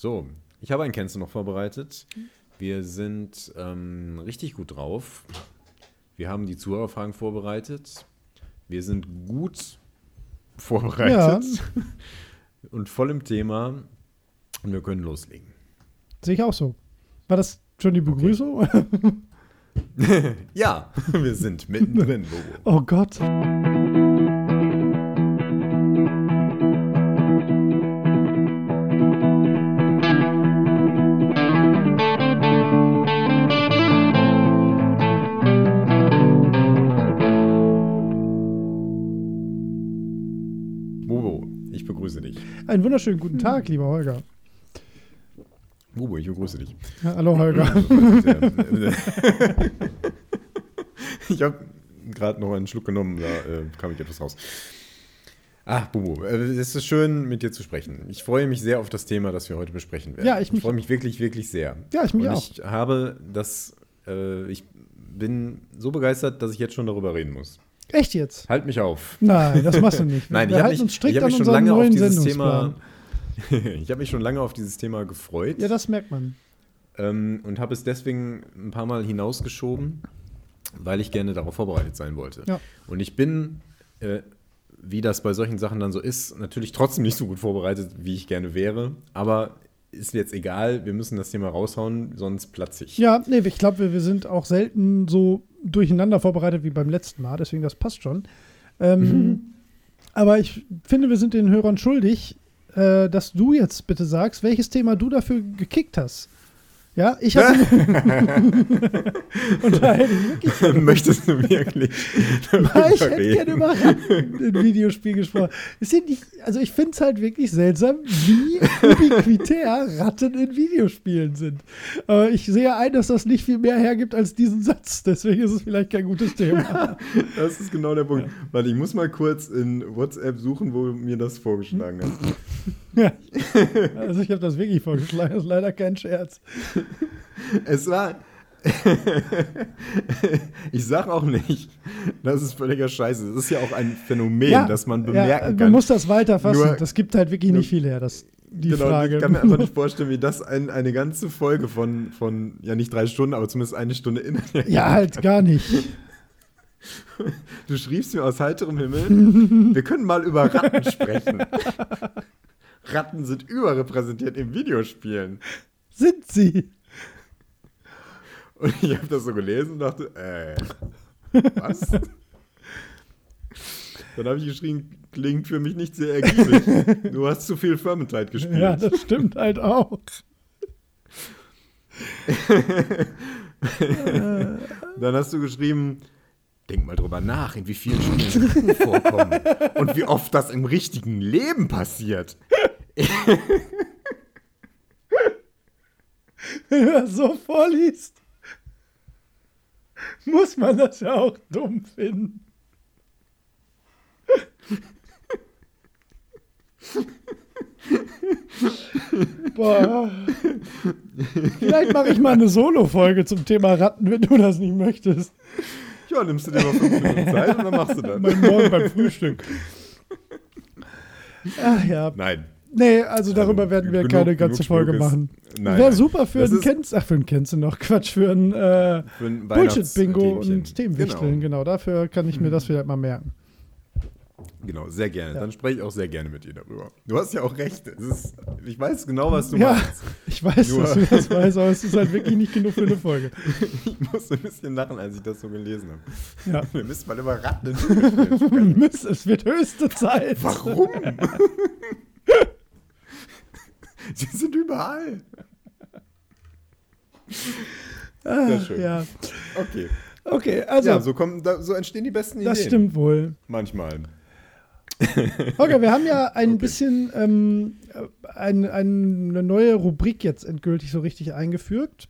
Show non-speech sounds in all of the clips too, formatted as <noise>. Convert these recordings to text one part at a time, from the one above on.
So, ich habe ein Kennst du noch vorbereitet. Wir sind ähm, richtig gut drauf. Wir haben die Zuhörerfragen vorbereitet. Wir sind gut vorbereitet <laughs> und voll im Thema. Und wir können loslegen. Sehe ich auch so. War das schon die Begrüßung? <laughs> ja, <laughs> wir sind mittendrin, Bobo. Oh Gott. Wunderschönen guten Tag, lieber Holger. Bubu, ich begrüße dich. Ja, hallo, Holger. <laughs> ich habe gerade noch einen Schluck genommen, da äh, kam ich etwas raus. Ach, Bubu, äh, es ist schön, mit dir zu sprechen. Ich freue mich sehr auf das Thema, das wir heute besprechen werden. Ja, ich, ich freue mich wirklich, wirklich sehr. Ja, ich mich Und auch. Ich habe das, äh, ich bin so begeistert, dass ich jetzt schon darüber reden muss. Echt jetzt? Halt mich auf. Nein, das machst du nicht. <laughs> Nein, Wir ich habe mich, ich hab mich schon lange auf dieses Thema. <laughs> ich habe mich schon lange auf dieses Thema gefreut. Ja, das merkt man. Ähm, und habe es deswegen ein paar Mal hinausgeschoben, weil ich gerne darauf vorbereitet sein wollte. Ja. Und ich bin, äh, wie das bei solchen Sachen dann so ist, natürlich trotzdem nicht so gut vorbereitet, wie ich gerne wäre. Aber ist jetzt egal, wir müssen das Thema raushauen, sonst platze ich. Ja, nee, ich glaube, wir, wir sind auch selten so durcheinander vorbereitet wie beim letzten Mal, deswegen das passt schon. Ähm, mhm. <laughs> Aber ich finde, wir sind den Hörern schuldig, äh, dass du jetzt bitte sagst, welches Thema du dafür gekickt hast. Ja, ich habe. <laughs> und da hätte ich wirklich. <laughs> Möchtest du wirklich? Ich hätte gerne über Ratten in Videospiel gesprochen. Ist ja nicht, also ich finde es halt wirklich seltsam, wie ubiquitär Ratten in Videospielen sind. Aber ich sehe ein, dass das nicht viel mehr hergibt als diesen Satz. Deswegen ist es vielleicht kein gutes Thema. <laughs> das ist genau der Punkt. Warte, ich muss mal kurz in WhatsApp suchen, wo du mir das vorgeschlagen hast. Ja. Also ich habe das wirklich vorgeschlagen, das ist leider kein Scherz. <laughs> Es war. <laughs> ich sag auch nicht, das ist völliger Scheiße. Das ist ja auch ein Phänomen, ja, das man bemerken ja, man kann. Man muss das weiterfassen. Nur, das gibt halt wirklich nicht viel her, das, die genau, Frage. Ich kann mir einfach nicht <laughs> vorstellen, wie das ein, eine ganze Folge von, von, ja nicht drei Stunden, aber zumindest eine Stunde in. Ja, halt gar nicht. Du schriebst mir aus heiterem Himmel, wir können mal über Ratten sprechen. Ratten sind überrepräsentiert in Videospielen. Sind sie? Und ich habe das so gelesen und dachte, äh, was? Dann habe ich geschrieben, klingt für mich nicht sehr ergiebig. Du hast zu viel Vermintide gespielt. Ja, das stimmt halt auch. <laughs> Dann hast du geschrieben, denk mal drüber nach, in wie vielen Spielen vorkommen und wie oft das im richtigen Leben passiert. Wenn du das so vorliest, muss man das ja auch dumm finden. Boah. Vielleicht mache ich mal eine Solo-Folge zum Thema Ratten, wenn du das nicht möchtest. Ja, nimmst du dir mal fünf Minuten Zeit und dann machst du das. Mein Morgen beim Frühstück. Ach ja. Nein. Nee, also darüber also, werden wir genug, keine ganze Folge machen. Wäre super für einen Kennst, ach für einen Kennst noch, Quatsch, für ein, äh, ein Bullshit-Bingo und Themenwichteln, genau. genau. Dafür kann ich mir das vielleicht mal merken. Genau, sehr gerne. Ja. Dann spreche ich auch sehr gerne mit dir darüber. Du hast ja auch recht. Ist, ich weiß genau, was du ja, meinst. <laughs> Ich weiß, Nur dass du das weißt, aber es ist halt wirklich nicht genug für eine <laughs> Folge. ich musste ein bisschen lachen, als ich das so gelesen habe. Ja. Wir müssen mal über Ratten <laughs> es wird höchste Zeit. Warum? <laughs> Sie sind überall. Ah, Sehr schön. Ja. Okay. Okay, also. Ja, so, kommen, so entstehen die besten Ideen. Das stimmt wohl. Manchmal. Holger, wir haben ja <laughs> ein okay. bisschen ähm, ein, eine neue Rubrik jetzt endgültig so richtig eingeführt.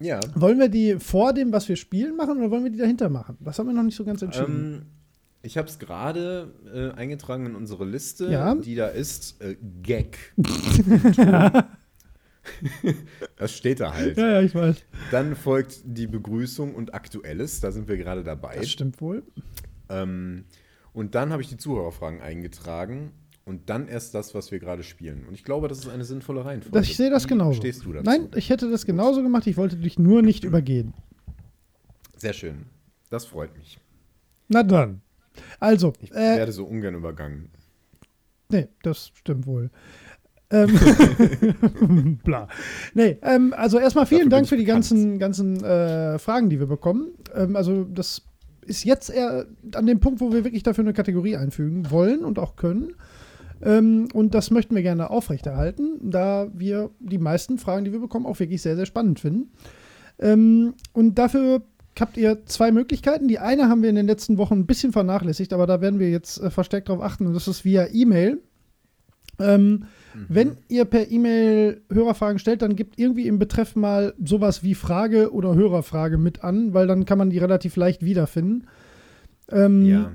Ja. Wollen wir die vor dem, was wir spielen, machen oder wollen wir die dahinter machen? Das haben wir noch nicht so ganz entschieden. Ähm, ich habe es gerade äh, eingetragen in unsere Liste, ja. die da ist. Äh, Gag. <laughs> das steht da halt. Ja, ja, ich weiß. Dann folgt die Begrüßung und Aktuelles. Da sind wir gerade dabei. Das stimmt wohl. Ähm, und dann habe ich die Zuhörerfragen eingetragen. und dann erst das, was wir gerade spielen. Und ich glaube, das ist eine sinnvolle Reihenfolge. Das, ich sehe das genauso. Stehst du dazu? Nein, ich hätte das genauso gemacht. Ich wollte dich nur nicht übergehen. Sehr schön. Das freut mich. Na dann. Also, Ich äh, werde so ungern übergangen. nee, das stimmt wohl. Ähm, <laughs> <laughs> bla. Nee, ähm, also erstmal vielen Dafür Dank für die ganzen, ganzen äh, Fragen, die wir bekommen. Ähm, also das ist jetzt eher an dem Punkt, wo wir wirklich dafür eine Kategorie einfügen wollen und auch können. Ähm, und das möchten wir gerne aufrechterhalten, da wir die meisten Fragen, die wir bekommen, auch wirklich sehr, sehr spannend finden. Ähm, und dafür habt ihr zwei Möglichkeiten. Die eine haben wir in den letzten Wochen ein bisschen vernachlässigt, aber da werden wir jetzt äh, verstärkt darauf achten und das ist via E-Mail. Ähm, Wenn ihr per E-Mail Hörerfragen stellt, dann gebt irgendwie im Betreff mal sowas wie Frage oder Hörerfrage mit an, weil dann kann man die relativ leicht wiederfinden. Ähm, Ja.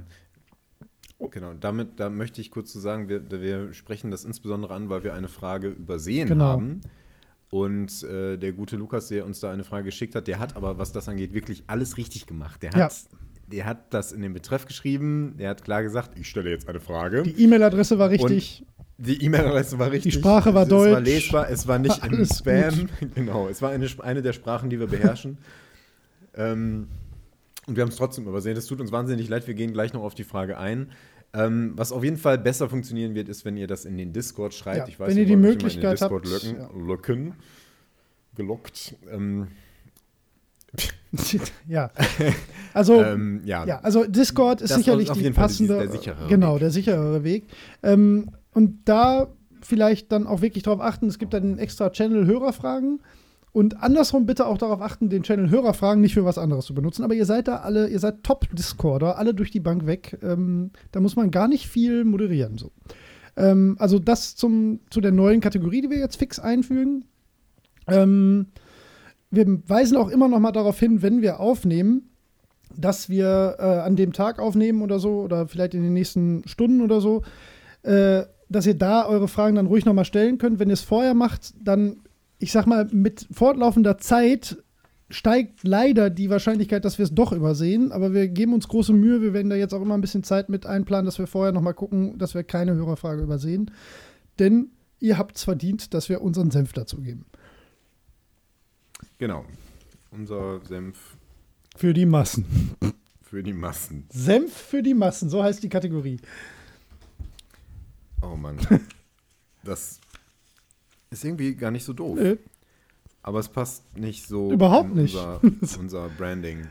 Genau, damit da möchte ich kurz zu sagen, wir, wir sprechen das insbesondere an, weil wir eine Frage übersehen Genau. haben. Und äh, der gute Lukas, der uns da eine Frage geschickt hat, der hat aber, was das angeht, wirklich alles richtig gemacht. Der hat, Ja. der hat das in den Betreff geschrieben, der hat klar gesagt, ich stelle jetzt eine Frage. Die E-Mail-Adresse war richtig. Die E-Mail-Adresse war richtig. Sprache war es, Es war deutsch. lesbar, es war nicht im Alles Spam. <laughs> Genau, es war eine, eine der Sprachen, die wir beherrschen. ähm, und wir haben es trotzdem übersehen. Das tut uns wahnsinnig leid. Wir gehen gleich noch auf die Frage ein. Ähm, was auf jeden Fall besser funktionieren wird, ist, wenn ihr das in den Discord schreibt. Ja, ich weiß, wenn ihr die Möglichkeit habt, löcken, löcken. Gelockt. Ähm, <laughs> ja. <laughs> Also, ähm, ja. ja, also Discord ist Das sicherlich die passende. der sicherere genau, Weg. der sicherere Weg. Ähm, und da vielleicht dann auch wirklich darauf achten, es gibt dann einen extra Channel Hörerfragen. Und andersrum bitte auch darauf achten, den Channel Hörerfragen nicht für was anderes zu benutzen. Aber ihr seid da alle, ihr seid Top-Discorder, alle durch die Bank weg. Ähm, da muss man gar nicht viel moderieren. So. Ähm, also das zum, zu der neuen Kategorie, die wir jetzt fix einfügen. Ähm, wir weisen auch immer noch mal darauf hin, wenn wir aufnehmen, dass wir äh, an dem Tag aufnehmen oder so oder vielleicht in den nächsten Stunden oder so, äh, dass ihr da eure Fragen dann ruhig noch mal stellen könnt. Wenn ihr es vorher macht, dann, ich sag mal, mit fortlaufender Zeit steigt leider die Wahrscheinlichkeit, dass wir es doch übersehen. Aber wir geben uns große Mühe. Wir werden da jetzt auch immer ein bisschen Zeit mit einplanen, dass wir vorher noch mal gucken, dass wir keine Hörerfrage übersehen. Denn ihr habt es verdient, dass wir unseren Senf dazugeben. Genau. Unser Senf Für die Massen. für die Massen. Senf für die Massen, so heißt die Kategorie. Oh Mann. <laughs> Das ist irgendwie gar nicht so doof. Nö. Aber es passt nicht so Überhaupt nicht. Unser, <laughs> unser Branding.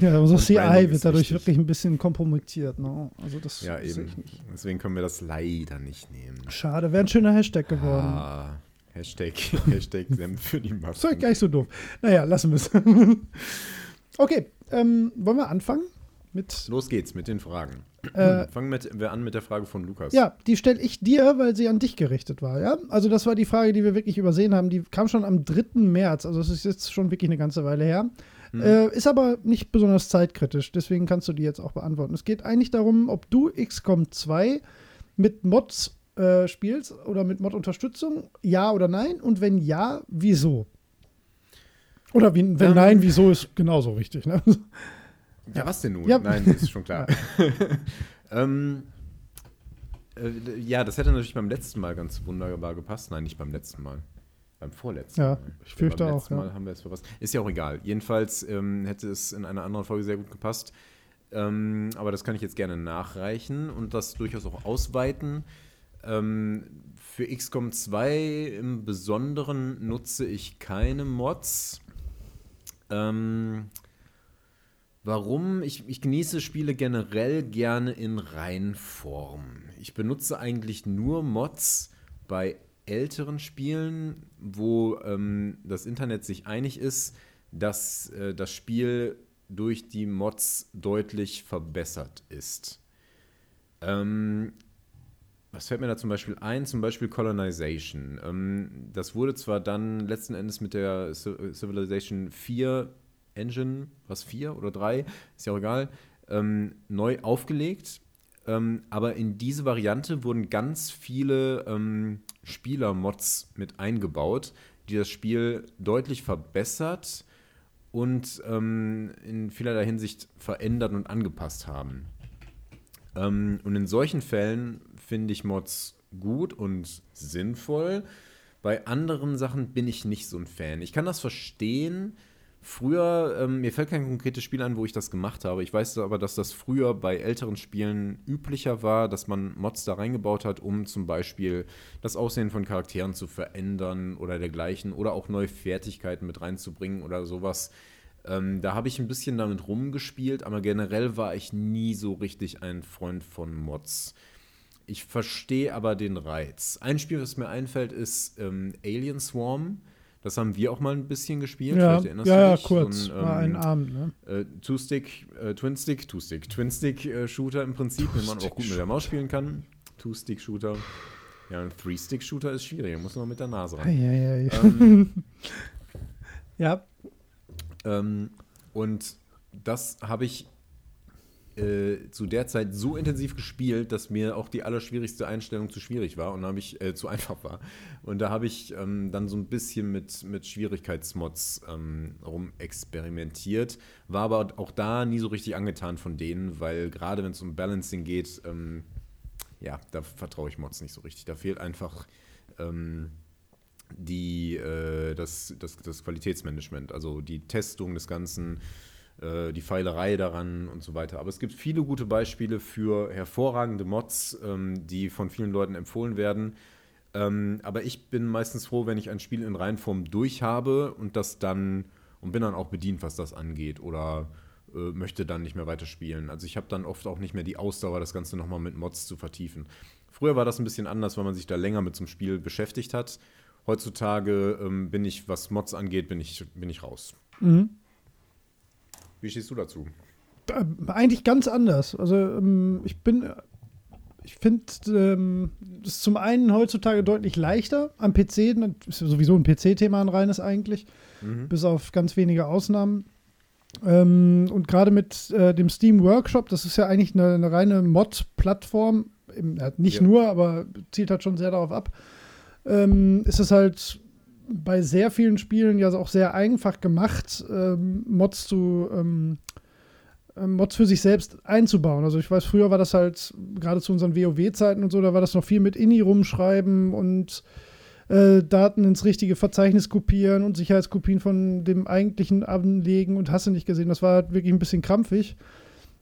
Ja, unser Und CI wird ist dadurch wichtig. wirklich ein bisschen kompromittiert. Ne? Also das Ja, eben. Deswegen können wir das leider nicht nehmen. Schade, wäre ein schöner Hashtag geworden. Ah, Hashtag, <laughs> Hashtag Senf für die Das Massen. war gar nicht so doof. Naja, lassen wir es. <laughs> okay, ähm, wollen wir anfangen? Mit, Los geht's mit den Fragen. äh, <clears throat> Fangen wir an mit der Frage von Lukas. ja, die stelle ich dir, weil sie an dich gerichtet war. Ja? Also das war die Frage, die wir wirklich übersehen haben. Die kam schon am 3. März, also es ist jetzt schon wirklich eine ganze Weile her. Äh, ist aber nicht besonders zeitkritisch, deswegen kannst du die jetzt auch beantworten. Es geht eigentlich darum, ob du XCOM 2 mit Mods äh, spielst oder mit Mod-Unterstützung, ja oder nein? Und wenn ja, wieso? Oder wie, wenn Ähm. nein, wieso ist genauso richtig. Ne? <laughs> Ja, was denn nun? Ja. Nein, <laughs> ist schon klar. <laughs> ähm, äh, ja, das hätte natürlich beim letzten Mal ganz wunderbar gepasst. Nein, nicht beim letzten Mal. Beim vorletzten Ja, Mal. ich fürchte beim auch, letzten ja. Mal haben wir es verpasst. Ist ja auch egal. Jedenfalls ähm, hätte es in einer anderen Folge sehr gut gepasst. Ähm, aber das kann ich jetzt gerne nachreichen und das durchaus auch ausweiten. Ähm, für XCOM 2 im Besonderen nutze ich keine Mods. Ähm, warum? Ich, ich genieße Spiele generell gerne in Reinform. Ich benutze eigentlich nur Mods bei älteren Spielen, wo ähm, das Internet sich einig ist, dass äh, das Spiel durch die Mods deutlich verbessert ist. Ähm, was fällt mir da zum Beispiel ein? Zum Beispiel Colonization. Ähm, das wurde zwar dann letzten Endes mit der Ci- Civilization 4 Engine, was 4 oder 3, ist ja auch egal, ähm, neu aufgelegt. Ähm, aber in diese Variante wurden ganz viele ähm, Spieler-Mods mit eingebaut, die das Spiel deutlich verbessert und ähm, in vielerlei Hinsicht verändert und angepasst haben. Ähm, und in solchen Fällen finde ich Mods gut und sinnvoll. Bei anderen Sachen bin ich nicht so ein Fan. Ich kann das verstehen. Früher, ähm, mir fällt kein konkretes Spiel ein, wo ich das gemacht habe. Ich weiß aber, dass das früher bei älteren Spielen üblicher war, dass man Mods da reingebaut hat, um zum Beispiel das Aussehen von Charakteren zu verändern oder dergleichen oder auch neue Fertigkeiten mit reinzubringen oder sowas. Ähm, da habe ich ein bisschen damit rumgespielt, aber generell war ich nie so richtig ein Freund von Mods. Ich verstehe aber den Reiz. Ein Spiel, was mir einfällt, ist ähm, Alien Swarm. Das haben wir auch mal ein bisschen gespielt. Ja, ja, ja kurz. So ein, war ein ähm, Abend, ne? Äh, Two-Stick, äh, Twin-Stick, Two-Stick, Twin-Stick-Shooter äh, im Prinzip, den man auch gut mit der Maus spielen kann. Two-Stick-Shooter. Ja, ein Three-Stick-Shooter ist schwierig, da muss man mit der Nase ran. Ja, ja, ja. Ähm, <laughs> ja. Ähm, und das habe ich äh, zu der Zeit so intensiv gespielt, dass mir auch die allerschwierigste Einstellung zu schwierig war und habe ich äh, zu <laughs> einfach war. Und da habe ich ähm, dann so ein bisschen mit, mit Schwierigkeitsmods ähm, rumexperimentiert, war aber auch da nie so richtig angetan von denen, weil gerade wenn es um Balancing geht, ähm, ja, da vertraue ich Mods nicht so richtig. Da fehlt einfach ähm, die, äh, das, das, das Qualitätsmanagement, also die Testung des Ganzen, äh, die Feilerei daran und so weiter. Aber es gibt viele gute Beispiele für hervorragende Mods, ähm, die von vielen Leuten empfohlen werden. Ähm, aber ich bin meistens froh, wenn ich ein Spiel in Reihenform durch habe und das dann und bin dann auch bedient, was das angeht oder äh, möchte dann nicht mehr weiterspielen. Also ich habe dann oft auch nicht mehr die Ausdauer, das Ganze nochmal mit Mods zu vertiefen. Früher war das ein bisschen anders, weil man sich da länger mit zum Spiel beschäftigt hat. Heutzutage ähm, bin ich, was Mods angeht, bin ich, bin ich raus. Mhm. Wie stehst du dazu? Eigentlich ganz anders. Also ähm, ich bin, ich finde ähm, es zum einen heutzutage deutlich leichter am PC, ist sowieso ein PC-Thema ein reines eigentlich, mhm. bis auf ganz wenige Ausnahmen. Ähm, und gerade mit äh, dem Steam Workshop, das ist ja eigentlich eine, eine reine Mod-Plattform, nicht ja. nur, aber zielt halt schon sehr darauf ab, ähm, ist es halt bei sehr vielen Spielen ja auch sehr einfach gemacht, ähm, Mods zu ähm, äh, Mods für sich selbst einzubauen. Also ich weiß, früher war das halt, gerade zu unseren WoW-Zeiten und so, da war das noch viel mit INI rumschreiben und äh, Daten ins richtige Verzeichnis kopieren und Sicherheitskopien von dem eigentlichen anlegen und hast du nicht gesehen. Das war halt wirklich ein bisschen krampfig.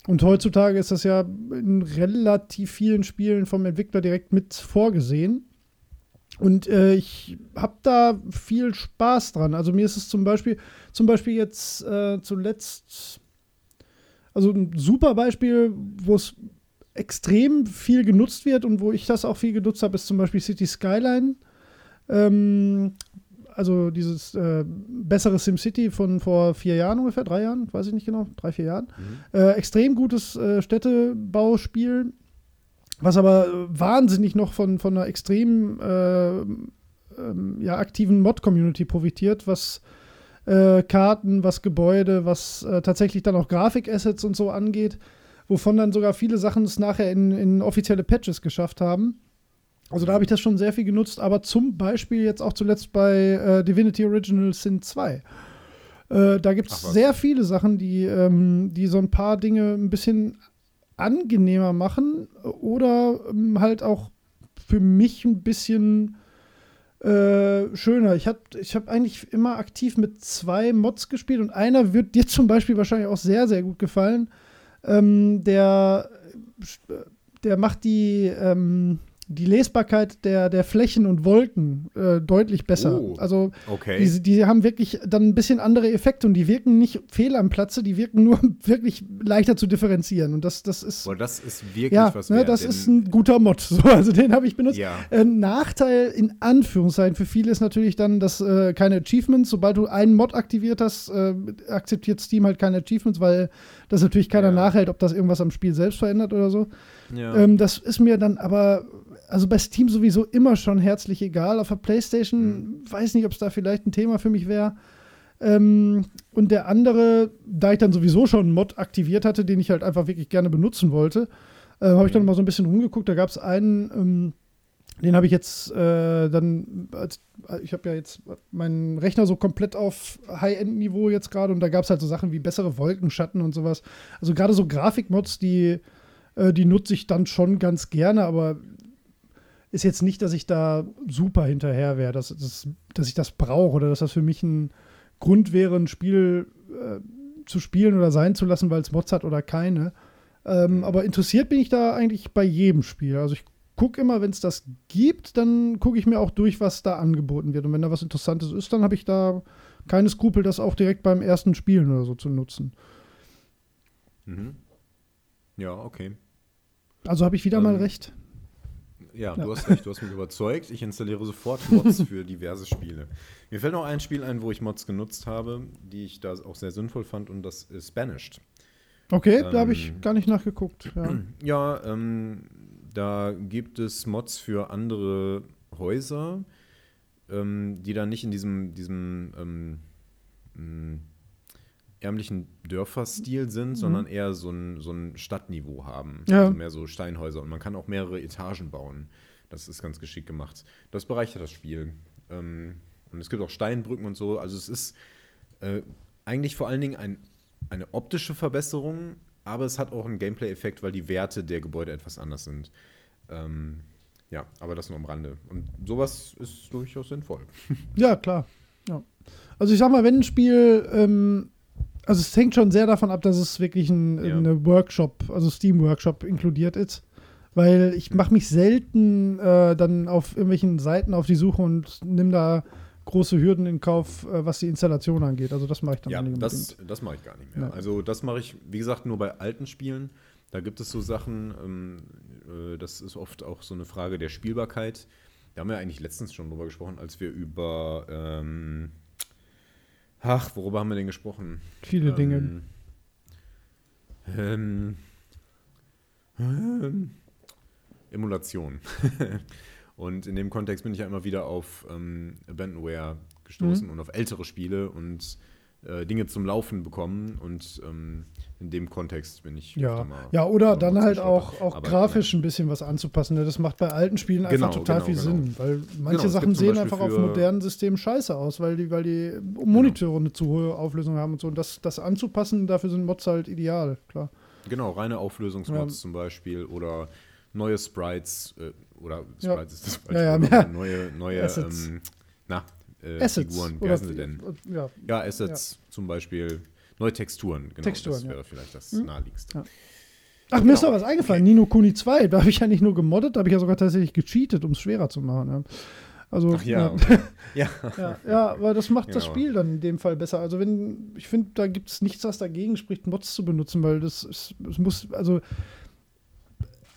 Und heutzutage ist das ja in relativ vielen Spielen vom Entwickler direkt mit vorgesehen. Und äh, ich habe da viel Spaß dran. Also mir ist es zum Beispiel, zum Beispiel jetzt äh, zuletzt, also ein super Beispiel, wo es extrem viel genutzt wird und wo ich das auch viel genutzt habe, ist zum Beispiel City Skyline. Ähm, also dieses äh, bessere SimCity von vor vier Jahren ungefähr, drei Jahren, weiß ich nicht genau, drei, vier Jahren. Mhm. Äh, extrem gutes äh, Städtebauspiel was aber wahnsinnig noch von, von einer extrem äh, ähm, ja, aktiven Mod-Community profitiert, was äh, Karten, was Gebäude, was äh, tatsächlich dann auch Grafikassets und so angeht, wovon dann sogar viele Sachen es nachher in, in offizielle Patches geschafft haben. Also da habe ich das schon sehr viel genutzt, aber zum Beispiel jetzt auch zuletzt bei äh, Divinity Original Sin 2. Äh, da gibt es sehr viele Sachen, die, ähm, die so ein paar Dinge ein bisschen angenehmer machen oder ähm, halt auch für mich ein bisschen äh, schöner. Ich habe ich hab eigentlich immer aktiv mit zwei Mods gespielt und einer wird dir <laughs> zum Beispiel wahrscheinlich auch sehr, sehr gut gefallen. Ähm, der, der macht die, ähm, die Lesbarkeit der, der Flächen und Wolken äh, deutlich besser. Oh, also okay. die, die haben wirklich dann ein bisschen andere Effekte und die wirken nicht fehl am Platze, die wirken nur <laughs> wirklich leichter zu differenzieren. Und das, das ist. Boah, das ist wirklich ja, was ne, Das ist ein guter Mod. <laughs> So, also den habe ich benutzt. Ja. Äh, Nachteil in Anführungszeichen für viele ist natürlich dann, dass äh, keine Achievements, sobald du einen Mod aktiviert hast, äh, akzeptiert Steam halt keine Achievements, weil das natürlich keiner ja. nachhält, ob das irgendwas am Spiel selbst verändert oder so. Ja. Ähm, das ist mir dann aber also bei Steam sowieso immer schon herzlich egal. Auf der PlayStation mhm. weiß nicht, ob es da vielleicht ein Thema für mich wäre. Ähm, und der andere, da ich dann sowieso schon einen Mod aktiviert hatte, den ich halt einfach wirklich gerne benutzen wollte, äh, habe ich dann mhm. mal so ein bisschen rumgeguckt. Da gab es einen, ähm, den habe ich jetzt äh, dann, als, ich habe ja jetzt meinen Rechner so komplett auf High-End-Niveau jetzt gerade und da gab es halt so Sachen wie bessere Wolkenschatten und sowas. Also gerade so Grafikmods, die, äh, die nutze ich dann schon ganz gerne, aber ist jetzt nicht, dass ich da super hinterher wäre, dass, dass, dass ich das brauche oder dass das für mich ein Grund wäre, ein Spiel äh, zu spielen oder sein zu lassen, weil es Mods hat oder keine. Ähm, aber interessiert bin ich da eigentlich bei jedem Spiel. Also ich gucke immer, wenn es das gibt, dann gucke ich mir auch durch, was da angeboten wird. Und wenn da was Interessantes ist, dann habe ich da keine Skrupel, das auch direkt beim ersten Spielen oder so zu nutzen. Mhm. Ja, okay. Also habe ich wieder ähm, mal recht. Ja, ja, du hast recht, du hast mich überzeugt. Ich installiere sofort Mods <laughs> für diverse Spiele. Mir fällt noch ein Spiel ein, wo ich Mods genutzt habe, die ich da auch sehr sinnvoll fand, und das ist Banished. Okay, ähm, da habe ich gar nicht nachgeguckt. Ja, <clears throat> ja ähm, da gibt es Mods für andere Häuser, ähm, die dann nicht in diesem, diesem ähm, ärmlichen Dörferstil sind, mhm. sondern eher so ein, so ein Stadtniveau haben. Ja. Also mehr so Steinhäuser. Und man kann auch mehrere Etagen bauen. Das ist ganz geschickt gemacht. Das bereichert das Spiel. Ähm, und es gibt auch Steinbrücken und so. Also es ist äh, eigentlich vor allen Dingen ein, eine optische Verbesserung, aber es hat auch einen Gameplay-Effekt, weil die Werte der Gebäude etwas anders sind. Ähm, ja, aber das nur am Rande. Und sowas ist durchaus sinnvoll. <laughs> Ja, klar. Ja. Also ich sag mal, wenn ein Spiel ähm, also es hängt schon sehr davon ab, dass es wirklich ein ja. eine Workshop, also Steam Workshop inkludiert ist. Weil ich mache mich selten äh, dann auf irgendwelchen Seiten auf die Suche und nimm da große Hürden in Kauf, äh, was die Installation angeht. Also das mache ich dann ja, nicht das, das mache ich gar nicht mehr. Ja. Also das mache ich, wie gesagt, nur bei alten Spielen. Da gibt es so Sachen, ähm, äh, das ist oft auch so eine Frage der Spielbarkeit. Da haben wir eigentlich letztens schon drüber gesprochen, als wir über ähm, Ach, worüber haben wir denn gesprochen? Viele ähm, Dinge. Ähm, ähm, Emulation. <laughs> und in dem Kontext bin ich ja immer wieder auf ähm, Abandonware gestoßen mhm. und auf ältere Spiele und äh, Dinge zum Laufen bekommen und ähm, in dem Kontext bin ich. Ja, ja oder dann halt auch, auch grafisch ein bisschen was anzupassen. Ne? Das macht bei alten Spielen einfach genau, total genau, viel genau. Sinn, weil manche genau, Sachen sehen einfach auf modernen Systemen scheiße aus, weil die, weil die Monitore eine zu hohe Auflösung haben und so. Und das, das anzupassen, dafür sind Mods halt ideal, klar. Genau, reine Auflösungsmods ja. zum Beispiel oder neue Sprites äh, oder Sprites ja. ist das Beispiel, ja, ja, neue, neue ähm, na, äh, Figuren, wie heißen sie denn? Ja, ja Assets zum Beispiel Neue Texturen, genau. Texturen, das wäre ja. vielleicht das hm? naheliegendste. Ja. Ach, mir ist noch was eingefallen. Okay. Nino Kuni 2, da habe ich ja nicht nur gemoddet, da habe ich ja sogar tatsächlich gecheatet, um es schwerer zu machen. Ja. Also, Ach ja, okay. <laughs> ja. ja. ja. aber das macht genau. das Spiel dann in dem Fall besser. Also, wenn, ich finde, da gibt es nichts, was dagegen spricht, Mods zu benutzen, weil das ist, es muss, also,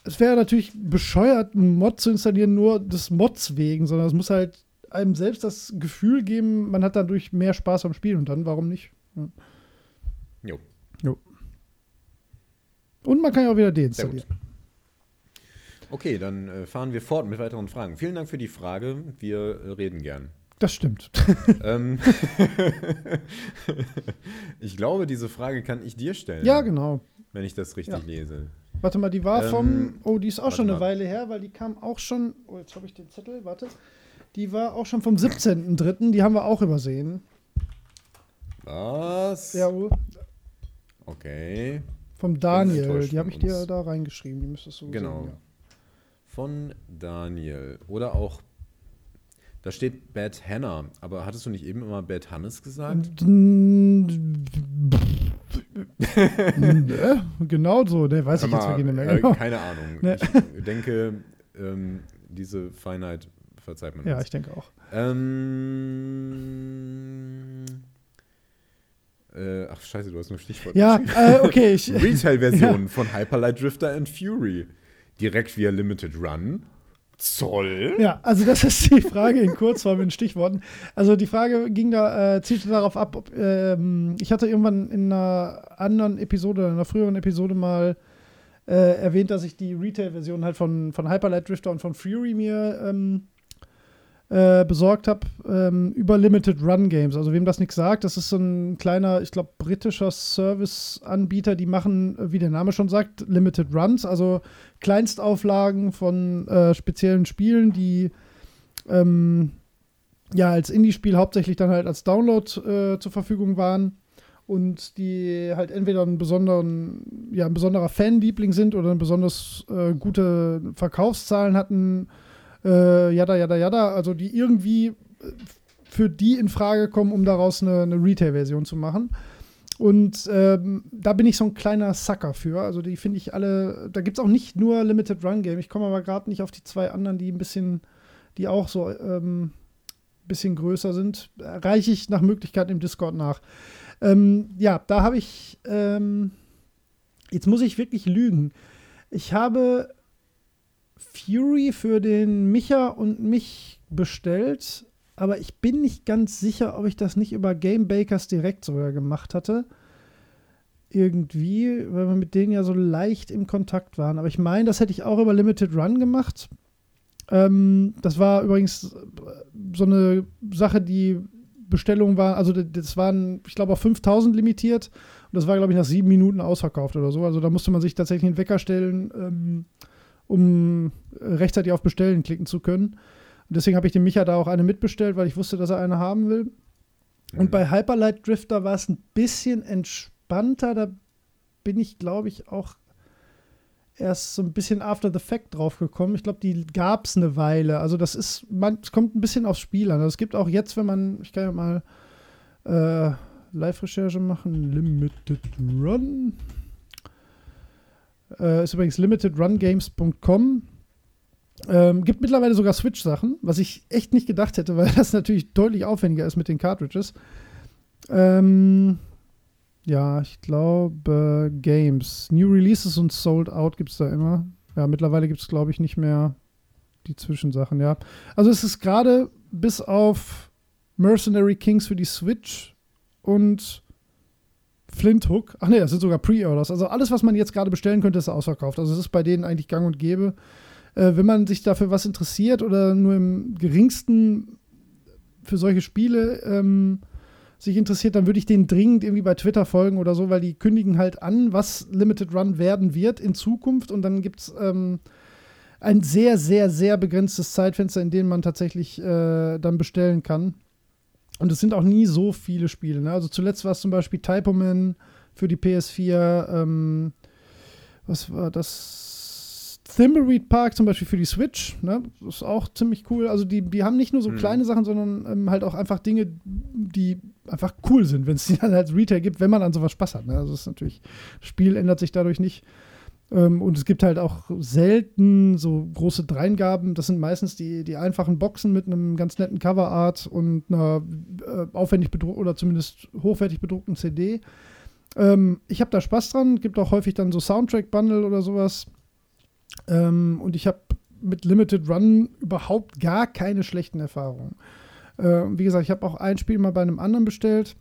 es wäre natürlich bescheuert, einen Mod zu installieren, nur des Mods wegen, sondern es muss halt einem selbst das Gefühl geben, man hat dadurch mehr Spaß am Spiel und dann, warum nicht? Ja. Jo. Jo. Und man kann ja auch wieder deinstallieren. Okay, dann äh, fahren wir fort mit weiteren Fragen. Vielen Dank für die Frage. Wir äh, reden gern. Das stimmt. <laughs> ähm, <laughs> ich glaube, diese Frage kann ich dir stellen. Ja, genau. Wenn ich das richtig ja. lese. Warte mal, die war ähm, vom. Oh, die ist auch schon eine mal. Weile her, weil die kam auch schon. Oh, jetzt habe ich den Zettel. Warte. Die war auch schon vom 17.03. Die haben wir auch übersehen. Was? Ja, Okay. Vom Daniel, die habe ich dir da reingeschrieben, die müsstest du Genau. Sehen, ja. Von Daniel. Oder auch, da steht Bad Hannah, aber hattest du nicht eben immer Bad Hannes gesagt? genau so, ne, weiß ich jetzt wirklich nicht mehr genau. Äh, keine Ahnung. Ne. Ich denke, ähm, diese Feinheit verzeiht man Ja, ich denke auch. Ähm, äh, ach scheiße, du hast nur Stichwort. Ja, äh, okay. <laughs> Retail-Version ja. <laughs> von Hyperlight Drifter and Fury. Direkt via Limited Run. Zoll? Ja, also das ist die Frage in Kurzform in Stichworten. Also die Frage ging da, äh, zielte darauf ab, ob, ähm, ich hatte irgendwann in einer anderen Episode, in einer früheren Episode mal äh, erwähnt, dass ich die Retail-Version halt von, von Hyperlight Drifter und von Fury mir ähm, äh, besorgt habe ähm, über Limited Run Games. Also wem das nichts sagt, das ist so ein kleiner, ich glaube, britischer Service-Anbieter, die machen, wie der Name schon sagt, Limited Runs, also Kleinstauflagen von äh, speziellen Spielen, die ähm, ja als Indie-Spiel hauptsächlich dann halt als Download äh, zur Verfügung waren und die halt entweder einen besonderen, ja, ein besonderer Fanliebling sind oder besonders äh, gute Verkaufszahlen hatten äh, jada, jada, jada, also die irgendwie äh, für die in Frage kommen, um daraus eine, eine Retail-Version zu machen. Und ähm, da bin ich so ein kleiner Sucker für. Also die finde ich alle, da gibt es auch nicht nur Limited Run Game. Ich komme aber gerade nicht auf die zwei anderen, die ein bisschen, die auch so ähm, bisschen größer sind. Reiche ich nach Möglichkeit im Discord nach. Ähm, ja, da habe ich, ähm, jetzt muss ich wirklich lügen. Ich habe Fury für den Micha und mich bestellt, aber ich bin nicht ganz sicher, ob ich das nicht über Game Bakers direkt sogar gemacht hatte. Irgendwie, weil wir mit denen ja so leicht im Kontakt waren. Aber ich meine, das hätte ich auch über Limited Run gemacht. Ähm, das war übrigens so eine Sache, die Bestellungen waren, also das waren, ich glaube, auf 5000 limitiert. Und das war, glaube ich, nach sieben Minuten ausverkauft oder so. Also da musste man sich tatsächlich einen Wecker stellen, ähm, um rechtzeitig auf Bestellen klicken zu können. Und deswegen habe ich dem Micha da auch eine mitbestellt, weil ich wusste, dass er eine haben will. Mhm. Und bei Hyperlight Drifter war es ein bisschen entspannter. Da bin ich, glaube ich, auch erst so ein bisschen after the fact draufgekommen. Ich glaube, die gab es eine Weile. Also das ist, man, es kommt ein bisschen aufs Spiel an. Also es gibt auch jetzt, wenn man, ich kann ja mal äh, Live-Recherche machen, Limited Run. Äh, ist übrigens limitedrungames.com. Ähm, gibt mittlerweile sogar Switch-Sachen, was ich echt nicht gedacht hätte, weil <laughs> das natürlich deutlich aufwendiger ist mit den Cartridges. Ähm, ja, ich glaube Games. New Releases und Sold Out gibt es da immer. Ja, mittlerweile gibt es, glaube ich, nicht mehr die Zwischensachen, ja. Also es ist gerade bis auf Mercenary Kings für die Switch und Flint Hook. Ach ne, das sind sogar Pre-Orders. Also alles, was man jetzt gerade bestellen könnte, ist ausverkauft. Also es ist bei denen eigentlich gang und gäbe. Äh, wenn man sich dafür was interessiert oder nur im geringsten für solche Spiele ähm, sich interessiert, dann würde ich denen dringend irgendwie bei Twitter folgen oder so, weil die kündigen halt an, was Limited Run werden wird in Zukunft und dann gibt es ähm, ein sehr, sehr, sehr begrenztes Zeitfenster, in dem man tatsächlich äh, dann bestellen kann. Und es sind auch nie so viele Spiele. Ne? Also zuletzt war es zum Beispiel Typoman für die PS4. Ähm, was war das? Thimbleweed Park zum Beispiel für die Switch. Ne? Das ist auch ziemlich cool. Also die, die haben nicht nur so mhm. kleine Sachen, sondern ähm, halt auch einfach Dinge, die einfach cool sind, wenn es die dann als Retail gibt, wenn man an sowas Spaß hat. Ne? Also das ist natürlich, das Spiel ändert sich dadurch nicht. Ähm, und es gibt halt auch selten so große Dreingaben. Das sind meistens die, die einfachen Boxen mit einem ganz netten Coverart und einer äh, aufwendig bedruckten oder zumindest hochwertig bedruckten CD. Ähm, ich habe da Spaß dran. Gibt auch häufig dann so Soundtrack-Bundle oder sowas. Ähm, und ich habe mit Limited Run überhaupt gar keine schlechten Erfahrungen. Äh, wie gesagt, ich habe auch ein Spiel mal bei einem anderen bestellt.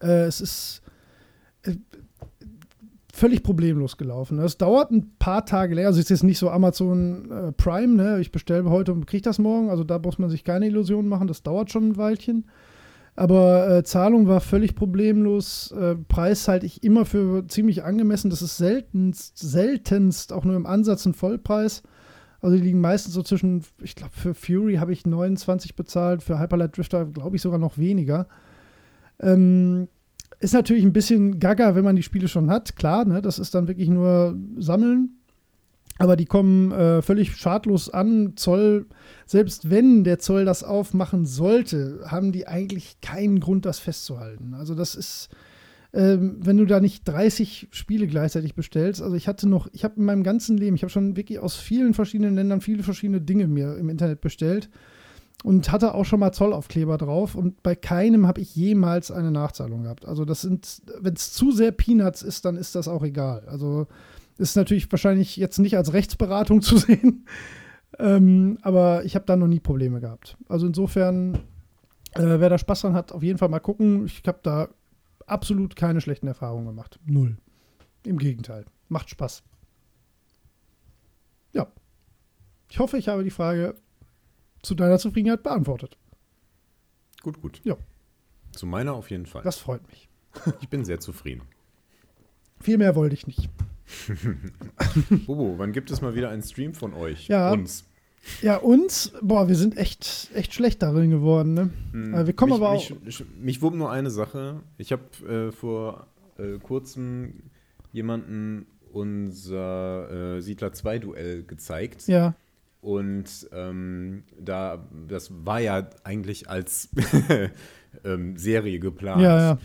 Äh, es ist völlig problemlos gelaufen. Es dauert ein paar Tage länger. Also es ist jetzt nicht so Amazon äh, Prime, ne? Ich bestelle heute und kriege das morgen. Also da muss man sich keine Illusionen machen. Das dauert schon ein Weilchen. Aber äh, Zahlung war völlig problemlos. Äh, Preis halte ich immer für ziemlich angemessen. Das ist seltenst, seltenst auch nur im Ansatz ein Vollpreis. Also die liegen meistens so zwischen, ich glaube, für Fury habe ich 29 bezahlt, für Hyperlight Drifter glaube ich sogar noch weniger. Ähm, ist natürlich ein bisschen gaga, wenn man die Spiele schon hat, klar, ne? das ist dann wirklich nur Sammeln. Aber die kommen äh, völlig schadlos an. Zoll, selbst wenn der Zoll das aufmachen sollte, haben die eigentlich keinen Grund, das festzuhalten. Also das ist, ähm, wenn du da nicht 30 Spiele gleichzeitig bestellst. Also ich hatte noch, ich habe in meinem ganzen Leben, ich habe schon wirklich aus vielen verschiedenen Ländern viele verschiedene Dinge mir im Internet bestellt und hatte auch schon mal Zollaufkleber drauf und bei keinem habe ich jemals eine Nachzahlung gehabt. Also das sind, wenn es zu sehr Peanuts ist, dann ist das auch egal. Also ist natürlich wahrscheinlich jetzt nicht als Rechtsberatung <laughs> zu sehen, ähm, aber ich habe da noch nie Probleme gehabt. Also insofern, äh, wer da Spaß dran hat, auf jeden Fall mal gucken. Ich habe da absolut keine schlechten Erfahrungen gemacht. Null. Im Gegenteil. Macht Spaß. Ja. Ich hoffe, ich habe die Frage zu deiner Zufriedenheit beantwortet. Gut, gut. Ja. Zu meiner auf jeden Fall. Das freut mich. <laughs> Ich bin sehr zufrieden. Viel mehr wollte ich nicht. <laughs> Bobo, wann gibt es mal wieder einen Stream von euch? Ja. Uns. Ja, uns, boah, wir sind echt, echt schlecht darin geworden, ne? Hm. Wir kommen mich, aber auch. Mich, mich wurmt nur eine Sache. Ich habe äh, vor äh, kurzem jemanden unser äh, Siedler 2 Duell gezeigt. Ja. Und ähm, da, das war ja eigentlich als <laughs> ähm, Serie geplant. Ja, ja.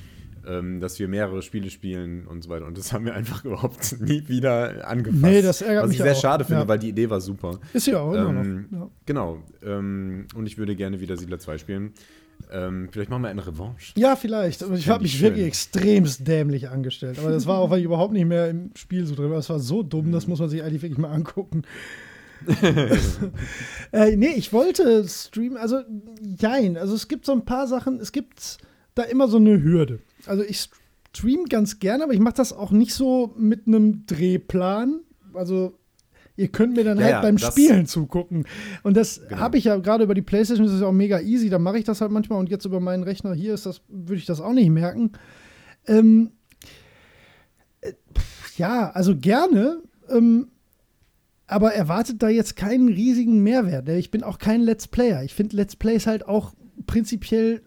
Ähm, dass wir mehrere Spiele spielen und so weiter. Und das haben wir einfach <laughs> überhaupt nie wieder angefasst. Nee, das ärgert Was mich ich sehr auch. schade finde, Ja. weil die Idee war super. Ist ja auch immer Ähm, noch. Ja. Genau. Ähm, und ich würde gerne wieder Siedler 2 spielen. Ähm, vielleicht machen wir eine Revanche. Ja, vielleicht. Ich habe mich ich wirklich schön. extremst dämlich angestellt. Aber das war auch, weil ich überhaupt nicht mehr im Spiel so drin war. Das war so dumm, das muss man sich eigentlich wirklich mal angucken. <laughs> äh, nee, ich wollte streamen, also jein. Also es gibt so ein paar Sachen, es gibt da immer so eine Hürde. Also ich stream ganz gerne, aber ich mache das auch nicht so mit einem Drehplan. Also ihr könnt mir dann Ja, halt beim Spielen zugucken. Und das Genau. habe ich ja gerade über die Playstation, das ist ja auch mega easy, da mache ich das halt manchmal und jetzt über meinen Rechner hier ist das, würde ich das auch nicht merken. Ähm, äh, ja, also gerne, ähm, aber erwartet da jetzt keinen riesigen Mehrwert. Ich bin auch kein Let's Player. Ich finde Let's Plays halt auch prinzipiell.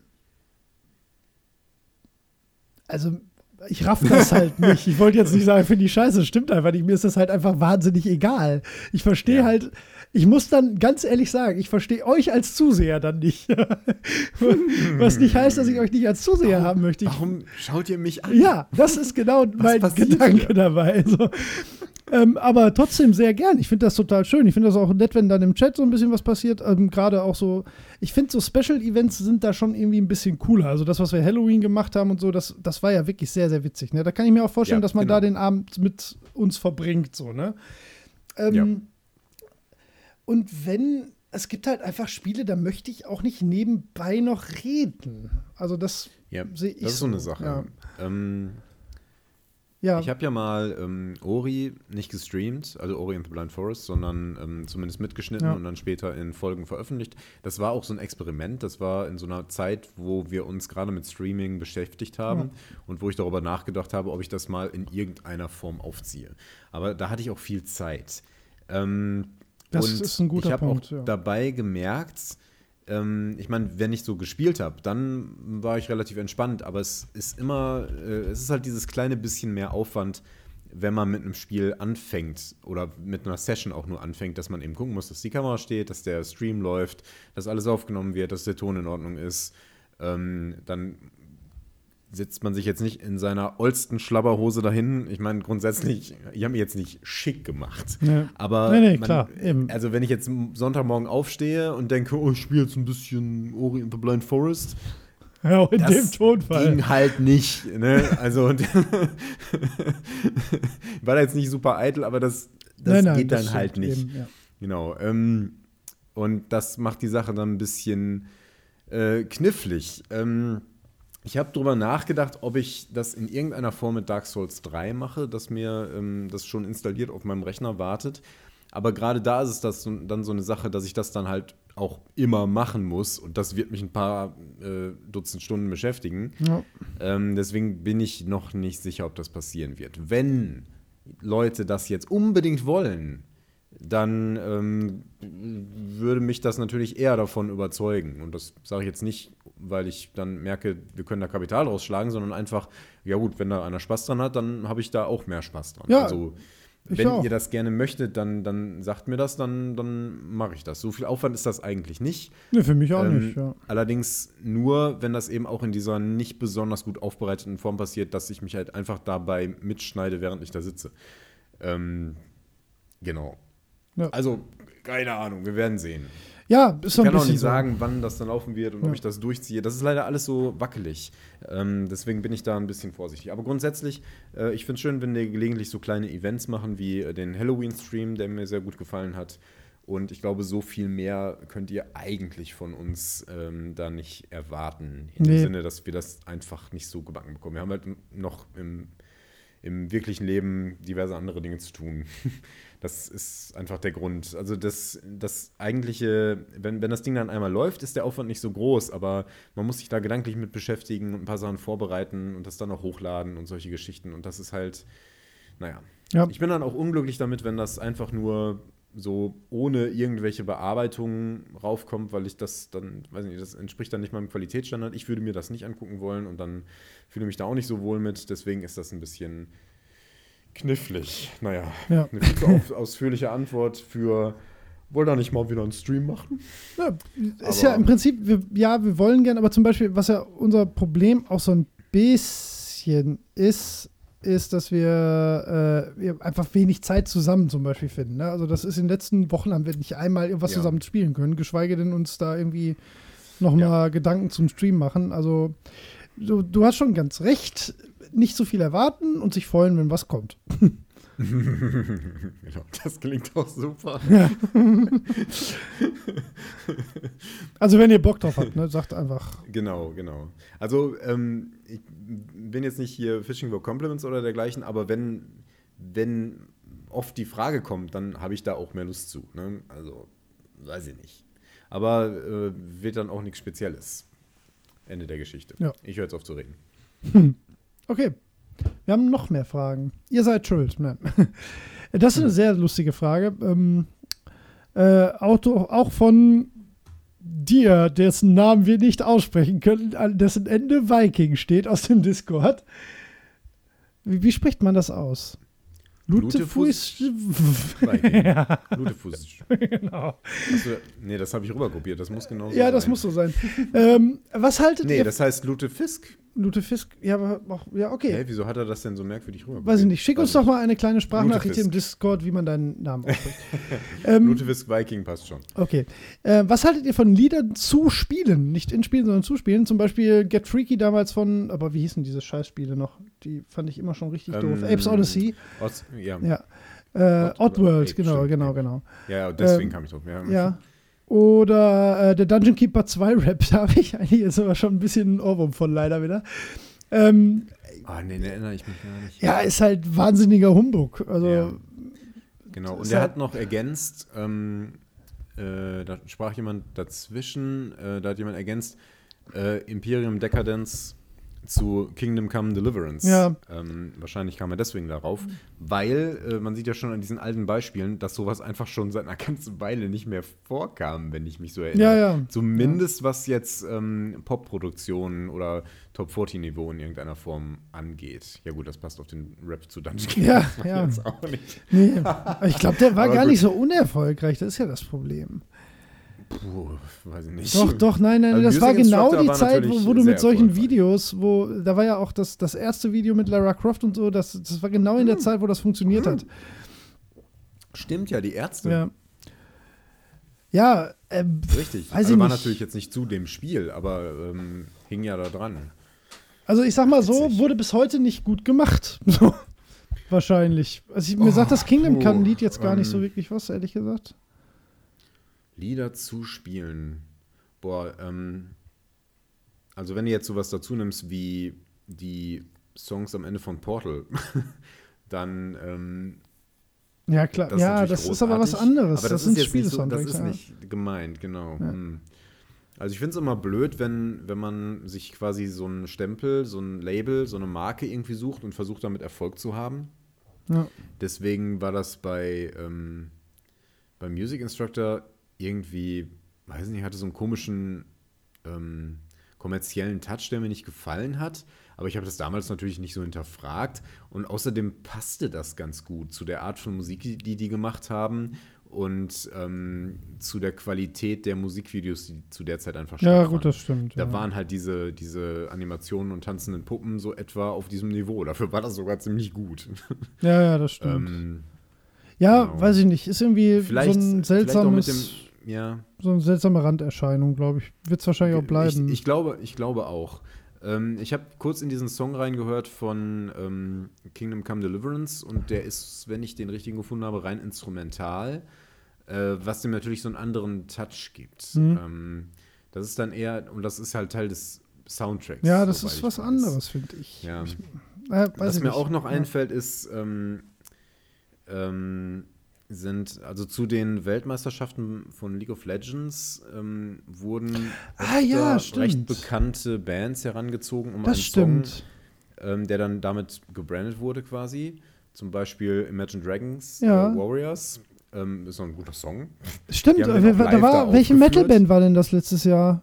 Also, ich raff das halt <laughs> nicht. Ich wollte jetzt nicht sagen, finde ich scheiße, stimmt einfach nicht. Mir ist das halt einfach wahnsinnig egal. Ich verstehe Ja. halt, ich muss dann ganz ehrlich sagen, ich verstehe euch als Zuseher dann nicht. <laughs> Was nicht heißt, dass ich euch nicht als Zuseher haben möchte. Ich Warum schaut ihr mich an? ja, das ist genau mein Gedanke hier? dabei. So. Ähm, aber trotzdem sehr gern. Ich finde das total schön. Ich finde das auch nett, wenn dann im Chat so ein bisschen was passiert. Ähm, Gerade auch so, ich finde so Special Events sind da schon irgendwie ein bisschen cooler. Also das, was wir Halloween gemacht haben und so, das, das war ja wirklich sehr, sehr witzig. Ne? Da kann ich mir auch vorstellen, Ja, dass man genau. da den Abend mit uns verbringt. So, ne? Ähm, Ja. Und wenn, es gibt halt einfach Spiele, da möchte ich auch nicht nebenbei noch reden. Also das Ja, sehe ich das ist so eine Sache. ja. Ähm, ja. Ich habe ja mal ähm, Ori nicht gestreamt, also Ori and the Blind Forest, sondern ähm, zumindest mitgeschnitten Ja. und dann später in Folgen veröffentlicht. Das war auch so ein Experiment. Das war in so einer Zeit, wo wir uns gerade mit Streaming beschäftigt haben Ja. und wo ich darüber nachgedacht habe, ob ich das mal in irgendeiner Form aufziehe. Aber da hatte ich auch viel Zeit. Ähm, Das ist ein guter ich habe Punkt, auch ja. dabei gemerkt, ähm, ich meine, wenn ich so gespielt habe, dann war ich relativ entspannt, aber es ist immer, äh, es ist halt dieses kleine bisschen mehr Aufwand, wenn man mit einem Spiel anfängt oder mit einer Session auch nur anfängt, dass man eben gucken muss, dass die Kamera steht, dass der Stream läuft, dass alles aufgenommen wird, dass der Ton in Ordnung ist. Ähm, dann setzt man sich jetzt nicht in seiner ollsten Schlabberhose dahin. Ich meine, grundsätzlich, ich habe mich jetzt nicht schick gemacht. Nee. Aber Nee, nee, man, klar, eben. also wenn ich jetzt am Sonntagmorgen aufstehe und denke, oh, ich spiele jetzt ein bisschen Ori and the Blind Forest, Ja, in das dem Tonfall. ging halt nicht. Ne? Also <laughs> war da jetzt nicht super eitel, aber das, das Nein, nein, geht dann das halt nicht. eben, ja. Genau. Ähm, und das macht die Sache dann ein bisschen äh, knifflig. Ähm, ich habe drüber nachgedacht, ob ich das in irgendeiner Form mit Dark Souls 3 mache, dass mir ähm, das schon installiert auf meinem Rechner wartet. Aber gerade da ist es das dann so eine Sache, dass ich das dann halt auch immer machen muss. Und das wird mich ein paar äh, Dutzend Stunden beschäftigen. Ja. Ähm, deswegen bin ich noch nicht sicher, ob das passieren wird. Wenn Leute das jetzt unbedingt wollen, dann ähm, würde mich das natürlich eher davon überzeugen. Und das sage ich jetzt nicht, weil ich dann merke, wir können da Kapital rausschlagen, sondern einfach, ja gut, wenn da einer Spaß dran hat, dann habe ich da auch mehr Spaß dran. Ja, also, wenn auch. ihr das gerne möchtet, dann, dann sagt mir das, dann, dann mache ich das. So viel Aufwand ist das eigentlich nicht. Nee, für mich auch Ähm, nicht, ja. Allerdings nur, wenn das eben auch in dieser nicht besonders gut aufbereiteten Form passiert, dass ich mich halt einfach dabei mitschneide, während ich da sitze. Ähm, genau. Ja. Also, keine Ahnung, wir werden sehen. Ja, ist so Ich ein kann auch bisschen nicht so. sagen, wann das dann laufen wird und ob Ja. ich das durchziehe. Das ist leider alles so wackelig. Ähm, deswegen bin ich da ein bisschen vorsichtig. Aber grundsätzlich, äh, ich finde es schön, wenn wir gelegentlich so kleine Events machen wie äh, den Halloween-Stream, der mir sehr gut gefallen hat. Und ich glaube, so viel mehr könnt ihr eigentlich von uns ähm, da nicht erwarten. In Nee. dem Sinne, dass wir das einfach nicht so gebacken bekommen. Wir haben halt noch im, im wirklichen Leben diverse andere Dinge zu tun. <laughs> Das ist einfach der Grund. Also das, das eigentliche, wenn, wenn das Ding dann einmal läuft, ist der Aufwand nicht so groß, aber man muss sich da gedanklich mit beschäftigen und ein paar Sachen vorbereiten und das dann auch hochladen und solche Geschichten. Und das ist halt, naja. Ja. Ich bin dann auch unglücklich damit, wenn das einfach nur so ohne irgendwelche Bearbeitungen raufkommt, weil ich das dann, weiß nicht, das entspricht dann nicht meinem Qualitätsstandard. Ich würde mir das nicht angucken wollen und dann fühle mich da auch nicht so wohl mit. Deswegen ist das ein bisschen knifflig. Naja, Ja. eine viel zu auf, ausführliche Antwort für Wollt ihr nicht mal wieder einen Stream machen? Ja, ist ja im Prinzip, wir, ja, wir wollen gerne, aber zum Beispiel, was ja unser Problem auch so ein bisschen ist, ist, dass wir, äh, wir einfach wenig Zeit zusammen zum Beispiel finden. Ne? Also das ist in den letzten Wochen haben wir nicht einmal irgendwas Ja. zusammen spielen können, geschweige denn uns da irgendwie nochmal Gedanken zum Stream machen. Also du, du hast schon ganz recht, nicht so viel erwarten und sich freuen, wenn was kommt. <laughs> genau, das klingt auch super. <laughs> Also wenn ihr Bock drauf habt, ne, sagt einfach. Genau, genau. Also, ähm, ich bin jetzt nicht hier Fishing for Compliments oder dergleichen, aber wenn, wenn oft die Frage kommt, dann habe ich da auch mehr Lust zu. Ne? Also, weiß ich nicht. Aber äh, wird dann auch nichts Spezielles. Ende der Geschichte. Ja. Ich höre jetzt auf zu reden. <laughs> Okay. Wir haben noch mehr Fragen. Ihr seid schuld. Nein. <laughs> Das ist eine sehr lustige Frage. Ähm, äh, Auto, auch von dir, dessen Namen wir nicht aussprechen können, an dessen Ende Viking steht aus dem Discord. Wie, wie spricht man das aus? Lutefuß- Lutefuß. Viking. ja, Lutefuß. <laughs> genau. Achso, nee, das habe ich rüberkopiert. Das muss genau so Ja, das sein. muss so sein. ähm, was haltet Nee, ihr? das heißt Lutefisk. Lutefisk? Ja, aber auch, ja, okay. Hä, wieso hat er das denn so merkwürdig rüberkopiert? Weiß ich nicht. Schick uns doch mal eine kleine Sprachnachricht im Discord, wie man deinen Namen ausspricht. <laughs> ähm, Lutefisk Viking passt schon. okay. Äh, was haltet ihr von Liedern zu spielen? Nicht in Spielen, sondern zu spielen. Zum Beispiel Get Freaky damals von, aber wie hießen diese Scheißspiele noch? Die fand ich immer schon richtig doof. Ähm, Apes Odyssey. Oz, ja. Ja. Äh, Odd- Oddworld, Ape, genau, stimmt, genau, genau. Ja, deswegen Ähm, kam ich drauf. Ja. Ja. Oder äh, der Dungeon Keeper 2 Rap, <laughs> da habe ich eigentlich jetzt aber schon ein bisschen ein Ohrwurm von leider wieder. Ähm, Ah, nee, da erinnere ich mich gar nicht. ja, ist halt wahnsinniger Humbug. Also, Ja. Genau. Und er halt- hat noch ergänzt, ähm, äh, da sprach jemand dazwischen, äh, da hat jemand ergänzt, äh, Imperium Decadence zu Kingdom Come Deliverance. Ja. Ähm, wahrscheinlich kam er deswegen darauf, weil äh, man sieht ja schon an diesen alten Beispielen, dass sowas einfach schon seit einer <laughs> ganzen Weile nicht mehr vorkam, wenn ich mich so erinnere. Ja, ja. Zumindest was jetzt ähm, Pop-Produktionen oder Top-40-Niveau in irgendeiner Form angeht. Ja gut, das passt auf den Rap zu Dungeon Ja, Keeper ja. jetzt auch nicht. nee. Ich glaube, der war gar gut. nicht so unerfolgreich. Das ist ja das Problem. Puh, weiß ich nicht. Doch, doch, nein, nein, Also das war genau die war Zeit, wo, wo du mit solchen erfolgreich. Videos, wo, da war ja auch das, das erste Video mit Lara Croft und so, das, das war genau Hm. in der Zeit, wo das funktioniert hat. Stimmt ja, die Ärzte. Ja. Ja, ähm, Richtig. Weiß also war nicht. natürlich jetzt nicht zu dem Spiel, aber ähm, hing ja da dran. also ich sag mal so, wurde bis heute nicht gut gemacht. <laughs> Wahrscheinlich. Also ich, mir sagt das Kingdom Come Lied jetzt gar nicht so ähm, wirklich was, ehrlich gesagt. Lieder zu spielen. Boah, ähm, also wenn du jetzt sowas dazu nimmst wie die Songs am Ende von Portal, <laughs> dann ähm, Ja, klar. das ist ja, das ist aber was großartig. anderes. Aber das, sind ist jetzt nicht so, das ist nicht gemeint, genau. Ja. Hm. Also ich finde es immer blöd, wenn, wenn man sich quasi so einen Stempel, so ein Label, so eine Marke irgendwie sucht und versucht damit Erfolg zu haben. Ja. Deswegen war das bei, ähm, beim Music Instructor irgendwie, weiß nicht, hatte so einen komischen ähm, kommerziellen Touch, der mir nicht gefallen hat. Aber ich habe das damals natürlich nicht so hinterfragt. Und außerdem passte das ganz gut zu der Art von Musik, die die, gemacht haben und ähm, zu der Qualität der Musikvideos, die zu der Zeit einfach Ja, stattfanden. gut, das stimmt. Da ja. waren halt diese, diese Animationen und tanzenden Puppen so etwa auf diesem Niveau. Dafür war das sogar ziemlich gut. ja, ja, das stimmt. ähm, ja, genau. weiß ich nicht. Ist irgendwie vielleicht, so ein seltsames. Ja, so eine seltsame Randerscheinung, glaube ich. Wird es wahrscheinlich auch bleiben. Ich, ich, glaube, ich glaube auch. Ähm, ich habe kurz in diesen Song reingehört von ähm, Kingdom Come Deliverance und der ist, wenn ich den richtigen gefunden habe, rein instrumental, äh, was dem natürlich so einen anderen Touch gibt. Mhm. Ähm, das ist dann eher, und das ist halt Teil des Soundtracks. ja, das ist was weiß. anderes, finde ich. Ja. ich äh, Was mir nicht. auch noch einfällt, ist, ähm, ähm, sind, also zu den Weltmeisterschaften von League of Legends ähm, wurden Ah, ja, recht bekannte Bands herangezogen, um Das einen stimmt. Song, ähm, der dann damit gebrandet wurde quasi. Zum Beispiel Imagine Dragons Ja. äh, Warriors. Ähm, ist noch ein guter Song. Stimmt, da live war, da welche. Metalband war denn das letztes Jahr?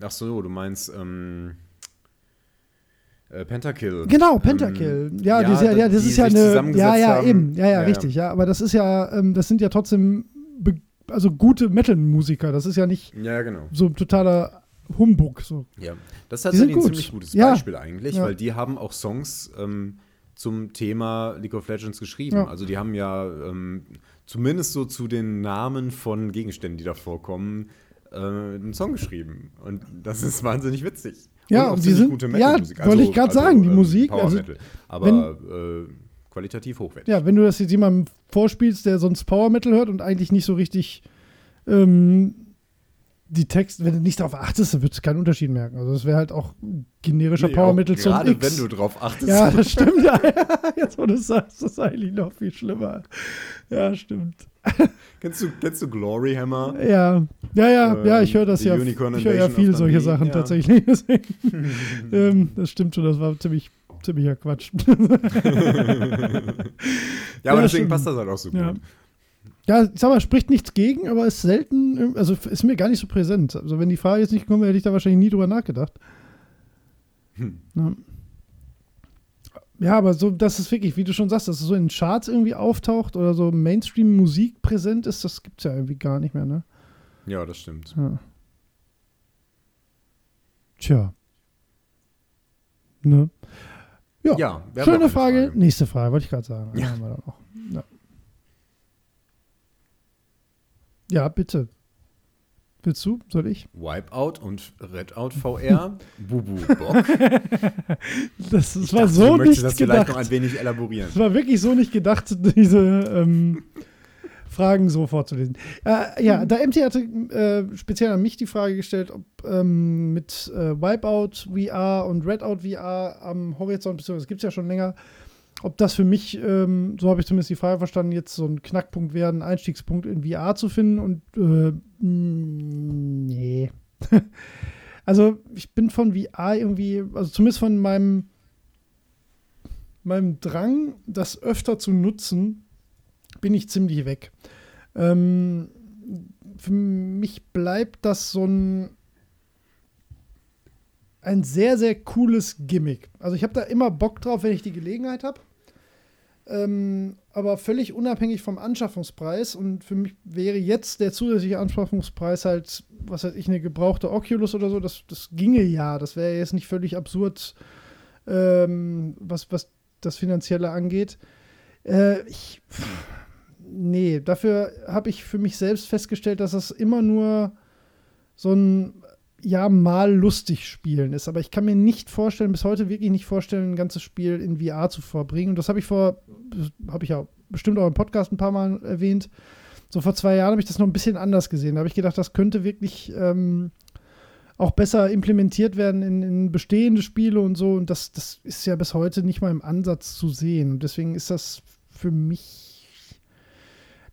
Ach so, du meinst ähm, äh, Pentakill. Genau, Pentakill. Ähm, ja, das, ist ja, da- ja, das ist ja eine. Ja, ja, eben. Ja, ja, richtig. Ja, aber das ist ja, ähm, das sind ja trotzdem also gute Metal-Musiker. Das ist ja nicht Ja, genau. so ein totaler Humbug. So. Ja, das ist tatsächlich ein ziemlich gutes Ja. Beispiel eigentlich, Ja. weil die haben auch Songs ähm, zum Thema League of Legends geschrieben. Ja. Also die haben ja ähm, zumindest so zu den Namen von Gegenständen, die da vorkommen, äh, einen Song geschrieben. Und das ist wahnsinnig witzig. Ja, und die sind- gute ja, Metal-Musik. wollte ich grad sagen, die Musik, Power also, Metal. Aber äh, qualitativ hochwertig. Ja, wenn du das jetzt jemandem vorspielst, der sonst Power Metal hört und eigentlich nicht so richtig ähm, die Texte, wenn du nicht darauf achtest, dann würdest du keinen Unterschied merken. Also das wäre halt auch generischer Nee, Power Metal zum Gerade X. wenn du drauf achtest. ja, das stimmt. Ja, jetzt, wo du sagst, das ist eigentlich noch viel schlimmer. Ja, stimmt. <laughs> Kennst, du, kennst du Glory Hammer? Ja, ja, ja, Ähm, ja, ich höre das ja. Unicorn Ich höre ja viel solche Sachen ja. tatsächlich. <laughs> Ähm, das stimmt schon, das war ziemlich, ziemlicher Quatsch. <laughs> Ja, aber Ja, deswegen stimmt. passt das halt auch so gut. Ja. Ja, ich sag mal, spricht nichts gegen, aber ist selten, also ist mir gar nicht so präsent. Also wenn die Frage jetzt nicht gekommen wäre, hätte ich da wahrscheinlich nie drüber nachgedacht. Hm. Ja. Ja, aber so, dass es wirklich, wie du schon sagst, dass es so in Charts irgendwie auftaucht oder so Mainstream-Musik präsent ist, das gibt's ja irgendwie gar nicht mehr, ne? Ja, das stimmt. Ja. Tja. Ne? Ja. Ja, Schöne eine Frage. Nächste Frage, wollte ich gerade sagen. Ja. ja, bitte. Willst du? Soll ich? Wipeout und Redout VR. <laughs> Bubu Bock. Das, das Ich war dachte, so du nicht das vielleicht noch ein wenig elaborieren. Es war wirklich so nicht gedacht, diese ähm, Fragen so vorzulesen. Äh, ja, da MT hatte äh, speziell an mich die Frage gestellt, ob ähm, mit äh, Wipeout VR und Redout VR am Horizont, beziehungsweise das gibt es ja schon länger, ob das für mich, ähm, so habe ich zumindest die Frage verstanden, jetzt so ein Knackpunkt wäre, einen Einstiegspunkt in VR zu finden und äh, mh, nee. <laughs> also ich bin von VR irgendwie, also zumindest von meinem meinem Drang, das öfter zu nutzen, bin ich ziemlich weg. Ähm, für mich bleibt das so ein ein sehr, sehr cooles Gimmick. Also ich habe da immer Bock drauf, wenn ich die Gelegenheit habe. Ähm, aber völlig unabhängig vom Anschaffungspreis. Und für mich wäre jetzt der zusätzliche Anschaffungspreis halt, was weiß ich, eine gebrauchte Oculus oder so. Das, das ginge ja. Das wäre jetzt nicht völlig absurd, ähm, was, was das Finanzielle angeht. Äh, ich, pff, nee, dafür habe ich für mich selbst festgestellt, dass das immer nur so ein ja, mal lustig spielen ist. Aber ich kann mir nicht vorstellen, bis heute wirklich nicht vorstellen, ein ganzes Spiel in VR zu verbringen. Und das habe ich vor, habe ich ja bestimmt auch im Podcast ein paar Mal erwähnt. So vor zwei Jahren habe ich das noch ein bisschen anders gesehen. Da habe ich gedacht, das könnte wirklich ähm, auch besser implementiert werden in, in bestehende Spiele und so. Und das, das ist ja bis heute nicht mal im Ansatz zu sehen. Und deswegen ist das für mich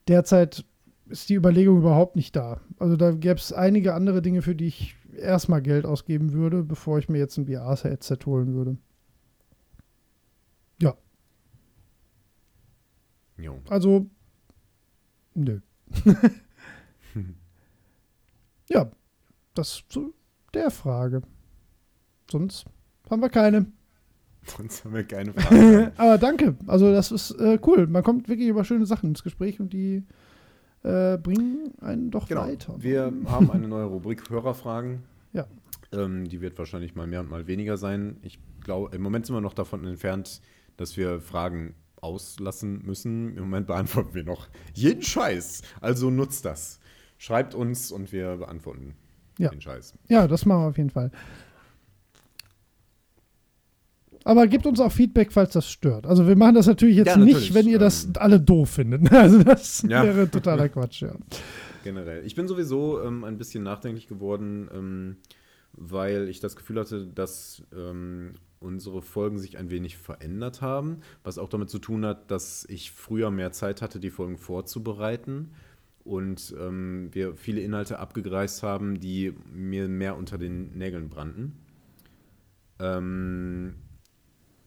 derzeit ist die Überlegung überhaupt nicht da. Also da gäbe es einige andere Dinge, für die ich erstmal Geld ausgeben würde, bevor ich mir jetzt ein VR-Headset holen würde. Ja, Jo. also nö. <laughs> ja, das zu der Frage. Sonst haben wir keine. Sonst haben wir keine Frage. <laughs> Aber danke. Also das ist äh, cool. Man kommt wirklich über schöne Sachen ins Gespräch und die äh, bringen einen doch genau. weiter. Wir haben eine neue Rubrik Hörerfragen. Ja. Ähm, die wird wahrscheinlich mal mehr und mal weniger sein. Ich glaube, im Moment sind wir noch davon entfernt, dass wir Fragen auslassen müssen. Im Moment beantworten wir noch jeden Scheiß. Also nutzt das. Schreibt uns und wir beantworten Ja. den Scheiß. Ja, das machen wir auf jeden Fall. Aber gebt uns auch Feedback, falls das stört. Also wir machen das natürlich jetzt Ja, nicht, natürlich, wenn ihr das ähm, alle doof findet. <laughs> Also das Ja. wäre totaler Quatsch, ja. Generell. Ich bin sowieso ähm, ein bisschen nachdenklich geworden, ähm, weil ich das Gefühl hatte, dass ähm, unsere Folgen sich ein wenig verändert haben, was auch damit zu tun hat, dass ich früher mehr Zeit hatte, die Folgen vorzubereiten und ähm, wir viele Inhalte abgegreist haben, die mir mehr unter den Nägeln brannten. Ähm,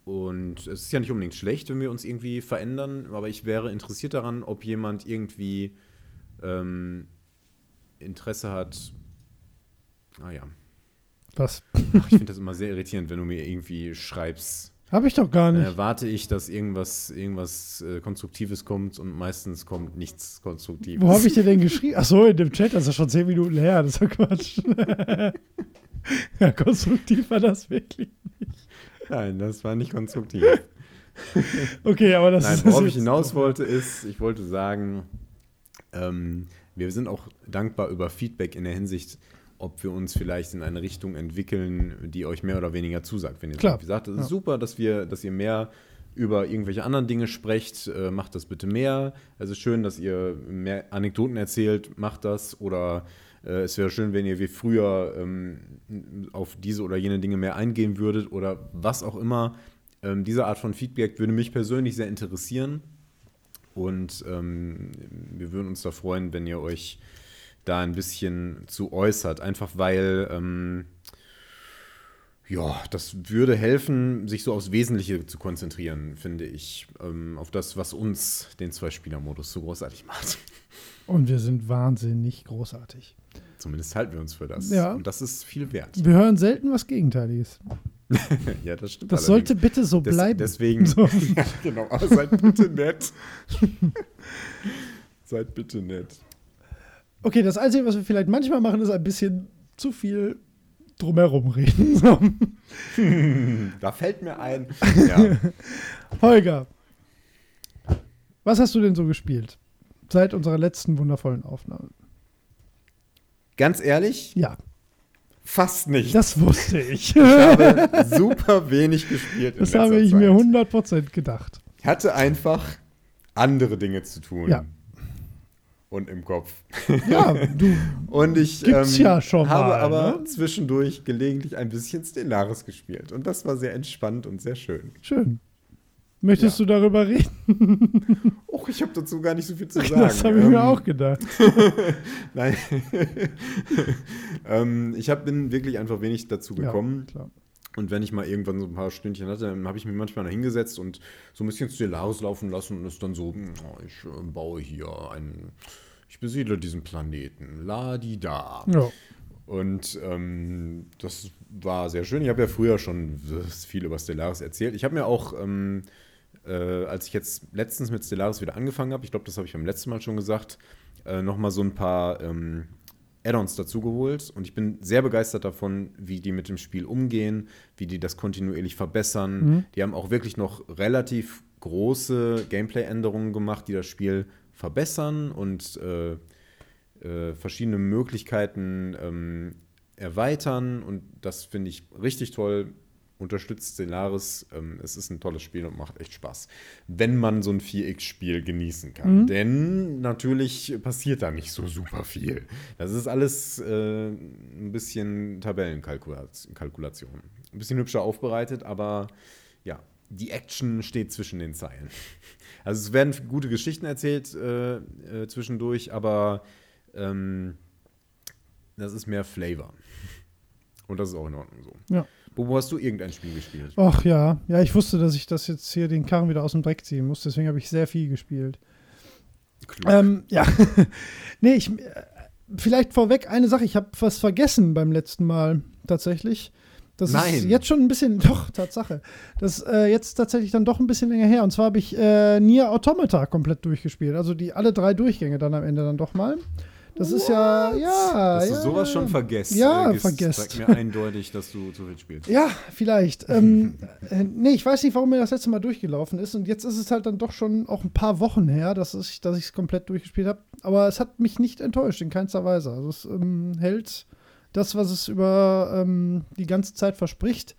und es ist ja nicht unbedingt schlecht, wenn wir uns irgendwie verändern, aber ich wäre interessiert daran, ob jemand irgendwie ähm, Interesse hat. Ah ja. Was? Ach, ich finde das immer sehr irritierend, wenn du mir irgendwie schreibst, Habe ich doch gar dann nicht. erwarte ich, dass irgendwas, irgendwas äh, Konstruktives kommt und meistens kommt nichts Konstruktives. Wo habe ich dir denn geschrieben? Ach so, in dem Chat, das ist ja schon zehn Minuten her, das ist ja Quatsch. <laughs> ja, konstruktiv war das wirklich. Nein, das war nicht konstruktiv. <laughs> Okay, aber das Nein, ist. worauf ich hinaus wollte, ist, ich wollte sagen, ähm, wir sind auch dankbar über Feedback in der Hinsicht, ob wir uns vielleicht in eine Richtung entwickeln, die euch mehr oder weniger zusagt. Wenn ihr Klar, sagt, es ja. ist super, dass wir, dass ihr mehr über irgendwelche anderen Dinge sprecht, äh, macht das bitte mehr. Es ist schön, dass ihr mehr Anekdoten erzählt, macht das. Oder äh, es wäre schön, wenn ihr wie früher ähm, auf diese oder jene Dinge mehr eingehen würdet oder was auch immer. Ähm, diese Art von Feedback würde mich persönlich sehr interessieren. Und ähm, wir würden uns da freuen, wenn ihr euch da ein bisschen zu äußert. Einfach weil, ähm, ja, das würde helfen, sich so aufs Wesentliche zu konzentrieren, finde ich. Ähm, auf das, was uns den Zwei-Spieler-Modus so großartig macht. Und wir sind wahnsinnig großartig. Zumindest halten wir uns für das. Ja. Und das ist viel wert. Wir hören selten was Gegenteiliges. <laughs> ja, das stimmt. Das allerdings. sollte bitte so Des, bleiben. Deswegen, So. <laughs> ja, genau, aber seid bitte nett. <laughs> seid bitte nett. Okay, das Einzige, was wir vielleicht manchmal machen, ist ein bisschen zu viel drumherum reden. So. Da fällt mir ein. Ja. Holger, was hast du denn so gespielt? Seit unserer letzten wundervollen Aufnahme. Ganz ehrlich, Ja, fast nicht. das wusste ich. Ich habe super wenig gespielt. Das habe ich Zeit. mir 100% gedacht. Ich hatte einfach andere Dinge zu tun. Ja. Und im Kopf. Ja, du, <laughs> Und ich Gibt's ähm, ja schon habe mal, aber ne? zwischendurch gelegentlich ein bisschen Stellaris gespielt. Und das war sehr entspannt und sehr schön. schön. Möchtest du darüber reden? <laughs> Och, ich habe dazu gar nicht so viel zu <laughs> sagen. Das habe ich Ähm, mir auch gedacht. <laughs> Nein. ähm, ich hab, bin wirklich einfach wenig dazu gekommen. Ja, klar. Und wenn ich mal irgendwann so ein paar Stündchen hatte, dann habe ich mich manchmal da hingesetzt und so ein bisschen Stellaris laufen lassen und ist dann so, oh, ich äh, baue hier einen, ich besiedle diesen Planeten, la di da. Ja. Und ähm, das war sehr schön. Ich habe ja früher schon viel über Stellaris erzählt. Ich habe mir auch, ähm, äh, als ich jetzt letztens mit Stellaris wieder angefangen habe, ich glaube, das habe ich beim letzten Mal schon gesagt, äh, nochmal so ein paar ähm, Add-ons dazugeholt. Und ich bin sehr begeistert davon, wie die mit dem Spiel umgehen, wie die das kontinuierlich verbessern. Mhm. Die haben auch wirklich noch relativ große Gameplay-Änderungen gemacht, die das Spiel verbessern und äh, äh, verschiedene Möglichkeiten ähm, erweitern und das finde ich richtig toll. Unterstützt Stellaris. Ähm, es ist ein tolles Spiel und macht echt Spaß, wenn man so ein 4X-Spiel genießen kann. Mhm. Denn natürlich passiert da nicht so super viel. Das ist alles äh, ein bisschen Tabellenkalkulation. Ein bisschen hübscher aufbereitet, aber ja, die Action steht zwischen den Zeilen. <laughs> Also es werden gute Geschichten erzählt äh, äh, zwischendurch, aber ähm, das ist mehr Flavor. Und das ist auch in Ordnung so. Ja. Bobo, hast du irgendein Spiel gespielt? Ach ja, ja, ich wusste, dass ich das jetzt hier den Karren wieder aus dem Dreck ziehen muss, deswegen habe ich sehr viel gespielt. Ähm, ja, <laughs> nee, ich, äh, vielleicht vorweg eine Sache, ich habe was vergessen beim letzten Mal tatsächlich. Das ist Nein. jetzt schon ein bisschen, <laughs> doch, Tatsache. Das ist äh, jetzt tatsächlich dann doch ein bisschen länger her. Und zwar habe ich äh, Nier Automata komplett durchgespielt. Also die alle drei Durchgänge dann am Ende dann doch mal. Das ist ja, ja. dass ja, du sowas schon ja. vergisst. Ja, äh, vergesst. Sagt mir eindeutig, dass du zu viel spielst. Ja, vielleicht. <laughs> ähm, äh, nee, ich weiß nicht, warum mir das letzte Mal durchgelaufen ist. Und jetzt ist es halt dann doch schon auch ein paar Wochen her, dass ich es komplett durchgespielt habe. Aber es hat mich nicht enttäuscht, in keinster Weise. Also es ähm, hält das, was es über ähm, die ganze Zeit verspricht.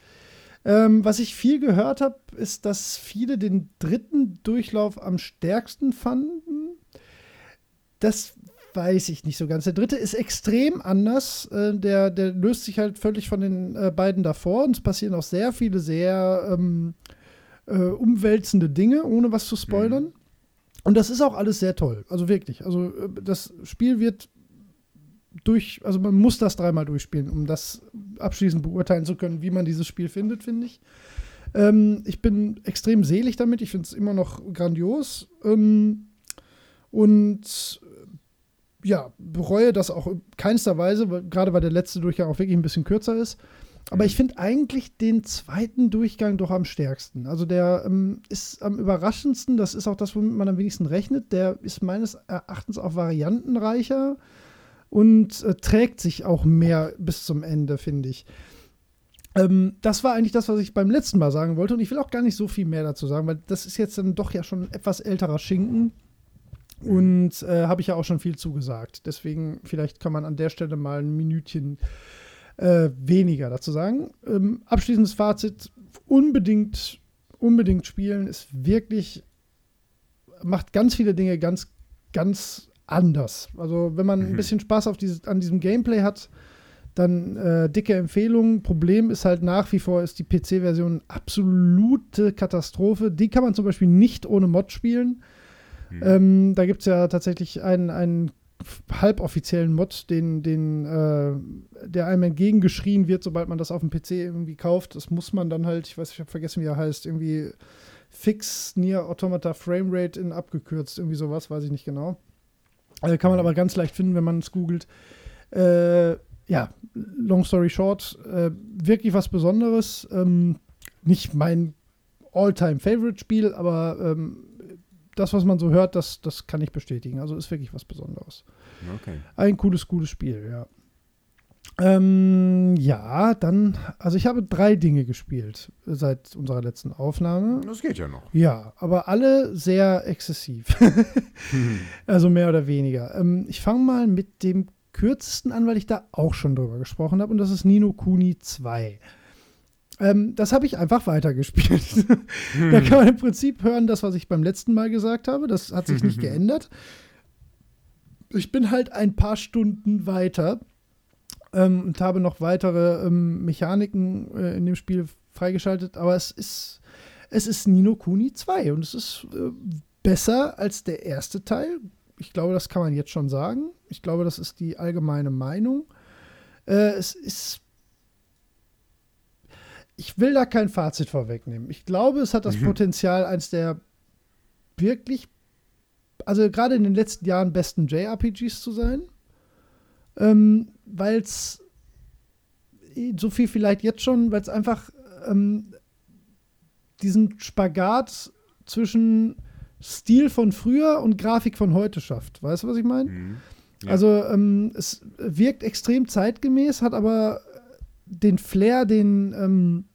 Ähm, was ich viel gehört habe, ist, dass viele den dritten Durchlauf am stärksten fanden. Das weiß ich nicht so ganz. Der dritte ist extrem anders. Äh, der, der löst sich halt völlig von den äh, beiden davor. Und es passieren auch sehr viele sehr ähm, äh, umwälzende Dinge, ohne was zu spoilern. Und das ist auch alles sehr toll. Also wirklich. Also äh, das Spiel wird durch, also man muss das dreimal durchspielen, um das abschließend beurteilen zu können, wie man dieses Spiel findet, finde ich. Ähm, ich bin extrem selig damit. Ich finde es immer noch grandios. Ähm, und ja, bereue das auch in keinster Weise, weil, gerade weil der letzte Durchgang auch wirklich ein bisschen kürzer ist. Aber ich finde eigentlich den zweiten Durchgang doch am stärksten. Also der ähm, ist am überraschendsten, das ist auch das, womit man am wenigsten rechnet. Der ist meines Erachtens auch variantenreicher und äh, trägt sich auch mehr bis zum Ende, finde ich. Ähm, das war eigentlich das, was ich beim letzten Mal sagen wollte. Und ich will auch gar nicht so viel mehr dazu sagen, weil das ist jetzt dann doch ja schon ein etwas älterer Schinken. Und äh, habe ich ja auch schon viel zugesagt. Deswegen, vielleicht kann man an der Stelle mal ein Minütchen äh, weniger dazu sagen. Ähm, abschließendes Fazit: unbedingt, unbedingt spielen. Ist wirklich, macht ganz viele Dinge ganz, ganz anders. Also, wenn man mhm. ein bisschen Spaß auf dieses, an diesem Gameplay hat, dann äh, dicke Empfehlung. Problem ist halt nach wie vor, ist die PC-Version absolute Katastrophe. Die kann man zum Beispiel nicht ohne Mod spielen. Mhm. Ähm, da gibt es ja tatsächlich einen, einen halboffiziellen Mod, den, den, äh, der einem entgegengeschrien wird, sobald man das auf dem PC irgendwie kauft. Das muss man dann halt, ich weiß, ich habe vergessen, wie er heißt, irgendwie Fix Near Automata Framerate in abgekürzt, irgendwie sowas, weiß ich nicht genau. Also kann man aber ganz leicht finden, wenn man es googelt. Äh, ja, long story short, äh, wirklich was Besonderes. Ähm, nicht mein All-Time-Favorite-Spiel, aber ähm, das, was man so hört, das, das kann ich bestätigen. Also ist wirklich was Besonderes. Okay. Ein cooles, cooles Spiel, ja. Ähm, ja, dann, also ich habe drei Dinge gespielt seit unserer letzten Aufnahme. Das geht ja noch. Ja, aber alle sehr exzessiv. <laughs> Also mehr oder weniger. Ähm, ich fange mal mit dem kürzesten an, weil ich da auch schon drüber gesprochen habe und das ist Nino Kuni 2. Ähm, das habe ich einfach weitergespielt. hm. <laughs> Da kann man im Prinzip hören, das, was ich beim letzten Mal gesagt habe. Das hat sich nicht <laughs> geändert. Ich bin halt ein paar Stunden weiter ähm, und habe noch weitere ähm, Mechaniken äh, in dem Spiel freigeschaltet, aber es ist, es ist Nino Kuni 2 und es ist äh, besser als der erste Teil. Ich glaube, das kann man jetzt schon sagen. Ich glaube, das ist die allgemeine Meinung. Äh, es ist ich will da kein Fazit vorwegnehmen. Ich glaube, es hat das mhm. Potenzial, eins der wirklich, also gerade in den letzten Jahren besten JRPGs zu sein. Ähm, weil es so viel vielleicht jetzt schon, weil es einfach ähm, diesen Spagat zwischen Stil von früher und Grafik von heute schafft. Weißt du, was ich meine? Mhm. Ja. Also ähm, es wirkt extrem zeitgemäß, hat aber den Flair, den ähm,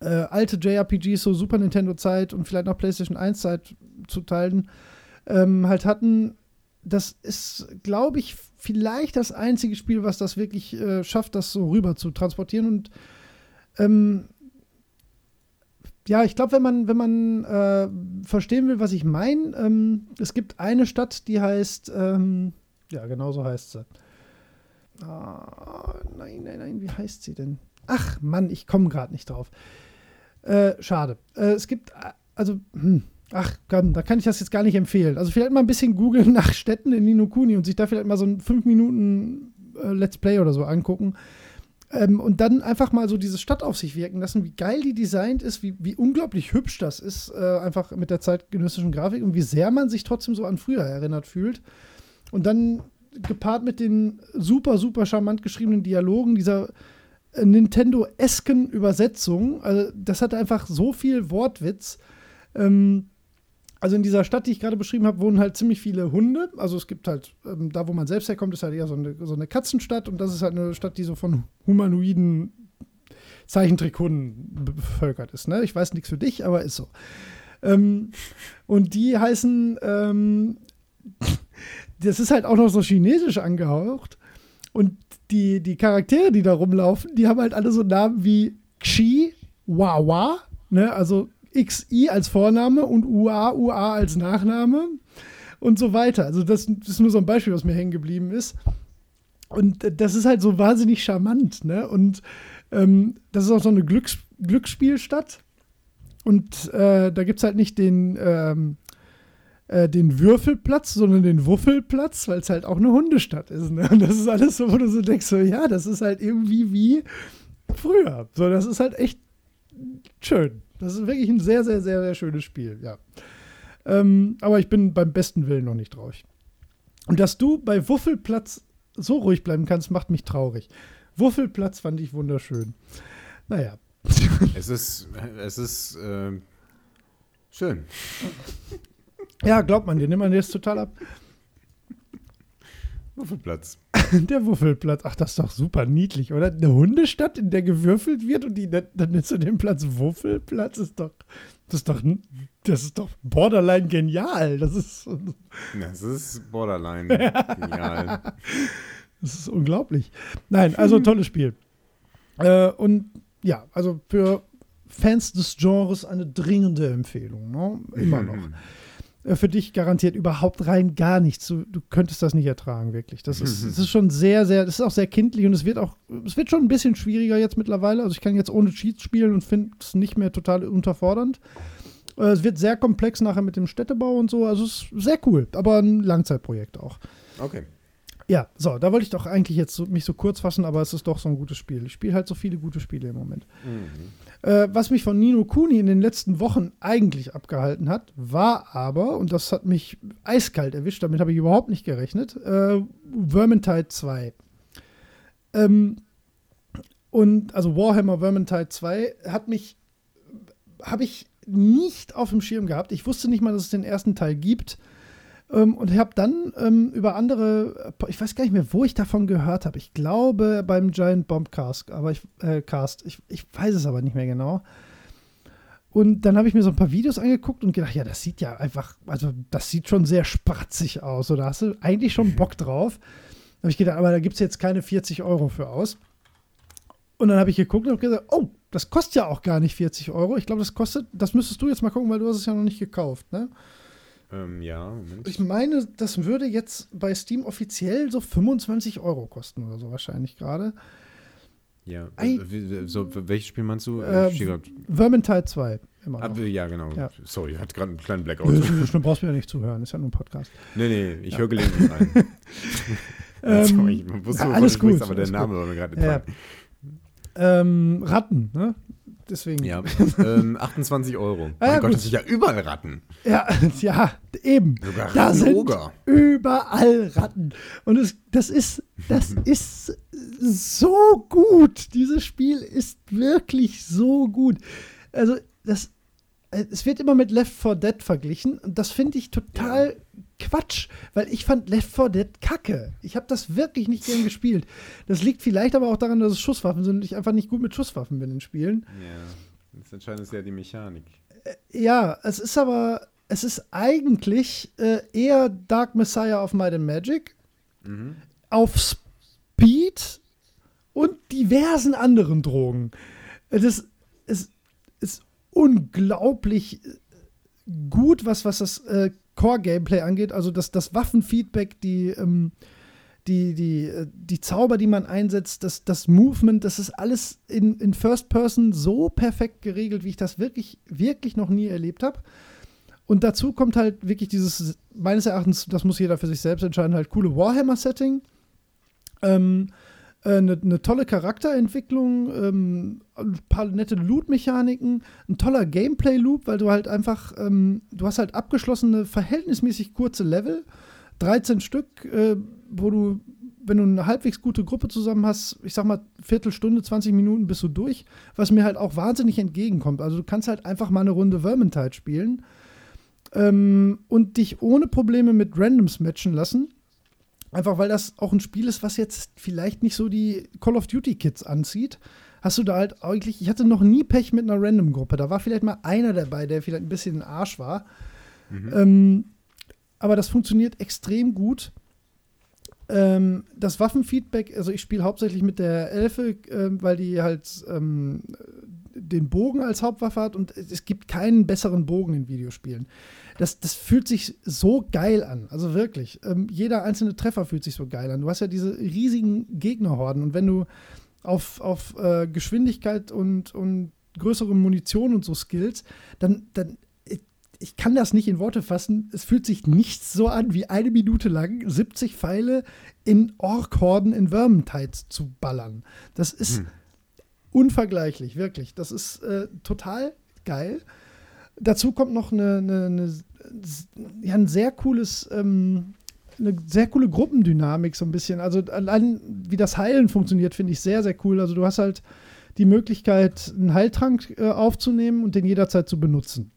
äh, alte JRPGs, so Super Nintendo-Zeit und vielleicht noch PlayStation 1-Zeit zu teilen, ähm, halt hatten. Das ist, glaube ich, vielleicht das einzige Spiel, was das wirklich äh, schafft, das so rüber zu transportieren. Und ähm, ja, ich glaube, wenn man, wenn man äh, verstehen will, was ich meine, ähm, es gibt eine Stadt, die heißt, ähm, ja, genau so heißt sie. Ah, nein, nein, nein, wie heißt sie denn? Ach Mann, ich komme gerade nicht drauf. Äh, schade. Äh, es gibt, äh, also, hm, ach komm, da kann ich das jetzt gar nicht empfehlen. Also vielleicht mal ein bisschen googeln <laughs> nach Städten in Ninokuni und sich da vielleicht mal so ein 5 Minuten äh, Let's Play oder so angucken. Ähm, und dann einfach mal so diese Stadt auf sich wirken lassen, wie geil die designt ist, wie, wie unglaublich hübsch das ist, äh, einfach mit der zeitgenössischen Grafik und wie sehr man sich trotzdem so an früher erinnert fühlt. Und dann gepaart mit den super, super charmant geschriebenen Dialogen, dieser Nintendo-esken Übersetzung. Also, das hat einfach so viel Wortwitz. Ähm, also in dieser Stadt, die ich gerade beschrieben habe, wohnen halt ziemlich viele Hunde. Also es gibt halt, ähm, da wo man selbst herkommt, ist halt eher so eine, so eine Katzenstadt und das ist halt eine Stadt, die so von humanoiden Zeichentrickhunden bevölkert ist. Ne? Ich weiß nichts für dich, aber ist so. Ähm, und die heißen, ähm, <laughs> das ist halt auch noch so chinesisch angehaucht. Und die, die Charaktere, die da rumlaufen, die haben halt alle so Namen wie Xi, Wawa, ne, also XI als Vorname und UA, UA als Nachname und so weiter. Also das, das ist nur so ein Beispiel, was mir hängen geblieben ist. Und das ist halt so wahnsinnig charmant, ne? Und ähm, das ist auch so eine Glücks Glücksspielstadt. Und äh, da gibt es halt nicht den, ähm, äh, den Würfelplatz, sondern den Wuffelplatz, weil es halt auch eine Hundestadt ist. Ne? Und das ist alles so, wo du so denkst, so, ja, das ist halt irgendwie wie früher. So, das ist halt echt schön. Das ist wirklich ein sehr, sehr, sehr, sehr schönes Spiel, ja. Ähm, aber ich bin beim besten Willen noch nicht traurig. Und dass du bei Wuffelplatz so ruhig bleiben kannst, macht mich traurig. Wuffelplatz fand ich wunderschön. Naja. Es ist, es ist äh, schön. <laughs> Ja, glaubt man dir, nimmt man dir das total ab. Wuffelplatz. <laughs> Der Wuffelplatz. Ach, das ist doch super niedlich, oder? Eine Hundestadt, in der gewürfelt wird und die, dann nennst du den Platz Wuffelplatz. Ist doch, das ist doch, das ist doch borderline genial. Das ist. Das ist borderline <laughs> genial. Das ist unglaublich. Nein, also tolles Spiel. Äh, und ja, also für Fans des Genres eine dringende Empfehlung. Ne? Immer <laughs> noch. Äh, für dich garantiert überhaupt rein gar nichts. Du, du könntest das nicht ertragen, wirklich. Das ist, <laughs> das ist schon sehr, sehr, das ist auch sehr kindlich und es wird auch, es wird schon ein bisschen schwieriger jetzt mittlerweile. Also ich kann jetzt ohne Cheats spielen und finde es nicht mehr total unterfordernd. Äh, es wird sehr komplex nachher mit dem Städtebau und so. Also es ist sehr cool, aber ein Langzeitprojekt auch. Okay. Ja, so, da wollte ich doch eigentlich jetzt so, mich so kurz fassen, aber es ist doch so ein gutes Spiel. Ich spiele halt so viele gute Spiele im Moment. Mhm. Äh, was mich von Nino Kuni in den letzten Wochen eigentlich abgehalten hat, war aber, und das hat mich eiskalt erwischt, damit habe ich überhaupt nicht gerechnet, äh, Vermintide 2. Ähm, und also Warhammer Vermintide 2 hat mich, habe ich nicht auf dem Schirm gehabt. Ich wusste nicht mal, dass es den ersten Teil gibt. Ähm, und ich habe dann ähm, über andere, ich weiß gar nicht mehr, wo ich davon gehört habe. Ich glaube beim Giant Bombcast, aber ich, äh, Cast, ich, ich weiß es aber nicht mehr genau. Und dann habe ich mir so ein paar Videos angeguckt und gedacht, ja, das sieht ja einfach, also das sieht schon sehr spratzig aus. Oder hast du eigentlich schon Bock drauf? Da habe ich gedacht, aber da gibt es jetzt keine 40 Euro für aus. Und dann habe ich geguckt und habe gesagt, oh, das kostet ja auch gar nicht 40 Euro. Ich glaube, das kostet, das müsstest du jetzt mal gucken, weil du hast es ja noch nicht gekauft, ne? Ähm, ja, Moment. Ich meine, das würde jetzt bei Steam offiziell so 25 Euro kosten oder so wahrscheinlich gerade. Ja, wie- so, welches Spiel meinst du? Äh, grad- Vermintide 2. Immer Ah, noch. ja, genau. Ja. Sorry, hatte gerade einen kleinen Blackout. Schlimm brauchst du mir ja nicht zuhören, ist ja nur ein Podcast. nee, nee, ich höre gelegentlich rein. <laughs> <laughs> Ähm, Sorry, ich wusste, ja, alles du sprichst, gut, aber der Name war mir gerade Ja. Ähm, Ratten, ne? Deswegen. Ja, <laughs> ähm, 28 Euro. Ah, ja, mein Gott, gut. das sind ja überall Ratten. Ja, <laughs> ja, eben. Sogar Da sind Rattenoger. überall Ratten. Und es, das ist, das <laughs> ist so gut. Dieses Spiel ist wirklich so gut. Also, das, äh, es wird immer mit Left 4 Dead verglichen. Und das finde ich total Quatsch, weil ich fand Left 4 Dead kacke. Ich habe das wirklich nicht gern gespielt. Das liegt vielleicht aber auch daran, dass es Schusswaffen sind und ich einfach nicht gut mit Schusswaffen bin in Spielen. Ja, das entscheidend ist ja die Mechanik. Ja, es ist aber, es ist eigentlich äh, eher Dark Messiah of Might and Magic Mhm. auf Speed und diversen anderen Drogen. Das ist, ist unglaublich äh, gut, was, was das äh, Core-Gameplay angeht. Also das, das Waffenfeedback, die, ähm, die, die, äh, die Zauber, die man einsetzt, das, das Movement, das ist alles in, in First Person so perfekt geregelt, wie ich das wirklich, wirklich noch nie erlebt habe. Und dazu kommt halt wirklich dieses, meines Erachtens, das muss jeder für sich selbst entscheiden, halt coole Warhammer-Setting. Ähm, eine, eine tolle Charakterentwicklung, ähm, ein paar nette Loot-Mechaniken, ein toller Gameplay-Loop, weil du halt einfach, ähm, du hast halt abgeschlossene, verhältnismäßig kurze Level, 13 Stück, äh, wo du, wenn du eine halbwegs gute Gruppe zusammen hast, ich sag mal, Viertelstunde, 20 Minuten bist du durch, was mir halt auch wahnsinnig entgegenkommt. Also du kannst halt einfach mal eine Runde Vermintide spielen ähm, und dich ohne Probleme mit Randoms matchen lassen. Einfach weil das auch ein Spiel ist, was jetzt vielleicht nicht so die Call of Duty Kids anzieht. Hast du da halt eigentlich, ich hatte noch nie Pech mit einer Random-Gruppe. Da war vielleicht mal einer dabei, der vielleicht ein bisschen ein Arsch war. Ähm, aber das funktioniert extrem gut. Ähm, das Waffenfeedback, also ich spiele hauptsächlich mit der Elfe, ähm, weil die halt ähm, den Bogen als Hauptwaffe hat und es gibt keinen besseren Bogen in Videospielen. Das, das fühlt sich so geil an, also wirklich. Ähm, jeder einzelne Treffer fühlt sich so geil an. Du hast ja diese riesigen Gegnerhorden und wenn du auf, auf äh, Geschwindigkeit und, und größere Munition und so skills, dann, dann ich, ich kann das nicht in Worte fassen. Es fühlt sich nichts so an, wie eine Minute lang 70 Pfeile in Ork-Horden in Vermintide zu ballern. Das ist Hm. unvergleichlich, wirklich. Das ist äh, total geil. Dazu kommt noch eine, eine, eine, ja, ein sehr cooles ähm, eine sehr coole Gruppendynamik, so ein bisschen. Also allein wie das Heilen funktioniert, finde ich sehr, sehr cool. Also du hast halt die Möglichkeit, einen Heiltrank äh, aufzunehmen und den jederzeit zu benutzen.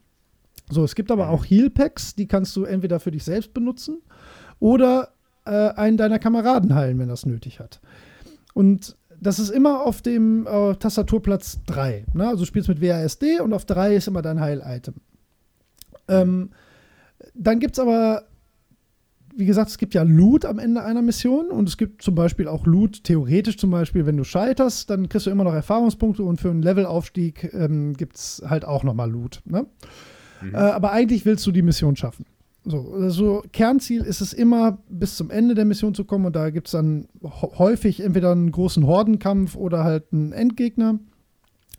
So, es gibt aber auch Heal Packs, die kannst du entweder für dich selbst benutzen oder äh, einen deiner Kameraden heilen, wenn das nötig hat. Und das ist immer auf dem äh, Tastaturplatz 3. Ne? Also du spielst mit WASD und auf 3 ist immer dein Heil-Item. Ähm, dann gibt es aber, wie gesagt, es gibt ja Loot am Ende einer Mission und es gibt zum Beispiel auch Loot, theoretisch zum Beispiel, wenn du scheiterst, dann kriegst du immer noch Erfahrungspunkte und für einen Levelaufstieg ähm, gibt es halt auch nochmal Loot. Ne? Mhm. Äh, aber eigentlich willst du die Mission schaffen. So, also Kernziel ist es immer, bis zum Ende der Mission zu kommen und da gibt es dann häufig entweder einen großen Hordenkampf oder halt einen Endgegner,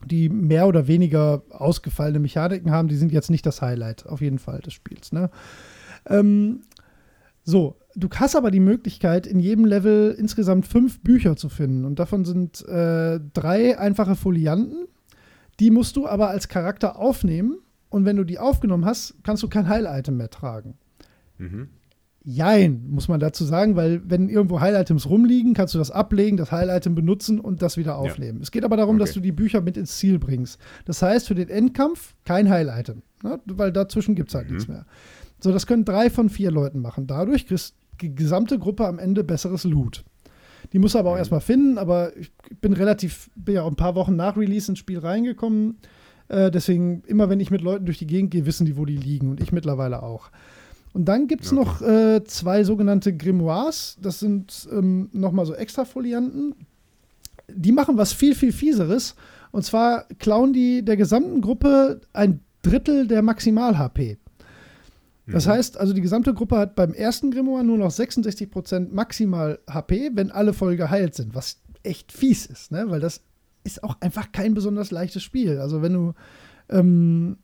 die mehr oder weniger ausgefallene Mechaniken haben. Die sind jetzt nicht das Highlight, auf jeden Fall, des Spiels. Ne? Ähm, so, du hast aber die Möglichkeit, in jedem Level insgesamt fünf Bücher zu finden und davon sind äh, drei einfache Folianten. Die musst du aber als Charakter aufnehmen und wenn du die aufgenommen hast, kannst du kein Heil-Item mehr tragen. Mhm. Jein, muss man dazu sagen, weil wenn irgendwo Heil-Items rumliegen, kannst du das ablegen, das Heil-Item benutzen und das wieder aufnehmen. Ja. Es geht aber darum, okay. dass du die Bücher mit ins Ziel bringst. Das heißt, für den Endkampf kein Heil-Item, ne? weil dazwischen gibt es halt mhm. nichts mehr. So, das können drei von vier Leuten machen. Dadurch kriegst die gesamte Gruppe am Ende besseres Loot. Die muss aber auch mhm. erstmal finden, aber ich bin relativ, bin ja auch ein paar Wochen nach Release ins Spiel reingekommen äh, deswegen, immer wenn ich mit Leuten durch die Gegend gehe, wissen die, wo die liegen. Und ich mittlerweile auch. Und dann gibt es okay. noch äh, zwei sogenannte Grimoires. Das sind ähm, nochmal so Extrafolianten. Die machen was viel, viel fieseres. Und zwar klauen die der gesamten Gruppe ein Drittel der Maximal-HP. Das mhm. heißt, also die gesamte Gruppe hat beim ersten Grimoire nur noch 66% maximal HP, wenn alle voll geheilt sind, was echt fies ist, ne? weil das ist auch einfach kein besonders leichtes Spiel. Also wenn du, ähm,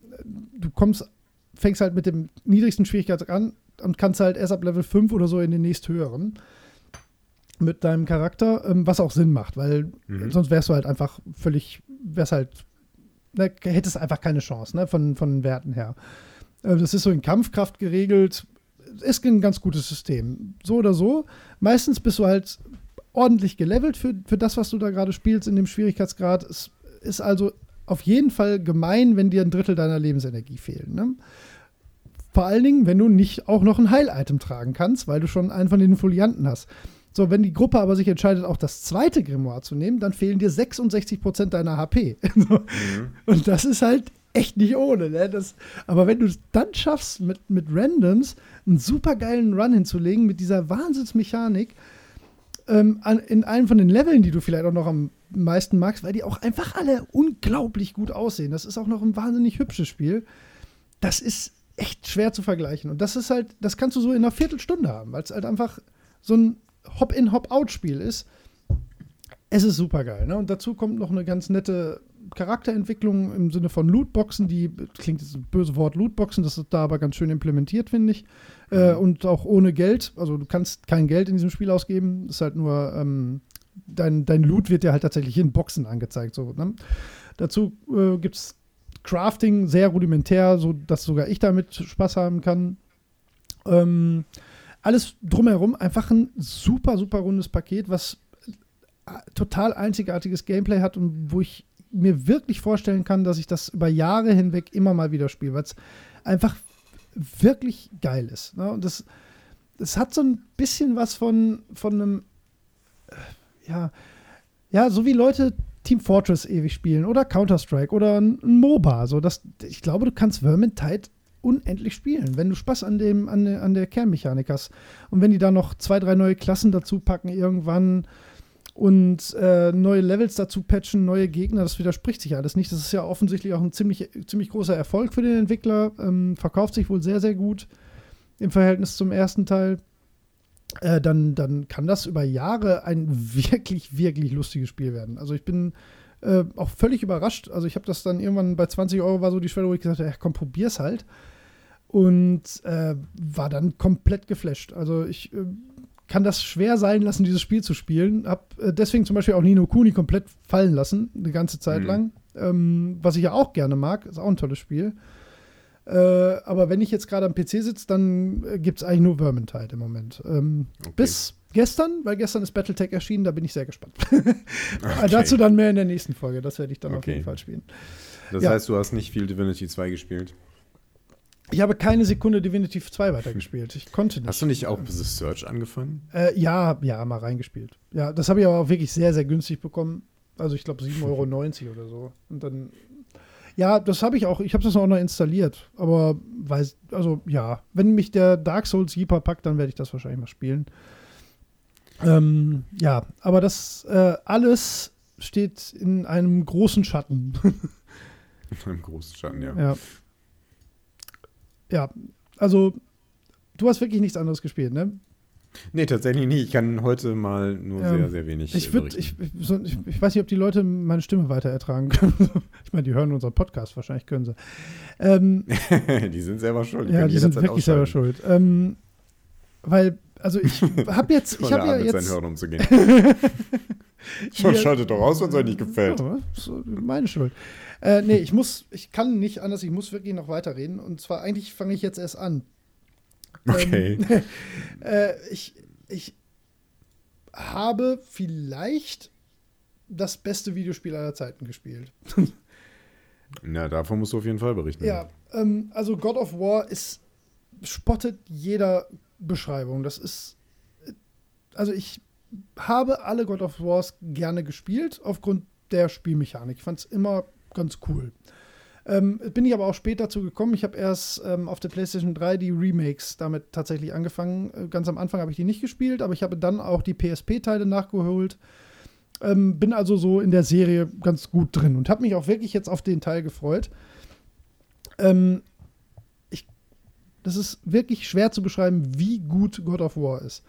du kommst, fängst halt mit dem niedrigsten Schwierigkeitsgrad an und kannst halt erst ab Level 5 oder so in den nächsthöheren mit deinem Charakter, ähm, was auch Sinn macht, weil mhm. sonst wärst du halt einfach völlig, wärst halt, ne, hättest einfach keine Chance, ne, von, von den Werten her. Äh, das ist so in Kampfkraft geregelt, ist ein ganz gutes System. So oder so. Meistens bist du halt ordentlich gelevelt für, für das, was du da gerade spielst in dem Schwierigkeitsgrad. Es ist also auf jeden Fall gemein, wenn dir ein Drittel deiner Lebensenergie fehlen. Ne? Vor allen Dingen, wenn du nicht auch noch ein Heil-Item tragen kannst, weil du schon einen von den Folianten hast. So, wenn die Gruppe aber sich entscheidet, auch das zweite Grimoire zu nehmen, dann fehlen dir 66% deiner HP. <laughs> mhm. Und das ist halt echt nicht ohne. Ne? Das, aber wenn du es dann schaffst, mit, mit Randoms einen super geilen Run hinzulegen, mit dieser Wahnsinnsmechanik, ähm, an, in einem von den Leveln, die du vielleicht auch noch am meisten magst, weil die auch einfach alle unglaublich gut aussehen. Das ist auch noch ein wahnsinnig hübsches Spiel. Das ist echt schwer zu vergleichen. Und das ist halt, das kannst du so in einer Viertelstunde haben, weil es halt einfach so ein Hop-in, Hop-out-Spiel ist. Es ist super geil. Ne? Und dazu kommt noch eine ganz nette Charakterentwicklung im Sinne von Lootboxen, die klingt jetzt ein böse Wort Lootboxen, das ist da aber ganz schön implementiert, finde ich. Äh, mhm. und auch ohne Geld. Also du kannst kein Geld in diesem Spiel ausgeben. Ist halt nur, ähm, dein, dein Loot wird dir halt tatsächlich in Boxen angezeigt. So, ne? Dazu äh, gibt es Crafting sehr rudimentär, so dass sogar ich damit Spaß haben kann. Ähm, alles drumherum einfach ein super, super rundes Paket, was äh, total einzigartiges Gameplay hat und wo ich mir wirklich vorstellen kann, dass ich das über Jahre hinweg immer mal wieder spiele, weil es einfach wirklich geil ist. Ne? Und das, das hat so ein bisschen was von, von einem, äh, ja, ja, so wie Leute Team Fortress ewig spielen oder Counter-Strike oder ein, ein MOBA. So, das, ich glaube, du kannst Vermintide unendlich spielen, wenn du Spaß an, dem, an, an der Kernmechanik hast. Und wenn die da noch zwei, drei neue Klassen dazu packen, irgendwann und äh, neue Levels dazu patchen, neue Gegner, das widerspricht sich alles nicht. Das ist ja offensichtlich auch ein ziemlich, ziemlich großer Erfolg für den Entwickler. Ähm, verkauft sich wohl sehr, sehr gut im Verhältnis zum ersten Teil. Äh, dann, dann kann das über Jahre ein <laughs> wirklich, wirklich lustiges Spiel werden. Also ich bin äh, auch völlig überrascht. Also ich habe das dann irgendwann bei 20 Euro war so die Schwelle, wo ich gesagt habe, ja, komm, probier's halt. Und äh, war dann komplett geflasht. Also ich äh, kann das schwer sein lassen, dieses Spiel zu spielen. Hab äh, deswegen zum Beispiel auch Nino Kuni komplett fallen lassen, eine ganze Zeit mhm. lang. Ähm, was ich ja auch gerne mag, ist auch ein tolles Spiel. Äh, aber wenn ich jetzt gerade am PC sitze, dann äh, gibt es eigentlich nur Vermintide im Moment. Ähm, okay. Bis gestern, weil gestern ist Battletech erschienen, da bin ich sehr gespannt. <laughs> okay. Dazu dann mehr in der nächsten Folge, das werde ich dann okay. auf jeden Fall spielen. Das ja. heißt, du hast nicht viel Divinity 2 gespielt? Ich habe keine Sekunde Divinity 2 weitergespielt. Ich konnte nicht. Hast du nicht auch The Search angefangen? Äh, ja, ja, mal reingespielt. Ja, das habe ich aber auch wirklich sehr, sehr günstig bekommen. Also ich glaube 7,90 Euro <laughs> oder so. Und dann, ja, das habe ich auch, ich habe das auch noch installiert. Aber weiß, also ja, wenn mich der Dark Souls Jeeper packt, dann werde ich das wahrscheinlich mal spielen. Ähm, ja, aber das äh, alles steht in einem großen Schatten. <laughs> in einem großen Schatten, ja. Ja. Ja, also du hast wirklich nichts anderes gespielt, ne? Nee, tatsächlich nicht. Ich kann heute mal nur ähm, sehr, sehr wenig. Ich, würd, ich, ich, ich, weiß nicht, ob die Leute meine Stimme weiter ertragen können. <laughs> ich meine, die hören unseren Podcast, wahrscheinlich können sie. Ähm, <laughs> die sind selber schuld. Die ja, die sind wirklich selber schuld. Ähm, weil, also ich <laughs> habe jetzt. ich habe ja jetzt. Seinen Hörern umzugehen. Schon schaltet doch aus, wenn es euch nicht gefällt. Ja, meine Schuld. Äh, nee, ich muss, ich kann nicht anders, ich muss wirklich noch weiterreden. Und zwar, eigentlich fange ich jetzt erst an. Okay. Ähm, <laughs> äh, ich, ich habe vielleicht das beste Videospiel aller Zeiten gespielt. <laughs> Na, davon musst du auf jeden Fall berichten. Ja, ähm, also God of War ist spottet jeder Beschreibung. Das ist also ich habe alle God of Wars gerne gespielt aufgrund der Spielmechanik. Ich fand es immer ganz cool. Ähm, bin ich aber auch später dazu gekommen. Ich habe erst ähm, auf der PlayStation 3 die Remakes damit tatsächlich angefangen. Äh, ganz am Anfang habe ich die nicht gespielt, aber ich habe dann auch die PSP-Teile nachgeholt. Ähm, bin also so in der Serie ganz gut drin und habe mich auch wirklich jetzt auf den Teil gefreut. Ähm, ich, das ist wirklich schwer zu beschreiben, wie gut God of War ist.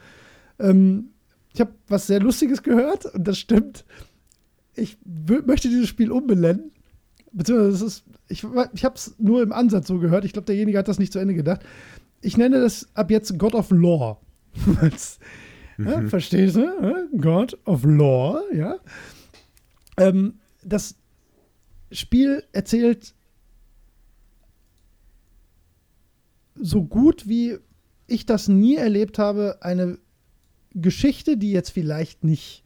Ähm, ich habe was sehr Lustiges gehört und das stimmt. Ich möchte dieses Spiel umbenennen beziehungsweise ist, ich, ich habe es nur im Ansatz so gehört. Ich glaube, derjenige hat das nicht zu Ende gedacht. Ich nenne das ab jetzt God of Law. <laughs> mhm. ja, verstehst du? God of Law, ja. Ähm, das Spiel erzählt so gut wie ich das nie erlebt habe, eine Geschichte, die jetzt vielleicht nicht,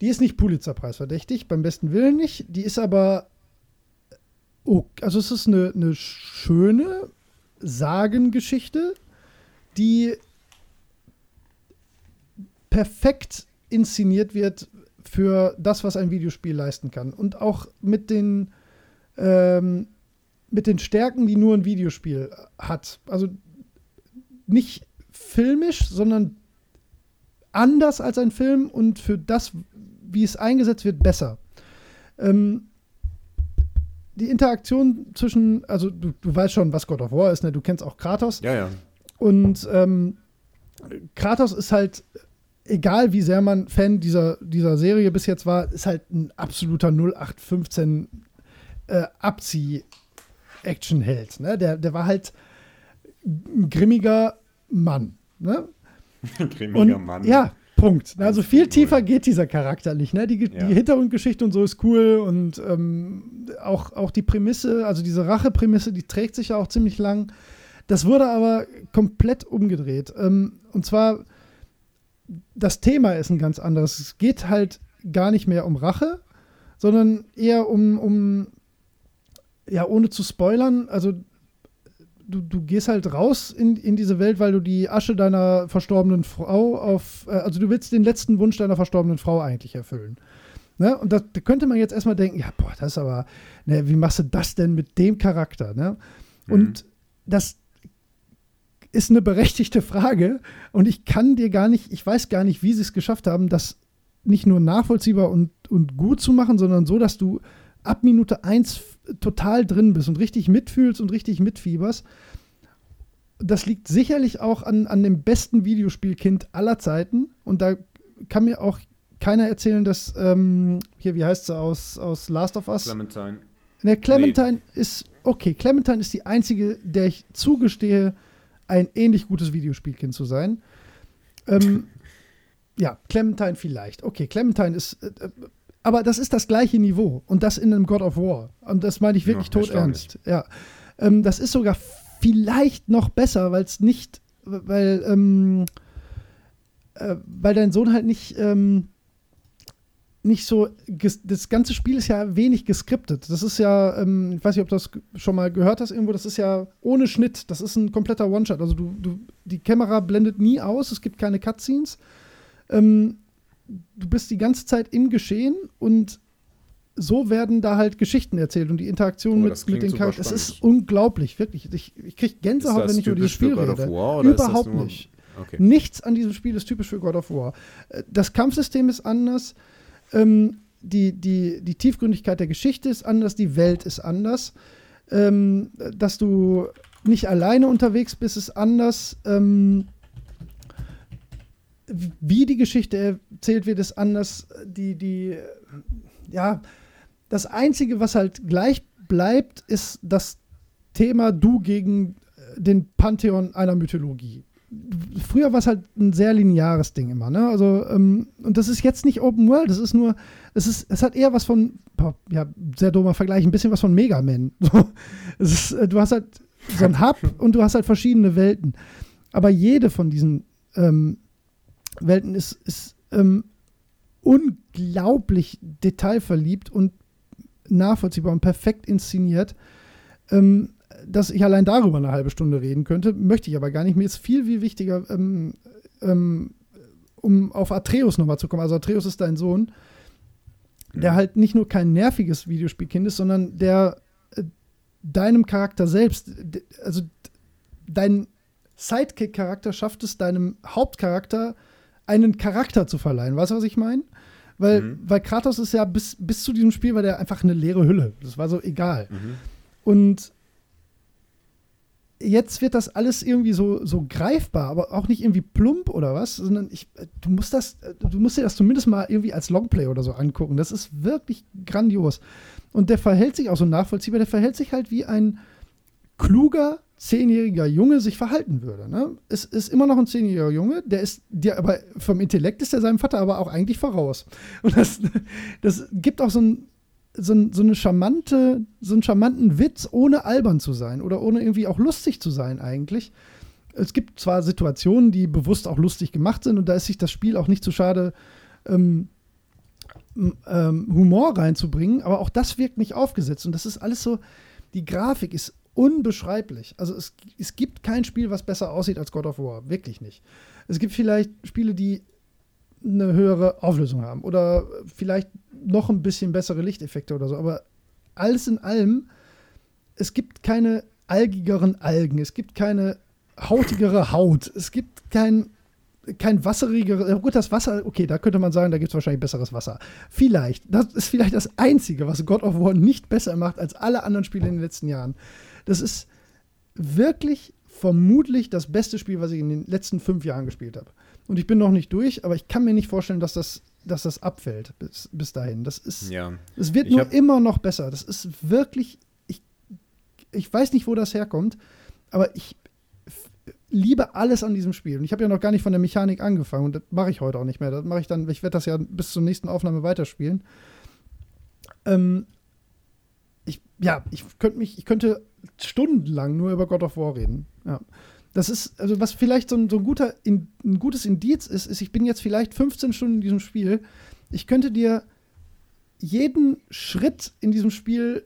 die ist nicht Pulitzerpreis verdächtig, beim besten Willen nicht, die ist aber Oh, also es ist eine, eine schöne Sagengeschichte, die perfekt inszeniert wird für das, was ein Videospiel leisten kann. Und auch mit den, ähm, mit den Stärken, die nur ein Videospiel hat. Also nicht filmisch, sondern anders als ein Film und für das, wie es eingesetzt wird, besser. Ähm, die Interaktion zwischen, also du, du weißt schon, was God of War ist, ne? Du kennst auch Kratos. Ja, ja. Und ähm, Kratos ist halt, egal wie sehr man Fan dieser, dieser Serie bis jetzt war, ist halt ein absoluter 0815 äh, Abzieh-Action-Held. Ne? Der, der war halt ein grimmiger Mann. Ne? <laughs> grimmiger Und, Mann. Ja, Punkt. Also viel tiefer geht dieser Charakter nicht. Ne? Die, ja. die Hintergrundgeschichte und so ist cool und ähm, auch, auch die Prämisse, also diese Rache-Prämisse, die trägt sich ja auch ziemlich lang. Das wurde aber komplett umgedreht. Ähm, und zwar, das Thema ist ein ganz anderes. Es geht halt gar nicht mehr um Rache, sondern eher um, um ja, ohne zu spoilern, also du, du gehst halt raus in, in diese Welt, weil du die Asche deiner verstorbenen Frau auf, äh, also du willst den letzten Wunsch deiner verstorbenen Frau eigentlich erfüllen. Ne? Und da, da könnte man jetzt erstmal denken, ja, boah, das ist aber, ne, wie machst du das denn mit dem Charakter? Ne? Mhm. Und das ist eine berechtigte Frage und ich kann dir gar nicht, ich weiß gar nicht, wie sie es geschafft haben, das nicht nur nachvollziehbar und, und gut zu machen, sondern so, dass du ab Minute 1 total drin bist und richtig mitfühlst und richtig mitfieberst. Das liegt sicherlich auch an, an dem besten Videospielkind aller Zeiten. Und da kann mir auch keiner erzählen, dass, ähm, hier, wie heißt sie aus, aus Last of Us? Clementine. Ne, Clementine nee. ist, okay, Clementine ist die einzige, der ich zugestehe, ein ähnlich gutes Videospielkind zu sein. Ähm, <laughs> ja, Clementine vielleicht. Okay, Clementine ist, äh, äh aber das ist das gleiche Niveau und das in einem God of War. Und das meine ich wirklich ja, tot ernst. Ja. Ähm, das ist sogar vielleicht noch besser, weil es nicht, weil, ähm, äh, weil dein Sohn halt nicht, ähm, nicht so, das ganze Spiel ist ja wenig geskriptet. Das ist ja, ähm, ich weiß nicht, ob du das schon mal gehört hast irgendwo, das ist ja ohne Schnitt, das ist ein kompletter One-Shot. Also du, du, die Kamera blendet nie aus, es gibt keine Cutscenes. Ähm, du bist die ganze Zeit im Geschehen und so werden da halt Geschichten erzählt und die Interaktion oh, mit, mit den Charakteren. Es ist unglaublich, wirklich. Ich, ich kriege Gänsehaut, wenn ich über dieses Spiel rede. War, Überhaupt nicht. Okay. Nichts an diesem Spiel ist typisch für God of War. Das Kampfsystem ist anders. Ähm, die, die, die Tiefgründigkeit der Geschichte ist anders, die Welt ist anders. Ähm, dass du nicht alleine unterwegs bist, ist anders. Ähm, wie die Geschichte erzählt wird, ist anders. Die, die, ja, das Einzige, was halt gleich bleibt, ist das Thema Du gegen äh, den Pantheon einer Mythologie. Früher war es halt ein sehr lineares Ding immer, ne? Also, ähm, und das ist jetzt nicht Open World, das ist nur, es ist, es hat eher was von, ja, sehr dummer Vergleich, ein bisschen was von Mega Man. <laughs> es ist, äh, du hast halt so ein Hub <laughs> und du hast halt verschiedene Welten. Aber jede von diesen ähm, Welten ist, ist ähm, unglaublich detailverliebt und nachvollziehbar und perfekt inszeniert, ähm, dass ich allein darüber eine halbe Stunde reden könnte. Möchte ich aber gar nicht. Mir ist viel, viel wichtiger, ähm, ähm, um auf Atreus nochmal zu kommen. Also Atreus ist dein Sohn, der halt nicht nur kein nerviges Videospielkind ist, sondern der äh, deinem Charakter selbst, also dein Sidekick-Charakter schafft es deinem Hauptcharakter einen Charakter zu verleihen. Weißt du, was ich meine? Weil, mhm. weil Kratos ist ja bis, bis zu diesem Spiel war der einfach eine leere Hülle. Das war so egal. Mhm. Und jetzt wird das alles irgendwie so, so greifbar, aber auch nicht irgendwie plump oder was, sondern ich, du musst das, du musst dir das zumindest mal irgendwie als Longplay oder so angucken. Das ist wirklich grandios. Und der verhält sich auch so nachvollziehbar, der verhält sich halt wie ein kluger, zehnjähriger Junge sich verhalten würde. Ne? Es ist immer noch ein zehnjähriger Junge, der ist, der aber vom Intellekt ist er seinem Vater aber auch eigentlich voraus. <laughs> Und das, das gibt auch so, ein, so, so eine charmante, so einen charmanten Witz, ohne albern zu sein oder ohne irgendwie auch lustig zu sein eigentlich. Es gibt zwar Situationen, die bewusst auch lustig gemacht sind und da ist sich das Spiel auch nicht zu schade, ähm, ähm, Humor reinzubringen, aber auch das wirkt nicht aufgesetzt und das ist alles so, die Grafik ist unbeschreiblich. Also es, es gibt kein Spiel, was besser aussieht als God of War. Wirklich nicht. Es gibt vielleicht Spiele, die eine höhere Auflösung haben oder vielleicht noch ein bisschen bessere Lichteffekte oder so. Aber alles in allem, es gibt keine algigeren Algen, es gibt keine hautigere Haut, es gibt kein, kein wasserigeres. Gut, das Wasser, okay, da könnte man sagen, da gibt es wahrscheinlich besseres Wasser. Vielleicht. Das ist vielleicht das Einzige, was God of War nicht besser macht als alle anderen Spiele in den letzten Jahren. Das ist wirklich vermutlich das beste Spiel, was ich in den letzten fünf Jahren gespielt habe. Und ich bin noch nicht durch, aber ich kann mir nicht vorstellen, dass das, dass das abfällt bis, bis dahin. Das ist. Ja. Es wird ich nur immer noch besser. Das ist wirklich. Ich, ich weiß nicht, wo das herkommt, aber ich liebe alles an diesem Spiel. Und ich habe ja noch gar nicht von der Mechanik angefangen und das mache ich heute auch nicht mehr. Das mache ich dann, ich werde das ja bis zur nächsten Aufnahme weiterspielen. Ähm, ich, ja, ich könnte mich, ich könnte stundenlang nur über God of War reden. Ja. Das ist, also was vielleicht so ein, so ein, guter, in, ein gutes Indiz ist, ist, ich bin jetzt vielleicht 15 Stunden in diesem Spiel. Ich könnte dir jeden Schritt in diesem Spiel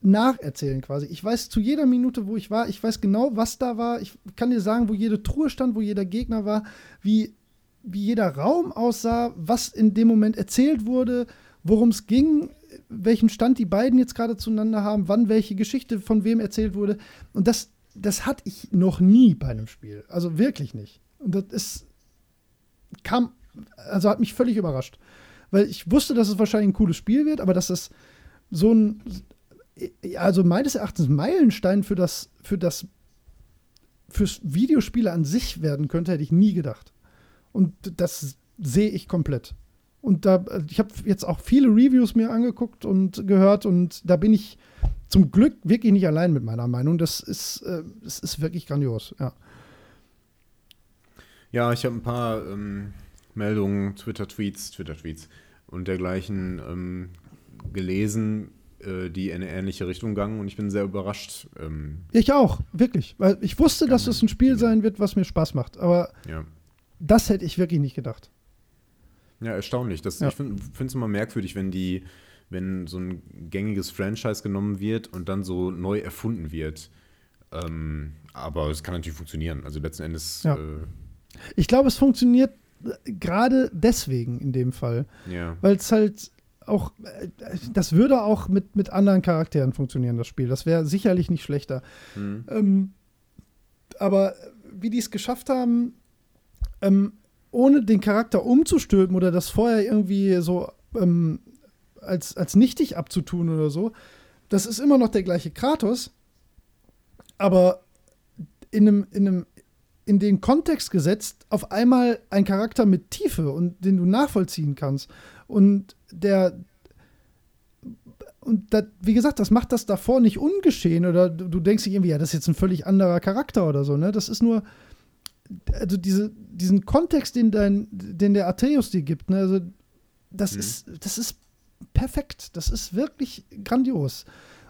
nacherzählen quasi. Ich weiß zu jeder Minute, wo ich war, ich weiß genau, was da war. Ich kann dir sagen, wo jede Truhe stand, wo jeder Gegner war, wie, wie jeder Raum aussah, was in dem Moment erzählt wurde, worum es ging, welchen Stand die beiden jetzt gerade zueinander haben, wann welche Geschichte von wem erzählt wurde. Und das, das hatte ich noch nie bei einem Spiel. Also wirklich nicht. Und das ist, kam, also hat mich völlig überrascht. Weil ich wusste, dass es wahrscheinlich ein cooles Spiel wird, aber dass es so ein, also meines Erachtens Meilenstein für das, für das, fürs Videospiele an sich werden könnte, hätte ich nie gedacht. Und das sehe ich komplett. Und da, ich habe jetzt auch viele Reviews mir angeguckt und gehört und da bin ich zum Glück wirklich nicht allein mit meiner Meinung. Das ist, äh, das ist wirklich grandios, ja. Ja, ich habe ein paar ähm, Meldungen, Twitter-Tweets, Twitter-Tweets und dergleichen ähm, gelesen. äh, die in eine ähnliche Richtung gegangen und ich bin sehr überrascht. Ähm, ich auch, wirklich. Weil ich wusste, dass es ein Spiel sein wird, was mir Spaß macht. Aber ja. das hätte ich wirklich nicht gedacht. Ja, erstaunlich. Das, Ja. Ich finde es immer merkwürdig, wenn die, wenn so ein gängiges Franchise genommen wird und dann so neu erfunden wird. Ähm, aber es kann natürlich funktionieren. Also letzten Endes, Ja. äh, Ich glaube, es funktioniert äh, gerade deswegen in dem Fall. ja. Weil es halt auch, äh, das würde auch mit, mit anderen Charakteren funktionieren, das Spiel. Das wäre sicherlich nicht schlechter. Hm. Ähm, aber wie die es geschafft haben, ähm, ohne den Charakter umzustülpen oder das vorher irgendwie so ähm, als, als nichtig abzutun oder so, das ist immer noch der gleiche Kratos, aber in einem, in einem in den Kontext gesetzt, auf einmal ein Charakter mit Tiefe und den du nachvollziehen kannst. Und der und das, wie gesagt, das macht das davor nicht ungeschehen oder du, denkst dich irgendwie, ja, das ist jetzt ein völlig anderer Charakter oder so, ne? Das ist nur, also diese, diesen Kontext, den, dein, den der Atreus dir gibt, ne? Also, das Mhm. ist, das ist perfekt. Das ist wirklich grandios.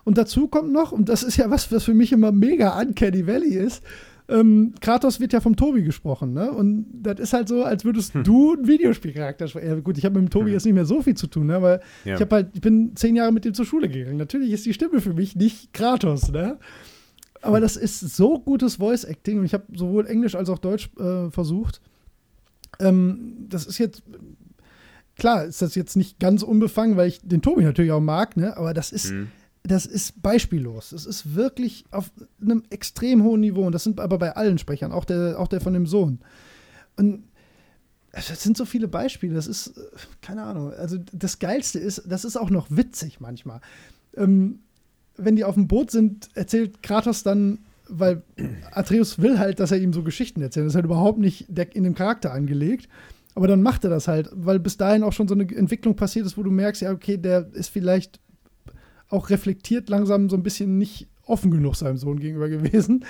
Und dazu kommt noch, und das ist ja was, was für mich immer mega Uncanny Valley ist, ähm, Kratos wird ja vom Tobi gesprochen, ne? Und das ist halt so, als würdest du einen Videospielcharakter sprechen. Ja, gut, ich habe mit dem Tobi Hm. jetzt nicht mehr so viel zu tun, ne? Aber Ja. ich habe halt, ich bin zehn Jahre mit ihm zur Schule gegangen. Natürlich ist die Stimme für mich nicht Kratos, ne? Aber das ist so gutes Voice Acting und ich habe sowohl Englisch als auch Deutsch äh, versucht. Ähm, das ist jetzt klar, ist das jetzt nicht ganz unbefangen, weil ich den Tobi natürlich auch mag, ne? Aber das ist Hm. das ist beispiellos. Das ist wirklich auf einem extrem hohen Niveau. Und das sind aber bei allen Sprechern, auch der, auch der von dem Sohn. Und das sind so viele Beispiele. Das ist, äh, keine Ahnung. Also das Geilste ist, das ist auch noch witzig manchmal. Ähm, wenn die auf dem Boot sind, erzählt Kratos dann, weil Atreus will halt, dass er ihm so Geschichten erzählt. Das ist halt überhaupt nicht in dem Charakter angelegt. Aber dann macht er das halt, weil bis dahin auch schon so eine Entwicklung passiert ist, wo du merkst, ja, okay, der ist vielleicht auch reflektiert langsam so ein bisschen nicht offen genug seinem Sohn gegenüber gewesen.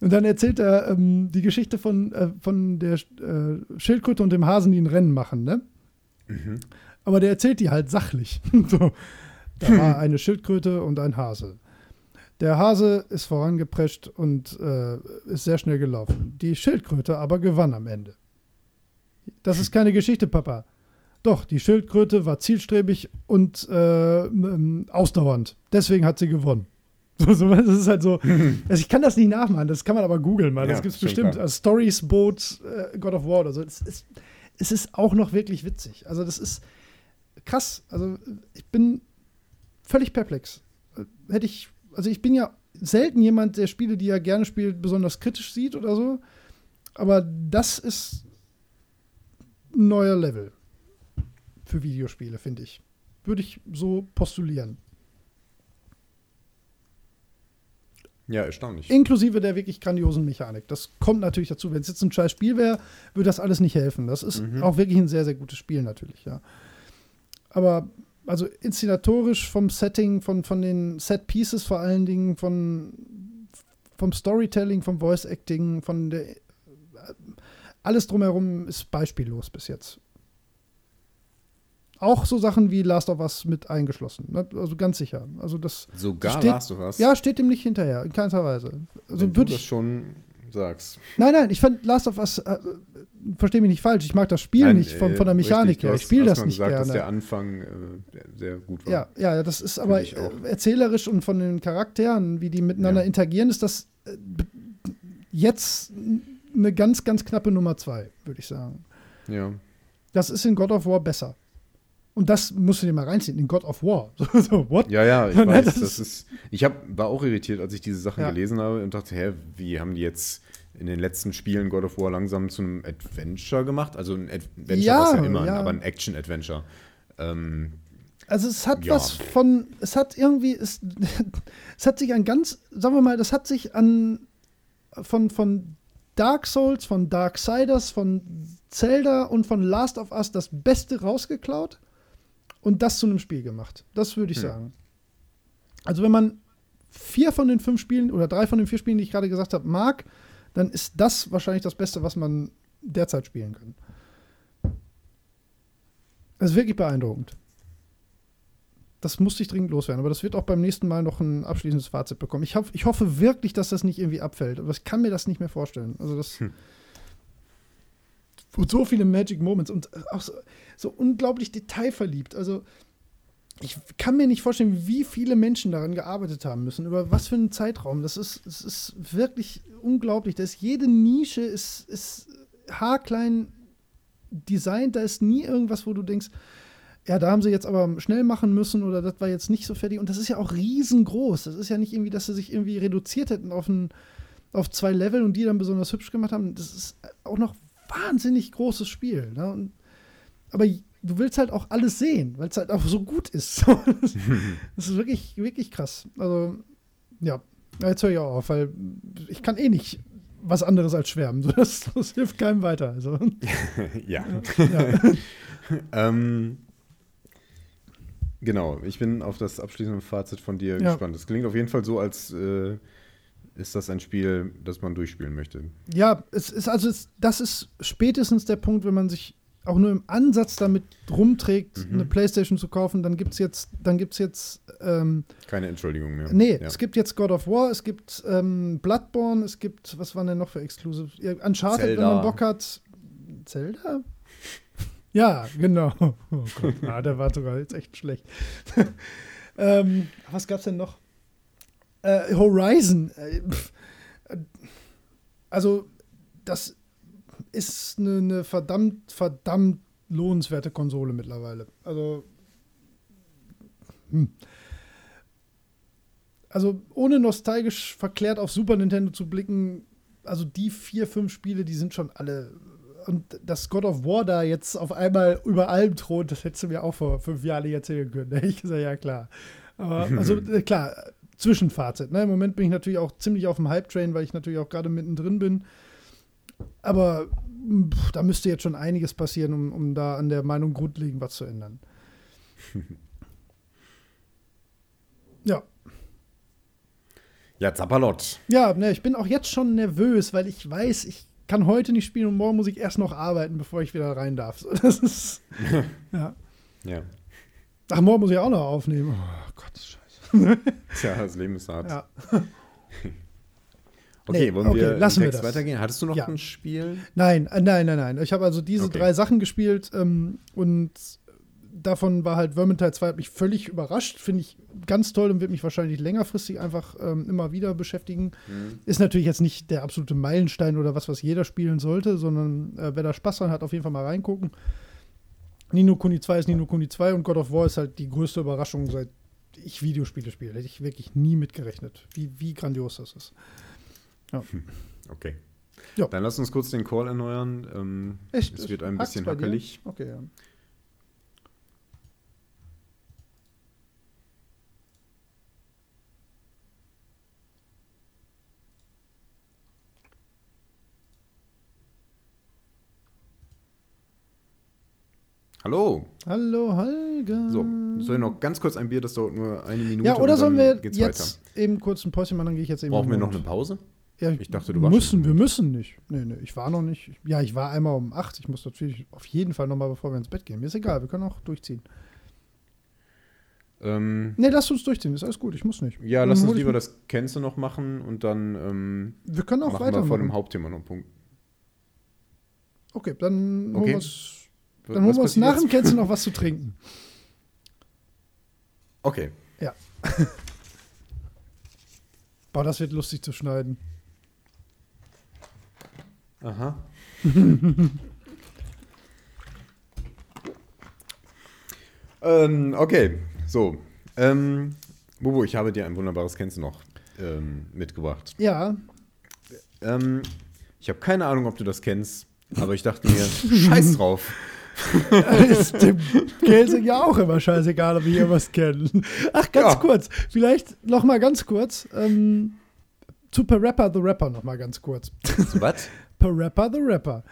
Und dann erzählt er ähm, die Geschichte von, äh, von der äh, Schildkröte und dem Hasen, die ein Rennen machen, ne? Mhm. Aber der erzählt die halt sachlich. <laughs> so, da war <laughs> eine Schildkröte und ein Hase. Der Hase ist vorangeprescht und äh, ist sehr schnell gelaufen. Die Schildkröte aber gewann am Ende. Das ist keine Geschichte, Papa. Doch, die Schildkröte war zielstrebig und äh, ausdauernd. Deswegen hat sie gewonnen. <laughs> So, das ist halt so. <laughs> Also ich kann das nicht nachmachen, das kann man aber googeln mal. Das Ja, gibt es bestimmt. klar. Also Stories, Boat, äh, God of War oder so. Es ist, es ist auch noch wirklich witzig. Also das ist krass. Also ich bin völlig perplex. Hätte ich, also ich bin ja selten jemand, der Spiele, die er gerne spielt, besonders kritisch sieht oder so. Aber das ist ein neuer Level für Videospiele, finde ich. Würde ich so postulieren. Ja, erstaunlich. Inklusive der wirklich grandiosen Mechanik. Das kommt natürlich dazu. Wenn es jetzt ein scheiß Spiel wäre, würde das alles nicht helfen. Das ist Mhm. auch wirklich ein sehr, sehr gutes Spiel natürlich, ja. Aber also inszenatorisch vom Setting, von, von den Set Pieces vor allen Dingen, von, vom Storytelling, vom Voice Acting, von der alles drumherum ist beispiellos bis jetzt. Auch so Sachen wie Last of Us mit eingeschlossen. Ne? Also ganz sicher. Also das Sogar steht- Last of Us. ja, steht dem nicht hinterher, in keinster Weise. Also wenn du würde das ich. schon sagst. Nein, nein, ich fand Last of Us, äh, verstehe mich nicht falsch, ich mag das Spiel Nein, nicht von, äh, von der Mechanik richtig, her. Ich spiele das nicht gesagt, dass der gerne. Anfang äh, sehr gut war. Ja, ja, das ist aber äh, erzählerisch und von den Charakteren, wie die miteinander Ja. interagieren, ist das äh, jetzt eine ganz, ganz knappe Nummer zwei, würde ich sagen. ja. Das ist in God of War besser. Und das musst du dir mal reinziehen, in God of War. <laughs> So, so what? Ja, ja, ich <laughs> Nein, weiß, das das, ist, ich hab, war auch irritiert, als ich diese Sachen Ja. gelesen habe und dachte, hä, wie haben die jetzt in den letzten Spielen God of War langsam zu einem Adventure gemacht? Also ein Adventure Ja, war es ja immer, ja. aber ein Action-Adventure. Ähm, Also es hat Ja. was von, es hat irgendwie, es, <laughs> es hat sich an ganz, sagen wir mal, das hat sich an von, von Dark Souls, von Darksiders, von Zelda und von Last of Us das Beste rausgeklaut und das zu einem Spiel gemacht. Das würde ich Hm. sagen. Also wenn man vier von den fünf Spielen oder drei von den vier Spielen, die ich gerade gesagt habe, mag, dann ist das wahrscheinlich das Beste, was man derzeit spielen kann. Das ist wirklich beeindruckend. das musste ich dringend loswerden. Aber das wird auch beim nächsten Mal noch ein abschließendes Fazit bekommen. Ich, hoff, ich hoffe wirklich, dass das nicht irgendwie abfällt. Aber ich kann mir das nicht mehr vorstellen. Also das. Hm. Und so viele Magic Moments und auch so, so unglaublich detailverliebt. Also ich kann mir nicht vorstellen, wie viele Menschen daran gearbeitet haben müssen, über was für einen Zeitraum. Das ist, das ist wirklich unglaublich. Das jede Nische ist, ist haarklein designt, da ist nie irgendwas, wo du denkst, ja, da haben sie jetzt aber schnell machen müssen oder das war jetzt nicht so fertig. Und das ist ja auch riesengroß. Das ist ja nicht irgendwie, dass sie sich irgendwie reduziert hätten auf, ein, auf zwei Level und die dann besonders hübsch gemacht haben. Das ist auch noch wahnsinnig großes Spiel. Ne? Und, aber du willst halt auch alles sehen, weil es halt auch so gut ist. <laughs> das ist wirklich, wirklich krass. Also, ja, jetzt höre ich auch auf, weil ich kann eh nicht was anderes als schwärmen. <laughs> Das, das hilft keinem weiter. Also. <laughs> ja. ja. ähm, genau, ich bin auf das abschließende Fazit von dir ja. gespannt. Es klingt auf jeden Fall so, als äh, ist das ein Spiel, das man durchspielen möchte. Ja, es ist also es, das ist spätestens der Punkt, wenn man sich auch nur im Ansatz damit rumträgt, mhm. eine Playstation zu kaufen, dann gibt es jetzt, dann gibt's jetzt ähm, keine Entschuldigung mehr. Nee, ja. es gibt jetzt God of War, es gibt ähm, Bloodborne, es gibt, was waren denn noch für Exclusive? Uncharted, Zelda. wenn man Bock hat. Zelda? <laughs> ja, genau. Oh Gott, ah, der war sogar jetzt echt schlecht. <laughs> ähm, was gab's denn noch? Äh, Horizon. Äh, also, das ist eine, eine verdammt, verdammt lohnenswerte Konsole mittlerweile. Also, hm. also ohne nostalgisch verklärt auf Super Nintendo zu blicken, also die vier, fünf Spiele, die sind schon alle. Und dass God of War da jetzt auf einmal über allem thront, das hättest du mir auch vor fünf Jahren erzählen können. <laughs> Ich sage, ja klar. Aber, also äh, <laughs> klar, Zwischenfazit. Ne? Im Moment bin ich natürlich auch ziemlich auf dem Hype-Train, weil ich natürlich auch gerade mittendrin bin. Aber pff, da müsste jetzt schon einiges passieren, um, um da an der Meinung grundlegend was zu ändern. <laughs> ja. Ja, Zappalot. Ja, ne, ich bin auch jetzt schon nervös, weil ich weiß, ich kann heute nicht spielen und morgen muss ich erst noch arbeiten, bevor ich wieder rein darf. So, das ist. <laughs> ja. Ja. Ach, morgen muss ich auch noch aufnehmen. Oh Gott, scheiße. Tja, das Leben ist hart. Ja. <laughs> Okay, nee, wollen okay, wir lassen wir das. weitergehen? Hattest du noch ja. ein Spiel? Nein, äh, nein, nein, nein. Ich habe also diese okay. drei Sachen gespielt ähm, und davon war halt Vermintide 2 hat mich völlig überrascht. Finde ich ganz toll und wird mich wahrscheinlich längerfristig einfach ähm, immer wieder beschäftigen. Mhm. Ist natürlich jetzt nicht der absolute Meilenstein oder was, was jeder spielen sollte, sondern äh, wer da Spaß dran hat, auf jeden Fall mal reingucken. Nino Kuni 2 ist Nino Kuni 2 und God of War ist halt die größte Überraschung, seit ich Videospiele spiele. Hätte ich wirklich nie mitgerechnet, wie, wie grandios das ist. Ja. Okay. Ja. Dann lass uns kurz den Call erneuern. Ähm? Es wird ein bisschen hackelig. Okay, ja. Hallo. Hallo, Holger. So, soll ich noch ganz kurz ein Bier, das dauert nur eine Minute. Ja, oder sollen wir jetzt weiter. eben kurz ein Päuschen machen, dann gehe ich jetzt eben. Brauchen wir noch eine Pause? Ja, ich dachte, du warst. Müssen, wir müssen nicht. Nee, nee, ich war noch nicht. Ja, ich war einmal um 8. Ich muss natürlich auf jeden Fall nochmal, bevor wir ins Bett gehen. Mir ist egal, wir können auch durchziehen. Ähm, nee, lass uns durchziehen, ist alles gut, ich muss nicht. Ja, lass uns lieber das Kennst noch machen und dann. Ähm, wir können auch machen weiter. Wir vor dem Hauptthema noch einen Punkt. Okay, dann okay. Dann holen wir uns nach dem Kennst noch was zu trinken. <laughs> Okay. Ja. <laughs> Boah, das wird lustig zu schneiden. Aha. <laughs> ähm, okay, so. Ähm, Bubu, ich habe dir ein wunderbares Kennst noch ähm, mitgebracht. Ja. Ähm, ich habe keine Ahnung, ob du das kennst, aber ich dachte mir, scheiß drauf. <laughs> ist dem Gelsing ja auch immer scheißegal, ob wir was kennen. Ach, ganz ja. kurz. Vielleicht noch mal ganz kurz. Ähm, zu Per Rapper the Rapper noch mal ganz kurz. Zu was? <laughs> Per Rapper the Rapper.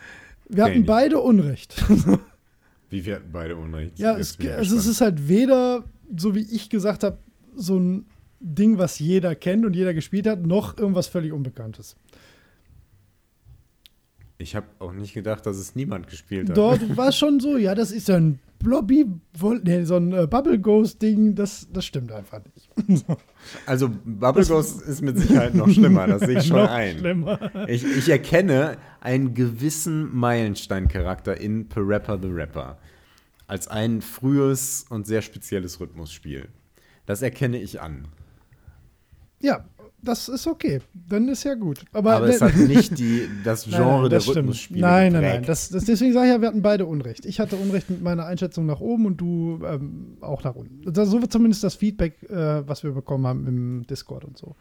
Wir hatten beide Unrecht. <laughs> Wie wir hatten beide Unrecht? Ja, es, also es ist halt weder, so wie ich gesagt habe, so ein Ding, was jeder kennt und jeder gespielt hat, noch irgendwas völlig Unbekanntes. Ich habe auch nicht gedacht, dass es niemand gespielt hat. Dort war es schon so, ja, das ist so ein Blobby, nee, so ein äh, Bubble Ghost-Ding, das, das stimmt einfach nicht. <laughs> Also Bubble Ghost ist mit Sicherheit noch schlimmer, das sehe ich schon ein. schlimmer. Ich, ich erkenne einen gewissen Meilenstein-Charakter in Parappa the Rapper als ein frühes und sehr spezielles Rhythmusspiel. Das erkenne ich an. Ja, das ist okay. Dann ist ja gut. Aber, Aber es hat nicht die, <laughs> das Genre nein, der das stimmt. Rhythmusspiele Nein, nein, nein. Das, das, deswegen sage ich ja, wir hatten beide Unrecht. Ich hatte Unrecht mit meiner Einschätzung nach oben und du ähm, auch nach unten. Das, so wird zumindest das Feedback, äh, was wir bekommen haben im Discord und so.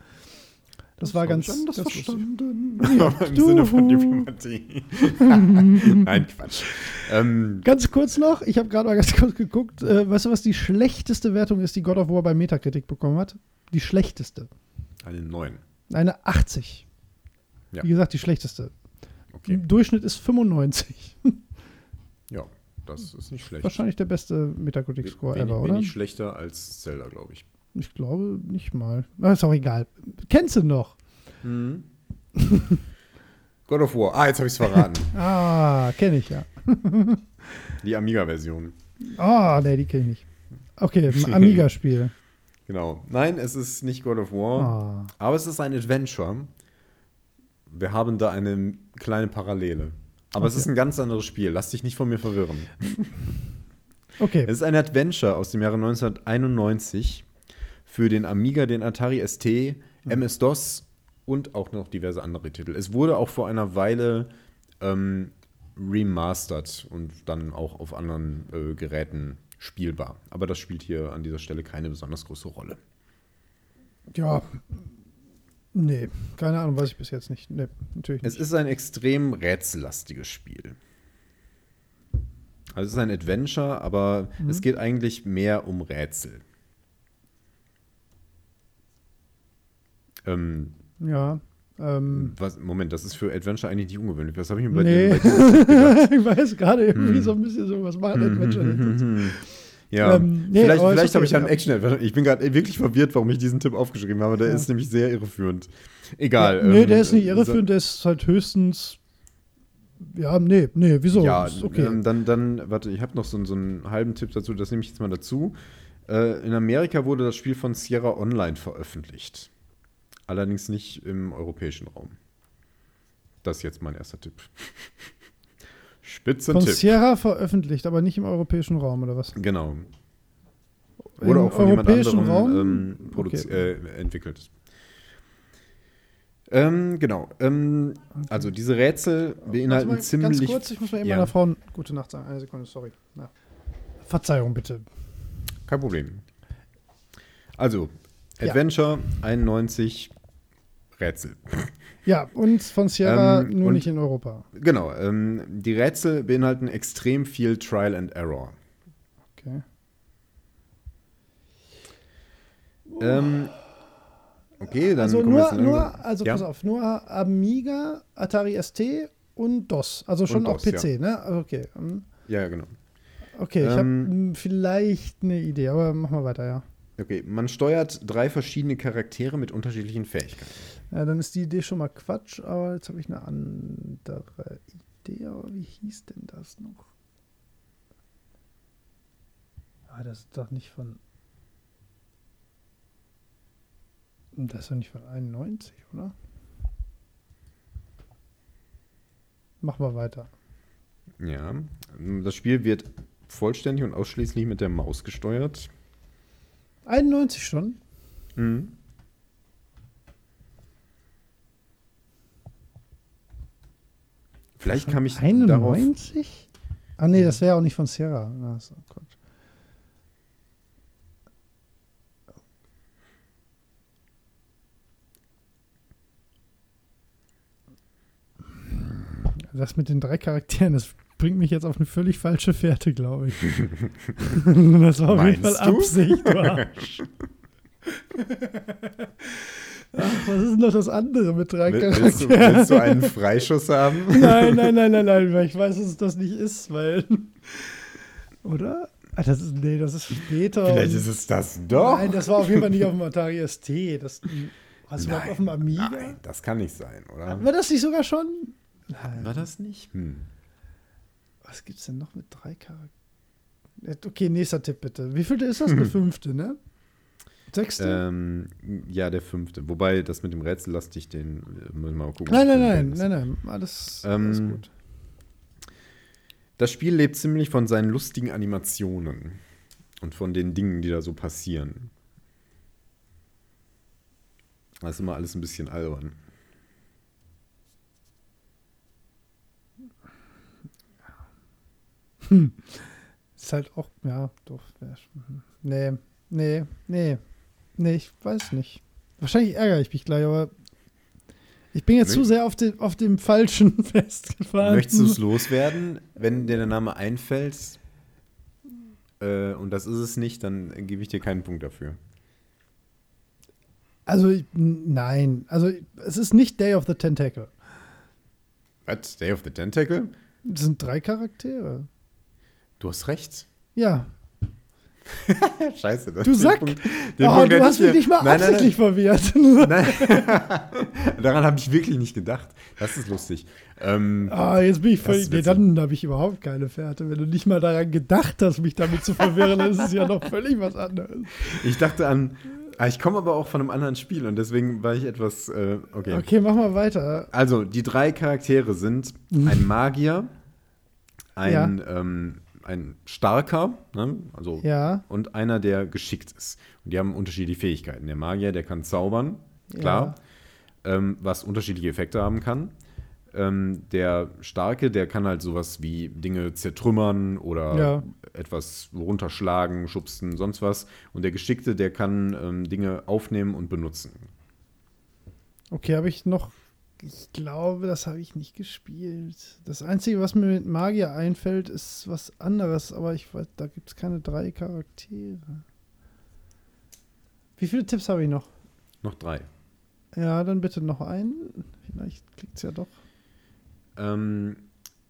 Das, war hab ganz, ich anders ganz verstanden. Ja, <laughs> <laughs> Im du. Sinne von Diplomatie. Nein, Quatsch. Ähm, Ganz kurz noch, ich habe gerade mal ganz kurz geguckt. Äh, weißt du, was die schlechteste Wertung ist, die God of War bei Metacritic bekommen hat? Die schlechteste. Eine 9. Eine 80. Ja. Wie gesagt, die schlechteste. Okay. Im Durchschnitt ist 95. <laughs> Ja, das ist nicht schlecht. Wahrscheinlich der beste Metacritic-Score wenig, ever, oder? wenig schlechter als Zelda, glaube ich. Ich glaube nicht mal. Na, ist auch egal. Kennst du noch? <laughs> God of War. Ah, jetzt habe ich es verraten. <laughs> Ah, kenne ich ja. Die Amiga-Version. Ah, nee, die kenne ich nicht. Okay, ein Amiga-Spiel. Genau. Nein, es ist nicht God of War, Ah. aber es ist ein Adventure. Wir haben da eine kleine Parallele. Aber es Okay. ist ein ganz anderes Spiel. Lass dich nicht von mir verwirren. <laughs> Okay. Es ist ein Adventure aus dem Jahre 1991 für den Amiga, den Atari ST, MS-DOS und auch noch diverse andere Titel. Es wurde auch vor einer Weile ähm, remastered und dann auch auf anderen äh, Geräten spielbar. Aber das spielt hier an dieser Stelle keine besonders große Rolle. Ja. Nee, keine Ahnung, weiß ich bis jetzt nicht. Nee, natürlich Es nicht. ist ein extrem rätsellastiges Spiel. Also es ist ein Adventure, aber es geht eigentlich mehr um Rätsel. Ähm, Ja. Ähm, was, Moment, das ist für Adventure eigentlich nicht ungewöhnlich. Was habe ich mir bei nee. dir <laughs> bei dir ich weiß gerade irgendwie Hm. so ein bisschen so, was macht Adventure denn jetzt? Ja, Ähm, nee, vielleicht, vielleicht habe okay, ich ja einen. Action-Adventure. Ich bin gerade wirklich verwirrt, warum ich diesen Tipp aufgeschrieben habe. Der Ja. ist nämlich sehr irreführend. Egal. Ja, nee, ähm, der ist nicht irreführend, der ist halt höchstens. Ja, nee, nee, wieso? Ja, okay. ähm, dann, dann, warte, ich habe noch so, so einen halben Tipp dazu, das nehme ich jetzt mal dazu. Äh, in Amerika wurde das Spiel von Sierra Online veröffentlicht. Allerdings nicht im europäischen Raum. Das ist jetzt mein erster Tipp. <laughs> Spitze Von Tipp. Sierra veröffentlicht, aber nicht im europäischen Raum, oder was? Genau. Im Oder auch von jemand europäischen anderem Raum? ähm, Okay. äh, entwickelt. Ähm, genau. Ähm, also diese Rätsel beinhalten mal, ziemlich. Ganz kurz, ich muss mal eben Ja. meiner Frau gute Nacht sagen. Eine Sekunde, sorry. Ja. Verzeihung bitte. Kein Problem. Also, Ja. Adventure 91 Rätsel. <laughs> Ja, und von Sierra Ähm, nur und- nicht in Europa. Genau, ähm, die Rätsel beinhalten extrem viel Trial and Error. Okay. Ähm, okay, dann Also wir nur, nur, also ja? pass auf, nur Amiga, Atari ST und DOS. Also schon Und auch DOS, PC, ne? Also Okay. hm. Ja, genau. Okay, ich habe Ähm, vielleicht eine Idee, aber mach mal weiter, ja. Okay, man steuert drei verschiedene Charaktere mit unterschiedlichen Fähigkeiten. Ja, dann ist die Idee schon mal Quatsch, aber jetzt habe ich eine andere Idee. Aber wie hieß denn das noch? Ah, das ist doch nicht von. Das ist doch nicht von 91, oder? Mach mal weiter. Ja, das Spiel wird vollständig und ausschließlich mit der Maus gesteuert. 91 schon? Mhm. Vielleicht kam ich darauf. 91? Ah, nee, das wäre auch nicht von Sierra. Ah, so, Quatsch. Das mit den drei Charakteren, das bringt mich jetzt auf eine völlig falsche Fährte, glaube ich. <laughs> das war auf jeden Meinst Fall du? Absicht, du <laughs> Arsch. Ach, was ist denn noch das andere mit drei Will- Charakteren? Willst du, willst du einen Freischuss haben? <laughs> Nein, nein, nein, nein, nein, weil ich weiß, dass es das nicht ist, weil. Oder? Ah, das ist, nee, das ist später. Vielleicht ist es das doch. Nein, das war auf jeden Fall nicht auf dem Atari ST. Das, hast du überhaupt auf dem Amiga? Nein, das kann nicht sein, oder? War das nicht sogar schon? Nein. War das nicht? Hm. Was gibt's denn noch mit drei Charakteren? Okay, nächster Tipp bitte. Wie vielte ist das? Der fünfte, ne? Sechste? Ähm, ja, der fünfte. Wobei, das mit dem Rätsel lasse ich den. äh, mal gucken. nein, nein, nein, nein, nein. Alles, Ähm, alles gut. Das Spiel lebt ziemlich von seinen lustigen Animationen und von den Dingen, die da so passieren. Das ist immer alles ein bisschen albern. Ist halt auch, ja, doch. wär schon- Nee, nee, nee. Nee, ich weiß nicht. Wahrscheinlich ärgere ich mich gleich, aber ich bin jetzt zu sehr auf, dem auf dem Falschen <laughs> festgefahren. Möchtest du es loswerden? Wenn dir der Name einfällt äh, und das ist es nicht, dann gebe ich dir keinen Punkt dafür. Also, ich- nein. Also, es ist nicht Day of the Tentacle. Was? Day of the Tentacle? Es sind drei Charaktere. Du hast recht. Ja. <laughs> Scheiße. Das Du den Sack! Punkt- den oh, Punkt du hast ich mich nicht mal Nein, nein, absichtlich verwirrt. <laughs> Nein. <laughs> Daran habe ich wirklich nicht gedacht. Das ist lustig. Ähm, Ah, jetzt bin ich völlig. ist Nee, dann habe ich überhaupt keine Fährte. Wenn du nicht mal daran gedacht hast, mich damit zu verwirren, dann ist es ja noch völlig was anderes. ich dachte an. Ah, ich komme aber auch von einem anderen Spiel und deswegen war ich etwas. Äh, okay. Okay, mach mal weiter. Also, die drei Charaktere sind ein Magier, ein, Ja. ähm, ein Starker, ne? also, Ja. und einer, der geschickt ist. Und die haben unterschiedliche Fähigkeiten. Der Magier, der kann zaubern, klar, ähm, was unterschiedliche Effekte haben kann. Ähm, der Starke, der kann halt sowas wie Dinge zertrümmern oder Ja. etwas runterschlagen, schubsen, sonst was. Und der Geschickte, der kann ähm, Dinge aufnehmen und benutzen. Okay, habe ich noch. Ich glaube, das habe ich nicht gespielt. Das Einzige, was mir mit Magier einfällt, ist was anderes, aber ich weiß, da gibt es keine drei Charaktere. Wie viele Tipps habe ich noch? Noch drei. Ja, dann bitte noch einen. Vielleicht klickt es ja doch. Ähm,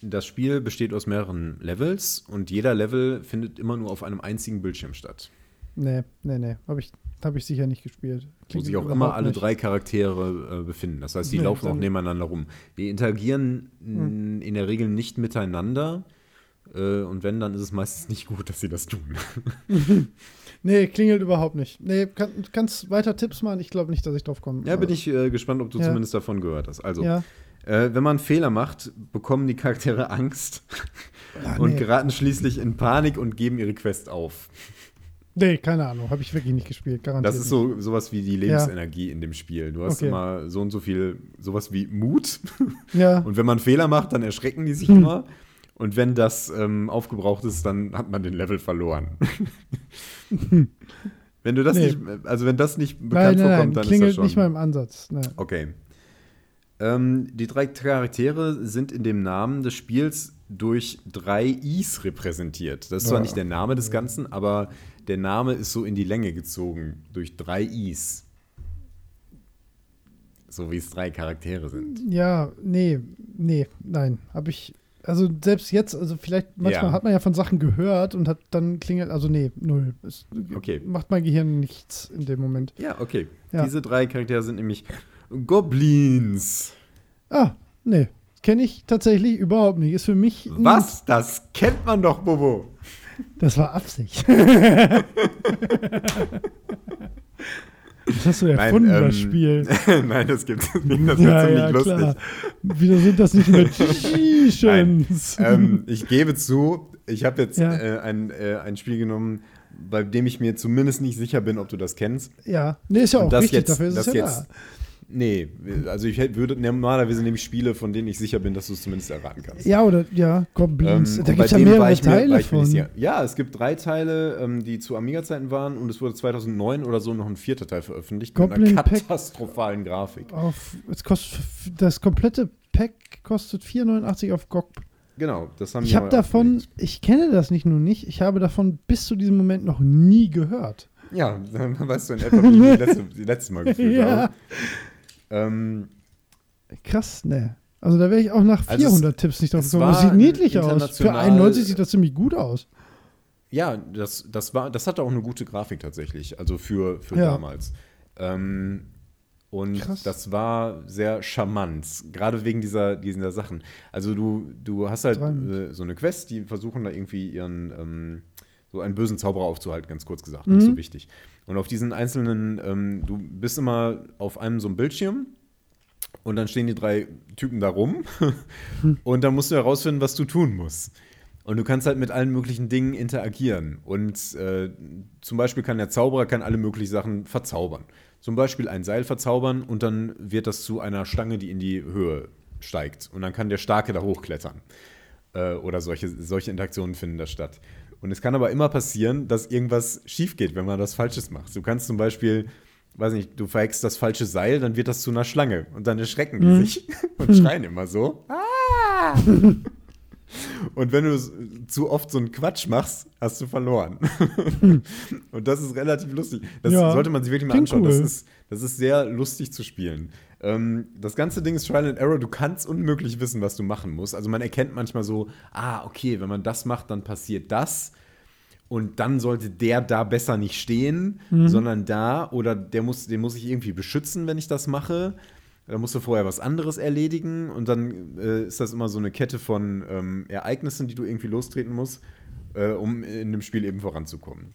das Spiel besteht aus mehreren Levels und jeder Level findet immer nur auf einem einzigen Bildschirm statt. Nee, nee, nee. Habe ich, hab ich sicher nicht gespielt. Wo Klingt sich auch immer alle nicht. drei Charaktere äh, befinden. Das heißt, die Nee, laufen auch nebeneinander rum. Die interagieren n- in der Regel nicht miteinander. Äh, und wenn, dann ist es meistens nicht gut, dass sie das tun. <laughs> Nee, klingelt überhaupt nicht. Nee, kann, kannst weiter Tipps machen? Ich glaube nicht, dass ich drauf komme. ja, bin ich äh, gespannt, ob du Ja. zumindest davon gehört hast. Also, Ja. äh, wenn man Fehler macht, bekommen die Charaktere Angst Ah, <laughs> und nee. geraten schließlich in Panik und geben ihre Quest auf. Nee, keine Ahnung. Habe ich wirklich nicht gespielt. Garantiert. Das ist so sowas wie die Lebensenergie in dem Spiel. Du hast Okay. immer so und so viel, sowas wie Mut. <laughs> Ja. Und wenn man Fehler macht, dann erschrecken die sich Hm. immer. Und wenn das ähm, aufgebraucht ist, dann hat man den Level verloren. <laughs> wenn du das Nee. nicht, also wenn das nicht nein, bekannt nein, nein. vorkommt, dann Klingelt ist das schon. nicht mal im Ansatz. Nee. Okay. Ähm, die drei Charaktere sind in dem Namen des Spiels durch drei Is repräsentiert. Das ist zwar Ja. nicht der Name des Ganzen, aber der Name ist so in die Länge gezogen durch drei Is. So wie es drei Charaktere sind. Ja, nee, nee, nein. Habe ich. Also selbst jetzt, also vielleicht, manchmal Ja. hat man ja von Sachen gehört und hat dann klingelt, also nee, null. Es Okay. macht mein Gehirn nichts in dem Moment. Ja, okay. Ja. Diese drei Charaktere sind nämlich Goblins. Ah, nee. Kenne ich tatsächlich überhaupt nicht. Ist für mich. Was? Das kennt man doch, Bobo. Das war Absicht. <laughs> Das hast du erfunden, ähm, das Spiel. <laughs> Nein, das gibt es nicht. Das wird ja, ziemlich ja, lustig. klar. Wieso sind das nicht Magicians? <laughs> ähm, ich gebe zu, ich habe jetzt Ja. äh, ein, äh, ein Spiel genommen, bei dem ich mir zumindest nicht sicher bin, ob du das kennst. ja, nee, ist ja Und auch das richtig, jetzt, dafür ist das es ja jetzt, da. Nee, also ich hätte- würde normalerweise nehme ich Spiele, von denen ich sicher bin, dass du es zumindest erraten kannst. Ja, oder, ja, Goblins. Ähm, da gibt es ja mehrere ich mir- Teile ich mir von. sicher. Ja, es gibt drei Teile, ähm, die zu Amiga-Zeiten waren und es wurde 2009 oder so noch ein vierter Teil veröffentlicht Goblin mit einer Pack- katastrophalen Grafik. Auf, es kostet, das komplette Pack kostet 4,89 auf GOG. Genau, das haben Ich die habe davon, aufgelegt. ich kenne das nicht nur nicht, ich habe davon bis zu diesem Moment noch nie gehört. Ja, <laughs> dann weißt du in etwa, wie ich letzte, die letzte Mal gefühlt <laughs> Ja. habe. Ähm, Krass, ne. Also da wäre ich auch nach Also es- 400 Tipps nicht drauf gekommen. Das sieht niedlich aus. Für international- 91 sieht das ziemlich gut aus. ja, das, das, war, das hatte auch eine gute Grafik tatsächlich, also für, für Ja. damals. Ähm, Und Krass. das war sehr charmant, gerade wegen dieser, dieser Sachen. Also du, du hast halt äh, so eine Quest, die versuchen da irgendwie ihren, ähm, so einen bösen Zauberer aufzuhalten, ganz kurz gesagt, nicht so wichtig. Und auf diesen einzelnen, ähm, du bist immer auf einem so einem Bildschirm und dann stehen die drei Typen da rum <laughs> und dann musst du herausfinden, was du tun musst. Und du kannst halt mit allen möglichen Dingen interagieren. Und äh, zum Beispiel kann der Zauberer kann alle möglichen Sachen verzaubern. Zum Beispiel ein Seil verzaubern und dann wird das zu einer Stange, die in die Höhe steigt. Und dann kann der Starke da hochklettern. Äh, oder solche, solche Interaktionen finden da statt. Und es kann aber immer passieren, dass irgendwas schief geht, wenn man was Falsches macht. Du kannst zum Beispiel, weiß nicht, du verhext das falsche Seil, dann wird das zu einer Schlange. Und dann erschrecken die sich <laughs> und schreien immer so. Ah! Und wenn du zu oft so einen Quatsch machst, hast du verloren. <laughs> Und das ist relativ lustig. Das Ja, sollte man sich wirklich mal anschauen. Das, cool. ist, das ist sehr lustig zu spielen. Ähm, das ganze Ding ist Trial and Error. Du kannst unmöglich wissen, was du machen musst. Also man erkennt manchmal so, ah, okay, wenn man das macht, dann passiert das. Und dann sollte der da besser nicht stehen, Mhm. sondern da. Oder der muss, den muss ich irgendwie beschützen, wenn ich das mache. Da musst du vorher was anderes erledigen und dann äh, ist das immer so eine Kette von ähm, Ereignissen, die du irgendwie lostreten musst, äh, um in dem Spiel eben voranzukommen.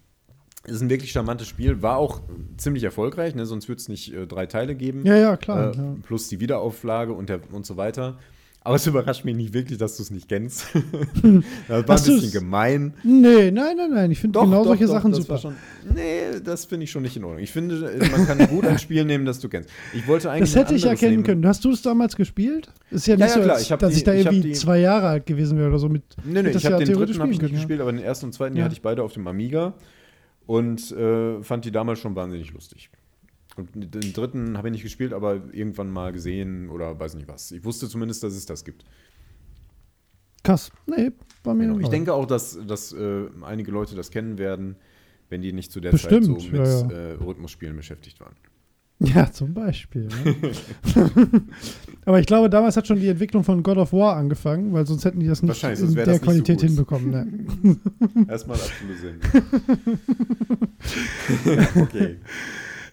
Ist ein wirklich charmantes Spiel, war auch ziemlich erfolgreich, ne? sonst würde es nicht äh, drei Teile geben. Ja, ja, klar. Äh, ja. Plus die Wiederauflage und, der, und so weiter. Aber es überrascht mich nicht wirklich, dass du es nicht kennst. <laughs> das war Hast ein du's- bisschen gemein. Nee, nein, nein, nein. Ich finde genau solche Sachen das super. Schon, nee, das finde ich schon nicht in Ordnung. Ich finde, man kann gut ein Spiel nehmen, das du kennst. Ich wollte eigentlich Das hätte ich erkennen nehmen. können. Hast du es damals gespielt? Ist ja Ja, nicht ja, so, klar. Ich hab dass die- ich da ich hab irgendwie die- zwei Jahre alt gewesen wäre oder so. Mit, Nee, nee, ich habe ja den dritten habe ich nicht können, gespielt, aber den ersten und zweiten, die Ja. hatte ich beide auf dem Amiga und äh, fand die damals schon wahnsinnig lustig. Und den dritten habe ich nicht gespielt, aber irgendwann mal gesehen oder weiß nicht was. Ich wusste zumindest, dass es das gibt. Krass. Nee, war mir Genau. Ich denke auch, dass, dass äh, einige Leute das kennen werden, wenn die nicht zu der Bestimmt, Zeit so mit ja, ja. Äh, Rhythmusspielen beschäftigt waren. <laughs> Ja, zum Beispiel. Ne? <laughs> Aber ich glaube, damals hat schon die Entwicklung von God of War angefangen, weil sonst hätten die das nicht in der nicht so Qualität gut. hinbekommen. Ne? <laughs> Erstmal Sinn. okay.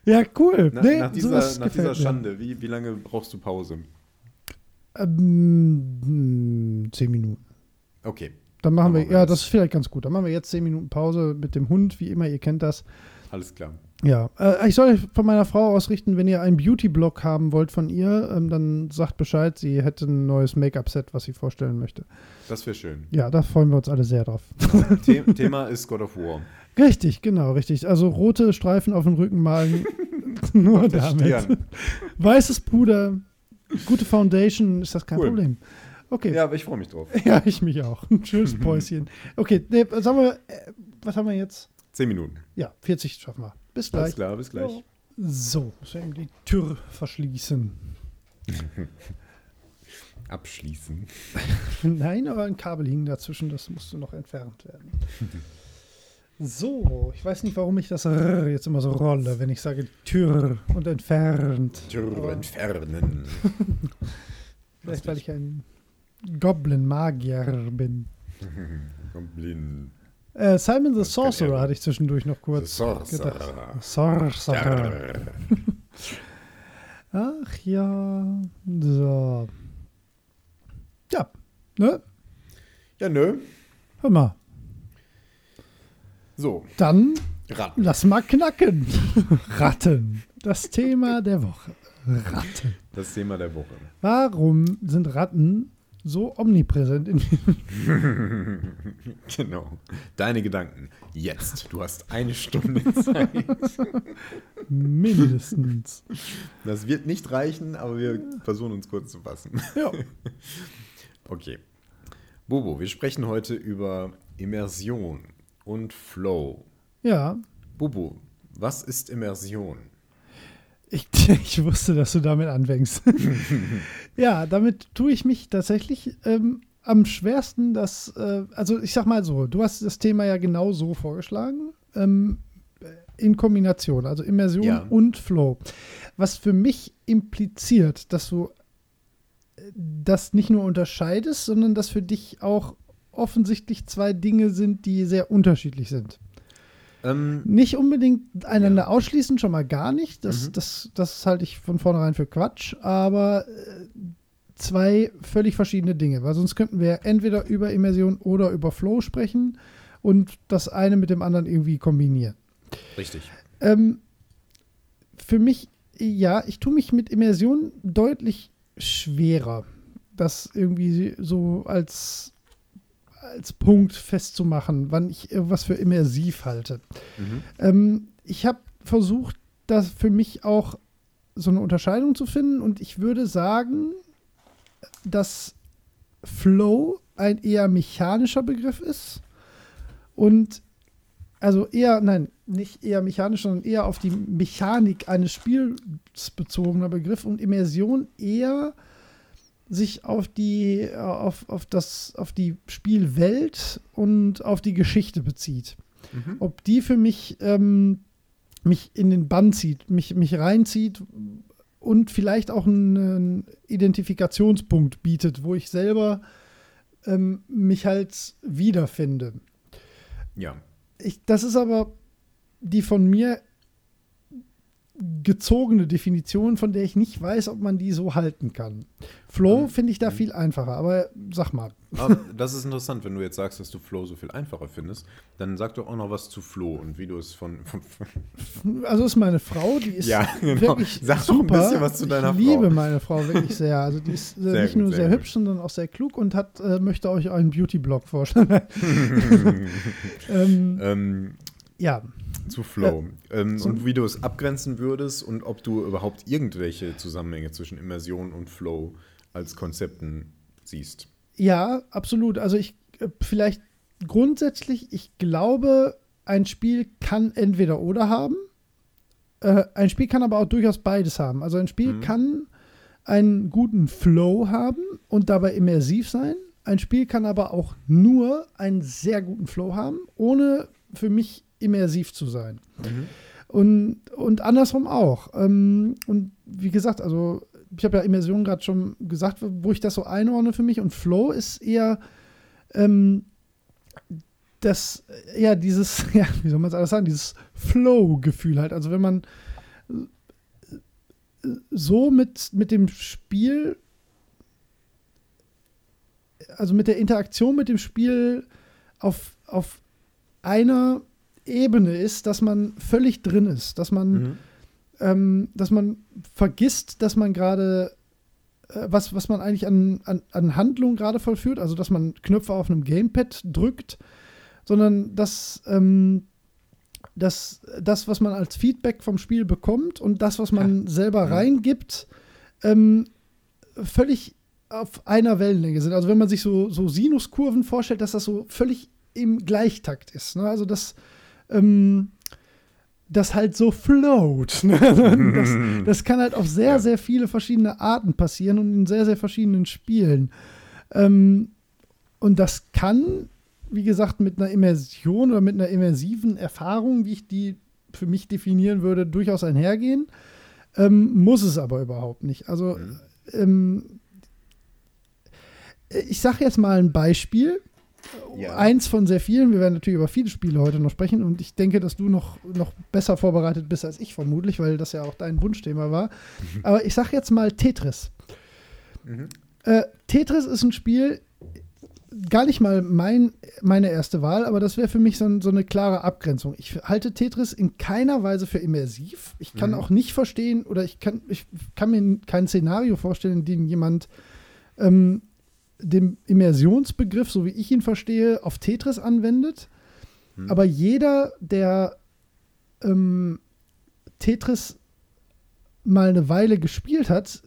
Ja, cool. Na, nee, nach dieser, nach dieser. Schande, wie, wie lange brauchst du Pause? Ähm, hm, zehn Minuten. Okay. Dann machen Dann wir, machen wir ja, das. das ist vielleicht ganz gut. Dann machen wir jetzt zehn Minuten Pause mit dem Hund, wie immer, ihr kennt das. Alles klar. Ja, äh, ich soll von meiner Frau ausrichten, wenn ihr einen Beauty-Blog haben wollt von ihr, ähm, dann sagt Bescheid, sie hätte ein neues Make-up-Set, was sie vorstellen möchte. Das wäre schön. Ja, da freuen wir uns alle sehr drauf. <laughs> The Thema ist God of War. Richtig, genau, richtig. Also rote Streifen auf dem Rücken malen, <laughs> <laughs> nur damit. Stirn. Weißes Puder, gute Foundation, ist das kein Cool. Problem. Okay. Ja, aber ich freue mich drauf. Ja, ich mich auch. Ein schönes Päuschen. Okay, nee, sagen wir, äh, was haben wir jetzt? Zehn Minuten. Ja, 40 schaffen wir. Bis Alles gleich. klar, bis gleich. Ja. So, muss eben die Tür verschließen. <laughs> Abschließen. <laughs> Nein, aber ein Kabel hing dazwischen, das musste noch entfernt werden. <laughs> So, ich weiß nicht, warum ich das R jetzt immer so rolle, wenn ich sage Tür und entfernt. Tür Aber entfernen. Vielleicht, weil ich ein Goblin-Magier bin. Goblin. Äh, Simon the Sorcerer er. hatte ich zwischendurch noch kurz gedacht. Sorcerer. <laughs> Ach ja. So. Ja, ne? Ja, nö. Hör mal. So, Dann Ratten. lass mal knacken. <laughs> Ratten. Das Thema der Woche. Ratten. Das Thema der Woche. Warum sind Ratten so omnipräsent in <laughs> genau. Deine Gedanken. Jetzt. Du hast eine Stunde <laughs> Zeit. mindestens? Das wird nicht reichen, aber wir versuchen uns kurz zu fassen. Ja. <laughs> Okay. Bobo, wir sprechen heute über Immersion und Flow. Ja. Bobo, was ist Immersion? Ich, <laughs> ich wusste, dass du damit anfängst. <laughs> ja, damit tue ich mich tatsächlich ähm, am schwersten, dass, äh, also ich sag mal so, du hast das Thema ja genau so vorgeschlagen, ähm, in Kombination, also Immersion Ja. und Flow. Was für mich impliziert, dass du äh, das nicht nur unterscheidest, sondern dass für dich auch offensichtlich zwei Dinge sind, die sehr unterschiedlich sind. Ähm, nicht unbedingt einander ja. ausschließen, schon mal gar nicht. Das, mhm. das, das halte ich von vornherein für Quatsch. Aber äh, zwei völlig verschiedene Dinge, weil sonst könnten wir entweder über Immersion oder über Flow sprechen und das eine mit dem anderen irgendwie kombinieren. Richtig. Ähm, für mich, ja, ich tue mich mit Immersion deutlich schwerer, das irgendwie so als, als Punkt festzumachen, wann ich irgendwas für immersiv halte. Mhm. Ähm, ich habe versucht, das für mich auch so eine Unterscheidung zu finden und ich würde sagen, dass Flow ein eher mechanischer Begriff ist und also eher, nein, nicht eher mechanisch, sondern eher auf die Mechanik eines Spiels bezogener Begriff und Immersion eher sich auf die, auf, auf, das, auf die Spielwelt und auf die Geschichte bezieht. Mhm. Ob die für mich ähm, mich in den Bann zieht, mich, mich reinzieht und vielleicht auch einen Identifikationspunkt bietet, wo ich selber ähm, mich halt wiederfinde. Ja. Ich, das ist aber die von mir gezogene Definition, von der ich nicht weiß, ob man die so halten kann. Flow finde ich da viel einfacher, aber sag mal. Aber das ist interessant, wenn du jetzt sagst, dass du Flow so viel einfacher findest, dann sag doch auch noch was zu Flow und wie du es von. von also ist meine Frau, die ist ja, genau. wirklich sag super. Doch ein bisschen was zu deiner ich Frau. Ich liebe meine Frau wirklich sehr. Also die ist äh, nicht gut, nur sehr, sehr hübsch, sondern auch sehr klug und hat äh, möchte euch einen Beauty-Blog vorstellen. <laughs> <laughs> ähm, ähm, ja zu Flow. Ja. Ähm, und wie du es abgrenzen würdest und ob du überhaupt irgendwelche Zusammenhänge zwischen Immersion und Flow als Konzepten siehst. Ja, absolut. Also ich äh, vielleicht grundsätzlich, ich glaube, ein Spiel kann entweder oder haben. Äh, ein Spiel kann aber auch durchaus beides haben. Also ein Spiel mhm. kann einen guten Flow haben und dabei immersiv sein. Ein Spiel kann aber auch nur einen sehr guten Flow haben, ohne für mich immersiv zu sein. Mhm. Und, und andersrum auch. Ähm, und wie gesagt, also ich habe ja Immersion gerade schon gesagt, wo ich das so einordne für mich. Und Flow ist eher ähm, das, ja, dieses, <laughs> ja, wie soll man es alles sagen, dieses Flow-Gefühl halt. Also wenn man so mit, mit dem Spiel, also mit der Interaktion mit dem Spiel auf, auf einer Ebene ist, dass man völlig drin ist, dass man, mhm. ähm, dass man vergisst, dass man gerade äh, was, was man eigentlich an, an, an Handlung gerade vollführt, also dass man Knöpfe auf einem Gamepad drückt, sondern dass ähm, das, das, was man als Feedback vom Spiel bekommt und das, was man ja. selber ja. reingibt, ähm, völlig auf einer Wellenlänge sind. Also wenn man sich so, so Sinuskurven vorstellt, dass das so völlig im Gleichtakt ist. Ne? Also das, ähm, das halt so float. <laughs> Ne? das, das, kann halt auf sehr, sehr viele verschiedene Arten passieren und in sehr, sehr verschiedenen Spielen. Ähm, und das kann, wie gesagt, mit einer Immersion oder mit einer immersiven Erfahrung, wie ich die für mich definieren würde, durchaus einhergehen. Ähm, muss es aber überhaupt nicht. Also, ähm, ich sage jetzt mal ein Beispiel ja. eins von sehr vielen. Wir werden natürlich über viele Spiele heute noch sprechen und ich denke, dass du noch, noch besser vorbereitet bist als ich vermutlich, weil das ja auch dein Wunschthema war. Mhm. Aber ich sage jetzt mal Tetris. Mhm. Äh, Tetris ist ein Spiel, gar nicht mal mein, meine erste Wahl, aber das wäre für mich so, so, eine klare Abgrenzung. Ich halte Tetris in keiner Weise für immersiv. Ich kann mhm. auch nicht verstehen oder ich kann, ich kann mir kein Szenario vorstellen, in dem jemand ähm, den Immersionsbegriff, so wie ich ihn verstehe, auf Tetris anwendet. Hm. Aber jeder, der ähm, Tetris mal eine Weile gespielt hat,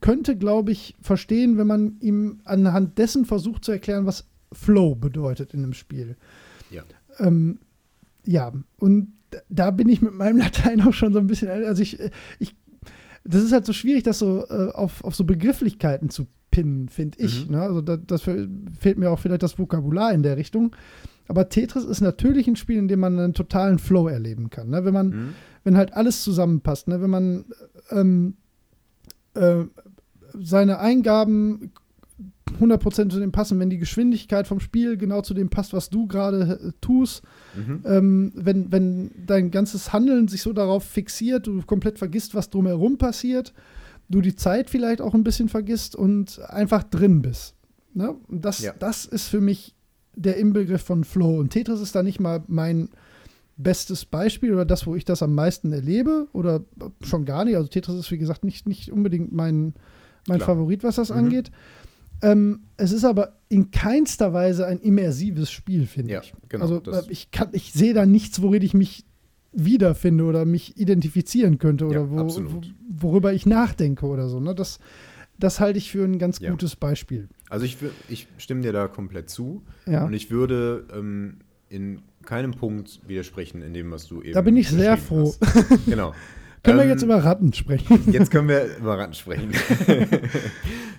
könnte, glaube ich, verstehen, wenn man ihm anhand dessen versucht zu erklären, was Flow bedeutet in einem Spiel. Ja. Ähm, ja, und da bin ich mit meinem <laughs> Latein auch schon so ein bisschen, also ich, ich das ist halt so schwierig, das so äh, auf, auf so Begrifflichkeiten zu pinnen, finde ich. Mhm. Ne? Also da, das fehlt mir auch vielleicht das Vokabular in der Richtung. Aber Tetris ist natürlich ein Spiel, in dem man einen totalen Flow erleben kann. Ne? Wenn man, mhm. wenn halt alles zusammenpasst, ne? wenn man ähm, äh, seine Eingaben 100% zu dem passen, wenn die Geschwindigkeit vom Spiel genau zu dem passt, was du gerade äh, tust, mhm. ähm, wenn, wenn dein ganzes Handeln sich so darauf fixiert, du komplett vergisst, was drumherum passiert, du die Zeit vielleicht auch ein bisschen vergisst und einfach drin bist. Ne? Das, ja. das ist für mich der Inbegriff von Flow. Und Tetris ist da nicht mal mein bestes Beispiel oder das, wo ich das am meisten erlebe oder schon gar nicht. Also Tetris ist, wie gesagt, nicht, nicht unbedingt mein, mein Favorit, was das mhm. angeht. Ähm, es ist aber in keinster Weise ein immersives Spiel, finde ja, ich. Genau, also ich, ich sehe da nichts, worin ich mich wiederfinde oder mich identifizieren könnte oder ja, wo, wo, worüber ich nachdenke oder so. Ne? Das, das halte ich für ein ganz ja. gutes Beispiel. Also ich, ich stimme dir da komplett zu. Ja. Und ich würde ähm, in keinem Punkt widersprechen in dem, was du eben Da bin ich sehr froh. Hast. <laughs> Genau. <laughs> können ähm, wir jetzt über Ratten sprechen? <laughs> Jetzt können wir über Ratten sprechen.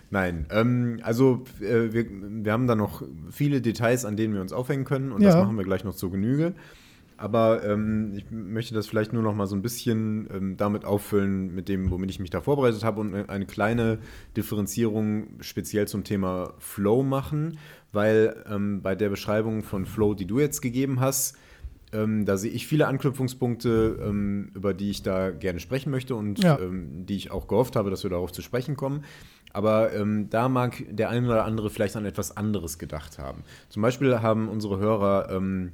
Nein, ähm, also äh, wir, wir haben da noch viele Details, an denen wir uns aufhängen können und ja. das machen wir gleich noch zur Genüge. Aber ähm, ich möchte das vielleicht nur noch mal so ein bisschen ähm, damit auffüllen, mit dem, womit ich mich da vorbereitet habe und eine kleine Differenzierung speziell zum Thema Flow machen, weil ähm, bei der Beschreibung von Flow, die du jetzt gegeben hast, ähm, da sehe ich viele Anknüpfungspunkte, ähm, über die ich da gerne sprechen möchte und ja. Ähm, die ich auch gehofft habe, dass wir darauf zu sprechen kommen. Aber ähm, da mag der eine oder andere vielleicht an etwas anderes gedacht haben. Zum Beispiel haben unsere Hörer ähm,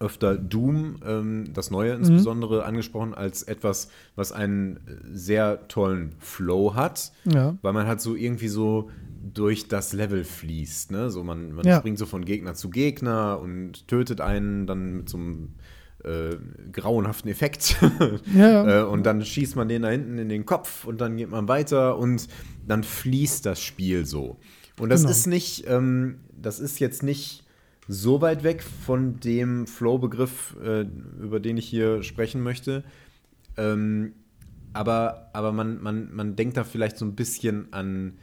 öfter Doom, ähm, das Neue mhm. insbesondere, mhm. angesprochen als etwas, was einen sehr tollen Flow hat, ja. weil man halt so irgendwie so durch das Level fließt. Ne? So man, man ja. springt so von Gegner zu Gegner und tötet einen dann mit so einem äh, grauenhaften Effekt. <laughs> ja, äh, und dann schießt man den da hinten in den Kopf und dann geht man weiter und dann fließt das Spiel so. Und das genau. ist nicht, ähm, das ist jetzt nicht so weit weg von dem Flow-Begriff, äh, über den ich hier sprechen möchte. Ähm, aber aber man, man, man denkt da vielleicht so ein bisschen an,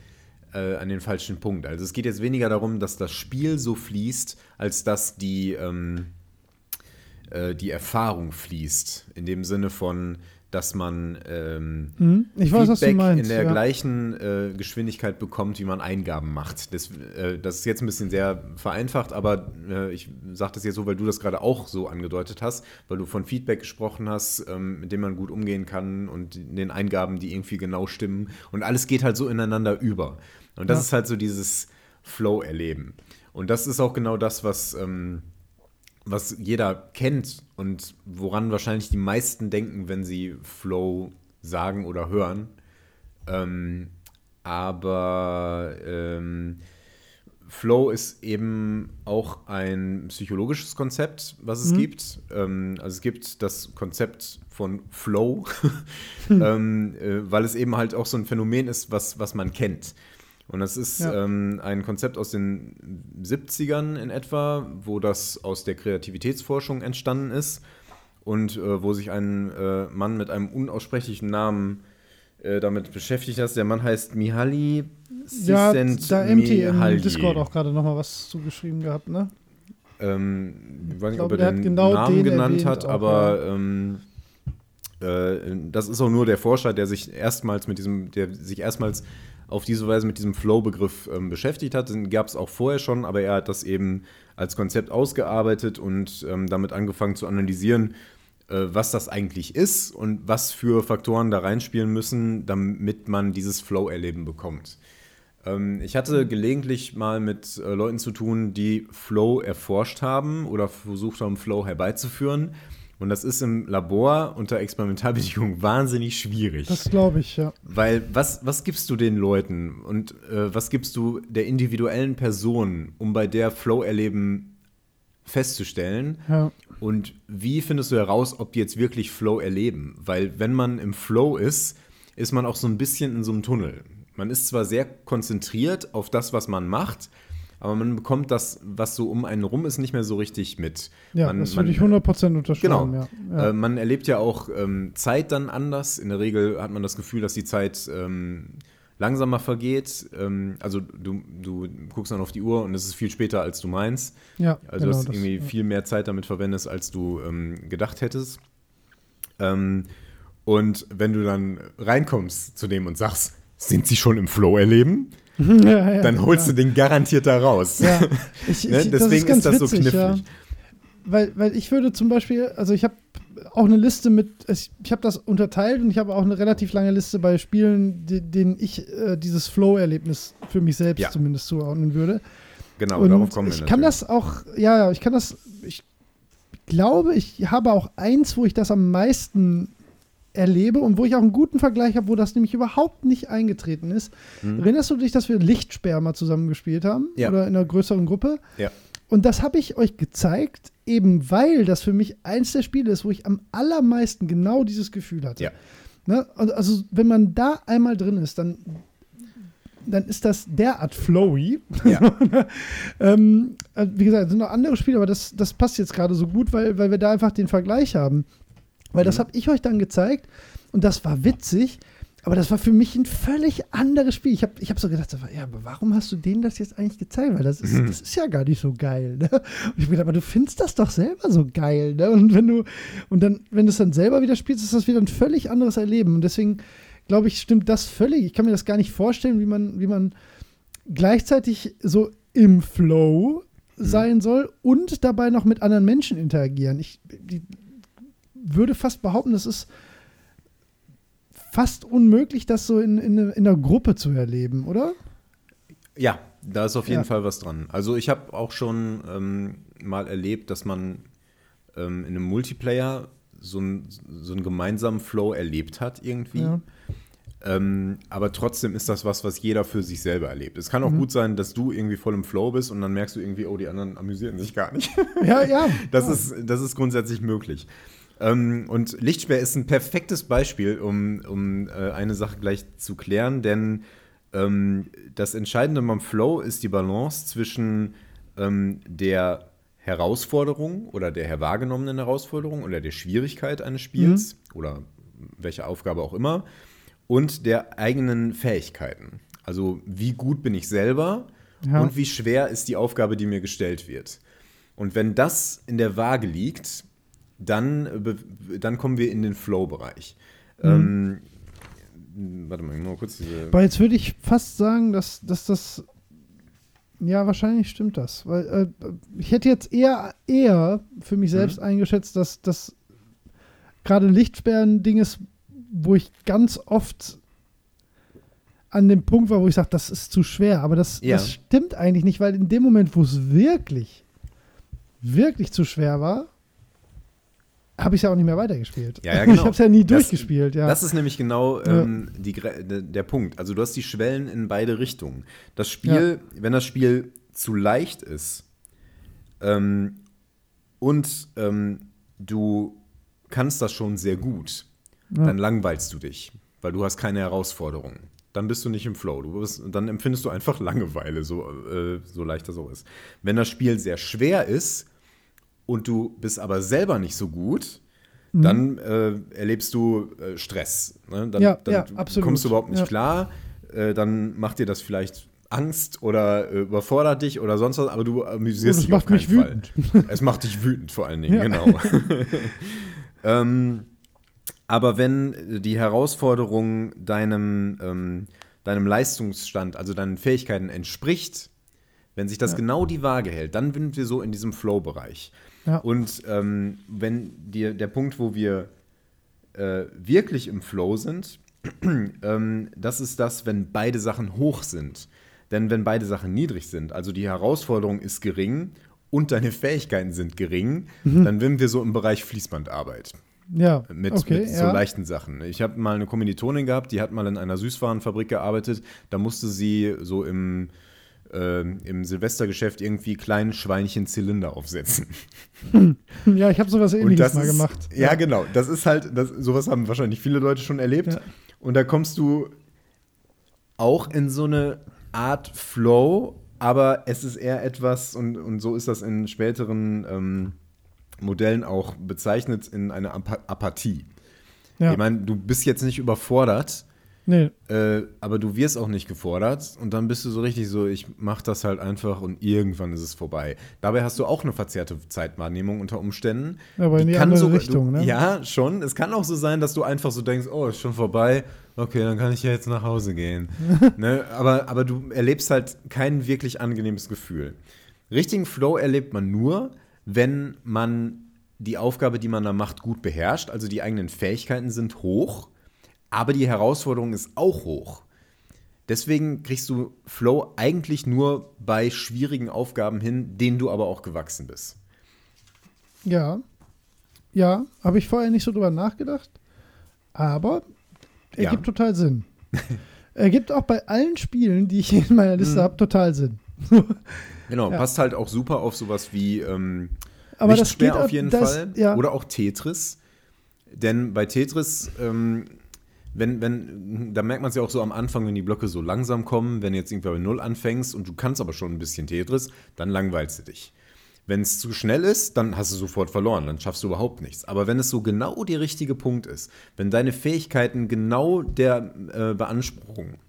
äh, an den falschen Punkt. Also es geht jetzt weniger darum, dass das Spiel so fließt, als dass die, ähm, äh, die Erfahrung fließt. In dem Sinne von, dass man ähm, hm, weiß, du meinst, in der ja. gleichen äh, Geschwindigkeit bekommt, wie man Eingaben macht. Das, äh, das, ist jetzt ein bisschen sehr vereinfacht, aber äh, ich sage das jetzt so, weil du das gerade auch so angedeutet hast, weil du von Feedback gesprochen hast, ähm, mit dem man gut umgehen kann und den Eingaben, die irgendwie genau stimmen. Und alles geht halt so ineinander über. Und das ja. ist halt so dieses Flow-Erleben. Und das ist auch genau das, was ähm, was jeder kennt und woran wahrscheinlich die meisten denken, wenn sie Flow sagen oder hören. Ähm, aber ähm, Flow ist eben auch ein psychologisches Konzept, was es mhm. gibt. Ähm, also es gibt das Konzept von Flow, <laughs> hm. äh, weil es eben halt auch so ein Phänomen ist, was, was man kennt. Und das ist ja. ähm, ein Konzept aus den 70ern in etwa, wo das aus der Kreativitätsforschung entstanden ist und äh, wo sich ein äh, Mann mit einem unaussprechlichen Namen äh, damit beschäftigt hat. Der Mann heißt Mihaly Ja, da MT im Discord auch gerade nochmal was zugeschrieben gehabt, ne? Ähm, ich weiß nicht, ob er den genau Namen den genannt hat, aber ja. ähm, äh, das ist auch nur der Forscher, der sich erstmals mit diesem, der sich erstmals auf diese Weise mit diesem Flow-Begriff ähm, beschäftigt hat. Den gab es auch vorher schon, aber er hat das eben als Konzept ausgearbeitet und ähm, damit angefangen zu analysieren, äh, was das eigentlich ist und was für Faktoren da reinspielen müssen, damit man dieses Flow-Erleben bekommt. Ähm, ich hatte gelegentlich mal mit äh, Leuten zu tun, die Flow erforscht haben oder versucht haben, Flow herbeizuführen. Und das ist im Labor unter Experimentalbedingungen <laughs> wahnsinnig schwierig. Das glaube ich, ja. Weil was, was gibst du den Leuten und äh, was gibst du der individuellen Person, um bei der Flow-Erleben festzustellen? Ja. Und wie findest du heraus, ob die jetzt wirklich Flow erleben? Weil wenn man im Flow ist, ist man auch so ein bisschen in so einem Tunnel. Man ist zwar sehr konzentriert auf das, was man macht, aber man bekommt das, was so um einen rum ist, nicht mehr so richtig mit. Ja, man, das würde ich 100% unterschreiben. Genau. Ja. Ja. Äh, man erlebt ja auch ähm, Zeit dann anders. In der Regel hat man das Gefühl, dass die Zeit ähm, langsamer vergeht. Ähm, also du, du guckst dann auf die Uhr und es ist viel später, als du meinst. Ja, also genau, du hast irgendwie das, viel mehr Zeit damit verwendest, als du ähm, gedacht hättest. Ähm, und wenn du dann reinkommst zu dem und sagst, sind sie schon im Flow erleben? Ja, ja, dann holst du den garantiert da raus. Ja. <laughs> Ich, ne? Deswegen ist, ist, das witzig, so knifflig. Weil, weil ich würde zum Beispiel, also ich habe auch eine Liste mit, ich, ich habe das unterteilt und ich habe auch eine relativ lange Liste bei Spielen, die, denen ich äh, dieses Flow-Erlebnis für mich selbst zumindest zuordnen würde. Genau, und darauf kommen wir. Ich kann das auch, ja, ich kann das, ich glaube, ich habe auch eins, wo ich das am meisten erlebe und wo ich auch einen guten Vergleich habe, wo das nämlich überhaupt nicht eingetreten ist. Mhm. Erinnerst du dich, dass wir Lichtsperr mal zusammen gespielt haben? Ja. Oder in einer größeren Gruppe? Ja. Und das habe ich euch gezeigt, eben weil das für mich eins der Spiele ist, wo ich am allermeisten genau dieses Gefühl hatte. Ja. Ne? Also, wenn man da einmal drin ist, dann dann ist das derart flowy. Ja. <laughs> ähm, äh, wie gesagt, es sind noch andere Spiele, aber das, das passt jetzt gerade so gut, weil, weil wir da einfach den Vergleich haben. Weil mhm. das habe ich euch dann gezeigt und das war witzig, aber das war für mich ein völlig anderes Spiel. Ich habe ich hab so gedacht, ja, aber warum hast du denen das jetzt eigentlich gezeigt? Weil das ist, mhm. das ist ja gar nicht so geil. Ne? Und ich habe gedacht, aber du findest das doch selber so geil. Ne? Und wenn du, und dann, wenn du es dann selber wieder spielst, ist das wieder ein völlig anderes Erleben. Und deswegen glaube ich, stimmt das völlig. Ich kann mir das gar nicht vorstellen, wie man, wie man gleichzeitig so im Flow mhm. sein soll und dabei noch mit anderen Menschen interagieren. Ich die, würde fast behaupten, das ist fast unmöglich, das so in, in, in einer Gruppe zu erleben, oder? Ja, da ist auf jeden ja. Fall was dran. Also ich habe auch schon ähm, mal erlebt, dass man ähm, in einem Multiplayer so, ein, so einen gemeinsamen Flow erlebt hat irgendwie. Ja. Ähm, aber trotzdem ist das was, was jeder für sich selber erlebt. Es kann auch mhm. gut sein, dass du irgendwie voll im Flow bist und dann merkst du irgendwie, oh, die anderen amüsieren sich gar nicht. Ja, ja. <laughs> Das, ja. Ist, das ist grundsätzlich möglich. Ähm, und Lichtsperr ist ein perfektes Beispiel, um, um äh, eine Sache gleich zu klären, denn ähm, das Entscheidende beim Flow ist die Balance zwischen ähm, der Herausforderung oder der wahrgenommenen Herausforderung oder der Schwierigkeit eines Spiels mhm. oder welche Aufgabe auch immer und der eigenen Fähigkeiten. Also wie gut bin ich selber ja. und wie schwer ist die Aufgabe, die mir gestellt wird. Und wenn das in der Waage liegt, dann, dann kommen wir in den Flow-Bereich. Mhm. Ähm, warte mal, mal kurz diese. Aber jetzt würde ich fast sagen, dass, dass das. Ja, wahrscheinlich stimmt das. Weil äh, ich hätte jetzt eher, eher für mich selbst mhm. eingeschätzt, dass das gerade Lichtsperren Ding ist, wo ich ganz oft an dem Punkt war, wo ich sage, das ist zu schwer. Aber das, ja. das stimmt eigentlich nicht, weil in dem Moment, wo es wirklich, wirklich zu schwer war, habe ich ja auch nicht mehr weitergespielt. Ja, ja, genau. <laughs> Ich habe es ja nie das, durchgespielt. Ja. Das ist nämlich genau ähm, die, der Punkt. Also du hast die Schwellen in beide Richtungen. Das Spiel, ja. wenn das Spiel zu leicht ist ähm, und ähm, du kannst das schon sehr gut, ja. dann langweilst du dich, weil du hast keine Herausforderungen. Dann bist du nicht im Flow. Du bist, dann empfindest du einfach Langeweile, so, äh, so leicht das auch ist. Wenn das Spiel sehr schwer ist und du bist aber selber nicht so gut, mhm. dann äh, erlebst du äh, Stress. Ne? Dann, ja, dann ja, kommst du überhaupt nicht ja. klar. Äh, dann macht dir das vielleicht Angst oder äh, überfordert dich oder sonst was, aber du amüsierst dich auf keinen Fall. <laughs> Es macht dich wütend vor allen Dingen, genau. <laughs> ähm, aber wenn die Herausforderung deinem, ähm, deinem Leistungsstand, also deinen Fähigkeiten entspricht, wenn sich das ja. genau die Waage hält, dann sind wir so in diesem Flow-Bereich. Ja. Und ähm, wenn dir der Punkt, wo wir äh, wirklich im Flow sind, <clears throat> ähm, das ist das, wenn beide Sachen hoch sind. Denn wenn beide Sachen niedrig sind, also die Herausforderung ist gering und deine Fähigkeiten sind gering, mhm. dann sind wir so im Bereich Fließbandarbeit. Ja. Mit, okay, mit so ja. leichten Sachen. Ich habe mal eine Kommilitonin gehabt, die hat mal in einer Süßwarenfabrik gearbeitet. Da musste sie so im, äh, im Silvestergeschäft irgendwie kleinen Schweinchen Zylinder aufsetzen. Ja, ich habe sowas ähnliches mal ist, gemacht. Ja, ja, genau. Das ist halt, das, sowas haben wahrscheinlich viele Leute schon erlebt. Ja. Und da kommst du auch in so eine Art Flow, aber es ist eher etwas, und, und so ist das in späteren ähm, Modellen auch bezeichnet in eine Ap Apathie. Ja. Ich meine, du bist jetzt nicht überfordert, Nee. Äh, aber du wirst auch nicht gefordert und dann bist du so richtig so, ich mach das halt einfach und irgendwann ist es vorbei. Dabei hast du auch eine verzerrte Zeitwahrnehmung unter Umständen. Aber in die kann andere sogar- Richtung, du, ne? Ja, schon. Es kann auch so sein, dass du einfach so denkst, oh, ist schon vorbei. Okay, dann kann ich ja jetzt nach Hause gehen. <laughs> ne? aber, aber du erlebst halt kein wirklich angenehmes Gefühl. Richtigen Flow erlebt man nur, wenn man die Aufgabe, die man da macht, gut beherrscht. Also die eigenen Fähigkeiten sind hoch, aber die Herausforderung ist auch hoch. Deswegen kriegst du Flow eigentlich nur bei schwierigen Aufgaben hin, denen du aber auch gewachsen bist. Ja. Ja, habe ich vorher nicht so drüber nachgedacht. Aber Ja. ergibt total Sinn. <laughs> ergibt auch bei allen Spielen, die ich in meiner. Liste habe, total Sinn. <laughs> Genau, Ja. passt halt auch super auf sowas wie ähm, Aber das geht auf jeden das- Fall. ja. Oder auch Tetris. Denn bei Tetris, ähm, wenn, wenn, da merkt man es ja auch so am Anfang, wenn die Blöcke so langsam kommen, wenn du jetzt irgendwie bei Null anfängst und du kannst aber schon ein bisschen Tetris, dann langweilst du dich. Wenn es zu schnell ist, dann hast du sofort verloren, dann schaffst du überhaupt nichts. Aber wenn es so genau der richtige Punkt ist, wenn deine Fähigkeiten genau der äh, Beanspruchung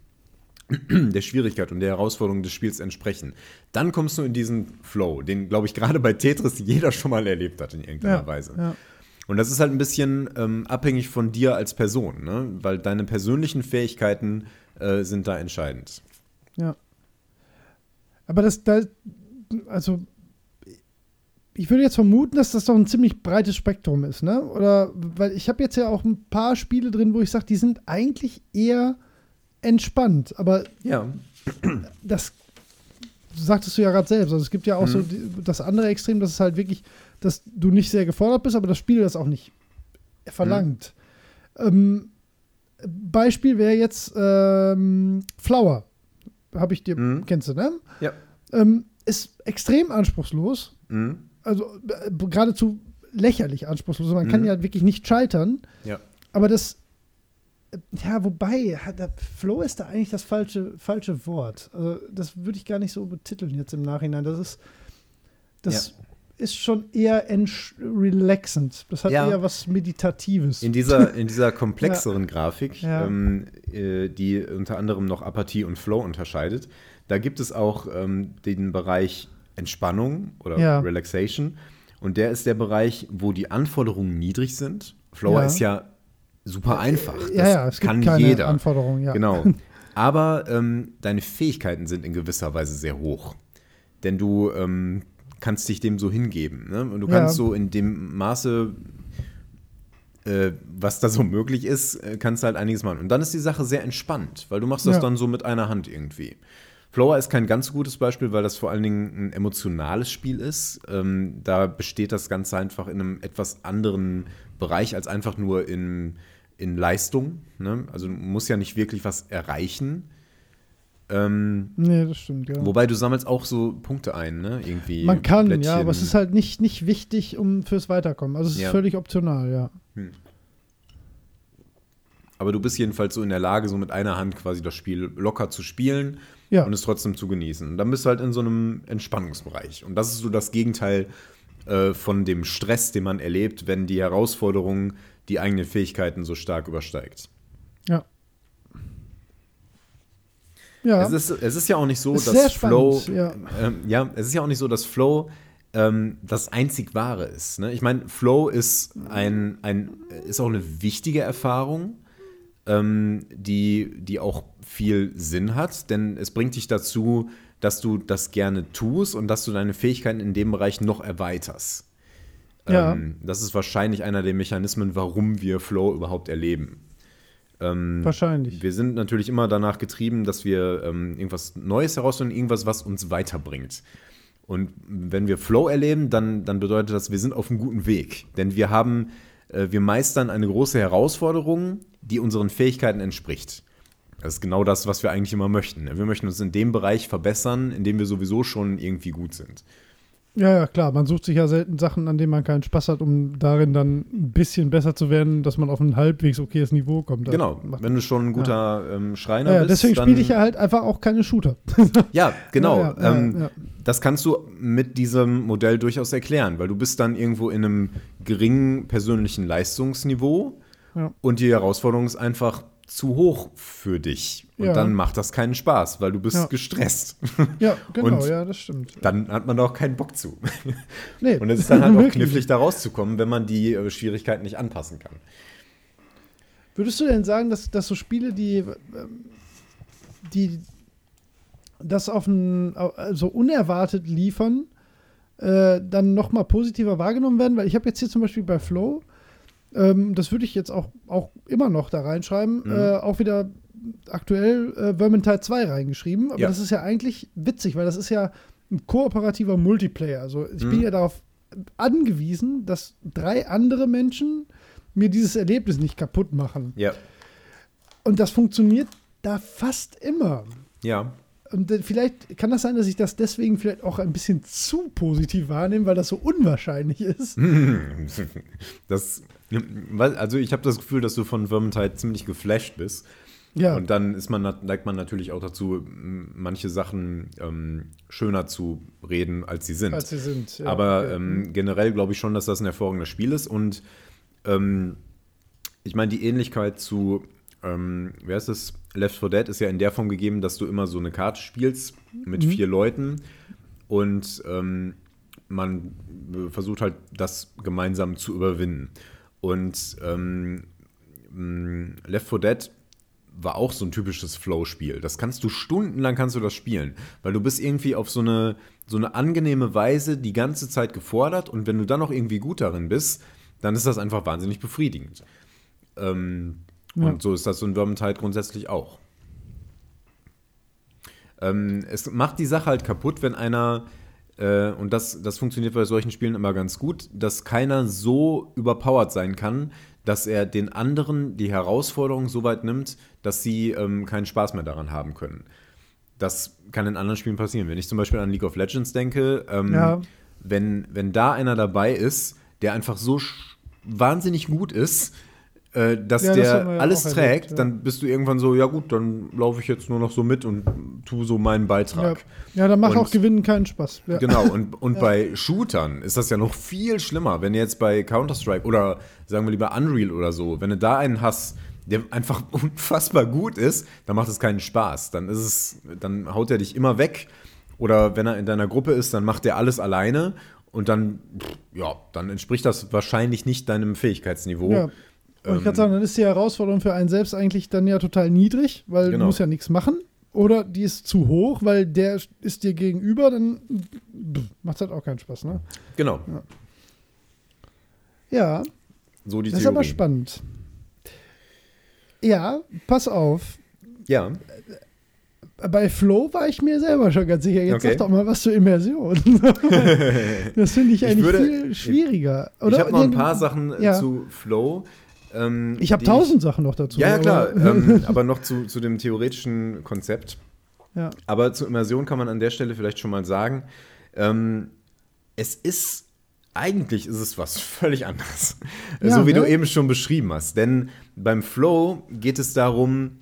<clears throat> der Schwierigkeit und der Herausforderung des Spiels entsprechen, dann kommst du in diesen Flow, den, glaube ich, gerade bei Tetris jeder schon mal erlebt hat in irgendeiner Ja, Weise. ja. Und das ist halt ein bisschen ähm, abhängig von dir als Person, ne? weil deine persönlichen Fähigkeiten äh, sind da entscheidend. Ja. Aber das, da, also, ich würde jetzt vermuten, dass das doch ein ziemlich breites Spektrum ist, ne? Oder, weil ich habe jetzt ja auch ein paar Spiele drin, wo ich sage, die sind eigentlich eher entspannt. Aber Ja. das sagtest du ja gerade selbst. Also es gibt ja auch so Mhm. die, das andere Extrem, dass es halt wirklich, dass du nicht sehr gefordert bist, aber das Spiel das auch nicht verlangt. Ähm, Beispiel wäre jetzt ähm, Flower. Habe ich dir, Mhm. kennst du, ne? Ja. Ähm, ist extrem anspruchslos. Mhm. Also äh, geradezu lächerlich anspruchslos. Man kann Mhm. ja wirklich nicht scheitern. Ja. Aber das, äh, ja, wobei, Flow ist da eigentlich das falsche, falsche Wort. Also, das würde ich gar nicht so betiteln jetzt im Nachhinein. Das ist, das ist schon eher relaxend. Das hat Ja. eher was Meditatives. In dieser, in dieser komplexeren <laughs> Grafik, Ja. ähm, äh, die unter anderem noch Apathie und Flow unterscheidet, da gibt es auch ähm, den Bereich Entspannung oder Ja. Relaxation. Und der ist der Bereich, wo die Anforderungen niedrig sind. Flower Ja. ist ja super einfach. Das ja, ja, es gibt kann keine jeder. Anforderungen. Ja. Genau. <laughs> Aber ähm, deine Fähigkeiten sind in gewisser Weise sehr hoch. Denn du ähm, kannst dich dem so hingeben. Ne? Und du Ja. kannst so in dem Maße, äh, was da so möglich ist, äh, kannst halt einiges machen. Und dann ist die Sache sehr entspannt, weil du machst das Ja. dann so mit einer Hand irgendwie. Flower ist kein ganz gutes Beispiel, weil das vor allen Dingen ein emotionales Spiel ist. Ähm, da besteht das Ganze einfach in einem etwas anderen Bereich als einfach nur in, in Leistung. Ne? Also du musst ja nicht wirklich was erreichen. Ähm, Nee, das stimmt, ja. Wobei du sammelst auch so Punkte ein, ne? Irgendwie. Man kann, Plättchen. ja, aber es ist halt nicht, nicht wichtig um fürs Weiterkommen. Also es ist Ja. völlig optional, ja. Aber du bist jedenfalls so in der Lage, so mit einer Hand quasi das Spiel locker zu spielen Ja. und es trotzdem zu genießen. Und dann bist du halt in so einem Entspannungsbereich. Und das ist so das Gegenteil äh, von dem Stress, den man erlebt, wenn die Herausforderung die eigenen Fähigkeiten so stark übersteigt. Ja. Ja. Es, ist, es ist ja auch nicht so, Ist dass Flow. spannend, ja. Ähm, ja, es ist ja auch nicht so, dass Flow ähm, das einzig Wahre ist. Ne? Ich meine, Flow ist ein, ein ist auch eine wichtige Erfahrung, ähm, die, die auch viel Sinn hat, denn es bringt dich dazu, dass du das gerne tust und dass du deine Fähigkeiten in dem Bereich noch erweiterst. Ja. Ähm, das ist wahrscheinlich einer der Mechanismen, warum wir Flow überhaupt erleben. Ähm, Wahrscheinlich. wir sind natürlich immer danach getrieben, dass wir ähm, irgendwas Neues herausfinden, irgendwas, was uns weiterbringt. Und wenn wir Flow erleben, dann, dann bedeutet das, wir sind auf einem guten Weg. Denn wir haben, äh, wir meistern eine große Herausforderung, die unseren Fähigkeiten entspricht. Das ist genau das, was wir eigentlich immer möchten. Wir möchten uns in dem Bereich verbessern, in dem wir sowieso schon irgendwie gut sind. Ja, ja, klar. Man sucht sich ja selten Sachen, an denen man keinen Spaß hat, um darin dann ein bisschen besser zu werden, dass man auf ein halbwegs okayes Niveau kommt. Das Genau, wenn du schon ein guter ähm, Schreiner ja, ja, bist. deswegen spiele ich ja halt einfach auch keine Shooter. <laughs> Ja, genau. Ja, ja, ähm, ja, ja. Das kannst du mit diesem Modell durchaus erklären, weil du bist dann irgendwo in einem geringen persönlichen Leistungsniveau Ja. und die Herausforderung ist einfach, zu hoch für dich. Und Ja. dann macht das keinen Spaß, weil du bist Ja. gestresst. <laughs> Ja, genau, Und ja, das stimmt. Dann hat man da auch keinen Bock zu. <laughs> Nee, Und es ist dann halt <laughs> auch knifflig, da rauszukommen, wenn man die äh, Schwierigkeiten nicht anpassen kann. Würdest du denn sagen, dass, dass so Spiele, die, ähm, die das auf ein, au- also unerwartet liefern, äh, dann nochmal positiver wahrgenommen werden? Weil ich habe jetzt hier zum Beispiel bei Flow, ähm, das würde ich jetzt auch, auch immer noch da reinschreiben, Mhm. äh, auch wieder aktuell äh, Vermintide 2 reingeschrieben. Aber Ja. das ist ja eigentlich witzig, weil das ist ja ein kooperativer Multiplayer. Also ich bin Mhm. ja darauf angewiesen, dass drei andere Menschen mir dieses Erlebnis nicht kaputt machen. Ja. Und das funktioniert da fast immer. Ja. Und äh, vielleicht kann das sein, dass ich das deswegen vielleicht auch ein bisschen zu positiv wahrnehme, weil das so unwahrscheinlich ist. <laughs> Das, also ich habe das Gefühl, dass du von Vermintide ziemlich geflasht bist. Ja, Und dann ist man, neigt man natürlich auch dazu, manche Sachen ähm, schöner zu reden, als sie sind. als sie sind. Ja, Aber ähm, generell glaube ich schon, dass das ein hervorragendes Spiel ist. Und ähm, ich meine, die Ähnlichkeit zu, ähm, wer ist es? Left 4 Dead ist ja in der Form gegeben, dass du immer so eine Karte spielst mit Mhm. vier Leuten und ähm, man äh, versucht halt, das gemeinsam zu überwinden. Und ähm, mh, Left 4 Dead war auch so ein typisches Flow-Spiel. Das kannst du stundenlang kannst du das spielen, weil du bist irgendwie auf so eine, so eine angenehme Weise die ganze Zeit gefordert und wenn du dann noch irgendwie gut darin bist, dann ist das einfach wahnsinnig befriedigend. Ähm, Ja. Und so ist das so ein Vermintide grundsätzlich auch. Ähm, es macht die Sache halt kaputt, wenn einer, äh, und das, das funktioniert bei solchen Spielen immer ganz gut, dass keiner so überpowered sein kann, dass er den anderen die Herausforderung so weit nimmt, dass sie ähm, keinen Spaß mehr daran haben können. Das kann in anderen Spielen passieren. Wenn ich zum Beispiel an League of Legends denke, ähm, Ja. wenn, wenn da einer dabei ist, der einfach so wahnsinnig gut ist, äh, dass Ja, das der ja alles trägt, erlebt, ja. dann bist du irgendwann so, ja gut, dann laufe ich jetzt nur noch so mit und tu so meinen ja. Beitrag. ja, dann macht auch Gewinnen keinen Spaß. Ja. Genau, und, <laughs> und bei Shootern ist das ja noch viel schlimmer. Wenn du jetzt bei Counter-Strike oder sagen wir lieber Unreal oder so, wenn du da einen hast, der einfach <laughs> unfassbar gut ist, dann macht es keinen Spaß. Dann ist es, dann haut er dich immer weg. Oder wenn er in deiner Gruppe ist, dann macht er alles alleine und dann, ja, dann entspricht das wahrscheinlich nicht deinem Fähigkeitsniveau. Ja. Und ich kann sagen, dann ist die Herausforderung für einen selbst eigentlich dann ja total niedrig, weil Genau. du musst ja nichts machen. Oder die ist zu hoch, weil der ist dir gegenüber, dann macht halt auch keinen Spaß, ne? Genau, Ja, so die das ist Theorie. aber spannend. Ja, pass auf. Ja, Bei Flow war ich mir selber schon ganz sicher. Jetzt Okay. sag doch mal was zur Immersion. <laughs> das finde ich Ich eigentlich würde- viel schwieriger. ich Oder? habe noch ein paar Sachen äh, ja. zu Flow. Ähm, Ich habe tausend Sachen noch dazu. Ja, ja, klar. aber- ähm, <laughs> aber noch zu, zu dem theoretischen Konzept. ja. Aber zur Immersion kann man an der Stelle vielleicht schon mal sagen, ähm, es ist, eigentlich ist es was <laughs> völlig anderes. Ja, so wie ne? du eben schon beschrieben hast. Denn beim Flow geht es darum,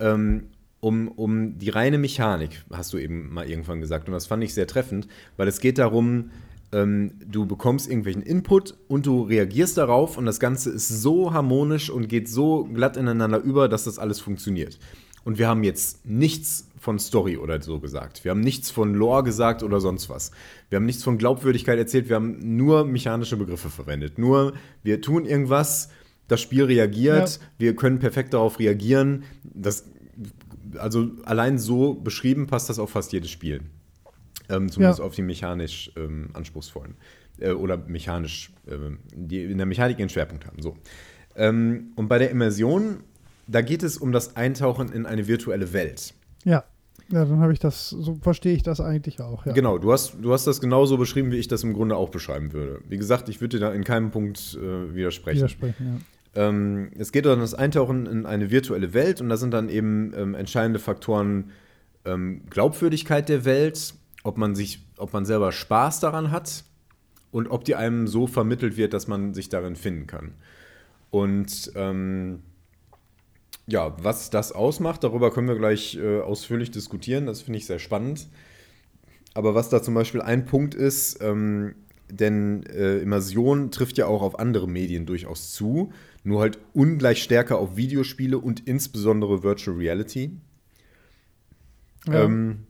ähm, um, um die reine Mechanik, hast du eben mal irgendwann gesagt. Und das fand ich sehr treffend, weil es geht darum, ähm, du bekommst irgendwelchen Input und du reagierst darauf und das Ganze ist so harmonisch und geht so glatt ineinander über, dass das alles funktioniert. Und wir haben jetzt nichts von Story oder so gesagt. Wir haben nichts von Lore gesagt oder sonst was. Wir haben nichts von Glaubwürdigkeit erzählt. Wir haben nur mechanische Begriffe verwendet. Nur wir tun irgendwas, das Spiel reagiert, Ja. wir können perfekt darauf reagieren. Das, also allein so beschrieben passt das auf fast jedes Spiel. Ähm, zumindest Ja. auf die mechanisch ähm, anspruchsvollen. Äh, oder mechanisch, ähm, die in der Mechanik ihren Schwerpunkt haben. So. Ähm, und bei der Immersion, da geht es um das Eintauchen in eine virtuelle Welt. ja. Ja, dann habe ich das, so verstehe ich das eigentlich auch. Ja. Genau, du hast, du hast das genauso beschrieben, wie ich das im Grunde auch beschreiben würde. Wie gesagt, ich würde dir da in keinem Punkt äh, widersprechen. Widersprechen, ja. Ähm, es geht um das Eintauchen in eine virtuelle Welt und da sind dann eben ähm, entscheidende Faktoren ähm, Glaubwürdigkeit der Welt, ob man sich, ob man selber Spaß daran hat und ob die einem so vermittelt wird, dass man sich darin finden kann. Und ähm, ja, was das ausmacht, darüber können wir gleich äh, ausführlich diskutieren. Das finde ich sehr spannend. Aber was da zum Beispiel ein Punkt ist, ähm, denn äh, Immersion trifft ja auch auf andere Medien durchaus zu, nur halt ungleich stärker auf Videospiele und insbesondere Virtual Reality. Ja. Ähm,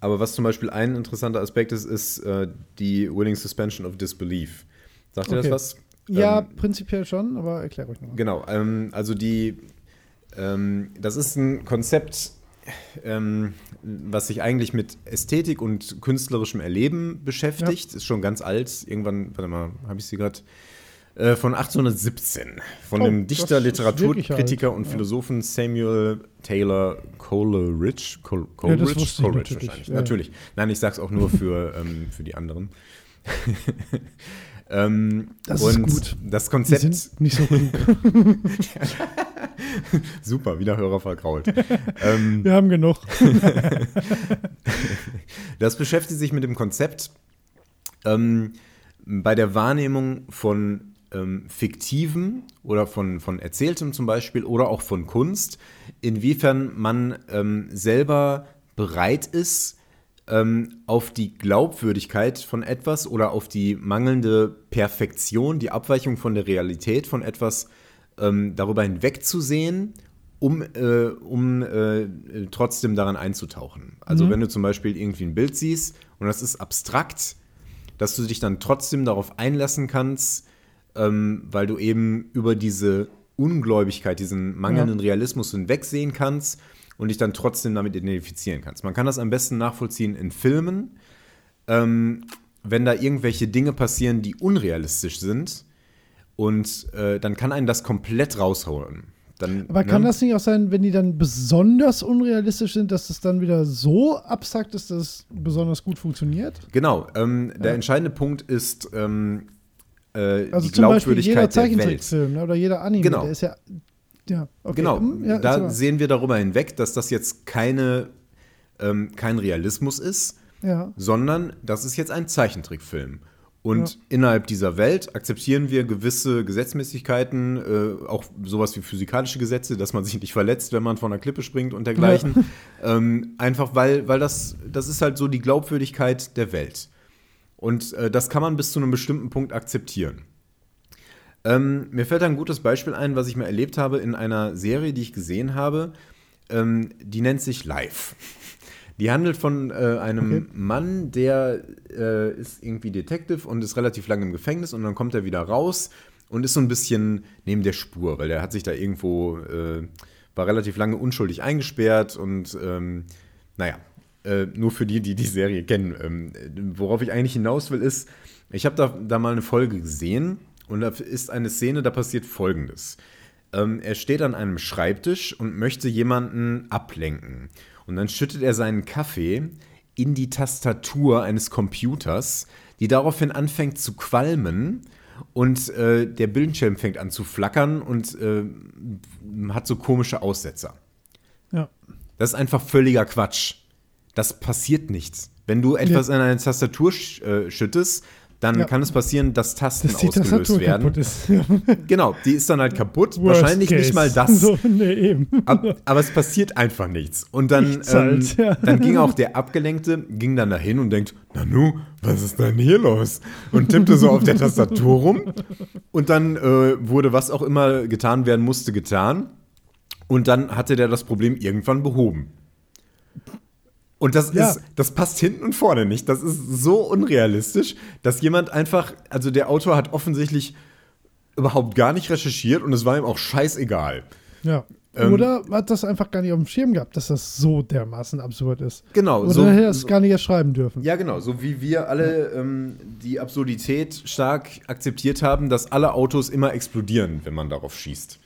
aber was zum Beispiel ein interessanter Aspekt ist, ist äh, die Willing Suspension of Disbelief. Sagt ihr Okay. das was? ja, Ähm, prinzipiell schon, aber erklär ruhig nochmal. Genau, ähm, also die, ähm, das ist ein Konzept, ähm, was sich eigentlich mit Ästhetik und künstlerischem Erleben beschäftigt. Ist schon ganz alt. Irgendwann, warte mal, habe ich sie gerade. Äh, von 1817. Von Oh, dem Dichter, ist Literaturkritiker und ja. Philosophen Samuel Taylor Coleridge. Col Ja, das Coleridge? ich Coleridge natürlich, wahrscheinlich. ja. Natürlich. Nein, ich sag's auch nur für, <laughs> ähm, für die anderen. <laughs> ähm, Das ist und gut. Das Die Konzept sind nicht so klug. <laughs> Super, wieder Hörer verkrault. ähm, Wir haben genug. das beschäftigt sich mit dem Konzept ähm, bei der Wahrnehmung von ähm, Fiktivem oder von, von Erzähltem zum Beispiel oder auch von Kunst, inwiefern man ähm, selber bereit ist, ähm, auf die Glaubwürdigkeit von etwas oder auf die mangelnde Perfektion, die Abweichung von der Realität von etwas ähm, darüber hinwegzusehen, um, äh, um äh, trotzdem daran einzutauchen. Also wenn du zum Beispiel irgendwie ein Bild siehst und das ist abstrakt, dass du dich dann trotzdem darauf einlassen kannst, ähm, weil du eben über diese Ungläubigkeit, diesen mangelnden Realismus hinwegsehen kannst und dich dann trotzdem damit identifizieren kannst. Man kann das am besten nachvollziehen in Filmen, ähm, wenn da irgendwelche Dinge passieren, die unrealistisch sind und äh, dann kann einen das komplett rausholen. Dann, Aber kann ne? das nicht auch sein, wenn die dann besonders unrealistisch sind, dass es dann wieder so abstrakt ist, dass es besonders gut funktioniert? Genau, ähm, der Ja. entscheidende Punkt ist ähm, äh, Also die zum Beispiel jeder Glaubwürdigkeit der Welt. Zeichentrickfilm ne, oder jeder Anime, Genau. der ist ja. Ja, okay. Genau, hm, ja, da sehen wir darüber hinweg, dass das jetzt keine, ähm, kein Realismus ist, ja. sondern das ist jetzt ein Zeichentrickfilm. Und Ja. innerhalb dieser Welt akzeptieren wir gewisse Gesetzmäßigkeiten, äh, auch sowas wie physikalische Gesetze, dass man sich nicht verletzt, wenn man von einer Klippe springt und dergleichen. Ähm, einfach weil, weil das, das ist halt so die Glaubwürdigkeit der Welt. Und äh, das kann man bis zu einem bestimmten Punkt akzeptieren. Ähm, mir fällt ein gutes Beispiel ein, was ich mal erlebt habe in einer Serie, die ich gesehen habe. Ähm, die nennt sich Live. Die handelt von äh, einem Okay. Mann, der äh, ist irgendwie Detective und ist relativ lange im Gefängnis und dann kommt er wieder raus und ist so ein bisschen neben der Spur, weil der hat sich da irgendwo, äh, war relativ lange unschuldig eingesperrt und ähm, naja, äh, nur für die, die die Serie kennen. Ähm, worauf ich eigentlich hinaus will, ist, ich habe da, da mal eine Folge gesehen und da ist eine Szene, da passiert Folgendes. Ähm, er steht an einem Schreibtisch und möchte jemanden ablenken. Und dann schüttet er seinen Kaffee in die Tastatur eines Computers, die daraufhin anfängt zu qualmen und äh, der Bildschirm fängt an zu flackern und äh, hat so komische Aussetzer. ja. Das ist einfach völliger Quatsch. Das passiert nichts. Wenn du etwas in eine Tastatur sch äh, schüttest, dann Ja. kann es passieren, dass Tasten Dass die ausgelöst Tastatur werden. kaputt ist. <laughs> Genau, die ist dann halt kaputt. Worst Wahrscheinlich case. nicht mal das. <laughs> So, nee. Ab, aber es passiert einfach nichts. Und dann, ähm, halt, ja. dann ging auch der Abgelenkte, ging dann dahin und denkt, Nanu, was ist denn hier los? Und tippte so auf der Tastatur rum. Und dann äh, wurde was auch immer getan werden musste, getan. Und dann hatte der das Problem irgendwann behoben. Und das, Ja. ist, das passt hinten und vorne nicht. Das ist so unrealistisch, dass jemand einfach, also der Autor hat offensichtlich überhaupt gar nicht recherchiert und es war ihm auch scheißegal. Ja. Ähm, Oder hat das einfach gar nicht auf dem Schirm gehabt, dass das so dermaßen absurd ist. Genau, Oder so- hätte er es so- gar nicht erst schreiben dürfen. Ja, genau. So wie wir alle ähm, die Absurdität stark akzeptiert haben, dass alle Autos immer explodieren, wenn man darauf schießt.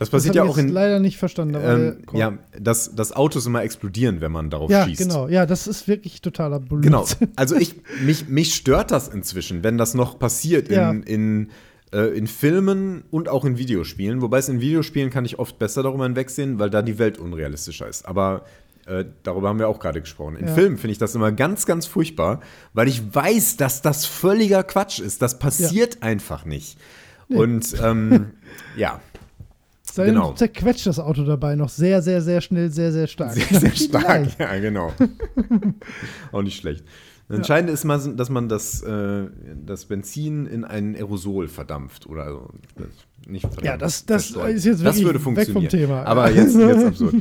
Das Das passiert habe ja auch in. leider nicht verstanden. Ähm, ja, dass, dass Autos immer explodieren, wenn man darauf ja, schießt. genau. Ja, das ist wirklich totaler Blödsinn. Genau. <laughs> Also ich, mich, mich stört das inzwischen, wenn das noch passiert in, Ja. in, äh, in Filmen und auch in Videospielen. Wobei es in Videospielen kann ich oft besser darüber hinwegsehen, weil da die Welt unrealistischer ist. Aber äh, darüber haben wir auch gerade gesprochen. In Ja. Filmen finde ich das immer ganz, ganz furchtbar, weil ich weiß, dass das völliger Quatsch ist. Das passiert einfach nicht. Und ähm, <laughs> ja, Sei genau. zerquetscht das Auto dabei noch sehr, sehr, sehr schnell, sehr, sehr stark. sehr, sehr <laughs> stark. Ja, genau. <laughs> auch nicht schlecht. Das Entscheidende ist mal, dass man das, äh, das Benzin in ein Aerosol verdampft oder also, nicht verdampft. Ja, das, das verstreut. ist jetzt das wirklich würde weg vom Thema. Aber jetzt, <laughs> jetzt absurd.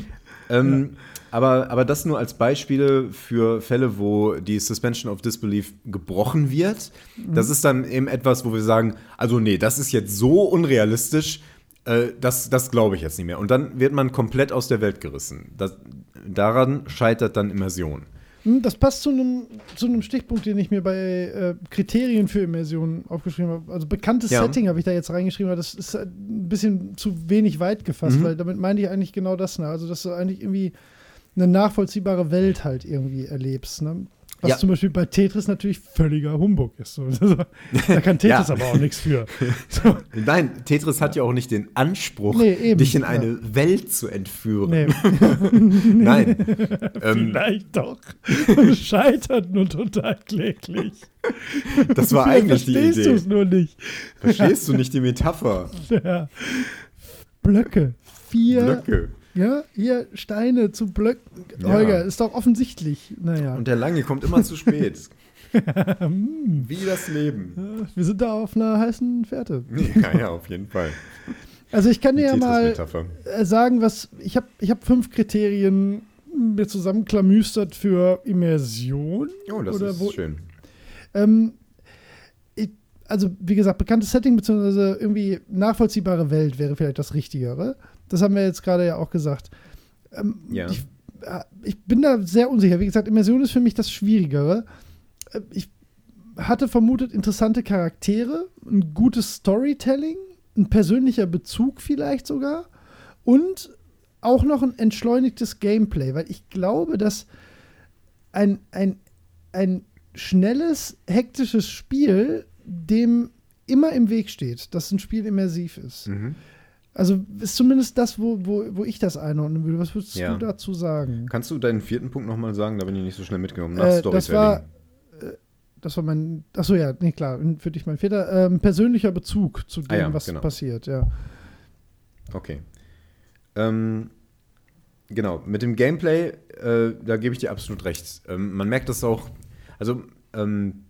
ähm, aber, aber das nur als Beispiele für Fälle, wo die Suspension of Disbelief gebrochen wird. Mhm. Das ist dann eben etwas, wo wir sagen, also nee, das ist jetzt so unrealistisch, äh, das, das glaube ich jetzt nicht mehr. Und dann wird man komplett aus der Welt gerissen. Das, daran scheitert dann Immersion. Hm, Das passt zu einem, zu einem Stichpunkt, den ich mir bei äh, Kriterien für Immersion aufgeschrieben habe. Also bekanntes Ja. Setting habe ich da jetzt reingeschrieben, aber das ist halt ein bisschen zu wenig weit gefasst, Mhm. weil damit meine ich eigentlich genau das. Ne? Also, dass du eigentlich irgendwie eine nachvollziehbare Welt halt irgendwie erlebst. Ne? Was Ja. zum Beispiel bei Tetris natürlich völliger Humbug ist. So. <laughs> da kann Tetris <laughs> Ja. aber auch nichts für. <laughs> So. Nein, Tetris hat ja auch nicht den Anspruch, Nee, dich in eine Welt zu entführen. Nee, Nein. ähm, vielleicht doch. Scheitert nur total kläglich. das war eigentlich die verstehst du Idee. es nur nicht. Verstehst du nicht die Metapher? Ja. Blöcke. Vier. Blöcke. Ja, hier Steine zu Blöcken. Ja. Holger, ist doch offensichtlich. Naja, Und der Lange kommt immer zu spät. <laughs> <laughs> Wie das Leben. wir sind da auf einer heißen Fährte. <laughs> Ja, ja, auf jeden Fall. Also ich kann dir ja mal äh, sagen, was ich habe. Ich habe fünf Kriterien mir zusammenklamüstert für Immersion. Oh, das Oder ist wo- schön. Ähm, ich, also, wie gesagt, bekanntes Setting beziehungsweise irgendwie nachvollziehbare Welt wäre vielleicht das Richtigere. Das haben wir jetzt gerade ja auch gesagt. Ähm, Ja. ich, äh, ich bin da sehr unsicher. Wie gesagt, Immersion ist für mich das Schwierigere. Äh, Ich hatte vermutet interessante Charaktere, ein gutes Storytelling, ein persönlicher Bezug vielleicht sogar und auch noch ein entschleunigtes Gameplay, weil ich glaube, dass ein, ein, ein schnelles, hektisches Spiel dem immer im Weg steht, dass ein Spiel immersiv ist. Mhm. Also ist zumindest das, wo, wo, wo ich das einordnen würde. Was würdest Ja. du dazu sagen? Kannst du deinen vierten Punkt nochmal sagen? Da bin ich nicht so schnell mitgenommen. Nach Äh, das war, äh, das war mein, achso ja, nee, klar, für dich mein vierter, ähm, persönlicher Bezug zu dem, Ah ja, was genau. passiert, ja. Okay. Ähm, genau, mit dem Gameplay, äh, da gebe ich dir absolut recht. Ähm, man merkt das auch, also ähm,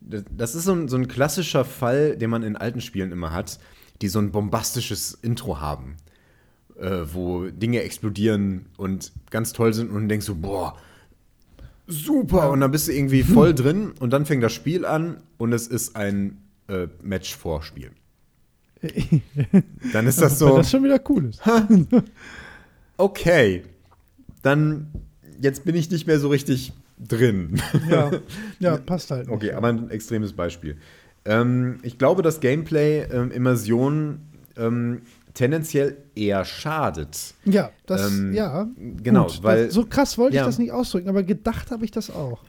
das, das ist so ein, so ein klassischer Fall, den man in alten Spielen immer hat, die so ein bombastisches Intro haben, äh, wo Dinge explodieren und ganz toll sind und denkst so, boah, super, und dann bist du irgendwie <laughs> voll drin und dann fängt das Spiel an und es ist ein äh, Match-Vorspiel. Dann ist das <laughs> so. das schon wieder cool ist. <laughs> okay, dann jetzt bin ich nicht mehr so richtig drin. ja, ja, passt halt. nicht. Okay, aber ein extremes Beispiel. Ähm, ich glaube, dass Gameplay ähm, Immersion ähm, tendenziell eher schadet. Ja, das, Ähm, ja. genau, gut, weil- Das, so krass wollte ja. ich das nicht ausdrücken, aber gedacht habe ich das auch.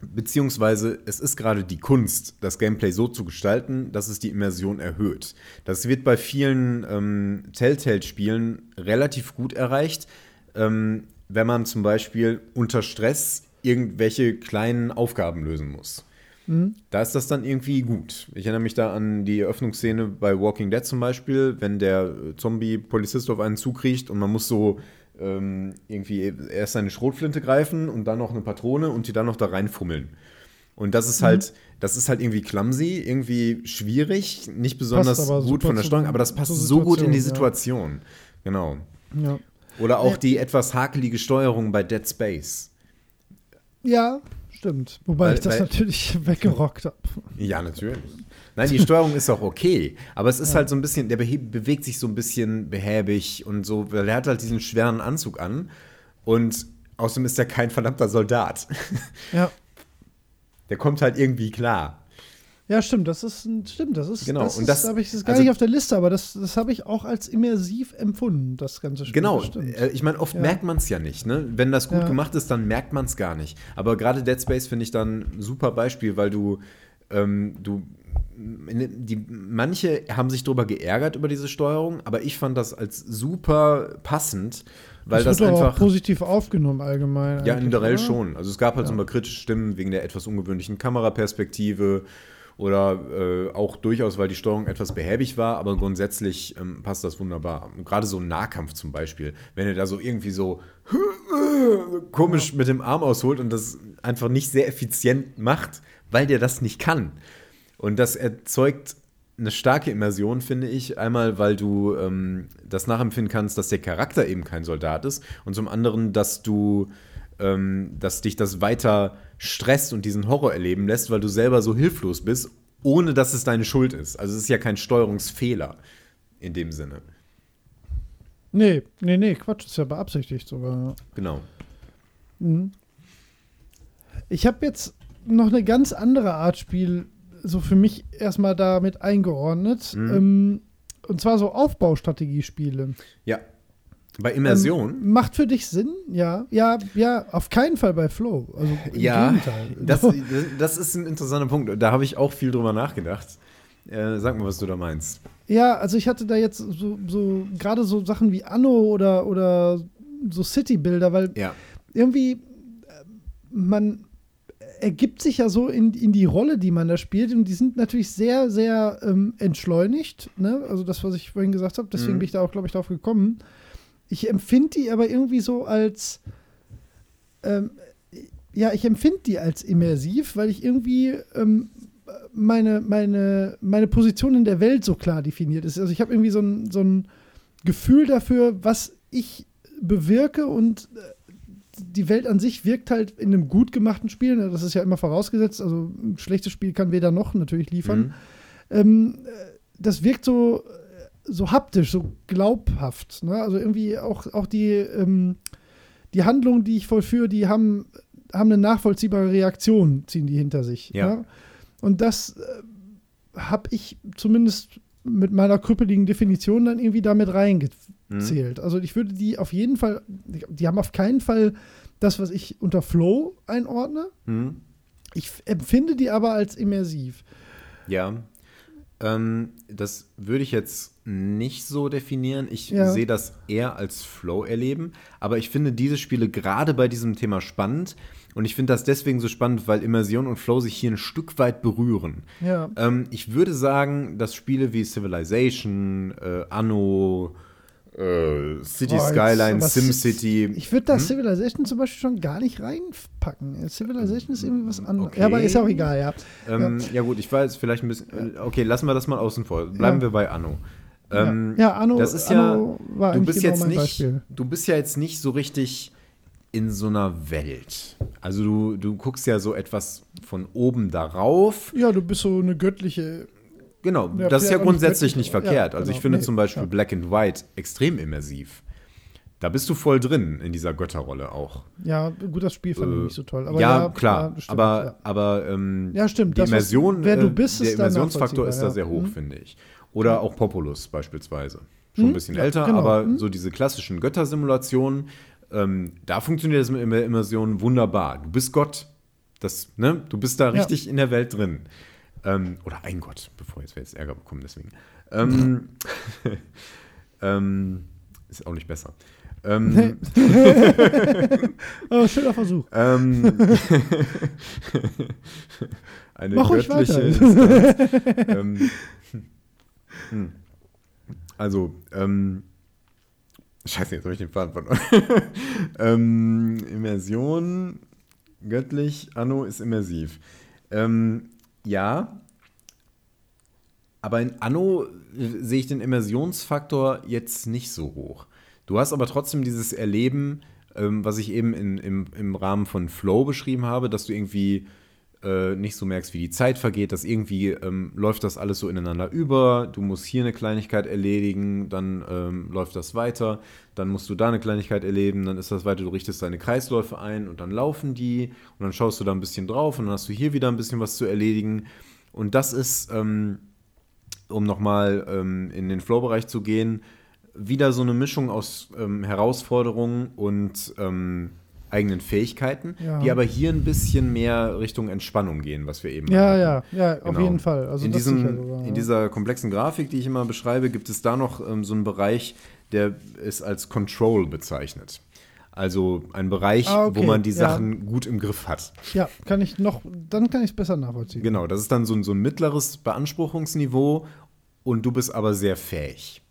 Beziehungsweise es ist gerade die Kunst, das Gameplay so zu gestalten, dass es die Immersion erhöht. Das wird bei vielen ähm, Telltale-Spielen relativ gut erreicht, ähm, wenn man zum Beispiel unter Stress irgendwelche kleinen Aufgaben lösen muss. Da ist das dann irgendwie gut. Ich erinnere mich da an die Eröffnungsszene bei Walking Dead zum Beispiel, wenn der äh, Zombie-Polizist auf einen zukriecht und man muss so ähm, irgendwie erst seine Schrotflinte greifen und dann noch eine Patrone und die dann noch da reinfummeln. Und das ist halt, das ist halt irgendwie clumsy, irgendwie schwierig, nicht besonders gut von der Steuerung, aber das passt so gut in die Situation, Situation. Genau. Ja. Oder auch Ja. die etwas hakelige Steuerung bei Dead Space. Ja, stimmt. Wobei Weil- ich das weil- natürlich <laughs> weggerockt habe. Ja, natürlich. Nein, die Steuerung ist auch okay, aber es ist halt so ein bisschen, der bewegt sich so ein bisschen behäbig und so, weil er hat halt diesen schweren Anzug an und außerdem ist er kein verdammter Soldat. Ja. Der kommt halt irgendwie klar. Ja, stimmt, das ist ein, stimmt, das ist, Genau, das und das- habe ich das gar also- nicht auf der Liste, aber das, das habe ich auch als immersiv empfunden, das ganze Spiel. Genau, das stimmt. äh, ich meine, oft Ja. merkt man es ja nicht. Ne? Wenn das gut Ja. gemacht ist, dann merkt man es gar nicht. Aber gerade Dead Space finde ich dann ein super Beispiel, weil du, ähm, du die, manche haben sich darüber geärgert über diese Steuerung, aber ich fand das als super passend, weil das, doch einfach auch positiv aufgenommen allgemein. Ja, oder? schon. Also es gab halt so Ja. mal kritische Stimmen wegen der etwas ungewöhnlichen Kameraperspektive oder äh, auch durchaus, weil die Steuerung etwas behäbig war, aber grundsätzlich ähm, passt das wunderbar. Und gerade so ein Nahkampf zum Beispiel, wenn er da so irgendwie so komisch mit dem Arm ausholt und das einfach nicht sehr effizient macht, weil der das nicht kann. Und das erzeugt eine starke Immersion, finde ich. Einmal, weil du ähm, das nachempfinden kannst, dass der Charakter eben kein Soldat ist. Und zum anderen, dass du, ähm, dass dich das weiter stresst und diesen Horror erleben lässt, weil du selber so hilflos bist, ohne dass es deine Schuld ist. Also es ist ja kein Steuerungsfehler in dem Sinne. Nee, nee, nee, Quatsch, ist ja beabsichtigt sogar. Genau. Mhm. Ich habe jetzt noch eine ganz andere Art Spiel so für mich erstmal damit eingeordnet. Mhm. Ähm, und zwar so Aufbaustrategiespiele. Ja. Bei Immersion. Ähm, macht für dich Sinn? Ja, ja, ja, auf keinen Fall bei Flow. Also im ja, Gegenteil. <laughs> das, das ist ein interessanter Punkt. Da habe ich auch viel drüber nachgedacht. Äh, sag mal, was du da meinst. Ja, also ich hatte da jetzt so, so gerade so Sachen wie Anno oder, oder so City-Bilder, weil Ja. irgendwie äh, man ergibt sich ja so in, in die Rolle, die man da spielt. Und die sind natürlich sehr, sehr ähm, entschleunigt. Ne? Also das, was ich vorhin gesagt habe, deswegen Mhm. bin ich da auch, glaube ich, drauf gekommen. Ich empfinde die aber irgendwie so als ähm, ja, ich empfinde die als immersiv, weil ich irgendwie ähm, meine, meine, meine Position in der Welt so klar definiert ist. Also ich habe irgendwie so ein, so ein Gefühl dafür, was ich bewirke und äh, die Welt an sich wirkt halt in einem gut gemachten Spiel, das ist ja immer vorausgesetzt, also ein schlechtes Spiel kann weder noch natürlich liefern. Mhm. Ähm, äh, das wirkt so, so haptisch, so glaubhaft. Ne? Also irgendwie auch, auch die, ähm, die Handlungen, die ich vollführe, die haben, haben eine nachvollziehbare Reaktion, ziehen die hinter sich. Ja. Ne? Und das äh, habe ich zumindest mit meiner krüppeligen Definition dann irgendwie damit reingezählt. Also ich würde die auf jeden Fall, die haben auf keinen Fall das, was ich unter Flow einordne. Mhm. Ich empfinde die aber als immersiv. Ja. Ähm, das würde ich jetzt nicht so definieren. Ich Ja. sehe das eher als Flow erleben. Aber ich finde diese Spiele gerade bei diesem Thema spannend. Und ich finde das deswegen so spannend, weil Immersion und Flow sich hier ein Stück weit berühren. Ja. Ähm, ich würde sagen, dass Spiele wie Civilization, äh, Anno, äh, City Boah, Skyline, SimCity. Ich würde da Hm? Civilization zum Beispiel schon gar nicht reinpacken. Civilization ist irgendwie was anderes. Okay. Ja, aber ist auch egal, ja. Ähm, ja. gut, ich weiß vielleicht ein bisschen. äh, Okay, lassen wir das mal außen vor. Bleiben Ja. wir bei Anno. Ähm, ja, Anno, das ist Anno war du bist genau jetzt nicht, Beispiel. du bist ja jetzt nicht so richtig in so einer Welt. Also du, du guckst ja so etwas von oben darauf. Ja, du bist so eine göttliche. Genau, Ja, das ist ja nicht grundsätzlich nicht aber- verkehrt. ja, also ich genau. finde Nee, zum Beispiel ja. Black and White extrem immersiv. Da bist du voll drin in dieser Götterrolle auch. Ja, gut, das Spiel fand ich Äh, nicht so toll. Aber ja, ja, klar. ja, stimmt, aber ja. aber ähm, Ja, stimmt. die Immersion, wer du äh, bist, der ist Immersionsfaktor ist da sehr ja. hoch, Mhm. finde ich. Oder auch Populus beispielsweise. Schon ein Mhm, bisschen ja, älter, genau. aber Mhm. so diese klassischen Göttersimulationen, ähm, da funktioniert das mit Immer- Immersion wunderbar. Du bist Gott. Das, ne? Du bist da Ja. richtig in der Welt drin. Ähm, oder ein Gott, bevor jetzt wir jetzt Ärger bekommen, deswegen. Ähm, <laughs> ähm, ist auch nicht besser. Ähm, Oh, <laughs> schöner Versuch. ähm, <laughs> eine Mach göttliche. Instanz. ähm, hm. Also, ähm, Scheiße, jetzt habe ich den Faden verloren. <laughs> ähm, Immersion, göttlich, Anno ist immersiv. Ähm, ja, aber in Anno äh, sehe ich den Immersionsfaktor jetzt nicht so hoch. Du hast aber trotzdem dieses Erleben, ähm, was ich eben in, im, im Rahmen von Flow beschrieben habe, dass du irgendwie äh, nicht so merkst, wie die Zeit vergeht, dass irgendwie ähm, läuft das alles so ineinander über. Du musst hier eine Kleinigkeit erledigen, dann ähm, läuft das weiter, dann musst du da eine Kleinigkeit erleben, dann ist das weiter, du richtest deine Kreisläufe ein und dann laufen die und dann schaust du da ein bisschen drauf und dann hast du hier wieder ein bisschen was zu erledigen. Und das ist, ähm, um nochmal ähm, in den Flow-Bereich zu gehen, wieder so eine Mischung aus ähm, Herausforderungen und ähm, eigenen Fähigkeiten, Ja. die aber hier ein bisschen mehr Richtung Entspannung gehen, was wir eben Ja, hatten. ja, ja, auf Genau. jeden Fall. Also in, diesem, sogar, ja. in dieser komplexen Grafik, die ich immer beschreibe, gibt es da noch ähm, so einen Bereich, der ist als Control bezeichnet. Also ein Bereich, Ah, okay, wo man die ja. Sachen gut im Griff hat. Ja, kann ich noch, dann kann ich es besser nachvollziehen. Genau, das ist dann so ein, so ein mittleres Beanspruchungsniveau und du bist aber sehr fähig.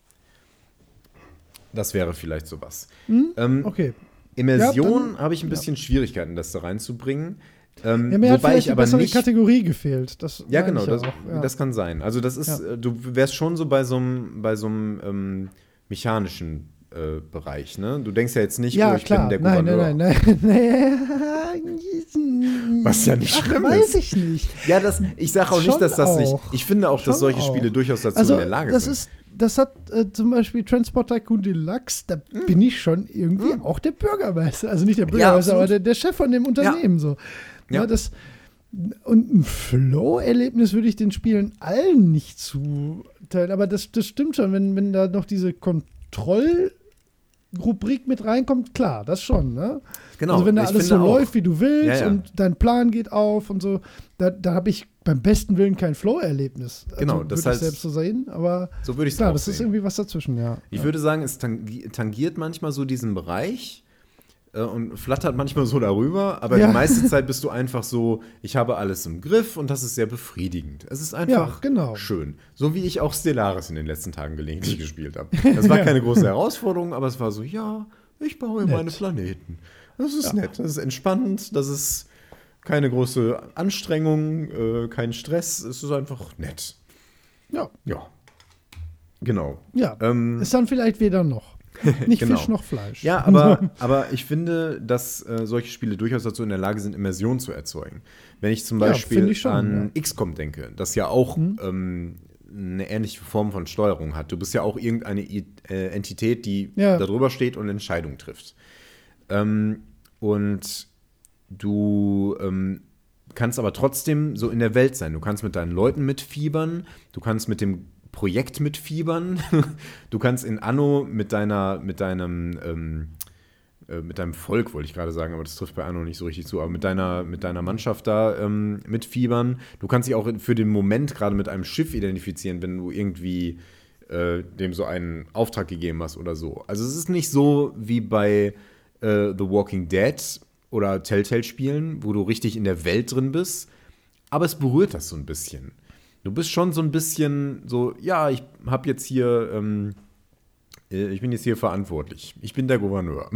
Das wäre vielleicht sowas. Ähm, Okay. Immersion Ja, habe ich ein bisschen Schwierigkeiten, das da reinzubringen. Ähm, Ja, mir hat wobei vielleicht ich die aber bessere nicht. Kategorie gefehlt. Das Ja, genau, das, ja. das kann sein. Also das ist, Ja. äh, du wärst schon so bei so einem bei so einem ähm, mechanischen äh, Bereich, ne? Du denkst ja jetzt nicht, ja, oh, ich klar. bin der nein, Gouverneur. nein, nein, nein. Was ja nicht Ach, schlimm weiß ist. ich nicht. Ja, das, ich sage auch nicht, Schon dass das nicht. auch. Ich finde auch, dass solche auch. Spiele durchaus dazu Also, in der Lage das sind. ist, das hat äh, zum Beispiel Transport Tycoon Deluxe, da Hm. bin ich schon irgendwie auch der Bürgermeister. Also nicht der Bürgermeister, absolut. aber der, der Chef von dem Unternehmen. So. Ja. Ja. das, und ein Flow-Erlebnis würde ich den Spielen allen nicht zuteilen. Aber das, das stimmt schon, wenn, wenn da noch diese Kontrollrubrik mit reinkommt, klar, das schon. Ne? genau. Also wenn da alles so auch. läuft, wie du willst Ja, ja. und dein Plan geht auf und so, da, da habe ich beim besten Willen kein Flow-Erlebnis. Also Genau, das würde heißt- ich selbst so sehen, aber So würde ich klar, auch das ist sehen. irgendwie was dazwischen, ja. Ich ja. würde sagen, es tangi- tangiert manchmal so diesen Bereich und flattert manchmal so darüber, aber Ja. die meiste Zeit bist du einfach so, ich habe alles im Griff und das ist sehr befriedigend. Es ist einfach genau. schön. So wie ich auch Stellaris in den letzten Tagen gelegentlich <laughs> gespielt habe. Das war keine große Herausforderung, aber es war so, ja, ich baue Nett. meine Planeten. Das ist nett, das ist entspannend, das ist keine große Anstrengung, äh, kein Stress, es ist einfach nett. Ja, Ja. Genau. ja. Ähm, ist dann vielleicht weder noch. <laughs> Nicht Genau. Fisch noch Fleisch. Ja, aber, <laughs> aber ich finde, dass äh, solche Spiele durchaus dazu in der Lage sind, Immersion zu erzeugen. Wenn ich zum Ja, Beispiel finde ich schon, an XCOM denke, das ja auch ähm, eine ähnliche Form von Steuerung hat. Du bist ja auch irgendeine I äh, Entität, die Ja. darüber steht und Entscheidungen trifft. Ähm, und du ähm, kannst aber trotzdem so in der Welt sein. Du kannst mit deinen Leuten mitfiebern, du kannst mit dem Projekt mitfiebern, <laughs> du kannst in Anno mit deiner, mit deinem, ähm, äh, mit deinem Volk, wollte ich gerade sagen, aber das trifft bei Anno nicht so richtig zu, aber mit deiner, mit deiner Mannschaft da ähm, mitfiebern. Du kannst dich auch für den Moment gerade mit einem Schiff identifizieren, wenn du irgendwie äh, dem so einen Auftrag gegeben hast oder so. Also es ist nicht so wie bei äh, The Walking Dead oder Telltale-Spielen, wo du richtig in der Welt drin bist, aber es berührt das so ein bisschen. Du bist schon so ein bisschen so, ja, ich habe jetzt hier, ähm, äh, ich bin jetzt hier verantwortlich. Ich bin der Gouverneur.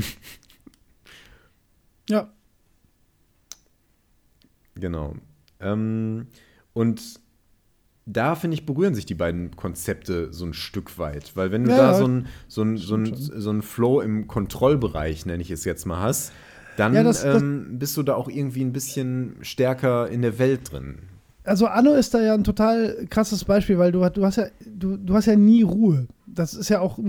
ja. Genau. Ähm, und da, finde ich, berühren sich die beiden Konzepte so ein Stück weit. Weil wenn du Ja, da so ein, so ein, so ein, so ein Flow im Kontrollbereich, nenne ich es jetzt mal, hast, dann Ja, das- das- ähm, bist du da auch irgendwie ein bisschen stärker in der Welt drin. Also Anno ist da ja ein total krasses Beispiel, weil du, du hast ja, du, du hast ja nie Ruhe. Das ist ja auch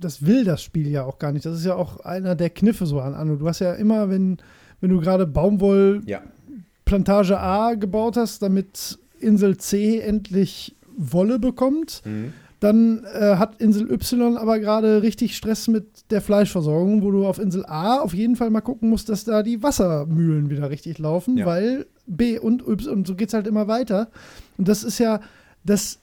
das will das Spiel ja auch gar nicht. Das ist ja auch einer der Kniffe so an Anno. Du hast ja immer, wenn, wenn du gerade Baumwollplantage Ja. A gebaut hast, damit Insel C endlich Wolle bekommt, dann äh, hat Insel Y aber gerade richtig Stress mit der Fleischversorgung, wo du auf Insel A auf jeden Fall mal gucken musst, dass da die Wassermühlen wieder richtig laufen, Ja. weil B und Y und so geht es halt immer weiter. Und das ist ja, das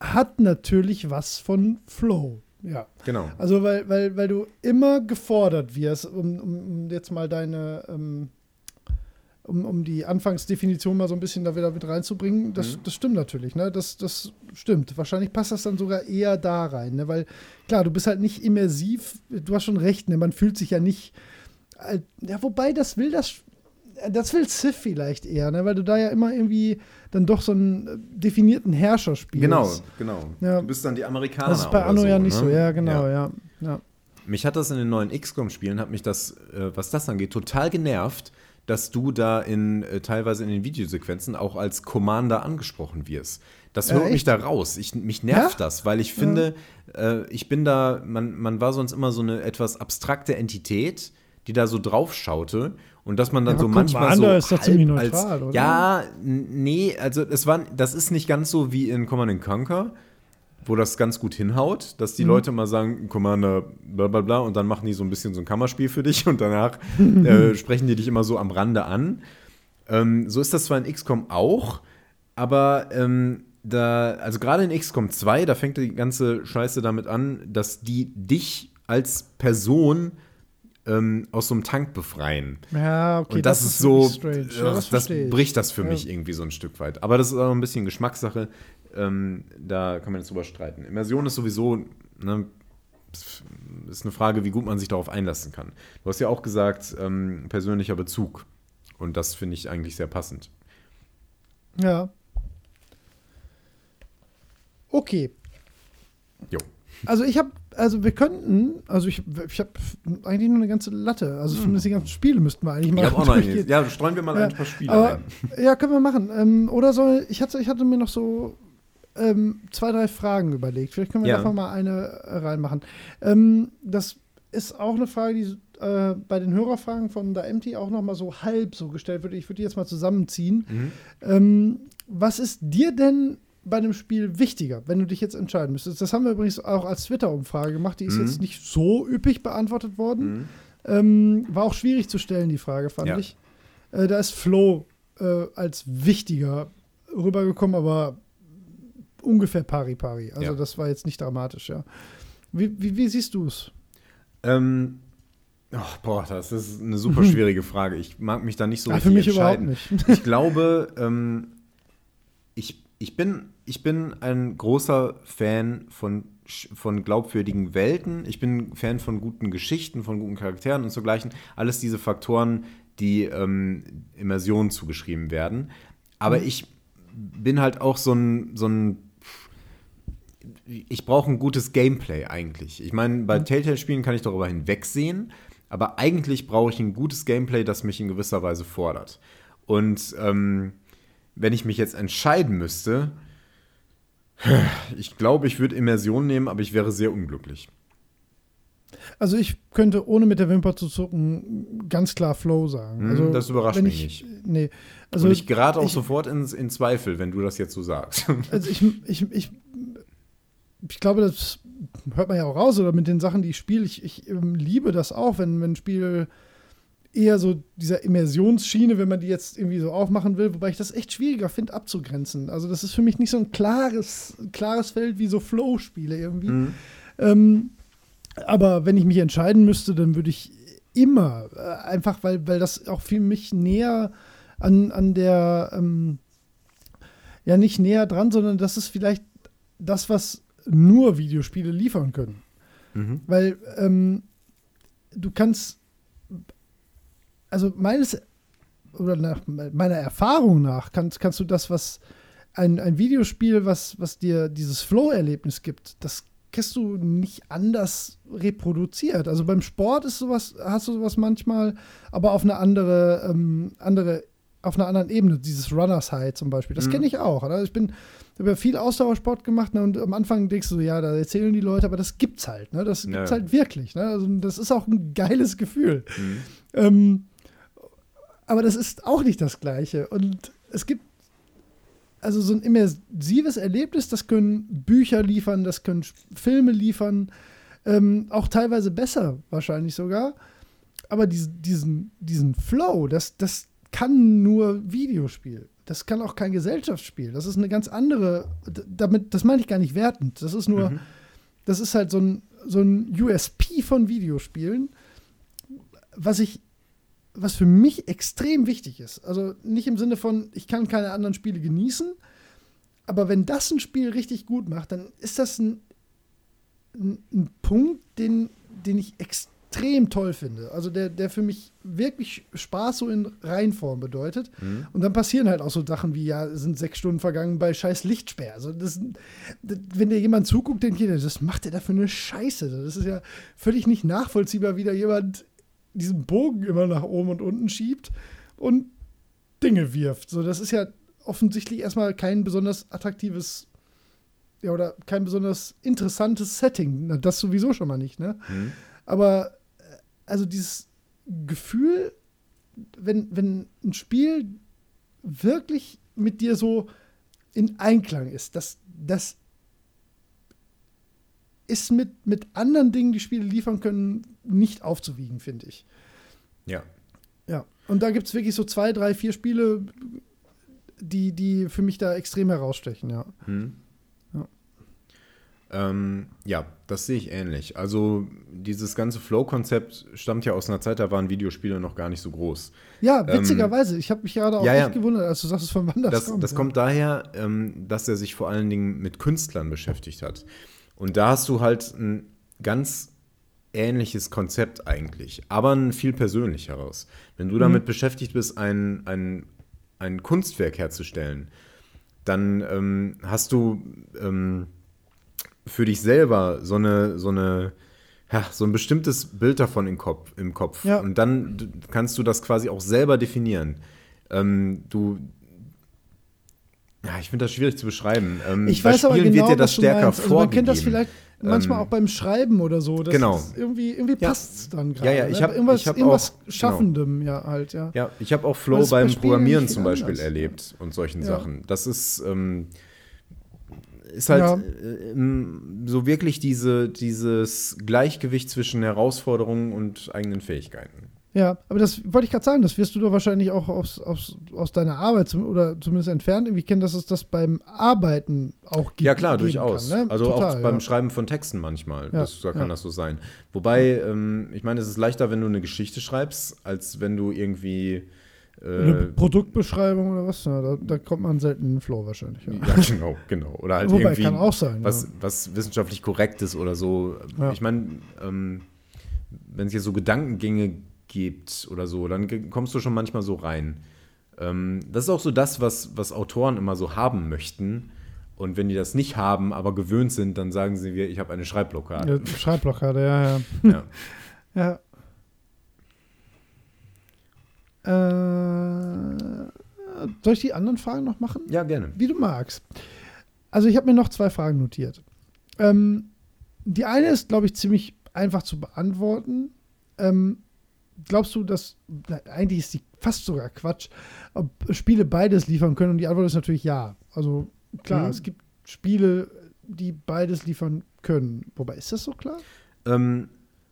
hat natürlich was von Flow. Ja. Genau. Also weil, weil, weil du immer gefordert wirst, um, um, jetzt mal deine, ähm, um, um die Anfangsdefinition mal so ein bisschen da wieder mit reinzubringen, das, das stimmt natürlich, ne? Das, das stimmt. Wahrscheinlich passt das dann sogar eher da rein, ne? Weil, klar, du bist halt nicht immersiv, du hast schon recht, ne? Man fühlt sich ja nicht. äh, Ja, wobei, das will das. Das will Civ vielleicht eher, ne? Weil du da ja immer irgendwie dann doch so einen äh, definierten Herrscher spielst. Genau, genau. Ja. Du bist dann die Amerikaner. Das ist bei Anno so, ja nicht ne? so, ja, genau, ja. ja. Mich hat das in den neuen XCOM-Spielen, hat mich das, äh, was das angeht, total genervt, dass du da in äh, teilweise in den Videosequenzen auch als Commander angesprochen wirst. Das Ja, holt mich da raus. Ich, mich nervt Ja? das, weil ich finde, äh, ich bin da, man, man war sonst immer so eine etwas abstrakte Entität, die da so drauf schaute und dass man dann Ja, so manchmal so Commander ist doch halb ziemlich als, neutral, oder? Ja, nee, also es war, das ist nicht ganz so wie in Command Conquer, wo das ganz gut hinhaut, dass Mhm. die Leute mal sagen, Commander, bla bla bla, und dann machen die so ein bisschen so ein Kammerspiel für dich und danach <laughs> äh, sprechen die dich immer so am Rande an. Ähm, so ist das zwar in XCOM auch, aber ähm, da, also gerade in XCOM 2, da fängt die ganze Scheiße damit an, dass die dich als Person ähm, aus so einem Tank befreien. Ja, okay. und das, ist so, strange. Ja, ugh, das, ich. bricht das für Ja. mich irgendwie so ein Stück weit. Aber das ist auch ein bisschen Geschmackssache. Ähm, da kann man jetzt drüber streiten. Immersion ist sowieso, ne, ist eine Frage, wie gut man sich darauf einlassen kann. Du hast ja auch gesagt, ähm, persönlicher Bezug. Und das finde ich eigentlich sehr passend. Ja. Okay. Jo. Also ich habe, also wir könnten, also ich, ich habe eigentlich nur eine ganze Latte. Also zumindest die ganzen Spiele müssten wir eigentlich mal. Ich habe auch noch. Ja, streuen wir mal ja, ein paar Spiele aber, ein. Ja, können wir machen. Ähm, oder soll, ich hatte, ich hatte mir noch so ähm, zwei, drei Fragen überlegt. Vielleicht können wir ja. davon mal eine reinmachen. Ähm, das ist auch eine Frage, die äh, bei den Hörerfragen von der MT auch noch mal so halb so gestellt wird. Ich würde die jetzt mal zusammenziehen. Mhm. Ähm, was ist dir denn bei einem Spiel wichtiger, wenn du dich jetzt entscheiden müsstest? Das haben wir übrigens auch als Twitter-Umfrage gemacht. Die ist mhm. jetzt nicht so üppig beantwortet worden. Mhm. Ähm, war auch schwierig zu stellen, die Frage, fand ja. ich. Äh, da ist Flo äh, als wichtiger rübergekommen, aber ungefähr pari pari. Also ja. das war jetzt nicht dramatisch, ja. Wie, wie, wie siehst du es? Ähm, oh, boah, das ist eine super <laughs> schwierige Frage. Ich mag mich da nicht so ja, richtig entscheiden. Für mich überhaupt nicht. ich glaube, ähm, ich, ich, bin, ich bin ein großer Fan von, von glaubwürdigen Welten. Ich bin Fan von guten Geschichten, von guten Charakteren und zugleichen. Alles diese Faktoren, die ähm, Immersion zugeschrieben werden. Aber mhm. ich bin halt auch so ein, so ein ich brauche ein gutes Gameplay eigentlich. Ich meine, bei mhm. Telltale-Spielen kann ich darüber hinwegsehen, aber eigentlich brauche ich ein gutes Gameplay, das mich in gewisser Weise fordert. Und ähm, wenn ich mich jetzt entscheiden müsste, ich glaube, ich würde Immersion nehmen, aber ich wäre sehr unglücklich. Also ich könnte, ohne mit der Wimper zu zucken, ganz klar Flow sagen. Hm, also, das überrascht mich ich, nicht. Nee. Also Und ich gerate auch ich, sofort in, in Zweifel, wenn du das jetzt so sagst. <laughs> Also ich, ich, ich ich glaube, das hört man ja auch raus, oder mit den Sachen, die ich spiele. Ich, ich ähm, liebe das auch, wenn, wenn ein Spiel eher so dieser Immersionsschiene, wenn man die jetzt irgendwie so aufmachen will, wobei ich das echt schwieriger finde abzugrenzen. Also das ist für mich nicht so ein klares, klares Feld wie so Flow-Spiele irgendwie. Mhm. Ähm, aber wenn ich mich entscheiden müsste, dann würde ich immer, äh, einfach weil, weil das auch für mich näher an, an der, ähm, ja nicht näher dran, sondern das ist vielleicht das, was nur Videospiele liefern können. Mhm. Weil ähm, du kannst, also meines, oder nach meiner Erfahrung nach, kannst, kannst du das, was ein, ein Videospiel, was, was dir dieses Flow-Erlebnis gibt, das kriegst du nicht anders reproduziert. Also beim Sport ist sowas, hast du sowas manchmal, aber auf eine andere, ähm, andere auf einer anderen Ebene, dieses Runners High zum Beispiel. Das mhm. kenne ich auch. Oder? Ich bin habe ja viel Ausdauersport gemacht ne, und am Anfang denkst du so, ja, da erzählen die Leute, aber das gibt's halt. Ne? Das gibt's ja. halt wirklich. Ne? Also das ist auch ein geiles Gefühl. Mhm. Ähm, aber das ist auch nicht das Gleiche. Und es gibt also so ein immersives Erlebnis, das können Bücher liefern, das können Filme liefern, ähm, auch teilweise besser wahrscheinlich sogar. Aber diesen, diesen, diesen Flow, das, das, kann nur Videospiel. Das kann auch kein Gesellschaftsspiel. Das ist eine ganz andere, damit, das meine ich gar nicht wertend. Das ist nur, mhm. das ist halt so ein, so ein USP von Videospielen, was ich, was für mich extrem wichtig ist. Also nicht im Sinne von, ich kann keine anderen Spiele genießen, aber wenn das ein Spiel richtig gut macht, dann ist das ein, ein, ein Punkt, den, den ich extrem toll finde. Also der, der für mich wirklich Spaß so in Reihenform bedeutet. Mhm. Und dann passieren halt auch so Sachen wie, ja, sind sechs Stunden vergangen bei scheiß Lichtsperr. Also das, das, wenn dir jemand zuguckt, denkt jeder, das macht der da für eine Scheiße. Das ist ja völlig nicht nachvollziehbar, wie da jemand diesen Bogen immer nach oben und unten schiebt und Dinge wirft. So, das ist ja offensichtlich erstmal kein besonders attraktives ja, oder kein besonders interessantes Setting. Das sowieso schon mal nicht, ne? Mhm. Aber also dieses Gefühl, wenn, wenn ein Spiel wirklich mit dir so in Einklang ist, das, das ist mit, mit anderen Dingen, die Spiele liefern können, nicht aufzuwiegen, finde ich. Ja. Ja. Und da gibt es wirklich so zwei, drei, vier Spiele, die, die für mich da extrem herausstechen, ja. Hm. Ähm, ja, das sehe ich ähnlich. Also dieses ganze Flow-Konzept stammt ja aus einer Zeit, da waren Videospiele noch gar nicht so groß. Ja, ähm, witzigerweise. Ähm, ich habe mich gerade auch ja, echt ja. gewundert, als du sagst, von wann das, das kommt. Das ja. kommt daher, ähm, dass er sich vor allen Dingen mit Künstlern beschäftigt hat. Und da hast du halt ein ganz ähnliches Konzept eigentlich, aber ein viel persönlicheres. Wenn du damit beschäftigt bist, ein, ein, ein Kunstwerk herzustellen, dann ähm, hast du ähm, für dich selber so eine, so eine, ja, so ein bestimmtes Bild davon im Kopf. Im Kopf. Ja. Und dann kannst du das quasi auch selber definieren. Ähm, du, ja, ich finde das schwierig zu beschreiben. Ähm, Ich bei weiß aber genau, wird dir das stärker. Also man kennt das vielleicht manchmal Ähm, auch beim Schreiben oder so. Genau. irgendwie irgendwie Ja. passt es dann gerade. Ja, ja, ich ne? hab- irgendwas, hab irgendwas auch- genau. Schaffendem, ja, halt, ja. Ja, ich habe auch Flow bei beim Spielen Programmieren zum Beispiel anders, erlebt und solchen Ja. Sachen. Das ist, ähm, ist halt Ja. äh, ähm, so wirklich diese, dieses Gleichgewicht zwischen Herausforderungen und eigenen Fähigkeiten. Ja, aber das wollte ich gerade sagen, das wirst du doch wahrscheinlich auch aus, aus, aus deiner Arbeit zum, oder zumindest entfernt irgendwie kennen, dass es das beim Arbeiten auch gibt. Ja, klar, durchaus. Kann, ne? Also Total, auch beim ja. Schreiben von Texten manchmal. Ja, Das, da kann ja. das so sein. Wobei, ähm, ich meine, es ist leichter, wenn du eine Geschichte schreibst, als wenn du irgendwie. Eine Äh, Produktbeschreibung oder was? Da, da kommt man selten in den Flow wahrscheinlich. Ja. genau, genau. Oder halt Wobei, irgendwie. kann auch sein. was, was wissenschaftlich korrekt ist oder so. Ich meine, ähm, wenn es hier so Gedankengänge gibt oder so, dann kommst du schon manchmal so rein. Ähm, das ist auch so das, was, was Autoren immer so haben möchten. Und wenn die das nicht haben, aber gewöhnt sind, dann sagen sie mir, ich habe eine Schreibblockade. Ja, Schreibblockade, ja, ja. Ja. <laughs> Ja. Äh, soll ich die anderen Fragen noch machen? ja, gerne. Wie du magst. Also ich habe mir noch zwei Fragen notiert. Ähm, die eine ist, glaube ich, ziemlich einfach zu beantworten. Ähm, glaubst du, dass eigentlich ist die fast sogar Quatsch, ob Spiele beides liefern können? Und die Antwort ist natürlich ja. Also klar, Mhm. es gibt Spiele, die beides liefern können. Wobei ist das so klar? Ähm,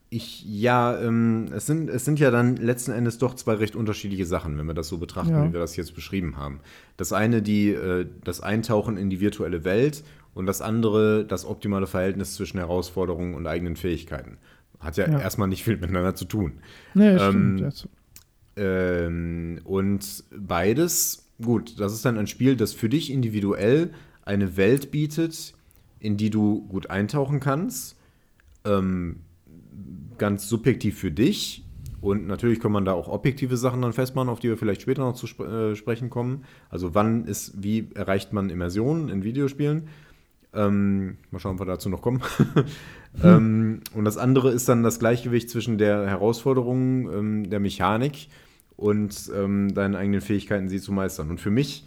ich, ja, ähm, es, sind, es sind ja dann letzten Endes doch zwei recht unterschiedliche Sachen, wenn wir das so betrachten, Ja. wie wir das jetzt beschrieben haben. Das eine, die, äh, das Eintauchen in die virtuelle Welt und das andere, das optimale Verhältnis zwischen Herausforderungen und eigenen Fähigkeiten. Hat ja, Ja. erstmal nicht viel miteinander zu tun. Nee, Ähm, stimmt. Ähm, und beides, gut, das ist dann ein Spiel, das für dich individuell eine Welt bietet, in die du gut eintauchen kannst. Ähm, ganz subjektiv für dich. Und natürlich kann man da auch objektive Sachen dann festmachen, auf die wir vielleicht später noch zu sp äh, sprechen kommen. Also wann ist, wie erreicht man Immersion in Videospielen? Ähm, mal schauen, ob wir dazu noch kommen. <laughs> ähm, und das andere ist dann das Gleichgewicht zwischen der Herausforderung ähm, der Mechanik und ähm, deinen eigenen Fähigkeiten, sie zu meistern. Und für mich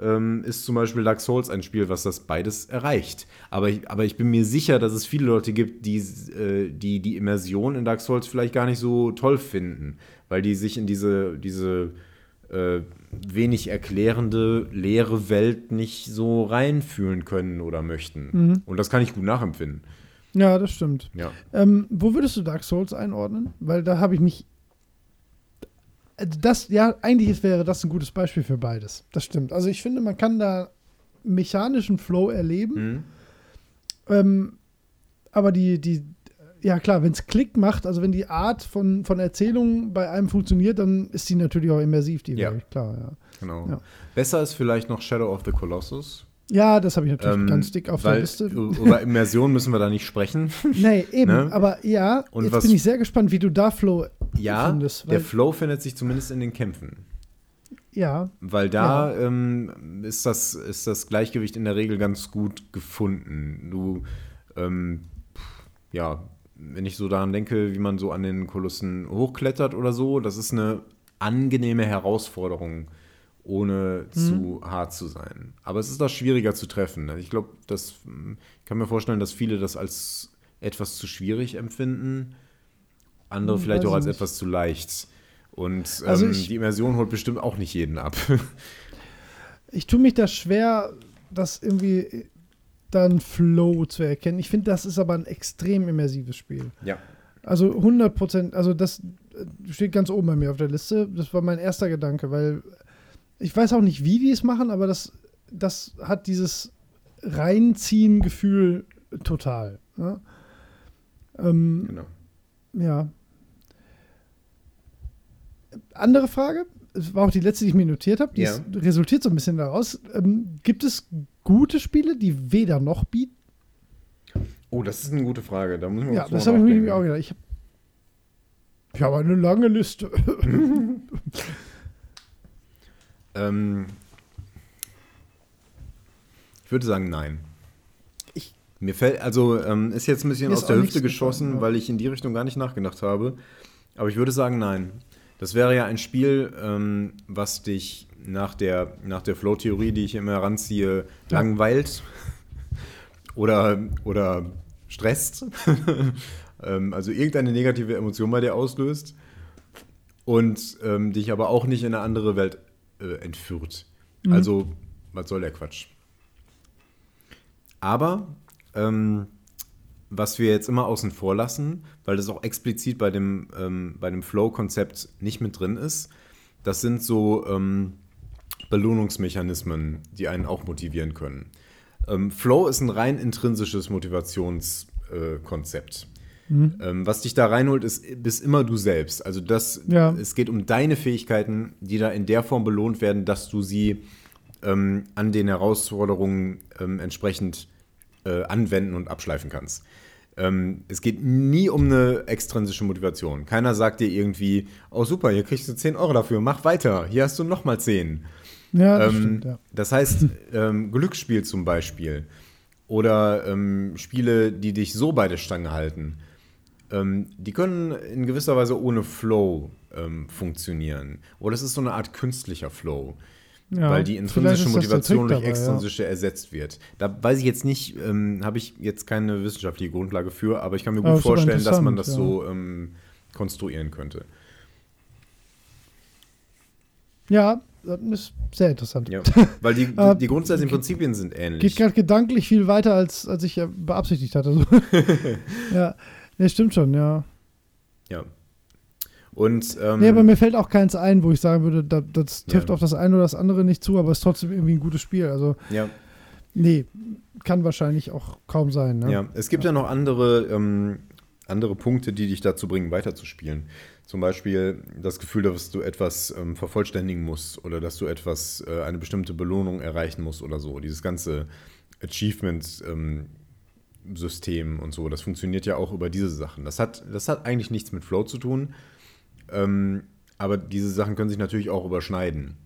ähm, ist zum Beispiel Dark Souls ein Spiel, was das beides erreicht. Aber ich, aber ich bin mir sicher, dass es viele Leute gibt, die, äh, die die Immersion in Dark Souls vielleicht gar nicht so toll finden, weil die sich in diese, diese äh, wenig erklärende, leere Welt nicht so reinfühlen können oder möchten. Mhm. Und das kann ich gut nachempfinden. Ja, das stimmt. Ja. Ähm, wo würdest du Dark Souls einordnen? Weil da habe ich mich. Also das, ja, eigentlich wäre das ein gutes Beispiel für beides. Das stimmt. Also ich finde, man kann da mechanischen Flow erleben. Mhm. Ähm, aber die, die, ja klar, wenn es Klick macht, also wenn die Art von, von Erzählung bei einem funktioniert, dann ist die natürlich auch immersiv, die Ja. wäre klar, ja. Genau. Ja. Besser ist vielleicht noch Shadow of the Colossus. Ja, das habe ich natürlich Ähm, ganz dick auf weil der Liste. Über Immersion müssen wir da nicht sprechen. <laughs> Nee, eben, Ne? aber ja, Und jetzt was- bin ich sehr gespannt, wie du da Flow Ja, findest. der Flow findet sich zumindest in den Kämpfen. ja, Weil da ähm, ist, das, ist das Gleichgewicht in der Regel ganz gut gefunden. Du, ähm, ja, wenn ich so daran denke, wie man so an den Kolossen hochklettert oder so, das ist eine angenehme Herausforderung, ohne zu hart zu sein. Aber es ist da schwieriger zu treffen. Ich glaube, das hm, ich kann mir vorstellen, dass viele das als etwas zu schwierig empfinden, andere Hm, vielleicht auch als nicht. etwas zu leicht. Und ähm, Also ich- die Immersion holt bestimmt auch nicht jeden ab. <laughs> ich tue mich da schwer, das irgendwie dann Flow zu erkennen. Ich finde, das ist aber ein extrem immersives Spiel. ja. Also 100 Prozent, also das äh, steht ganz oben bei mir auf der Liste. Das war mein erster Gedanke, weil ich weiß auch nicht, wie die es machen, aber das, das hat dieses Reinziehen-Gefühl total. Ne? Ähm, Genau. ja. Andere Frage, es war auch die letzte, die ich mir notiert habe, die Ja. ist, resultiert so ein bisschen daraus. Ähm, gibt es gute Spiele, die weder noch bieten? Oh, das ist eine gute Frage. Da muss man Ja, das habe ich mir auch gedacht. Ich habe ich hab eine lange Liste. <laughs> <laughs> ähm, ich würde sagen, nein. Ich- Mir fällt, also ähm, ist jetzt ein bisschen aus der Hüfte geschossen, gefallen, weil ich in die Richtung gar nicht nachgedacht habe. Aber ich würde sagen, nein. Das wäre ja ein Spiel, ähm, was dich nach der, nach der Flow-Theorie, die ich immer heranziehe, Ja. langweilt <laughs> oder, oder stresst. <laughs> ähm, also irgendeine negative Emotion bei dir auslöst und ähm, dich aber auch nicht in eine andere Welt äh, entführt. Mhm. Also, was soll der Quatsch? Aber ähm, was wir jetzt immer außen vor lassen, weil das auch explizit bei dem, ähm, bei dem Flow-Konzept nicht mit drin ist, das sind so ähm, Belohnungsmechanismen, die einen auch motivieren können. Ähm, Flow ist ein rein intrinsisches Motivationskonzept. Ähm, was dich da reinholt, ist, bist immer du selbst. Also das, Ja. es geht um deine Fähigkeiten, die da in der Form belohnt werden, dass du sie ähm, an den Herausforderungen ähm, entsprechend äh, anwenden und abschleifen kannst. Ähm, es geht nie um eine extrinsische Motivation. Keiner sagt dir irgendwie, oh super, hier kriegst du 10 Euro dafür, mach weiter, hier hast du nochmal 10. Ja, das Ähm, stimmt, ja. Das heißt, <laughs> Glücksspiel zum Beispiel oder ähm, Spiele, die dich so bei der Stange halten, ähm, die können in gewisser Weise ohne Flow ähm, funktionieren. Oder es ist so eine Art künstlicher Flow, ja. weil die intrinsische Motivation durch extrinsische ersetzt wird. Da weiß ich jetzt nicht, ähm, habe ich jetzt keine wissenschaftliche Grundlage für, aber ich kann mir gut vorstellen, dass man das interessant, so ähm, konstruieren könnte. Ja. ja, das ist sehr interessant. Ja, weil die, <laughs> Äh, die grundsätzlichen Prinzipien sind ähnlich. Geht gerade gedanklich viel weiter, als, als ich ja beabsichtigt hatte. So. <laughs> ja, stimmt schon, ja. Ja. Und ähm, Nee, aber mir fällt auch keins ein, wo ich sagen würde, da, das trifft Ja. auf das eine oder das andere nicht zu, aber es ist trotzdem irgendwie ein gutes Spiel. Also, ja, nee, kann wahrscheinlich auch kaum sein. Ne? ja, es gibt ja, noch andere, ähm, andere Punkte, die dich dazu bringen, weiterzuspielen. Zum Beispiel das Gefühl, dass du etwas ähm, vervollständigen musst oder dass du etwas, äh, eine bestimmte Belohnung erreichen musst oder so. Dieses ganze Achievement-System und so, das funktioniert ja auch über diese Sachen. Das hat, das hat eigentlich nichts mit Flow zu tun, ähm, aber diese Sachen können sich natürlich auch überschneiden.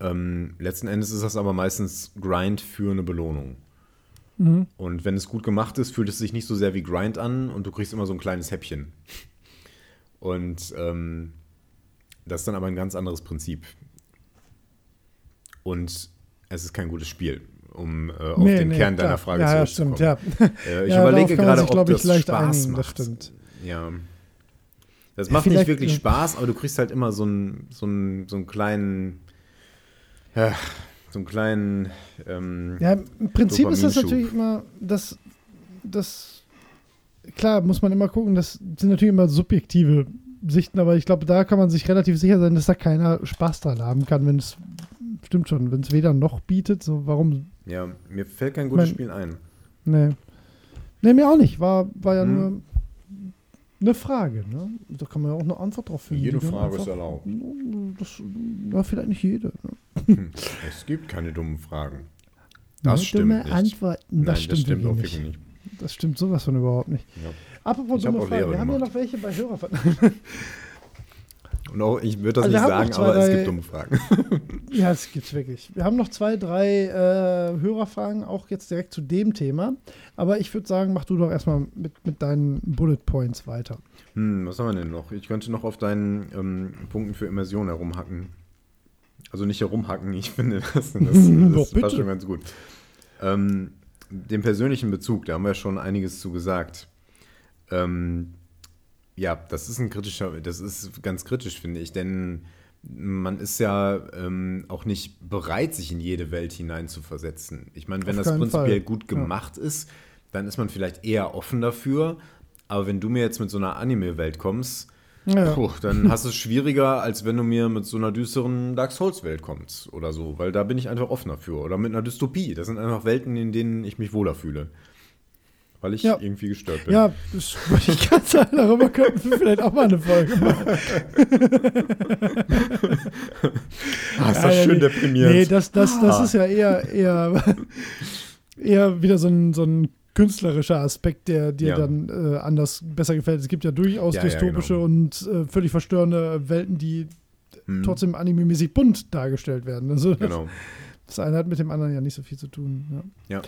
Ähm, letzten Endes ist das aber meistens Grind für eine Belohnung. Mhm. Und wenn es gut gemacht ist, fühlt es sich nicht so sehr wie Grind an und du kriegst immer so ein kleines Häppchen. Und ähm, das ist dann aber ein ganz anderes Prinzip. Und es ist kein gutes Spiel, um äh, auf Nee, den nee, Kern klar. deiner Frage ja, ja, zurückzukommen. stimmt, ja. Äh, ich Ja, überlege gerade, sich, ob ich, das leicht Spaß einigen, macht. das stimmt. Ja. Das macht nicht Vielleicht, wirklich äh, Spaß, aber du kriegst halt immer so einen, so einen, so einen kleinen, ja, so einen kleinen, ähm, Ja, im Prinzip ist das natürlich immer, das, das, klar, muss man immer gucken, das sind natürlich immer subjektive Sichten, aber ich glaube, da kann man sich relativ sicher sein, dass da keiner Spaß dran haben kann, wenn es, stimmt schon, wenn es weder noch bietet, so warum, ja, mir fällt kein gutes Mein- Spiel ein. ne. Ne, mir auch nicht, war, war ja Hm. nur eine Frage, ne? Da kann man ja auch eine Antwort drauf finden. Jede Frage ist einfach- erlaubt. Das, ja, vielleicht nicht jede. Ne? Hm, Es gibt keine dummen Fragen. Das stimmt dumme nicht. Antworten, Nein, das stimmt, stimmt auch wirklich wirklich nicht. nicht. Das stimmt sowas von überhaupt nicht. Ja. Apropos Ich dumme Fragen, wir haben ja noch welche bei Hörer. <laughs> Und auch, ich würde das Also nicht sagen, zwei, aber es drei- gibt dumme Fragen. <laughs> Ja, es gibt's wirklich. Wir haben noch zwei, drei äh, Hörerfragen, auch jetzt direkt zu dem Thema. Aber ich würde sagen, mach du doch erstmal mit, mit deinen Bullet Points weiter. Hm, was haben wir denn noch? Ich könnte noch auf deinen ähm, Punkten für Immersion herumhacken. Also nicht herumhacken, ich finde, das, das, das <laughs> passt schon ganz gut. Ähm, den persönlichen Bezug, da haben wir schon einiges zu gesagt. Ähm, ja, das ist ein kritischer, das ist ganz kritisch, finde ich, denn man ist ja ähm, auch nicht bereit, sich in jede Welt hinein zu versetzen. Ich meine, wenn Auf das prinzipiell Fall. gut Ja. gemacht ist, dann ist man vielleicht eher offen dafür. Aber wenn du mir jetzt mit so einer Anime-Welt kommst, Ja. puh, dann hast du es schwieriger, als wenn du mir mit so einer düsteren Dark Souls-Welt kommst oder so, weil da bin ich einfach offener für. Oder mit einer Dystopie. Das sind einfach Welten, in denen ich mich wohler fühle. Weil ich Ja. irgendwie gestört bin. Ja, das wollte ich gerade sagen, darüber könnten wir vielleicht auch mal eine Folge machen. Ah, ist das ja, schön nee. deprimierend. Nee, das, das, das Ah. ist ja eher, eher, eher wieder so ein, so ein künstlerischer Aspekt, der dir Ja. dann äh, anders besser gefällt. Es gibt ja durchaus Ja, dystopische genau. und äh, völlig verstörende Welten, die Hm, trotzdem anime-mäßig bunt dargestellt werden. Also Genau. das eine hat mit dem anderen ja nicht so viel zu tun. Ja.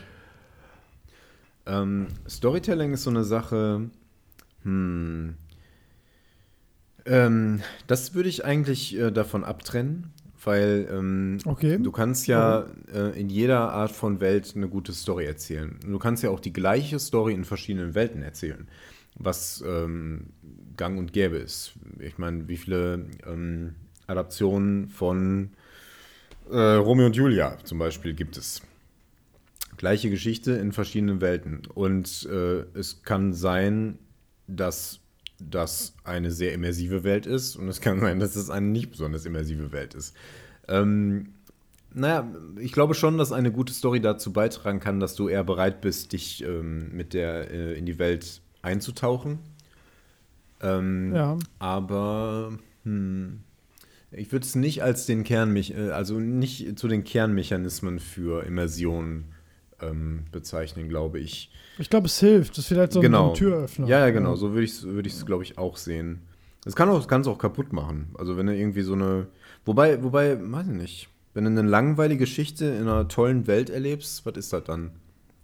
Ähm, Storytelling ist so eine Sache. Hm. Ähm, das würde ich eigentlich äh, davon abtrennen, weil ähm, Okay. du kannst ja äh, in jeder Art von Welt eine gute Story erzählen. Du kannst ja auch die gleiche Story in verschiedenen Welten erzählen, was ähm, gang und gäbe ist. Ich meine, wie viele ähm, Adaptionen von äh, Romeo und Julia zum Beispiel gibt es? Gleiche Geschichte in verschiedenen Welten. Und äh, es kann sein, dass das eine sehr immersive Welt ist und es kann sein, dass es eine nicht besonders immersive Welt ist. Ähm, naja, ich glaube schon, dass eine gute Story dazu beitragen kann, dass du eher bereit bist, dich ähm, mit der äh, in die Welt einzutauchen. Ähm, Ja. Aber hm, ich würde es nicht als den Kernmech äh, also nicht zu den Kernmechanismen für Immersion ähm, bezeichnen, glaube ich. Ich glaube, es hilft. Das ist vielleicht so ein- genau. so ein Türöffner. Ja, ja, genau. So würde ich es, würde ich's, glaube ich, auch sehen. Das kann auch, kann's auch kaputt machen. Also wenn du irgendwie so eine. Wobei, wobei, weiß ich nicht. Wenn du eine langweilige Geschichte in einer tollen Welt erlebst, was ist das dann?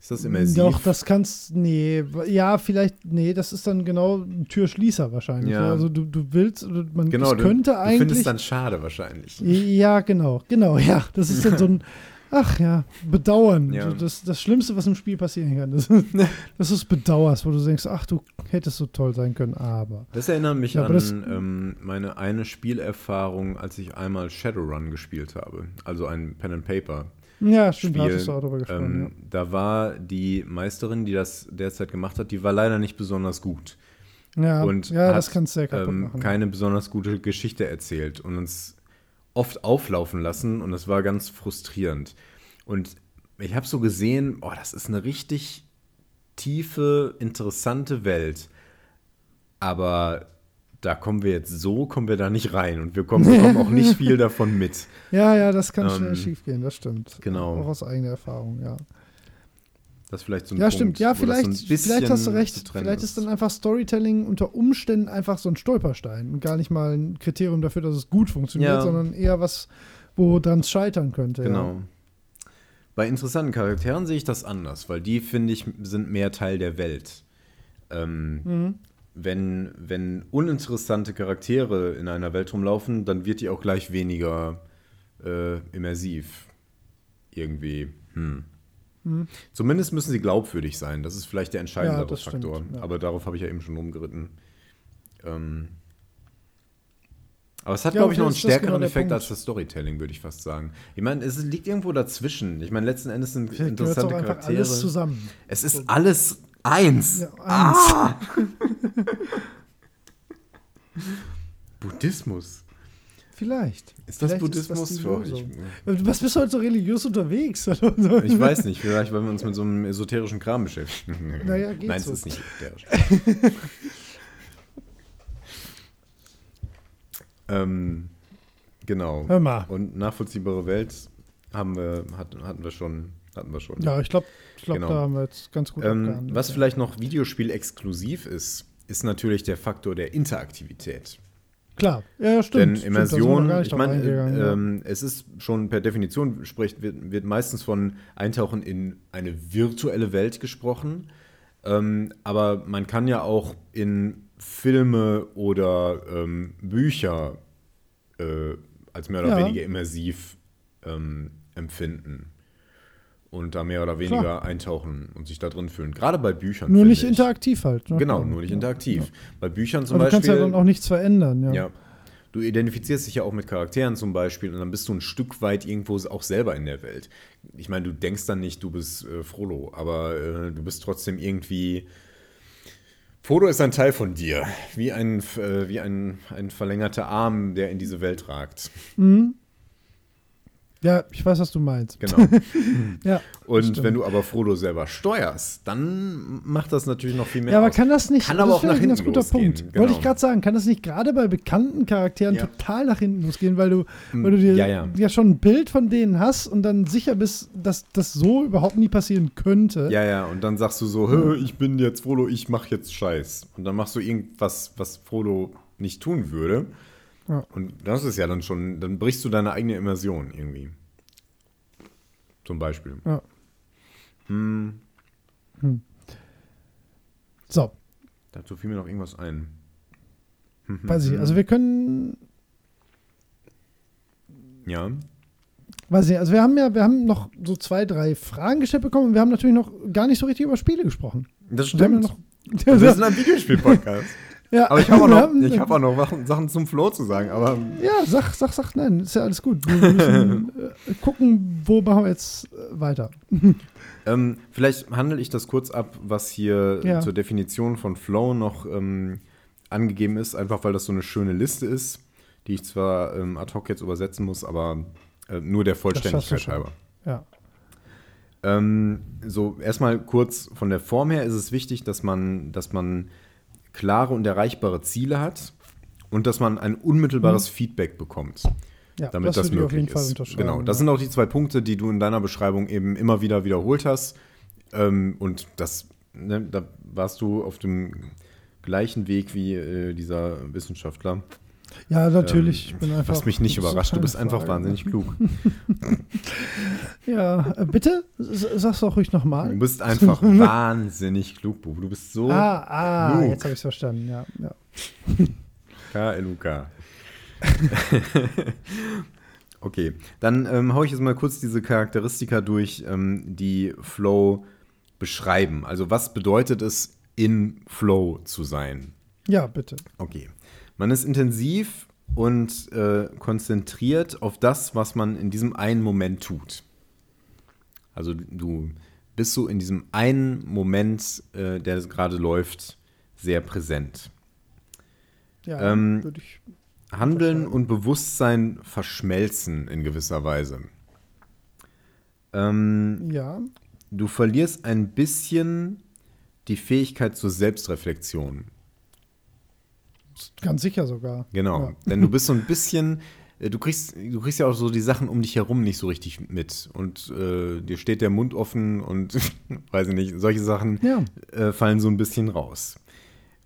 Ist das immersiv? Doch, das kannst, nee, ja, vielleicht, nee, das ist dann genau ein Türschließer wahrscheinlich. Ja. Also du, du willst, man genau, es könnte du, du eigentlich. findest dann schade wahrscheinlich. ja, genau, genau, ja. Das ist dann so ein, <laughs> ach ja, Bedauern. Ja. Das, das Schlimmste, was im Spiel passieren kann. Das, <laughs> das ist Bedauers, wo du denkst, ach, du hättest so toll sein können, aber. Das erinnert mich Ja, an das- ähm, meine eine Spielerfahrung, als ich einmal Shadowrun gespielt habe. Also ein Pen and Paper. Ja, stimmt, da Spiel. hattest du auch drüber gesprochen. Ähm, Da war die Meisterin, die das derzeit gemacht hat, die war leider nicht besonders gut. ja, ja, und ja hat, das kannst du sehr kaputt ähm, machen. keine besonders gute Geschichte erzählt und uns oft auflaufen lassen und das war ganz frustrierend. Und ich habe so gesehen, oh, das ist eine richtig tiefe, interessante Welt. Aber da kommen wir jetzt so, kommen wir da nicht rein und wir kommen, bekommen auch nicht <laughs> viel davon mit. ja, ja, das kann ähm, schnell schief gehen, das stimmt. genau. Auch aus eigener Erfahrung, ja. Das ist vielleicht so ein Ja, Punkt, stimmt. Ja, das so vielleicht, vielleicht hast du recht. Vielleicht ist dann einfach Storytelling unter Umständen einfach so ein Stolperstein und gar nicht mal ein Kriterium dafür, dass es gut funktioniert, Ja. sondern eher was, wo dran es scheitern könnte. Genau. Bei interessanten Charakteren sehe ich das anders, weil die, finde ich, sind mehr Teil der Welt. Ähm, Ja. Mhm. wenn, wenn uninteressante Charaktere in einer Welt rumlaufen, dann wird die auch gleich weniger äh, immersiv. Irgendwie. Hm. Mhm. Zumindest müssen sie glaubwürdig sein. Das ist vielleicht der entscheidendere das stimmt, Faktor. ja. Aber darauf habe ich ja eben schon rumgeritten. Ähm, aber es hat, Ja, glaube ich, noch einen stärkeren genau der Effekt Punkt. als das Storytelling, würde ich fast sagen. Ich meine, es liegt irgendwo dazwischen. Ich meine, letzten Endes sind Vielleicht auch interessante einfach Charaktere. alles zusammen. Es ist alles eins. Ja, Ah! <laughs> <laughs> Buddhismus. Vielleicht. Ist das Vielleicht Buddhismus die für euch? Was bist du heute so religiös unterwegs? <laughs> Ich weiß nicht, vielleicht, weil wir uns mit so einem esoterischen Kram beschäftigen. <laughs> Naja, geht Nein, so. es ist nicht esoterisch. <laughs> ähm, genau. Hör mal. Und nachvollziehbare Welt haben wir, hatten, wir schon. Hatten wir schon. Ja, ich glaube, ich glaub, Genau. da haben wir jetzt ganz gut Ähm, was vielleicht noch Videospiel-exklusiv ist, ist natürlich der Faktor der Interaktivität. Klar, ja, stimmt. Denn stimmt, Immersion, nicht ich meine, äh, ähm, es ist schon per Definition, spricht, wird, wird meistens von Eintauchen in eine virtuelle Welt gesprochen. Ähm, aber man kann ja auch in Filme oder ähm, Bücher äh, als mehr oder Ja. weniger immersiv ähm, empfinden. Und da mehr oder weniger Klar. eintauchen und sich da drin fühlen. Gerade bei Büchern. Nur nicht ich. interaktiv halt. Ne? Genau, nur nicht interaktiv. Ja. Bei Büchern zum Aber du kannst Beispiel. ja dann auch nichts verändern. Ja. Ja. Du identifizierst dich ja auch mit Charakteren zum Beispiel und dann bist du ein Stück weit irgendwo auch selber in der Welt. Ich meine, du denkst dann nicht, du bist äh, Frollo, aber äh, du bist trotzdem irgendwie. Frodo ist ein Teil von dir, wie ein, äh, wie ein, ein verlängerter Arm, der in diese Welt ragt. Mhm. Ja, ich weiß, was du meinst. Genau. <laughs> Ja, Und stimmt. wenn du aber Frodo selber steuerst, dann macht das natürlich noch viel mehr Ja, aber aus. kann das nicht. Kann das aber auch nach vielleicht ein ganz hinten guter losgehen, Punkt. genau. Wollte ich gerade sagen, kann das nicht gerade bei bekannten Charakteren Ja. total nach hinten losgehen, weil du, weil du dir ja, ja. ja schon ein Bild von denen hast und dann sicher bist, dass das so überhaupt nie passieren könnte. Ja, ja, und dann sagst du so, "Hö, ich bin jetzt Frodo, ich mache jetzt Scheiß. Und dann machst du irgendwas, was Frodo nicht tun würde. Ja. Und das ist ja dann schon, dann brichst du deine eigene Immersion irgendwie. Zum Beispiel. Ja. Hm, So, dazu fiel mir noch irgendwas ein. weiß ich. Also wir können, Ja. weiß ich, also wir haben ja, wir haben noch so zwei, drei Fragen gestellt bekommen und wir haben natürlich noch gar nicht so richtig über Spiele gesprochen. Das Wir stimmt. ja noch, Wir sind ein Videospiel-Podcast. <laughs> ja, Aber ich habe auch, noch, <laughs> ich hab auch noch Sachen- zum Flow zu sagen. Aber Ja, sag, sag, sag, nein, ist ja alles gut. Wir müssen <laughs> äh, gucken, wo machen wir jetzt äh, weiter. <laughs> Ähm, vielleicht handle ich das kurz ab, was hier Ja. zur Definition von Flow noch ähm, angegeben ist, einfach weil das so eine schöne Liste ist, die ich zwar ähm, ad hoc jetzt übersetzen muss, aber äh, nur der Vollständigkeit halber. Ja. Ähm, so, erstmal kurz von der Form her ist es wichtig, dass man, dass man klare und erreichbare Ziele hat und dass man ein unmittelbares Feedback bekommt. ja damit das, auf möglich jeden Fall ist. Genau, das ja. sind auch die zwei Punkte, die du in deiner Beschreibung eben immer wieder wiederholt hast. Ähm, und das, ne, da warst du auf dem gleichen Weg wie äh, dieser Wissenschaftler. Ja, natürlich. Ähm, ich bin einfach, was mich nicht überrascht, <laughs> du bist einfach Frage. wahnsinnig klug. Ja, äh, bitte? Sag's doch ruhig Du nochmal. bist einfach wahnsinnig klug, Bube. Du bist so Ah, ah, klug. jetzt habe ich es verstanden, ja. ja. <laughs> K-L-U-K. <laughs> okay, dann ähm, hau ich jetzt mal kurz diese Charakteristika durch, ähm, die Flow beschreiben. Also was bedeutet es, in Flow zu sein? Ja, bitte. Okay. Man ist intensiv und äh, konzentriert auf das, was man in diesem einen Moment tut. Also du bist so in diesem einen Moment, äh, der gerade läuft, sehr präsent. Ja, Ähm, würde ich. Handeln und Bewusstsein verschmelzen in gewisser Weise. Ähm, Ja, du verlierst ein bisschen die Fähigkeit zur Selbstreflexion. Ganz sicher sogar. Genau. Ja. Denn du bist so ein bisschen, äh, du kriegst, du kriegst ja auch so die Sachen um dich herum nicht so richtig mit. Und äh, dir steht der Mund offen und <laughs> weiß ich nicht, solche Sachen Ja. äh, fallen so ein bisschen raus.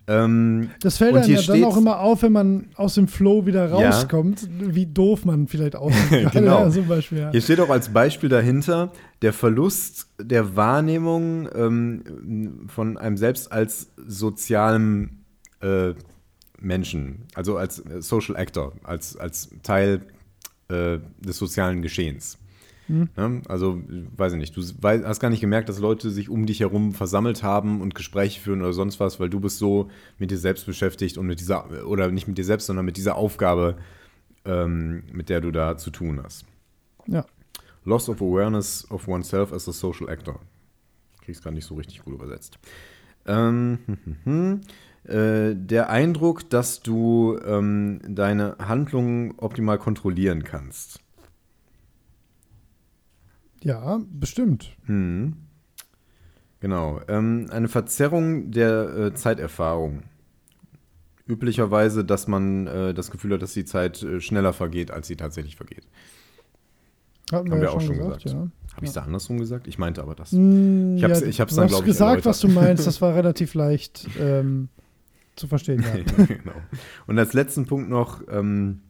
Ähm, Das fällt einem ja dann auch immer auf, wenn man aus dem Flow wieder Ja. rauskommt, wie doof man vielleicht aussieht. <laughs> Genau. Ja, zum Beispiel, ja. Hier steht auch als Beispiel dahinter der Verlust der Wahrnehmung ähm, von einem selbst als sozialem äh, Menschen, also als äh, Social Actor, als, als Teil äh, des sozialen Geschehens. Ne? Also, weiß ich nicht, du hast gar nicht gemerkt, dass Leute sich um dich herum versammelt haben und Gespräche führen oder sonst was, weil du bist so mit dir selbst beschäftigt und mit dieser, oder nicht mit dir selbst, sondern mit dieser Aufgabe, ähm, mit der du da zu tun hast. ja. Loss of Awareness of Oneself as a Social Actor. Ich krieg's gar nicht so richtig gut übersetzt. Ähm, hm, hm, hm. Äh, der Eindruck, dass du ähm, deine Handlungen optimal kontrollieren kannst. Ja, bestimmt. Hm. Genau. Ähm, eine Verzerrung der äh, Zeiterfahrung. Üblicherweise, dass man äh, das Gefühl hat, dass die Zeit äh, schneller vergeht, als sie tatsächlich vergeht. Hatten Haben wir, ja auch schon gesagt, gesagt. ja. Habe ich es da andersrum gesagt? Ich meinte aber das. Mm, Ich hab's- ja, ich hab's du dann, hast glaub ich, gesagt, erläutert. was du meinst. <laughs> Das war relativ leicht ähm, zu verstehen. Ja. <laughs> genau. Und als letzten Punkt noch ähm,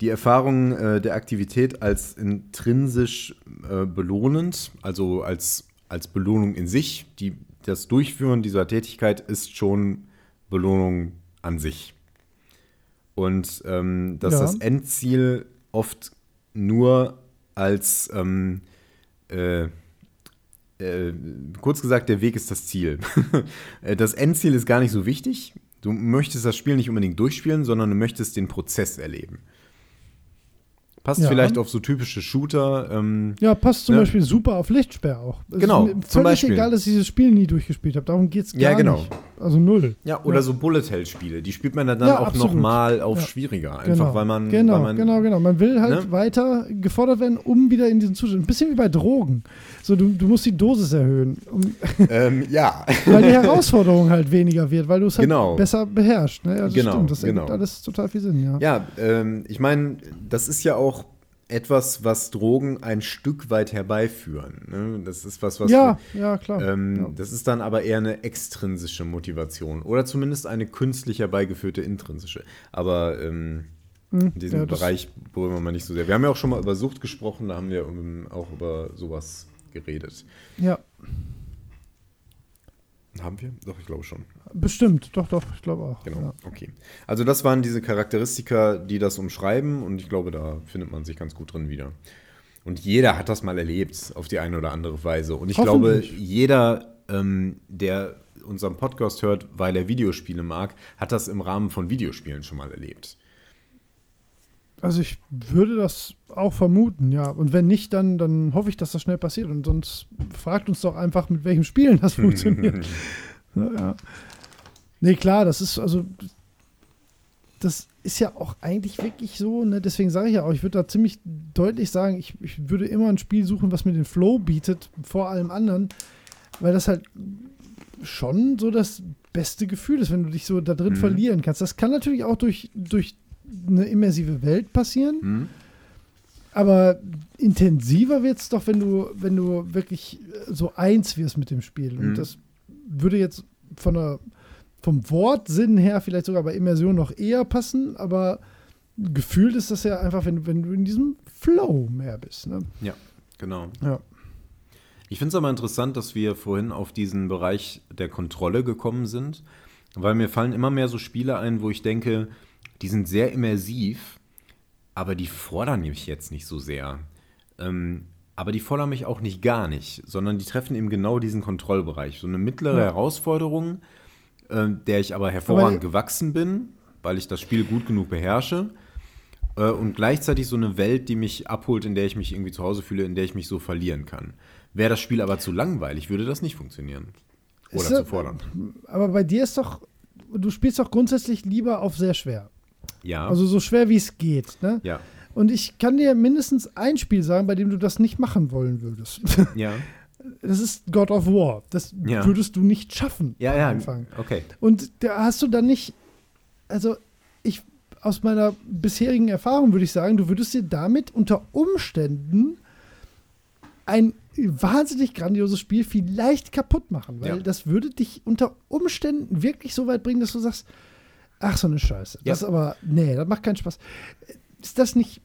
die Erfahrung äh, der Aktivität als intrinsisch äh, belohnend, also als, als Belohnung in sich. Die, das Durchführen dieser Tätigkeit ist schon Belohnung an sich. Und ähm, dass Ja. das Endziel oft nur als ähm, äh, äh, kurz gesagt, der Weg ist das Ziel. <laughs> Äh, das Endziel ist gar nicht so wichtig. Du möchtest das Spiel nicht unbedingt durchspielen, sondern du möchtest den Prozess erleben. Passt Ja. vielleicht auf so typische Shooter. Ähm, Ja, passt zum Ne? Beispiel super auf Lichtsperr auch. Es Genau, ist mir zum völlig Beispiel. egal, dass ich dieses Spiel nie durchgespielt habe. Darum geht es gar Ja, genau. nicht. Also null. Ja, oder so Bullet-Hell-Spiele. Die spielt man dann ja, auch absolut. noch mal auf ja. schwieriger. Einfach genau. weil man. Genau, weil man, genau, genau. Man will halt ne? weiter gefordert werden, um wieder in diesen Zustand. Ein bisschen wie bei Drogen. So, du, du musst die Dosis erhöhen. Um <laughs> ähm, ja. weil die Herausforderung halt weniger wird, weil du es halt genau. besser beherrschst. Ne? Also genau, stimmt, das genau. ergibt alles total viel Sinn, ja. Ja, ähm, ich meine, das ist ja auch etwas, was Drogen ein Stück weit herbeiführen. Ne? Das ist was, was. Ja, wir, ja, klar. Ähm, ja. Das ist dann aber eher eine extrinsische Motivation oder zumindest eine künstlich herbeigeführte intrinsische. Aber ähm, hm, in diesem ja, Bereich wollen wir mal nicht so sehr. Wir haben ja auch schon mal über Sucht gesprochen, da haben wir auch über sowas geredet. Ja. Haben wir? Doch, ich glaube schon. Bestimmt, doch, doch, ich glaube auch. Genau, ja. okay. Also das waren diese Charakteristika, die das umschreiben und ich glaube, da findet man sich ganz gut drin wieder. Und jeder hat das mal erlebt, auf die eine oder andere Weise. Und ich glaube, jeder, ähm, der unseren Podcast hört, weil er Videospiele mag, hat das im Rahmen von Videospielen schon mal erlebt. Also ich würde das auch vermuten, ja. Und wenn nicht, dann, dann hoffe ich, dass das schnell passiert. Und sonst fragt uns doch einfach, mit welchem Spielen das <laughs> funktioniert. ja. Nee, klar, das ist also das ist ja auch eigentlich wirklich so, ne? deswegen sage ich ja auch, ich würde da ziemlich deutlich sagen, ich, ich würde immer ein Spiel suchen, was mir den Flow bietet, vor allem anderen, weil das halt schon so das beste Gefühl ist, wenn du dich so da drin mhm. verlieren kannst. Das kann natürlich auch durch, durch eine immersive Welt passieren. Mhm. Aber intensiver wird es doch, wenn du, wenn du wirklich so eins wirst mit dem Spiel. Und mhm. das würde jetzt von der, vom Wortsinn her vielleicht sogar bei Immersion noch eher passen, aber gefühlt ist das ja einfach, wenn, wenn du in diesem Flow mehr bist. Ne? Ja, genau. Ja. Ich finde es aber interessant, dass wir vorhin auf diesen Bereich der Kontrolle gekommen sind, weil mir fallen immer mehr so Spiele ein, wo ich denke, die sind sehr immersiv, aber die fordern mich jetzt nicht so sehr. Ähm, aber die fordern mich auch nicht gar nicht, sondern die treffen eben genau diesen Kontrollbereich. So eine mittlere ja. Herausforderung, äh, der ich aber hervorragend aber gewachsen bin, weil ich das Spiel gut genug beherrsche. Äh, und gleichzeitig so eine Welt, die mich abholt, in der ich mich irgendwie zu Hause fühle, in der ich mich so verlieren kann. Wäre das Spiel aber zu langweilig, würde das nicht funktionieren. Oder ist zu fordern. Aber bei dir ist doch, du spielst doch grundsätzlich lieber auf sehr schwer. Ja. Also so schwer wie es geht. Ne? Ja. Und ich kann dir mindestens ein Spiel sagen, bei dem du das nicht machen wollen würdest. <laughs> Ja. Das ist God of War. Das ja. würdest du nicht schaffen ja, ja. Anfang. Okay. Und da hast du dann nicht, also ich aus meiner bisherigen Erfahrung würde ich sagen, du würdest dir damit unter Umständen ein wahnsinnig grandioses Spiel vielleicht kaputt machen, weil ja. das würde dich unter Umständen wirklich so weit bringen, dass du sagst, Ach, so eine Scheiße. Ja. Das ist aber, nee, das macht keinen Spaß. Ist das nicht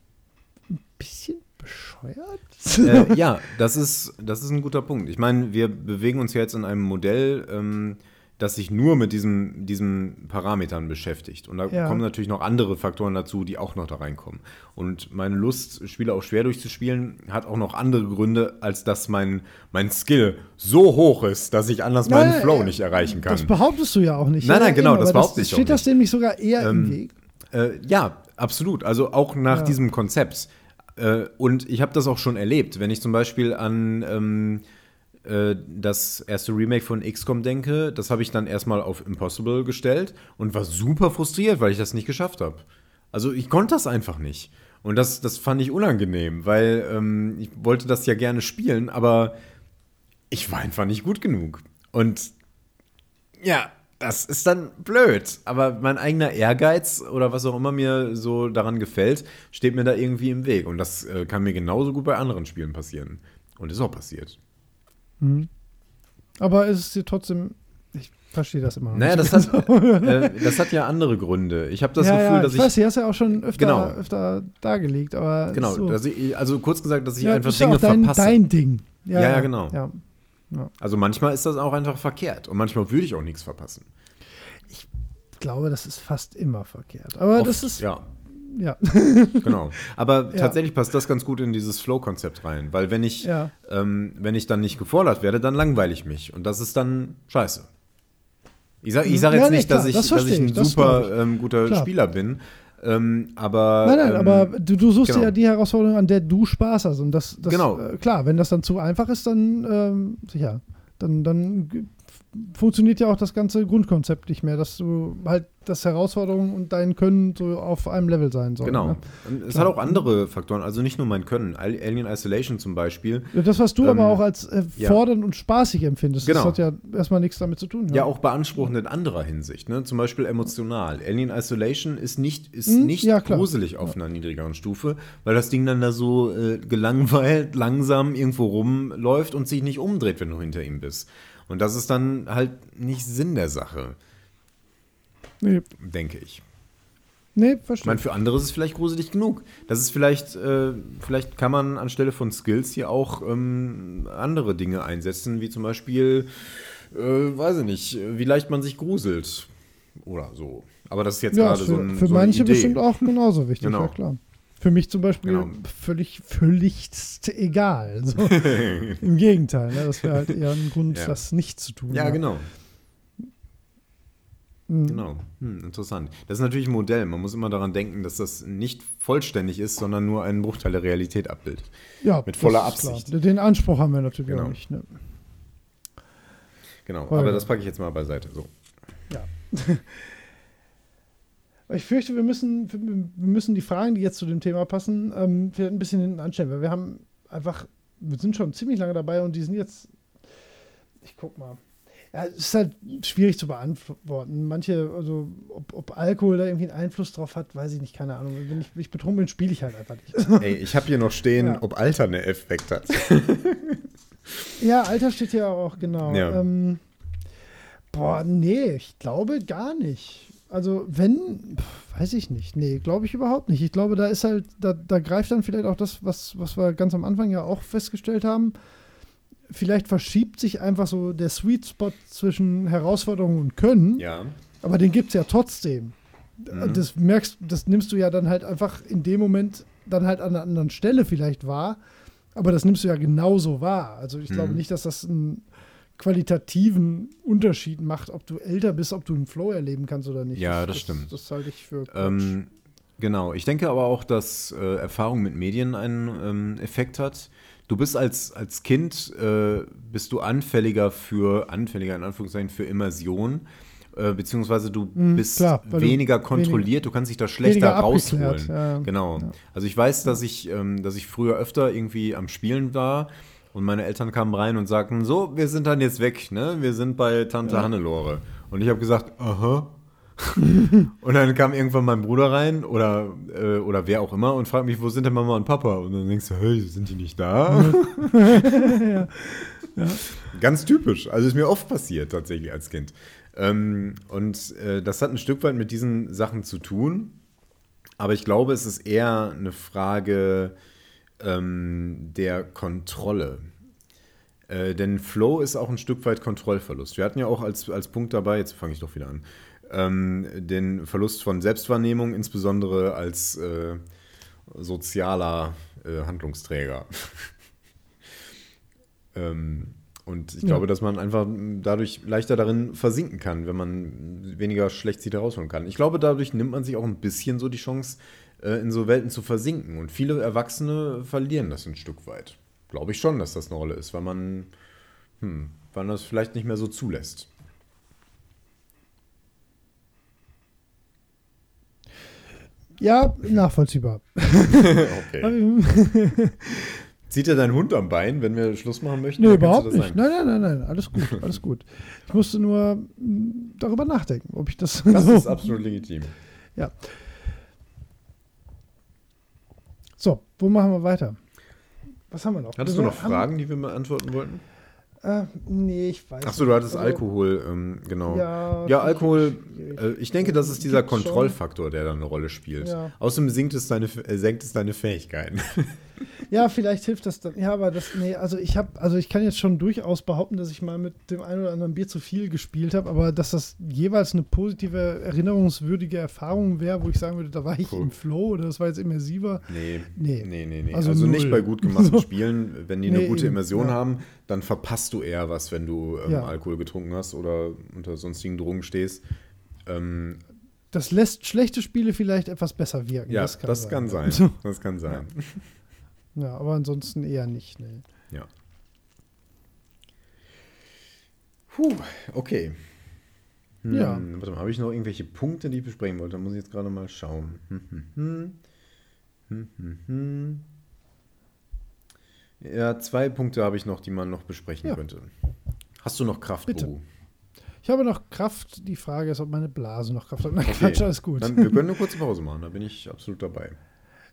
ein bisschen bescheuert? Äh, <laughs> ja, das ist, das ist ein guter Punkt. Ich meine, wir bewegen uns ja jetzt in einem Modell, ähm, das sich nur mit diesem, diesen Parametern beschäftigt. Und da ja. kommen natürlich noch andere Faktoren dazu, die auch noch da reinkommen. Und meine Lust, Spiele auch schwer durchzuspielen, hat auch noch andere Gründe, als dass mein, mein Skill so hoch ist, dass ich anders meinen ja, Flow nicht erreichen kann. Das behauptest du ja auch nicht. Nein, nein, genau, das behaupte ich auch nicht. Steht das nämlich sogar eher ähm, im Weg? Äh, ja, absolut. Also auch nach diesem Konzept. Äh, und ich habe das auch schon erlebt. Wenn ich zum Beispiel an ähm, äh, das erste Remake von XCOM denke, das habe ich dann erstmal auf Impossible gestellt und war super frustriert, weil ich das nicht geschafft habe. Also ich konnte das einfach nicht. Und das, das fand ich unangenehm, weil ähm, ich wollte das ja gerne spielen, aber ich war einfach nicht gut genug. Und ja, das ist dann blöd. Aber mein eigener Ehrgeiz oder was auch immer mir so daran gefällt, steht mir da irgendwie im Weg. Und das äh, kann mir genauso gut bei anderen Spielen passieren. Und ist auch passiert. Mhm. Aber ist es dir trotzdem. Ich verstehe das immer noch naja, nicht. Das hat, <laughs> äh, das hat ja andere Gründe. Ich habe das ja, Gefühl, ja, dass ich. Ich weiß, die hast ja auch schon öfter, genau. öfter dargelegt, aber. Genau, so. ich, also kurz gesagt, dass ich ja, einfach ist Dinge dein, verpasse. dein Ding. Ja, ja, genau. Also manchmal ist das auch einfach verkehrt und manchmal würde ich auch nichts verpassen. Ich glaube, das ist fast immer verkehrt. Aber Oft, das ist. Ja ja. <laughs> genau. Aber ja. tatsächlich passt das ganz gut in dieses Flow-Konzept rein, weil wenn ich, ja. ähm, wenn ich dann nicht gefordert werde, dann langweile ich mich und das ist dann scheiße. Ich sage sag jetzt nicht, klar, dass, ich, das dass ich ein super ähm, guter klar. Spieler bin, ähm, aber. Nein, nein, ähm, aber du, du suchst genau. ja die Herausforderung, an der du Spaß hast. Und das, das genau. Äh, klar, wenn das dann zu einfach ist, dann ähm, sicher. Dann, dann funktioniert ja auch das ganze Grundkonzept nicht mehr, dass du halt das Herausforderung und dein Können so auf einem Level sein sollen. Genau. Ne? Es Klar. hat auch andere Faktoren, also nicht nur mein Können. Alien Isolation zum Beispiel. Ja, das, was du ähm, aber auch als äh, fordernd ja. und spaßig empfindest, genau. das hat ja erstmal nichts damit zu tun. Ja, ja auch beanspruchend in anderer Hinsicht, ne? zum Beispiel emotional. Alien Isolation ist nicht, ist hm? nicht gruselig auf einer niedrigeren Stufe, weil das Ding dann da so äh, gelangweilt langsam irgendwo rumläuft und sich nicht umdreht, wenn du hinter ihm bist. Und das ist dann halt nicht Sinn der Sache. Nee. Denke ich. Nee, verstehe. Ich meine, für andere ist es vielleicht gruselig genug. Das ist vielleicht, äh, vielleicht kann man anstelle von Skills hier auch ähm, andere Dinge einsetzen, wie zum Beispiel, äh, weiß ich nicht, wie leicht man sich gruselt. Oder so. Aber das ist jetzt ja, gerade so ein. Für so manche bestimmt auch genauso wichtig, genau. ja klar. Für mich zum Beispiel genau. völlig, völlig egal. So. <laughs> Im Gegenteil, ne? das wäre halt eher ein Grund, ja. das nicht zu tun. Ja, ja. genau. Mhm. Genau, hm, interessant. Das ist natürlich ein Modell. Man muss immer daran denken, dass das nicht vollständig ist, sondern nur einen Bruchteil der Realität abbildet. Ja, mit voller Absicht. Klar. Den Anspruch haben wir natürlich genau. auch nicht. Ne? Genau, aber das packe ich jetzt mal beiseite. So. Ja. <laughs> Ich fürchte, wir müssen, wir müssen die Fragen, die jetzt zu dem Thema passen, ähm, vielleicht ein bisschen hinten anstellen, weil wir haben einfach, wir sind schon ziemlich lange dabei und die sind jetzt, ich guck mal. Ja, es ist halt schwierig zu beantworten. Manche, also ob, ob, Alkohol da irgendwie einen Einfluss drauf hat, weiß ich nicht, keine Ahnung. Wenn ich, ich betrunken bin, spiele ich halt einfach nicht. <laughs> Ey, ich habe hier noch stehen, ja. ob Alter eine Effekt hat. <laughs> ja, Alter steht hier auch, genau. Ja. Ähm, boah, nee, ich glaube gar nicht. Also, wenn, weiß ich nicht. Nee, glaube ich überhaupt nicht. Ich glaube, da ist halt, da, da greift dann vielleicht auch das, was, was wir ganz am Anfang ja auch festgestellt haben. Vielleicht verschiebt sich einfach so der Sweet Spot zwischen Herausforderung und Können. Ja. Aber den gibt es ja trotzdem. Mhm. Das merkst, das nimmst du ja dann halt einfach in dem Moment dann halt an einer anderen Stelle vielleicht wahr. Aber das nimmst du ja genauso wahr. Also ich mhm. glaube nicht, dass das ein qualitativen Unterschied macht, ob du älter bist, ob du einen Flow erleben kannst oder nicht. Ja, das, das stimmt. Das, halte ich für ähm, Genau, ich denke aber auch, dass äh, Erfahrung mit Medien einen ähm, Effekt hat. Du bist als, als Kind, äh, bist du anfälliger für, anfälliger in Anführungszeichen, für Immersion. Äh, beziehungsweise du mhm, bist klar, weniger du kontrolliert, weniger, du kannst dich da schlechter rausholen. Ja, genau. Ja. Also ich weiß, dass ich, ähm, dass ich früher öfter irgendwie am Spielen war und meine Eltern kamen rein und sagten, so, wir sind dann jetzt weg, ne? Wir sind bei Tante ja. Hannelore. Und ich habe gesagt, aha. <laughs> und dann kam irgendwann mein Bruder rein oder, äh, oder wer auch immer und fragt mich, wo sind denn Mama und Papa? Und dann denkst du, hey, sind die nicht da? <laughs> ja. Ja. Ganz typisch. Also ist mir oft passiert tatsächlich als Kind. Ähm, und äh, das hat ein Stück weit mit diesen Sachen zu tun. Aber ich glaube, es ist eher eine Frage ähm, der Kontrolle. Äh, denn Flow ist auch ein Stück weit Kontrollverlust. Wir hatten ja auch als, als Punkt dabei, jetzt fange ich doch wieder an, ähm, den Verlust von Selbstwahrnehmung, insbesondere als äh, sozialer äh, Handlungsträger. <laughs> ähm, und ich ja. glaube, dass man einfach dadurch leichter darin versinken kann, wenn man weniger schlecht sich herausholen kann. Ich glaube, dadurch nimmt man sich auch ein bisschen so die Chance, äh, in so Welten zu versinken. Und viele Erwachsene verlieren das ein Stück weit. Glaube ich schon, dass das eine Rolle ist, weil man, hm, weil man das vielleicht nicht mehr so zulässt. Ja, nachvollziehbar. <laughs> okay. <laughs> Zieht er deinen Hund am Bein, wenn wir Schluss machen möchten? Nee, überhaupt nicht. Nein, nein, nein, nein. Alles gut, alles gut. Ich musste nur hm, darüber nachdenken, ob ich das. Das <laughs> so ist absolut legitim. Ja. So, wo machen wir weiter? Was haben wir noch? Hattest wir du noch Fragen, die wir beantworten wollten? Äh, nee, ich weiß Achso, du hattest also, Alkohol, ähm, genau. Ja, ja Alkohol, äh, ich denke, das ist dieser Kontrollfaktor, der da eine Rolle spielt. Ja. Außerdem sinkt es deine, äh, senkt es deine Fähigkeiten. <laughs> Ja, vielleicht hilft das dann. Ja, aber das, nee, also ich habe, also ich kann jetzt schon durchaus behaupten, dass ich mal mit dem einen oder anderen Bier zu viel gespielt habe, aber dass das jeweils eine positive, erinnerungswürdige Erfahrung wäre, wo ich sagen würde, da war ich cool. im Flow oder das war jetzt immersiver. Nee. Nee, nee, nee. nee. Also, also nicht bei gut gemachten <laughs> Spielen. Wenn die eine nee, gute Immersion ja. haben, dann verpasst du eher was, wenn du ähm, ja. Alkohol getrunken hast oder unter sonstigen Drogen stehst. Ähm, das lässt schlechte Spiele vielleicht etwas besser wirken. Ja, das kann das sein. Kann sein. <laughs> Das kann sein. Ja. Ja, aber ansonsten eher nicht. Ne. Ja. Puh, okay. Hm, Ja. Warte mal, habe ich noch irgendwelche Punkte, die ich besprechen wollte? Da muss ich jetzt gerade mal schauen. Hm, hm, hm. Ja, zwei Punkte habe ich noch, die man noch besprechen Ja. könnte. Hast du noch Kraft, Bitte. Boru? Ich habe noch Kraft. Die Frage ist, ob meine Blase noch Kraft hat. Okay. Quatsch, alles gut. Dann, wir können <laughs> eine kurze Pause machen, da bin ich absolut dabei.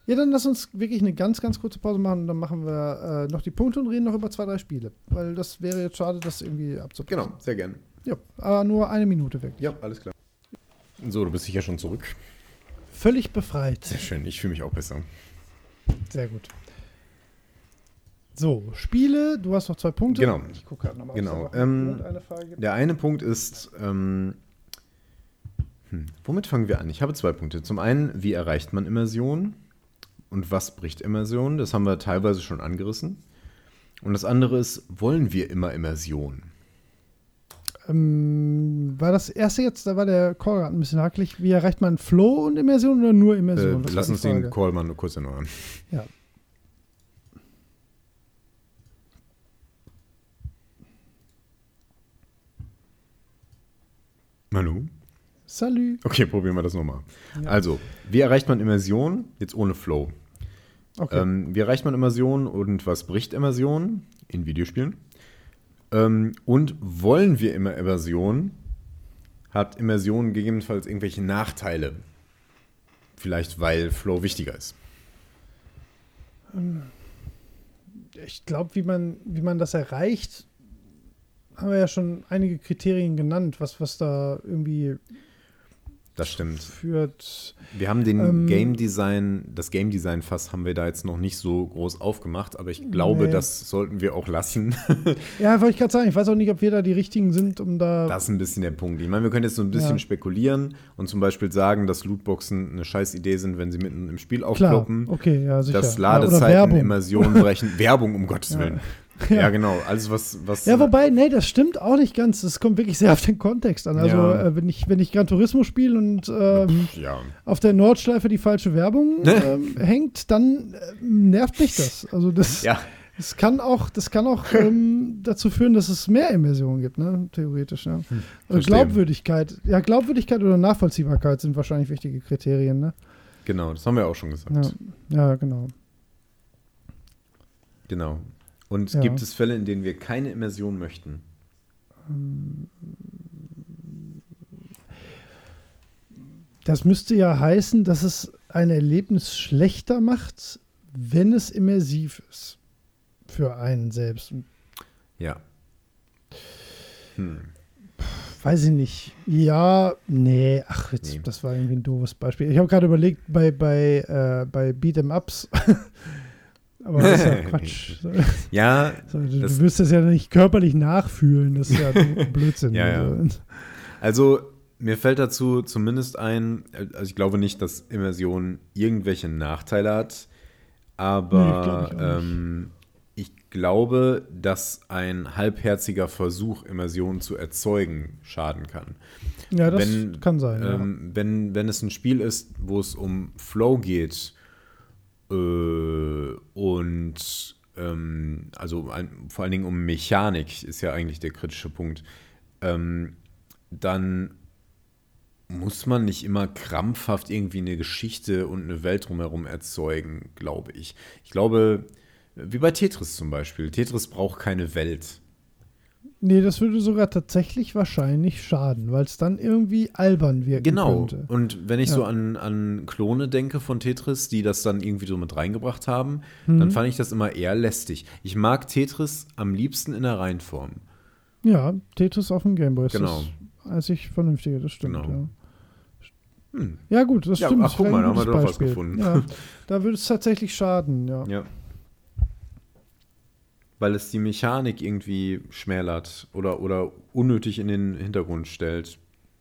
Ja, dann lass uns wirklich eine ganz, ganz kurze Pause machen und dann machen wir äh, noch die Punkte und reden noch über zwei, drei Spiele. Weil das wäre jetzt schade, das irgendwie abzubrechen. Genau, sehr gern. Ja, aber nur eine Minute weg. Ja, alles klar. So, du bist sicher schon zurück. Völlig befreit. Sehr schön, ich fühle mich auch besser. Sehr gut. So, Spiele, du hast noch zwei Punkte. Genau. Ich gucke gerade nochmal. Genau, ähm, gibt. Der eine Punkt ist, ähm, hm, womit fangen wir an? Ich habe zwei Punkte. Zum einen, wie erreicht man Immersion und was bricht Immersion? Das haben wir teilweise schon angerissen. Und das andere ist, wollen wir immer Immersion? Ähm, war das erste jetzt, da war der Call gerade ein bisschen hakelig. Wie erreicht man Flow und Immersion oder nur Äh, Immersion? War lass uns den. Call mal nur kurz erneuern. Ja. Manu? Salü. Okay, probieren wir das nochmal. Ja. Also, wie erreicht man Immersion? Jetzt ohne Flow. Okay. Ähm, wie erreicht man Immersion und was bricht Immersion in Videospielen? Ähm, und wollen wir immer Immersion? Hat Immersion gegebenenfalls irgendwelche Nachteile? Vielleicht, weil Flow wichtiger ist. ich glaube, wie man, wie man das erreicht, haben wir ja schon einige Kriterien genannt, was, was da irgendwie Das stimmt. führt. Wir haben den Ähm, Game Design, das Game Design Fass haben wir da jetzt noch nicht so groß aufgemacht, aber ich glaube, Nee. das sollten wir auch lassen. <laughs> Ja, wollte ich gerade sagen, ich weiß auch nicht, ob wir da die richtigen sind, um da. Das ist ein bisschen der Punkt. Ich meine, wir können jetzt so ein bisschen Ja. spekulieren und zum Beispiel sagen, dass Lootboxen eine scheiß Idee sind, wenn sie mitten im Spiel Klar, aufploppen. okay, ja, sicher. dass ja, Ladezeiten, Werbung. Immersion brechen. <laughs> Werbung, um Gottes Ja. Willen. <laughs> Ja. Ja. genau. Alles, was. was Ja, wobei, nee, das stimmt auch nicht ganz. Es kommt wirklich sehr auf den Kontext an. Also, Ja. äh, wenn, ich, wenn ich Gran Turismo spiele und ähm, ja. auf der Nordschleife die falsche Werbung ähm, hängt, dann äh, nervt mich das. Also, das, ja, das kann auch, das kann auch ähm, dazu führen, dass es mehr Immersion gibt, ne? theoretisch. Ja. Also Hm, verstehe. Glaubwürdigkeit. Ja, Glaubwürdigkeit oder Nachvollziehbarkeit sind wahrscheinlich wichtige Kriterien. Ne? genau. Das haben wir auch schon gesagt. Ja, genau. Genau. Und Ja. gibt es Fälle, in denen wir keine Immersion möchten? Das müsste ja heißen, dass es ein Erlebnis schlechter macht, wenn es immersiv ist. Für einen selbst. Ja. Hm. Weiß ich nicht. Ja, nee, ach, jetzt, Nee. das war irgendwie ein doofes Beispiel. Ich habe gerade überlegt, bei, bei, äh, bei Beat'em-Ups. <laughs> Aber das ist ja <laughs> Quatsch. Ja, so, du, Das- wirst das ja nicht körperlich nachfühlen. Das ist ja <laughs> Blödsinn. Ja, ja. Also, also mir fällt dazu zumindest ein, also ich glaube nicht, dass Immersion irgendwelche Nachteile hat, Nee, aber glaub ich ähm, ich glaube, dass ein halbherziger Versuch, Immersion zu erzeugen, schaden kann. ja, das Wenn, kann sein. Ähm, wenn, wenn es ein Spiel ist, wo es um Flow geht und ähm, also ein, vor allen Dingen um Mechanik ist ja eigentlich der kritische Punkt, ähm, dann muss man nicht immer krampfhaft irgendwie eine Geschichte und eine Welt drumherum erzeugen, glaube ich. Ich glaube, wie bei Tetris zum Beispiel. Tetris braucht keine Welt. Nee, das würde sogar tatsächlich wahrscheinlich schaden, weil es dann irgendwie albern wirken Genau. könnte. Und wenn ich Ja. so an, an Klone denke von Tetris, die das dann irgendwie so mit reingebracht haben, Mhm. dann fand ich das immer eher lästig. Ich mag Tetris am liebsten in der Reihenform. Ja, Tetris auf dem Gameboy ist Genau. das einzig Vernünftige, das stimmt. Genau. Ja. Hm. ja, gut, das Ja, stimmt. ach, guck mal, da haben wir doch was gefunden. Ja, da würde es tatsächlich schaden, ja. Ja. Weil es die Mechanik irgendwie schmälert oder, oder unnötig in den Hintergrund stellt.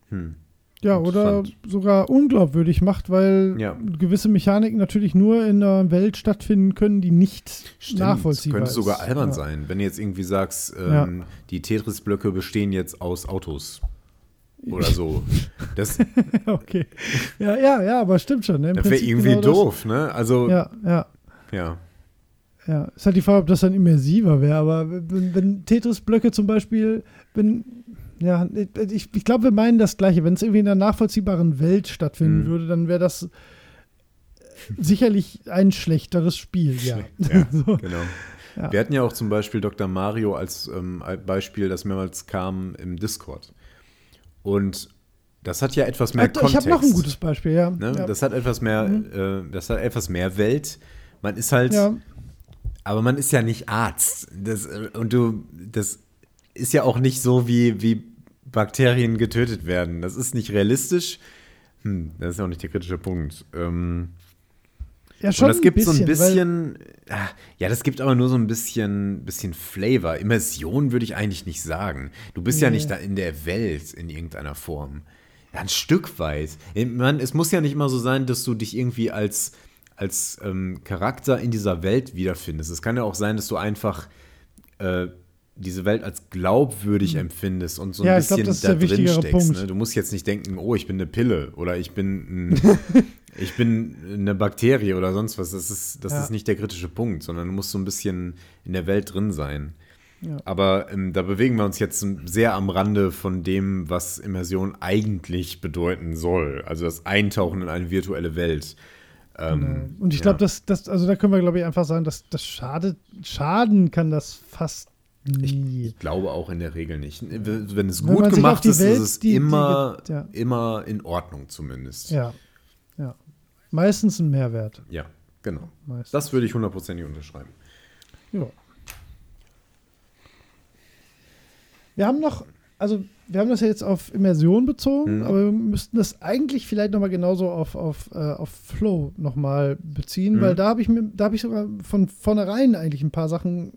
Hm. Ja, oder sogar unglaubwürdig macht, weil Ja. gewisse Mechaniken natürlich nur in einer Welt stattfinden können, die nicht nachvollziehbar Könnte ist. sogar albern ja. sein, wenn du jetzt irgendwie sagst, ähm, die Tetris-Blöcke bestehen jetzt aus Autos. Oder so. <laughs> Das, okay. Ja, ja, ja, aber stimmt schon. Ne? Das wäre irgendwie genau doof, ne? Also, ja. Ja, ja. Ja, ist halt die Frage, ob das dann immersiver wäre, aber wenn, wenn Tetris-Blöcke zum Beispiel, wenn, ja, ich, ich glaube, wir meinen das Gleiche. Wenn es irgendwie in einer nachvollziehbaren Welt stattfinden Mhm. würde, dann wäre das sicherlich ein schlechteres Spiel, ja. <laughs> Ja, so. genau. Ja. Wir hatten ja auch zum Beispiel Dr. Mario als ähm, Beispiel, das mehrmals kam im Discord. Und das hat ja etwas mehr ich Kontext. habe noch ein gutes Beispiel, ja. Ne? ja. Das hat etwas mehr, äh, das hat etwas mehr Welt. Man ist halt. Aber man ist ja nicht Arzt. Das, äh, und du, das ist ja auch nicht so, wie, wie Bakterien getötet werden. Das ist nicht realistisch. Hm, das ist auch nicht der kritische Punkt. Ähm, ja, schon und das gibt bisschen, so ein bisschen, ah, ja, das gibt aber nur so ein bisschen, bisschen Flavor. Immersion würde ich eigentlich nicht sagen. Du bist ja Nee. nicht da in der Welt in irgendeiner Form. Ja, ein Stück weit. Man, es muss ja nicht immer so sein, dass du dich irgendwie als, als ähm, Charakter in dieser Welt wiederfindest. Es kann ja auch sein, dass du einfach äh, diese Welt als glaubwürdig empfindest und so ein Hm. Ja, glaub, bisschen ist da drin steckst. Ne? Du musst jetzt nicht denken, oh, ich bin eine Pille oder ich bin ein, <laughs> ich bin eine Bakterie oder sonst was. Das ist, das Ja. ist nicht der kritische Punkt, sondern du musst so ein bisschen in der Welt drin sein. Ja. Aber ähm, da bewegen wir uns jetzt sehr am Rande von dem, was Immersion eigentlich bedeuten soll. Also das Eintauchen in eine virtuelle Welt. Ähm, Genau. Und ich ja. glaube, das, das, also da können wir, glaube ich, einfach sagen, dass das schadet, schaden kann das fast nie. Ich glaube auch in der Regel nicht. Wenn es Wenn gut auf gemacht die ist, Welt, ist es die- die immer, ge- ja. immer in Ordnung zumindest. Ja. Ja. Meistens ein Mehrwert. Ja, genau. Meistens. Das würde ich hundertprozentig unterschreiben. Ja. Wir haben noch, also wir haben das ja jetzt auf Immersion bezogen, Mhm. aber wir müssten das eigentlich vielleicht nochmal genauso auf, auf, äh, auf Flow nochmal beziehen, Mhm. weil da habe ich mir, da habe ich sogar von vornherein eigentlich ein paar Sachen. äh,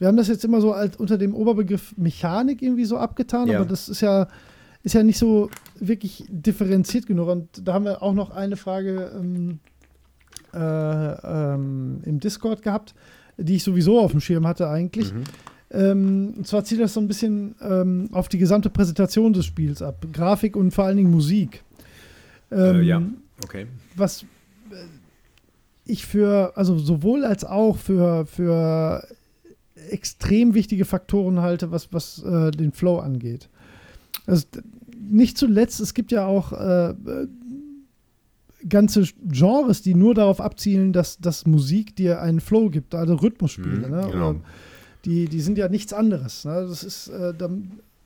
Wir haben das jetzt immer so als unter dem Oberbegriff Mechanik irgendwie so abgetan, Ja. aber das ist ja, ist ja nicht so wirklich differenziert genug. Und da haben wir auch noch eine Frage ähm, äh, ähm, im Discord gehabt, die ich sowieso auf dem Schirm hatte eigentlich. Mhm. Ähm, und zwar zielt das so ein bisschen ähm, auf die gesamte Präsentation des Spiels ab. Grafik und vor allen Dingen Musik. Ähm, Äh, ja. Okay. Was äh, ich für, also sowohl als auch für, für extrem wichtige Faktoren halte, was, was äh, den Flow angeht. Also nicht zuletzt, es gibt ja auch äh, äh, ganze Genres, die nur darauf abzielen, dass, dass Musik dir einen Flow gibt, also Rhythmusspiele. Mhm, ne? genau. Oder Die, die sind ja nichts anderes. Ne? Das ist, äh,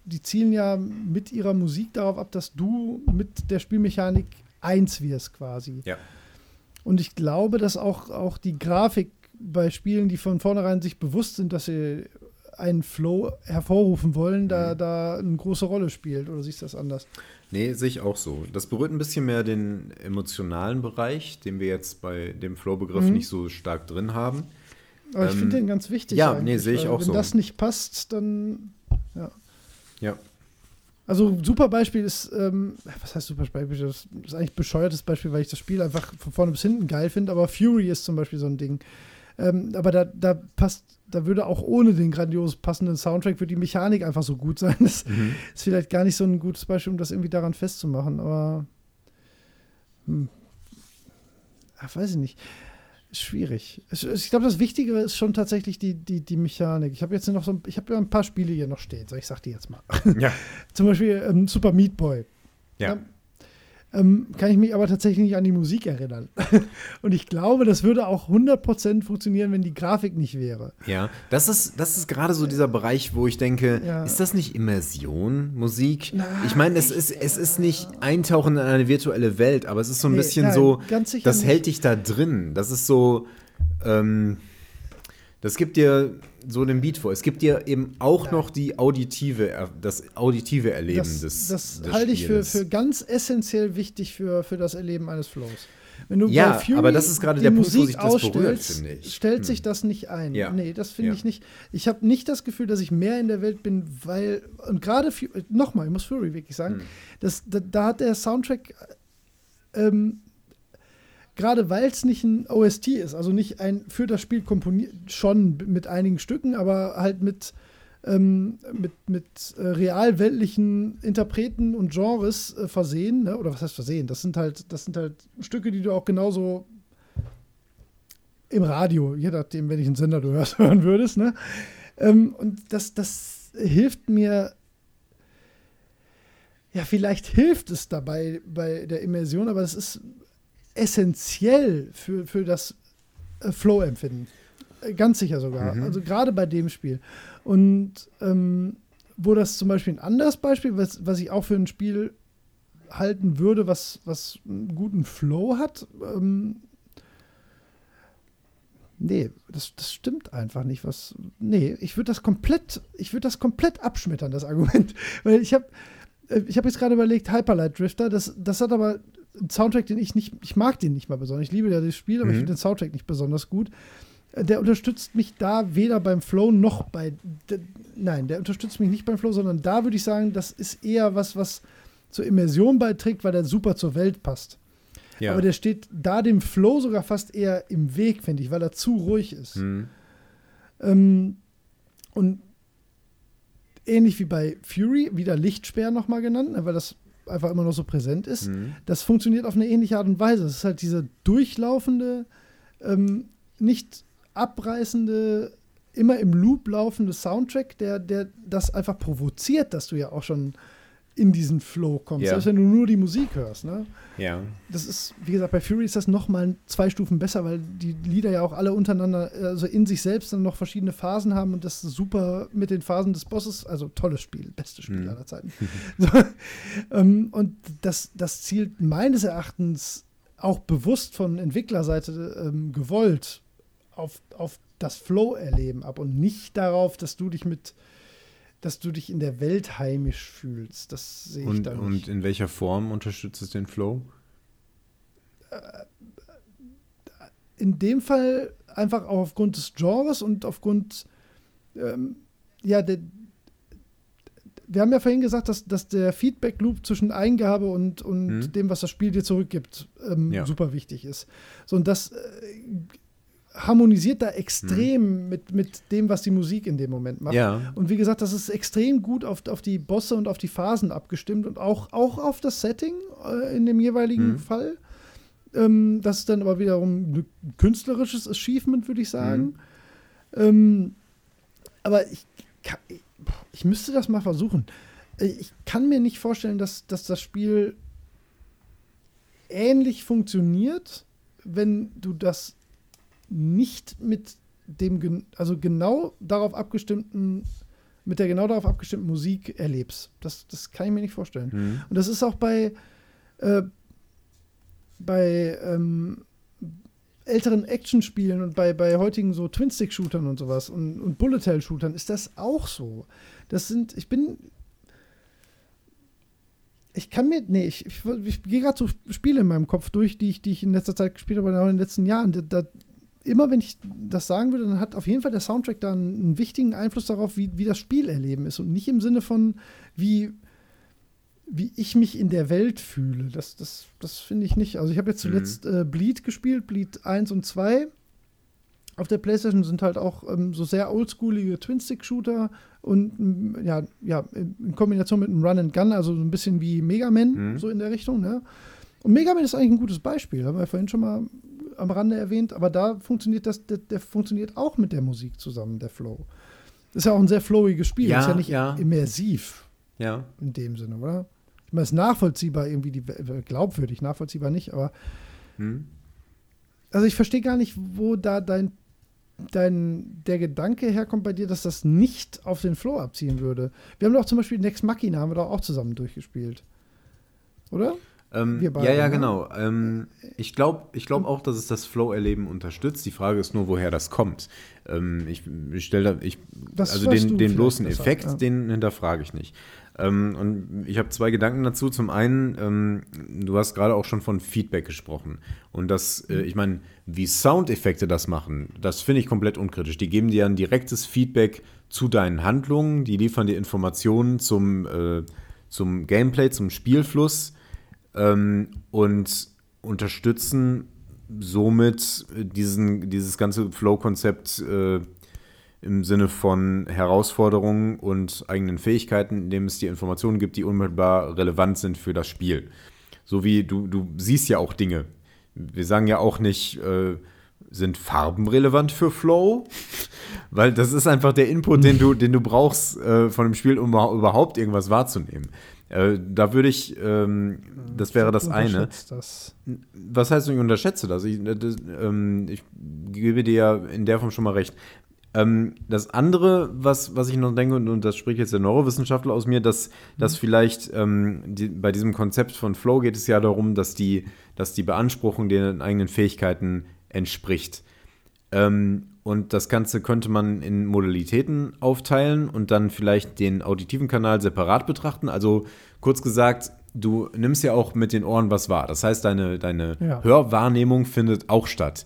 die zielen ja mit ihrer Musik darauf ab, dass du mit der Spielmechanik eins wirst quasi. Ja. Und ich glaube, dass auch, auch die Grafik bei Spielen, die von vornherein sich bewusst sind, dass sie einen Flow hervorrufen wollen, da, Mhm. da eine große Rolle spielt. Oder siehst du das anders? Nee, sehe ich auch so. Das berührt ein bisschen mehr den emotionalen Bereich, den wir jetzt bei dem Flow-Begriff Mhm. nicht so stark drin haben. Aber ich Ähm, finde den ganz wichtig. ja, eigentlich, nee, sehe ich auch wenn so. Wenn das nicht passt, dann. Ja. Also ein super Beispiel ist, ähm, was heißt super Beispiel? Das ist eigentlich ein bescheuertes Beispiel, weil ich das Spiel einfach von vorne bis hinten geil finde, aber Fury ist zum Beispiel so ein Ding. Ähm, aber da, da passt, da würde auch ohne den grandios passenden Soundtrack würde die Mechanik einfach so gut sein. <laughs> Das Mhm. ist vielleicht gar nicht so ein gutes Beispiel, um das irgendwie daran festzumachen, aber hm. Ach, weiß ich nicht. Schwierig. Ich glaube, das Wichtige ist schon tatsächlich die, die, die Mechanik. Ich habe jetzt noch so ein, ich habe ja ein paar Spiele hier noch stehen, so ich sag die jetzt mal. Ja. <laughs> Zum Beispiel ähm, Super Meat Boy. Ja. Ähm, kann ich mich aber tatsächlich nicht an die Musik erinnern. <laughs> Und ich glaube, das würde auch 100% funktionieren, wenn die Grafik nicht wäre. Ja, das ist, das ist gerade so dieser Bereich, wo ich denke, Ja. ist das nicht Immersion, Musik? Na, ich meine, es ist, es ist nicht Eintauchen in eine virtuelle Welt, aber es ist so ein Nee, bisschen nein, so, das nicht. hält dich da drin. Das ist so, ähm, das gibt dir so den Beat vor. Es gibt dir eben auch noch die auditive, das auditive Erleben Das, des das des halte ich für, für ganz essentiell wichtig für, für das Erleben eines Flows. Wenn du Ja, bei Fury aber das ist gerade der Punkt, wo sich das berührt, finde ich. stellt Hm. sich das nicht ein. Ja. Nee, das finde Ja. ich nicht. Ich habe nicht das Gefühl, dass ich mehr in der Welt bin, weil, und gerade, Fu- nochmal, ich muss Fury wirklich sagen, Hm. das, da, da hat der Soundtrack, ähm, gerade weil es nicht ein OST ist, also nicht ein für das Spiel komponiert, schon mit einigen Stücken, aber halt mit, ähm, mit, mit äh, realweltlichen Interpreten und Genres äh, versehen, ne? oder was heißt versehen? Das sind halt, das sind halt Stücke, die du auch genauso im Radio, je nachdem, welchen Sender du <laughs> hörst, hören würdest, ne? Ähm, und das, das hilft mir ja, vielleicht hilft es dabei bei der Immersion, aber es ist essentiell für, für das äh, Flow-Empfinden. Äh, ganz sicher sogar. Mhm. Also gerade bei dem Spiel. Und ähm, wo das zum Beispiel ein anderes Beispiel, was, was ich auch für ein Spiel halten würde, was, was einen guten Flow hat, ähm, nee, das, das stimmt einfach nicht. Was, nee, ich würde das komplett, ich würde das komplett abschmettern, das Argument. <laughs> Weil ich habe äh, ich habe jetzt gerade überlegt, Hyperlight Drifter, das, das hat aber einen Soundtrack, den ich nicht, ich mag den nicht mal besonders. Ich liebe ja das Spiel, aber mhm. ich finde den Soundtrack nicht besonders gut. Der unterstützt mich da weder beim Flow noch bei. De, nein, der unterstützt mich nicht beim Flow, sondern da würde ich sagen, das ist eher was, was zur Immersion beiträgt, weil der super zur Welt passt. Ja. Aber der steht da dem Flow sogar fast eher im Weg, finde ich, weil er zu ruhig ist. Mhm. Ähm, und ähnlich wie bei Fury, wieder Lichtsperr nochmal genannt, ne, weil das einfach immer noch so präsent ist. Mhm. Das funktioniert auf eine ähnliche Art und Weise. Es ist halt diese durchlaufende, ähm, nicht abreißende, immer im Loop laufende Soundtrack, der, der das einfach provoziert, dass du ja auch schon in diesen Flow kommst, ja. selbst wenn du nur die Musik hörst. Ne? Ja. Das ist, wie gesagt, bei Fury ist das noch mal zwei Stufen besser, weil die Lieder ja auch alle untereinander, also in sich selbst dann noch verschiedene Phasen haben und das super mit den Phasen des Bosses, also tolles Spiel, bestes Spiel mhm. aller Zeiten. <laughs> so, ähm, und das, das zielt meines Erachtens auch bewusst von Entwicklerseite ähm, gewollt auf, auf das Flow-Erleben ab und nicht darauf, dass du dich mit dass du dich in der Welt heimisch fühlst. Das sehe ich und, da nicht. Und in welcher Form unterstützt es den Flow? Äh, in dem Fall einfach auch aufgrund des Genres und aufgrund, ähm, ja, der, wir haben ja vorhin gesagt, dass, dass der Feedback-Loop zwischen Eingabe und, und hm. dem, was das Spiel dir zurückgibt, ähm, ja. super wichtig ist. So, und das äh, harmonisiert da extrem mhm. mit, mit dem, was die Musik in dem Moment macht. Ja. Und wie gesagt, das ist extrem gut auf, auf die Bosse und auf die Phasen abgestimmt und auch, auch auf das Setting äh, in dem jeweiligen mhm. Fall. Ähm, das ist dann aber wiederum ein künstlerisches Achievement, würde ich sagen. Mhm. Ähm, aber ich, kann, ich müsste das mal versuchen. Äh, ich kann mir nicht vorstellen, dass, dass das Spiel ähnlich funktioniert, wenn du das nicht mit dem, also genau darauf abgestimmten, mit der genau darauf abgestimmten Musik erlebst. Das, das kann ich mir nicht vorstellen. Mhm. Und das ist auch bei, äh, bei ähm, älteren Actionspielen und bei, bei heutigen so Twin-Stick-Shootern und sowas und, und Bullet-Hell-Shootern ist das auch so. Das sind, ich bin, ich kann mir, nee, ich, ich, ich gehe gerade so Spiele in meinem Kopf durch, die ich, die ich in letzter Zeit gespielt habe, auch in den letzten Jahren. Da, da immer wenn ich das sagen würde, dann hat auf jeden Fall der Soundtrack da einen, wichtigen Einfluss darauf, wie, wie das Spielerleben ist und nicht im Sinne von, wie, wie ich mich in der Welt fühle. Das, das, das finde ich nicht. Also ich habe jetzt mhm. zuletzt mhm. äh, Bleed gespielt, Bleed 1 und 2. Auf der Playstation sind halt auch ähm, so sehr oldschoolige Twin-Stick-Shooter und ja, ja, in Kombination mit einem Run and Gun, also so ein bisschen wie Mega Man, mhm. so in der Richtung. Ne? Und Mega Man ist eigentlich ein gutes Beispiel, haben wir vorhin schon mal am Rande erwähnt, aber da funktioniert das, der, der, funktioniert auch mit der Musik zusammen, der Flow. Das ist ja auch ein sehr flowiges Spiel, ja, ist ja nicht ja. immersiv. Ja. In dem Sinne, oder? Ich meine, es ist nachvollziehbar, irgendwie die, glaubwürdig, nachvollziehbar nicht, aber hm. also ich verstehe gar nicht, wo da dein, dein, der Gedanke herkommt bei dir, dass das nicht auf den Flow abziehen würde. Wir haben doch zum Beispiel Next Machina, haben wir doch auch zusammen durchgespielt. Oder? Ähm, beide, ja, ja, ne? genau. Ähm, ich glaube ich glaub auch, dass es das Flow-Erleben unterstützt. Die Frage ist nur, woher das kommt. Ähm, ich ich stelle da, ich, also den, den bloßen Effekt, ja. den hinterfrage ich nicht. Ähm, und ich habe zwei Gedanken dazu. Zum einen, ähm, du hast gerade auch schon von Feedback gesprochen. Und das, äh, ich meine, wie Soundeffekte das machen, das finde ich komplett unkritisch. Die geben dir ein direktes Feedback zu deinen Handlungen, die liefern dir Informationen zum, äh, zum Gameplay, zum Spielfluss ähm, und unterstützen somit diesen, dieses ganze Flow-Konzept äh, im Sinne von Herausforderungen und eigenen Fähigkeiten, indem es dir Informationen gibt, die unmittelbar relevant sind für das Spiel. So wie du, du siehst ja auch Dinge. Wir sagen ja auch nicht, äh, sind Farben relevant für Flow? <laughs> Weil das ist einfach der Input, den du, den du brauchst äh, von dem Spiel, um überhaupt irgendwas wahrzunehmen. Äh, da würde ich, ähm, das wäre das eine. Das. Was heißt, ich unterschätze das? Ich, das, ähm, ich gebe dir ja in der Form schon mal recht. Ähm, das andere, was, was ich noch denke, und, und das spricht jetzt der Neurowissenschaftler aus mir, dass, mhm. dass vielleicht ähm, die, bei diesem Konzept von Flow geht es ja darum, dass die, dass die Beanspruchung den eigenen Fähigkeiten entspricht. Ähm, und das Ganze könnte man in Modalitäten aufteilen und dann vielleicht den auditiven Kanal separat betrachten. Also kurz gesagt, du nimmst ja auch mit den Ohren was wahr. Das heißt, deine, deine ja. Hörwahrnehmung findet auch statt.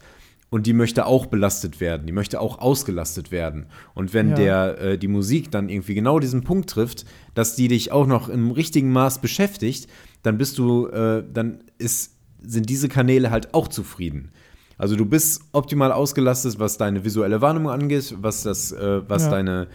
Und die möchte auch belastet werden, die möchte auch ausgelastet werden. Und wenn ja. der, äh, die Musik dann irgendwie genau diesen Punkt trifft, dass die dich auch noch im richtigen Maß beschäftigt, dann bist du, äh, dann ist, sind diese Kanäle halt auch zufrieden. Also du bist optimal ausgelastet, was deine visuelle Wahrnehmung angeht, was das, äh, was ja. deine,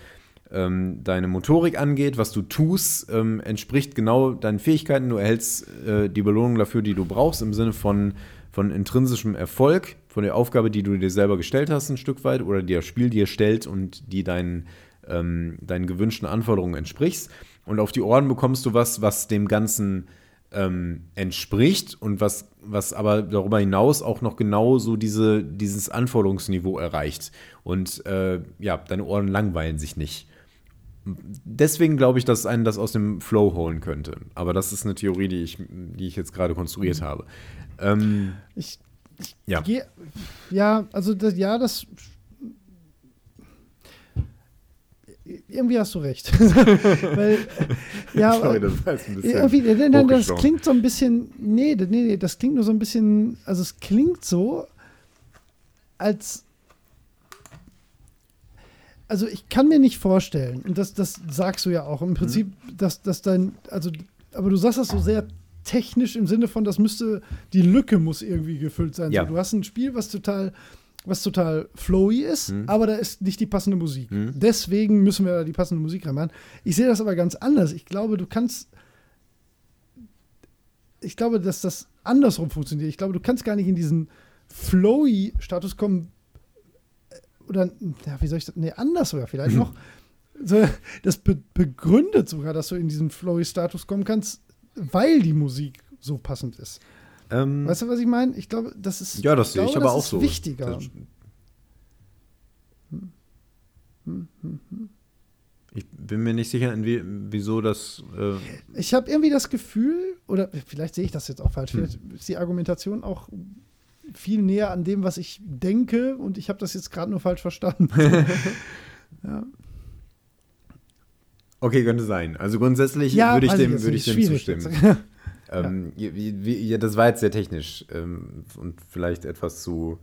ähm, deine Motorik angeht, was du tust, ähm, entspricht genau deinen Fähigkeiten. Du erhältst äh, die Belohnung dafür, die du brauchst, im Sinne von, von intrinsischem Erfolg, von der Aufgabe, die du dir selber gestellt hast, ein Stück weit, oder die das Spiel dir stellt und die deinen, ähm, deinen gewünschten Anforderungen entsprichst. Und auf die Ohren bekommst du was, was dem Ganzen ähm, entspricht und was, was aber darüber hinaus auch noch genau so diese, dieses Anforderungsniveau erreicht. Und äh, ja, deine Ohren langweilen sich nicht. Deswegen glaube ich, dass einen das aus dem Flow holen könnte. Aber das ist eine Theorie, die ich, die ich jetzt gerade konstruiert mhm. habe. Ähm, ich, ich ja. Geh, ja, also das, ja, das irgendwie hast du recht. <laughs> Weil, ja, Sorry, das war ein bisschen irgendwie, nein, das klingt so ein bisschen, nee, nee, nee, das klingt nur so ein bisschen, also es klingt so, als, also ich kann mir nicht vorstellen, und das, das sagst du ja auch, im Prinzip, mhm. dass, dass dein, also, aber du sagst das so sehr technisch im Sinne von, das müsste, die Lücke muss irgendwie gefüllt sein. Ja. So, du hast ein Spiel, was total was total flowy ist, mhm. aber da ist nicht die passende Musik. Mhm. Deswegen müssen wir da die passende Musik reinmachen. Ich sehe das aber ganz anders. Ich glaube, du kannst. Ich glaube, dass das andersrum funktioniert. Ich glaube, du kannst gar nicht in diesen flowy-Status kommen. Äh, oder, ja, wie soll ich das? Nee, anders sogar vielleicht noch. <laughs> So, das be begründet sogar, dass du in diesen flowy-Status kommen kannst, weil die Musik so passend ist. Ähm, weißt du, was ich meine? Ich glaube, das ist. Ja, das sehe ich aber auch so. Wichtiger. Ich bin mir nicht sicher, wie, wieso das. Äh ich habe irgendwie das Gefühl, oder vielleicht sehe ich das jetzt auch falsch, hm. vielleicht ist die Argumentation auch viel näher an dem, was ich denke, und ich habe das jetzt gerade nur falsch verstanden. <laughs> <laughs> ja. Okay, könnte sein. Also grundsätzlich ja, würde ich dem, würd ich dem zustimmen. <laughs> Ähm, ja. Wie, wie, ja, das war jetzt sehr technisch ähm, und vielleicht etwas zu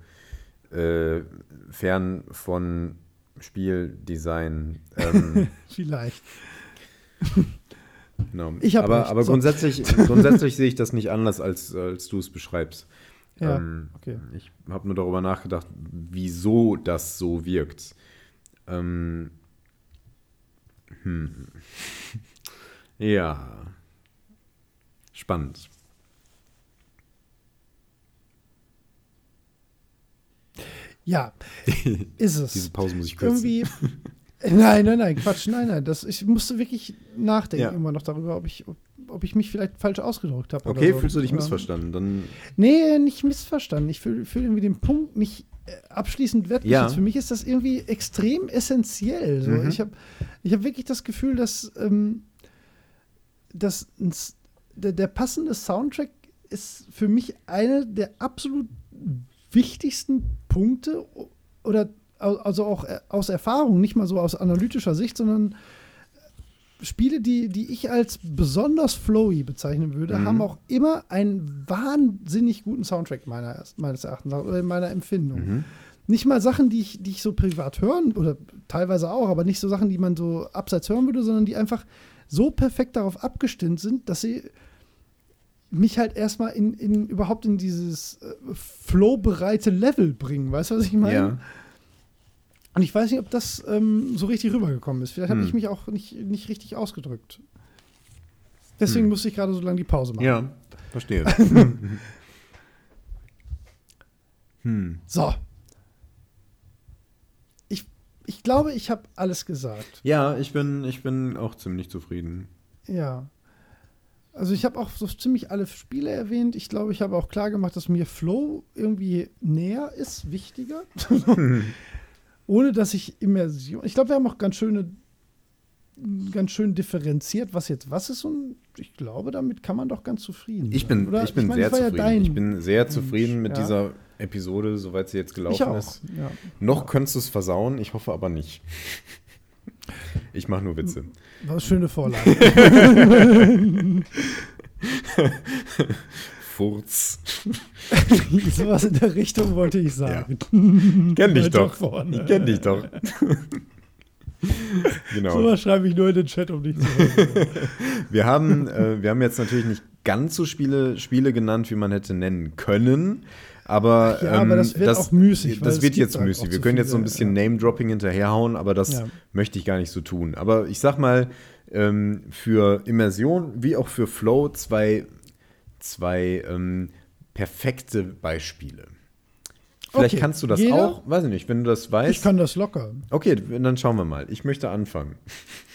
äh, fern von Spieldesign. Ähm, <laughs> vielleicht. Genau. Ich aber aber so. grundsätzlich, grundsätzlich sehe ich das nicht anders, als, als du es beschreibst. Ja, ähm, okay. Ich habe nur darüber nachgedacht, wieso das so wirkt. Ähm, hm. <laughs> ja. Spannend. Ja, <laughs> ist es. Diese Pause muss ich kürzen. Irgendwie. <laughs> Nein, nein, nein, Quatsch, nein, nein. Das, ich musste wirklich nachdenken ja. immer noch darüber, ob ich, ob, ob ich mich vielleicht falsch ausgedrückt habe. Okay, so. fühlst du dich missverstanden? Dann nee, nicht missverstanden. Ich fühle fühl irgendwie den Punkt nicht äh, abschließend wertgeschätzt. Ja. Für mich ist das irgendwie extrem essentiell. So. Mhm. Ich habe ich hab wirklich das Gefühl, dass, ähm, dass ein der, der passende Soundtrack ist für mich einer der absolut wichtigsten Punkte oder also auch äh, aus Erfahrung, nicht mal so aus analytischer Sicht, sondern Spiele, die, die ich als besonders flowy bezeichnen würde, mhm. haben auch immer einen wahnsinnig guten Soundtrack meiner, meines Erachtens oder in meiner Empfindung. Mhm. Nicht mal Sachen, die ich, die ich so privat hören, oder teilweise auch, aber nicht so Sachen, die man so abseits hören würde, sondern die einfach so perfekt darauf abgestimmt sind, dass sie mich halt erstmal in, in überhaupt in dieses äh, flowbereite Level bringen. Weißt du, was ich meine? Ja. Und ich weiß nicht, ob das ähm, so richtig rübergekommen ist. Vielleicht hm. habe ich mich auch nicht, nicht richtig ausgedrückt. Deswegen hm. musste ich gerade so lange die Pause machen. Ja, verstehe. <laughs> hm. So. Ich, ich glaube, ich habe alles gesagt. Ja, ich bin, ich bin auch ziemlich zufrieden. Ja. Also ich habe auch so ziemlich alle Spiele erwähnt. Ich glaube, ich habe auch klar gemacht, dass mir Flow irgendwie näher ist, wichtiger. <laughs> <laughs> Ohne dass ich Immersion. Ich glaube, wir haben auch ganz schöne, ganz schön differenziert, was jetzt was ist. Und ich glaube, damit kann man doch ganz zufrieden Ich bin, Oder? ich bin sehr das war ja zufrieden. dein ich bin sehr zufrieden mit ja. dieser Episode, soweit sie jetzt ich gelaufen ist. Ja. Noch könntest du es versauen, ich hoffe aber nicht. <laughs> Ich mache nur Witze. Eine schöne Vorlage. <laughs> Furz. <laughs> Sowas in der Richtung wollte ich sagen. Kenn dich doch. vorne. Ich kenn dich doch. <laughs> genau. Sowas schreibe ich nur in den Chat, um dich zu hören. Wir haben, äh, wir haben jetzt natürlich nicht ganz so Spiele, Spiele genannt, wie man hätte nennen können. Aber, Ja, aber ähm, das wird auch müßig, Das wird jetzt halt müßig. Wir können jetzt so ein bisschen ja. Name-Dropping hinterherhauen, aber das Ja. möchte ich gar nicht so tun. Aber ich sag mal, ähm, für Immersion wie auch für Flow zwei, zwei ähm, perfekte Beispiele. Vielleicht Okay, kannst du das jeder? auch, weiß ich nicht, wenn du das weißt. Ich kann das locker. okay, dann schauen wir mal. Ich möchte anfangen.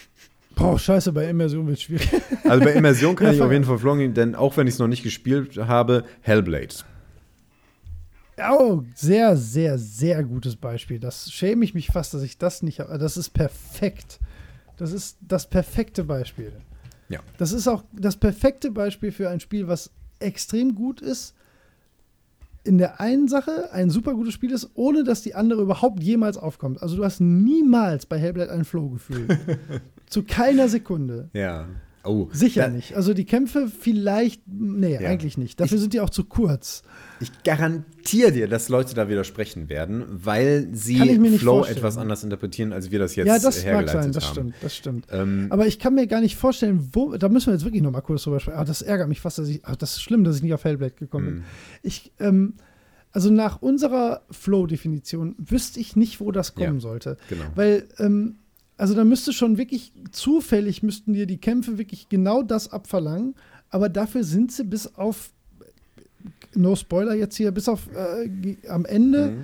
<laughs> Boah, scheiße, bei Immersion wird es schwierig. Also bei Immersion kann <laughs> ich auf jeden Fall flogen, denn auch wenn ich es noch nicht gespielt habe, Hellblade. Oh, sehr, sehr, sehr gutes Beispiel. Das schäme ich mich fast, dass ich das nicht habe. Das ist perfekt. Das ist das perfekte Beispiel. Ja. Das ist auch das perfekte Beispiel für ein Spiel, was extrem gut ist. In der einen Sache ein super gutes Spiel ist, ohne dass die andere überhaupt jemals aufkommt. Also du hast niemals bei Hellblade ein Flow-Gefühl. <laughs> Zu keiner Sekunde. Ja. Oh, Sicher nicht. Also die Kämpfe vielleicht, nee, Ja. eigentlich nicht. Dafür sind die auch zu kurz. Ich garantiere dir, dass Leute da widersprechen werden, weil sie ich Flow vorstellen. etwas anders interpretieren, als wir das jetzt ja, das mag sein, das haben. stimmt, das stimmt. Ähm, Aber ich kann mir gar nicht vorstellen, wo, da müssen wir jetzt wirklich noch mal kurz drüber sprechen. Aber das ärgert mich fast, dass ich, ach, das ist schlimm, dass ich nicht auf Hellblade gekommen bin. Mhm. Ich, ähm, also nach unserer Flow-Definition wüsste ich nicht, wo das kommen Ja. sollte. genau. Weil, ähm, also da müsste schon wirklich zufällig müssten dir die Kämpfe wirklich genau das abverlangen, aber dafür sind sie bis auf, no Spoiler jetzt hier, bis auf äh, am Ende Mhm.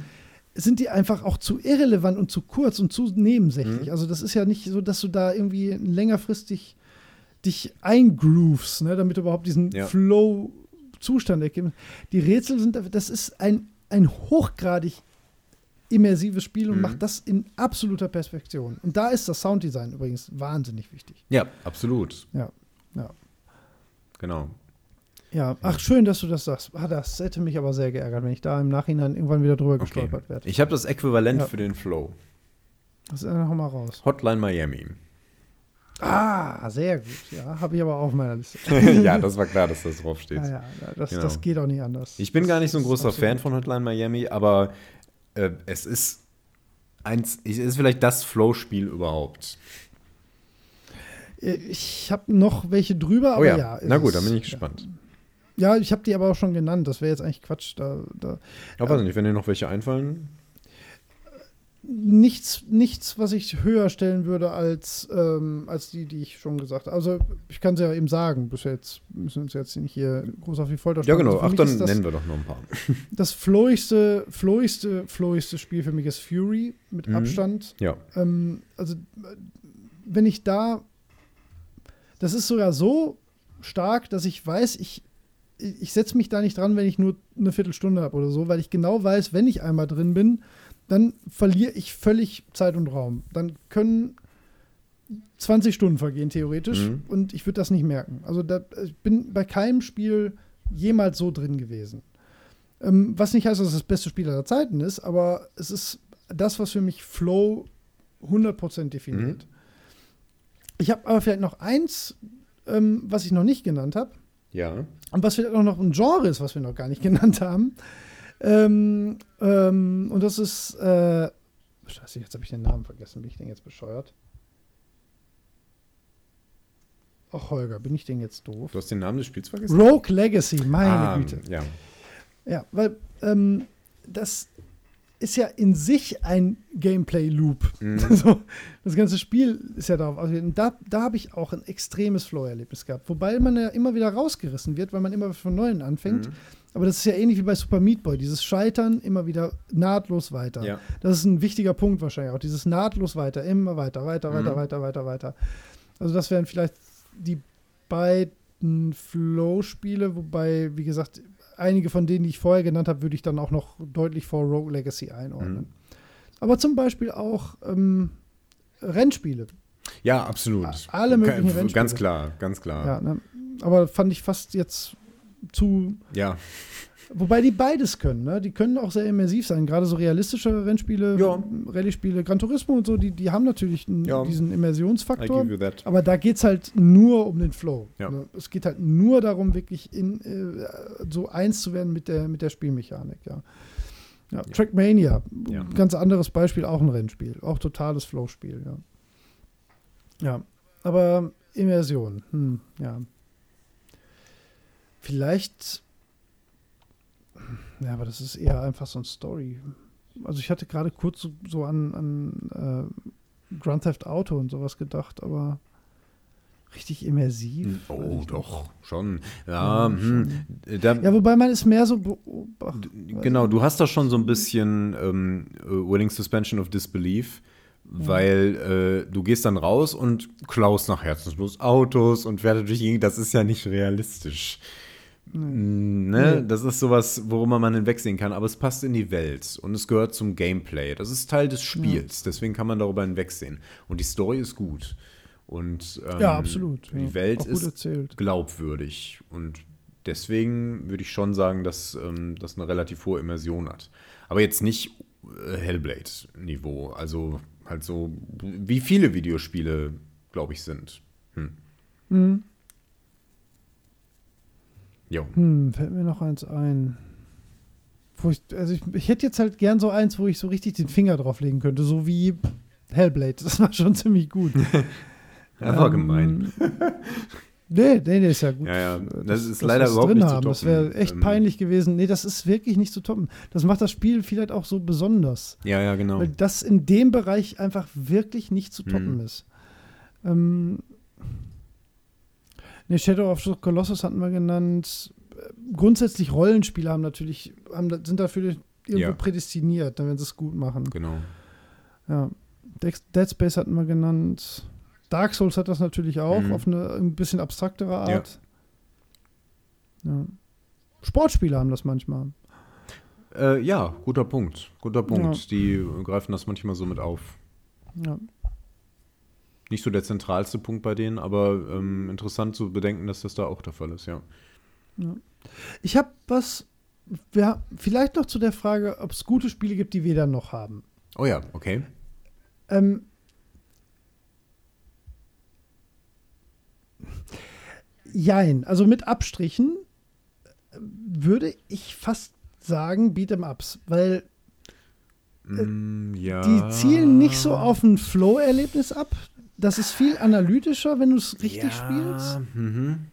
sind die einfach auch zu irrelevant und zu kurz und zu nebensächlich. Mhm. Also das ist ja nicht so, dass du da irgendwie längerfristig dich eingrooves, ne, damit du überhaupt diesen Ja. Flow-Zustand erkennst. Die Rätsel sind, das ist ein, ein hochgradig immersives Spiel und Mhm. macht das in absoluter Perfektion. Und da ist das Sounddesign übrigens wahnsinnig wichtig. Ja, absolut. Ja, ja. Genau. Ja, ach schön, dass du das sagst. Ah, das hätte mich aber sehr geärgert, wenn ich da im Nachhinein irgendwann wieder drüber Okay. gestolpert werde. Ich habe das Äquivalent Ja. für den Flow. Das ist noch mal raus. Hotline Miami. Ah, sehr gut. Ja, habe ich aber auch auf meiner Liste. <laughs> ja, das war klar, dass das draufsteht. Ja, ja, das, Genau. das geht auch nicht anders. Ich bin das, gar nicht so ein großer Fan von Hotline Miami, aber äh, es ist eins, es ist vielleicht das Flow-Spiel überhaupt. Äh, Ich habe noch welche drüber, aber oh ja, ja. na gut, dann bin ich gespannt. Ja, ich habe die aber auch schon genannt. Das wäre jetzt eigentlich Quatsch. Da, da. Ja, weiß nicht, wenn dir noch welche einfallen. Nichts, nichts, was ich höher stellen würde als, ähm, als die, die ich schon gesagt habe. Also, ich kann es ja eben sagen. Bis jetzt müssen wir uns jetzt nicht hier groß auf die Folter Ja, spannen. genau. Also Ach, dann das, nennen wir doch noch ein paar. <laughs> Das flowigste, flowigste, flowigste Spiel für mich ist Fury mit Mhm. Abstand. Ja. Ähm, also, wenn ich da. Das ist sogar so stark, dass ich weiß, ich, ich setze mich da nicht dran, wenn ich nur eine Viertelstunde habe oder so, weil ich genau weiß, wenn ich einmal drin bin, dann verliere ich völlig Zeit und Raum. Dann können 20 Stunden vergehen, theoretisch, Mhm. und ich würde das nicht merken. Also, da, ich bin bei keinem Spiel jemals so drin gewesen. Ähm, was nicht heißt, dass es das beste Spiel aller Zeiten ist, aber es ist das, was für mich Flow 100% definiert. Ich habe aber vielleicht noch eins, ähm, was ich noch nicht genannt habe. Ja. Und was vielleicht auch noch ein Genre ist, was wir noch gar nicht <laughs> genannt haben. Ähm, ähm, und das ist. Äh, Scheiße, jetzt habe ich den Namen vergessen. Bin ich denn jetzt bescheuert? Ach, Holger, bin ich denn jetzt doof? Du hast den Namen des Spiels vergessen? Rogue Legacy, meine ah, Güte. Ja. Ja, weil ähm, das ist ja in sich ein Gameplay-Loop. Mhm. <laughs> Das ganze Spiel ist ja darauf ausgelegt. Da, da habe ich auch ein extremes Flow-Erlebnis gehabt. Wobei man ja immer wieder rausgerissen wird, weil man immer von Neuem anfängt. Mhm. Aber das ist ja ähnlich wie bei Super Meat Boy. Dieses Scheitern immer wieder nahtlos weiter. Ja. Das ist ein wichtiger Punkt wahrscheinlich auch. Dieses nahtlos weiter, immer weiter, weiter, weiter, Mhm. weiter, weiter, weiter. Also das wären vielleicht die beiden Flow-Spiele, wobei, wie gesagt, einige von denen, die ich vorher genannt habe, würde ich dann auch noch deutlich vor Rogue Legacy einordnen. Mhm. Aber zum Beispiel auch ähm, Rennspiele. Ja, absolut. Alle möglichen Rennspiele. Ganz klar, ganz klar. Ja, ne? Aber fand ich fast jetzt zu. Ja. Wobei die beides können, ne? Die können auch sehr immersiv sein. Gerade so realistischere Rennspiele, ja. Rallye-Spiele, Gran Turismo und so, die, die haben natürlich einen, ja. diesen Immersionsfaktor. Aber da geht es halt nur um den Flow. Ja. Ne? Es geht halt nur darum, wirklich in, äh, so eins zu werden mit der, mit der Spielmechanik, ja. Ja, Trackmania, ganz anderes Beispiel, auch ein Rennspiel. Auch totales Flow-Spiel, ja. Ja, aber Immersion, hm, ja. Vielleicht ja, aber das ist eher einfach so ein Story. Also ich hatte gerade kurz so, so an, an äh, Grand Theft Auto und sowas gedacht, aber richtig immersiv. Hm, oh, doch, nicht. schon. Ja, ja, hm, ja, wobei man ist mehr so. Genau, du hast da schon so ein bisschen ähm, Willing Suspension of Disbelief. Ja. Weil äh, du gehst dann raus und klaust nach Herzenslos Autos und fährst durch die Das ist ja nicht realistisch. Ne? Nee. Das ist sowas, worüber man hinwegsehen kann, aber es passt in die Welt und es gehört zum Gameplay. Das ist Teil des Spiels, ja. deswegen kann man darüber hinwegsehen. Und die Story ist gut. Und ähm, ja, absolut. Die Welt ist erzählt. glaubwürdig. Und deswegen würde ich schon sagen, dass ähm, das eine relativ hohe Immersion hat. Aber jetzt nicht äh, Hellblade-Niveau. Also halt so, wie viele Videospiele, glaube ich, sind. Hm. Mhm. Jo. Hm, fällt mir noch eins ein. Wo ich, also ich, ich hätte jetzt halt gern so eins, wo ich so richtig den Finger drauflegen könnte, so wie Hellblade. Das war schon <laughs> ziemlich gut. <laughs> das war ähm, gemein. <laughs> Nee, nee, nee, ist ja gut. Ja, ja. Das, das ist das, leider überhaupt nicht haben. zu toppen. Das wäre echt ähm, peinlich gewesen. Nee, das ist wirklich nicht zu toppen. Das macht das Spiel vielleicht auch so besonders. Ja, ja, genau. Weil das in dem Bereich einfach wirklich nicht zu toppen mhm. ist. Ähm, Ne, Shadow of the Colossus hatten wir genannt. Grundsätzlich Rollenspiele haben natürlich, haben, sind dafür irgendwo ja. prädestiniert, wenn sie es gut machen. Genau. Ja. Dead Space hatten wir genannt. Dark Souls hat das natürlich auch, mhm. auf eine ein bisschen abstraktere Art. Ja. ja. Sportspiele haben das manchmal. Äh, ja, guter Punkt. Guter Punkt. Ja. Die greifen das manchmal so mit auf. Ja nicht so der zentralste Punkt bei denen, aber ähm, interessant zu bedenken, dass das da auch der Fall ist, ja. ja. Ich habe was, ja, vielleicht noch zu der Frage, ob es gute Spiele gibt, die wir dann noch haben. Oh ja, okay. Ähm, jein, also mit Abstrichen würde ich fast sagen Beat'em-Ups, weil äh, mm, ja. die zielen nicht so auf ein Flow-Erlebnis ab das ist viel analytischer, wenn du es richtig ja. spielst. Mhm.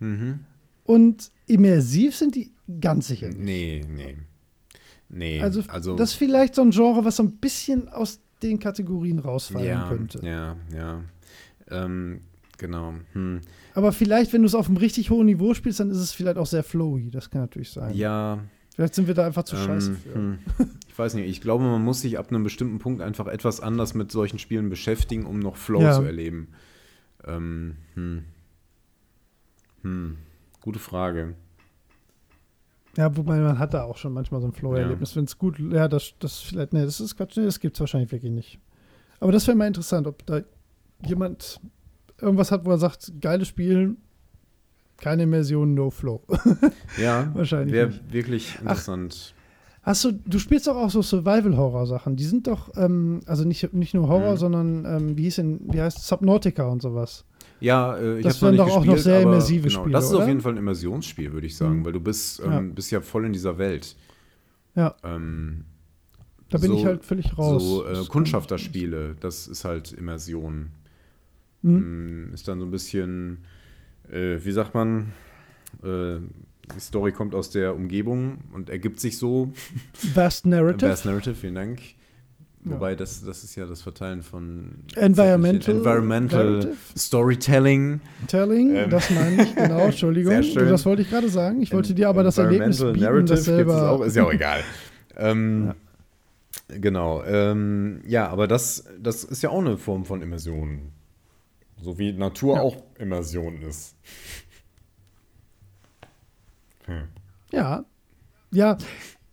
Mhm. Und immersiv sind die ganz sicher nicht. Nee, nee. Nee. Also, also, das ist vielleicht so ein Genre, was so ein bisschen aus den Kategorien rausfallen ja, könnte. Ja, ja. Ähm, genau. Hm. Aber vielleicht, wenn du es auf einem richtig hohen Niveau spielst, dann ist es vielleicht auch sehr flowy. Das kann natürlich sein. Ja. Vielleicht sind wir da einfach zu ähm, scheiße für. Hm. Ich weiß nicht, ich glaube, man muss sich ab einem bestimmten Punkt einfach etwas anders mit solchen Spielen beschäftigen, um noch Flow ja. zu erleben. Ähm, hm. Hm. Gute Frage. Ja, wobei man hat da auch schon manchmal so ein Flow-Erlebnis, ja. wenn es gut, ja, das, das vielleicht, nee, das ist Quatsch, nee, das gibt es wahrscheinlich wirklich nicht. Aber das wäre mal interessant, ob da jemand irgendwas hat, wo er sagt, geiles Spiel, keine Immersion, no Flow. <laughs> ja, wahrscheinlich. Wäre wirklich interessant. Ach, Hast du, du spielst doch auch so Survival-Horror-Sachen. Die sind doch, ähm, also nicht, nicht nur Horror, mhm. sondern ähm, wie hieß denn, wie heißt Subnautica und sowas. Ja, äh, ich das wären doch gespielt, auch noch sehr immersive genau, Spiele. Das ist oder? auf jeden Fall ein Immersionsspiel, würde ich sagen, mhm. weil du bist, ähm, ja. bist ja voll in dieser Welt. Ja. Ähm, da bin so, ich halt völlig raus. So äh, Kundschafterspiele, das ist halt Immersion. Mhm. Mm, ist dann so ein bisschen, äh, wie sagt man, äh, die Story kommt aus der Umgebung und ergibt sich so. <laughs> Vast Narrative. Vast Narrative, vielen Dank. Wobei, ja. das, das ist ja das Verteilen von Environmental, Environmental Storytelling. Telling, ähm. das meine ich, genau, <laughs> Entschuldigung. Sehr schön. Das wollte ich gerade sagen. Ich wollte dir aber das Erlebnis bieten, Narrative das selber... Auch, ist ja auch egal. <laughs> ähm, ja. Genau. Ähm, ja, aber das, das ist ja auch eine Form von Immersion. So wie Natur ja. auch Immersion ist. Hm. Ja. Ja,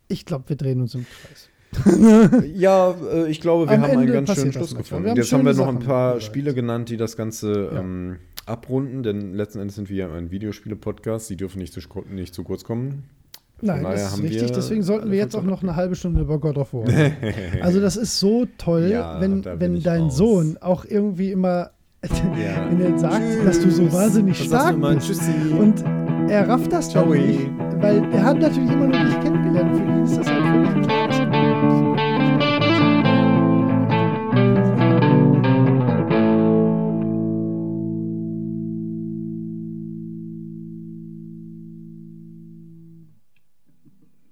ich glaube, wir drehen uns im Kreis. <laughs> Ja, äh, ich glaube, wir Am haben einen Ende ganz schönen Schluss gefunden. Jetzt haben wir noch ein paar. Spiele genannt, die das Ganze Ja. ähm, abrunden, denn letzten Endes sind wir ja ein Videospiele-Podcast, die dürfen nicht zu, nicht zu kurz kommen. Nein, das ist richtig. Deswegen sollten wir jetzt auch noch eine halbe Stunde über God of War. <laughs> Also das ist so toll, Ja, wenn, wenn dein raus. Sohn auch irgendwie immer. <laughs> wenn er sagt, dass du so wahnsinnig Was stark bist. Tschüssi. Und er rafft das Ciao. dann nicht, weil er hat natürlich immer noch nicht kennengelernt. Für ihn ist das halt völlig Kind.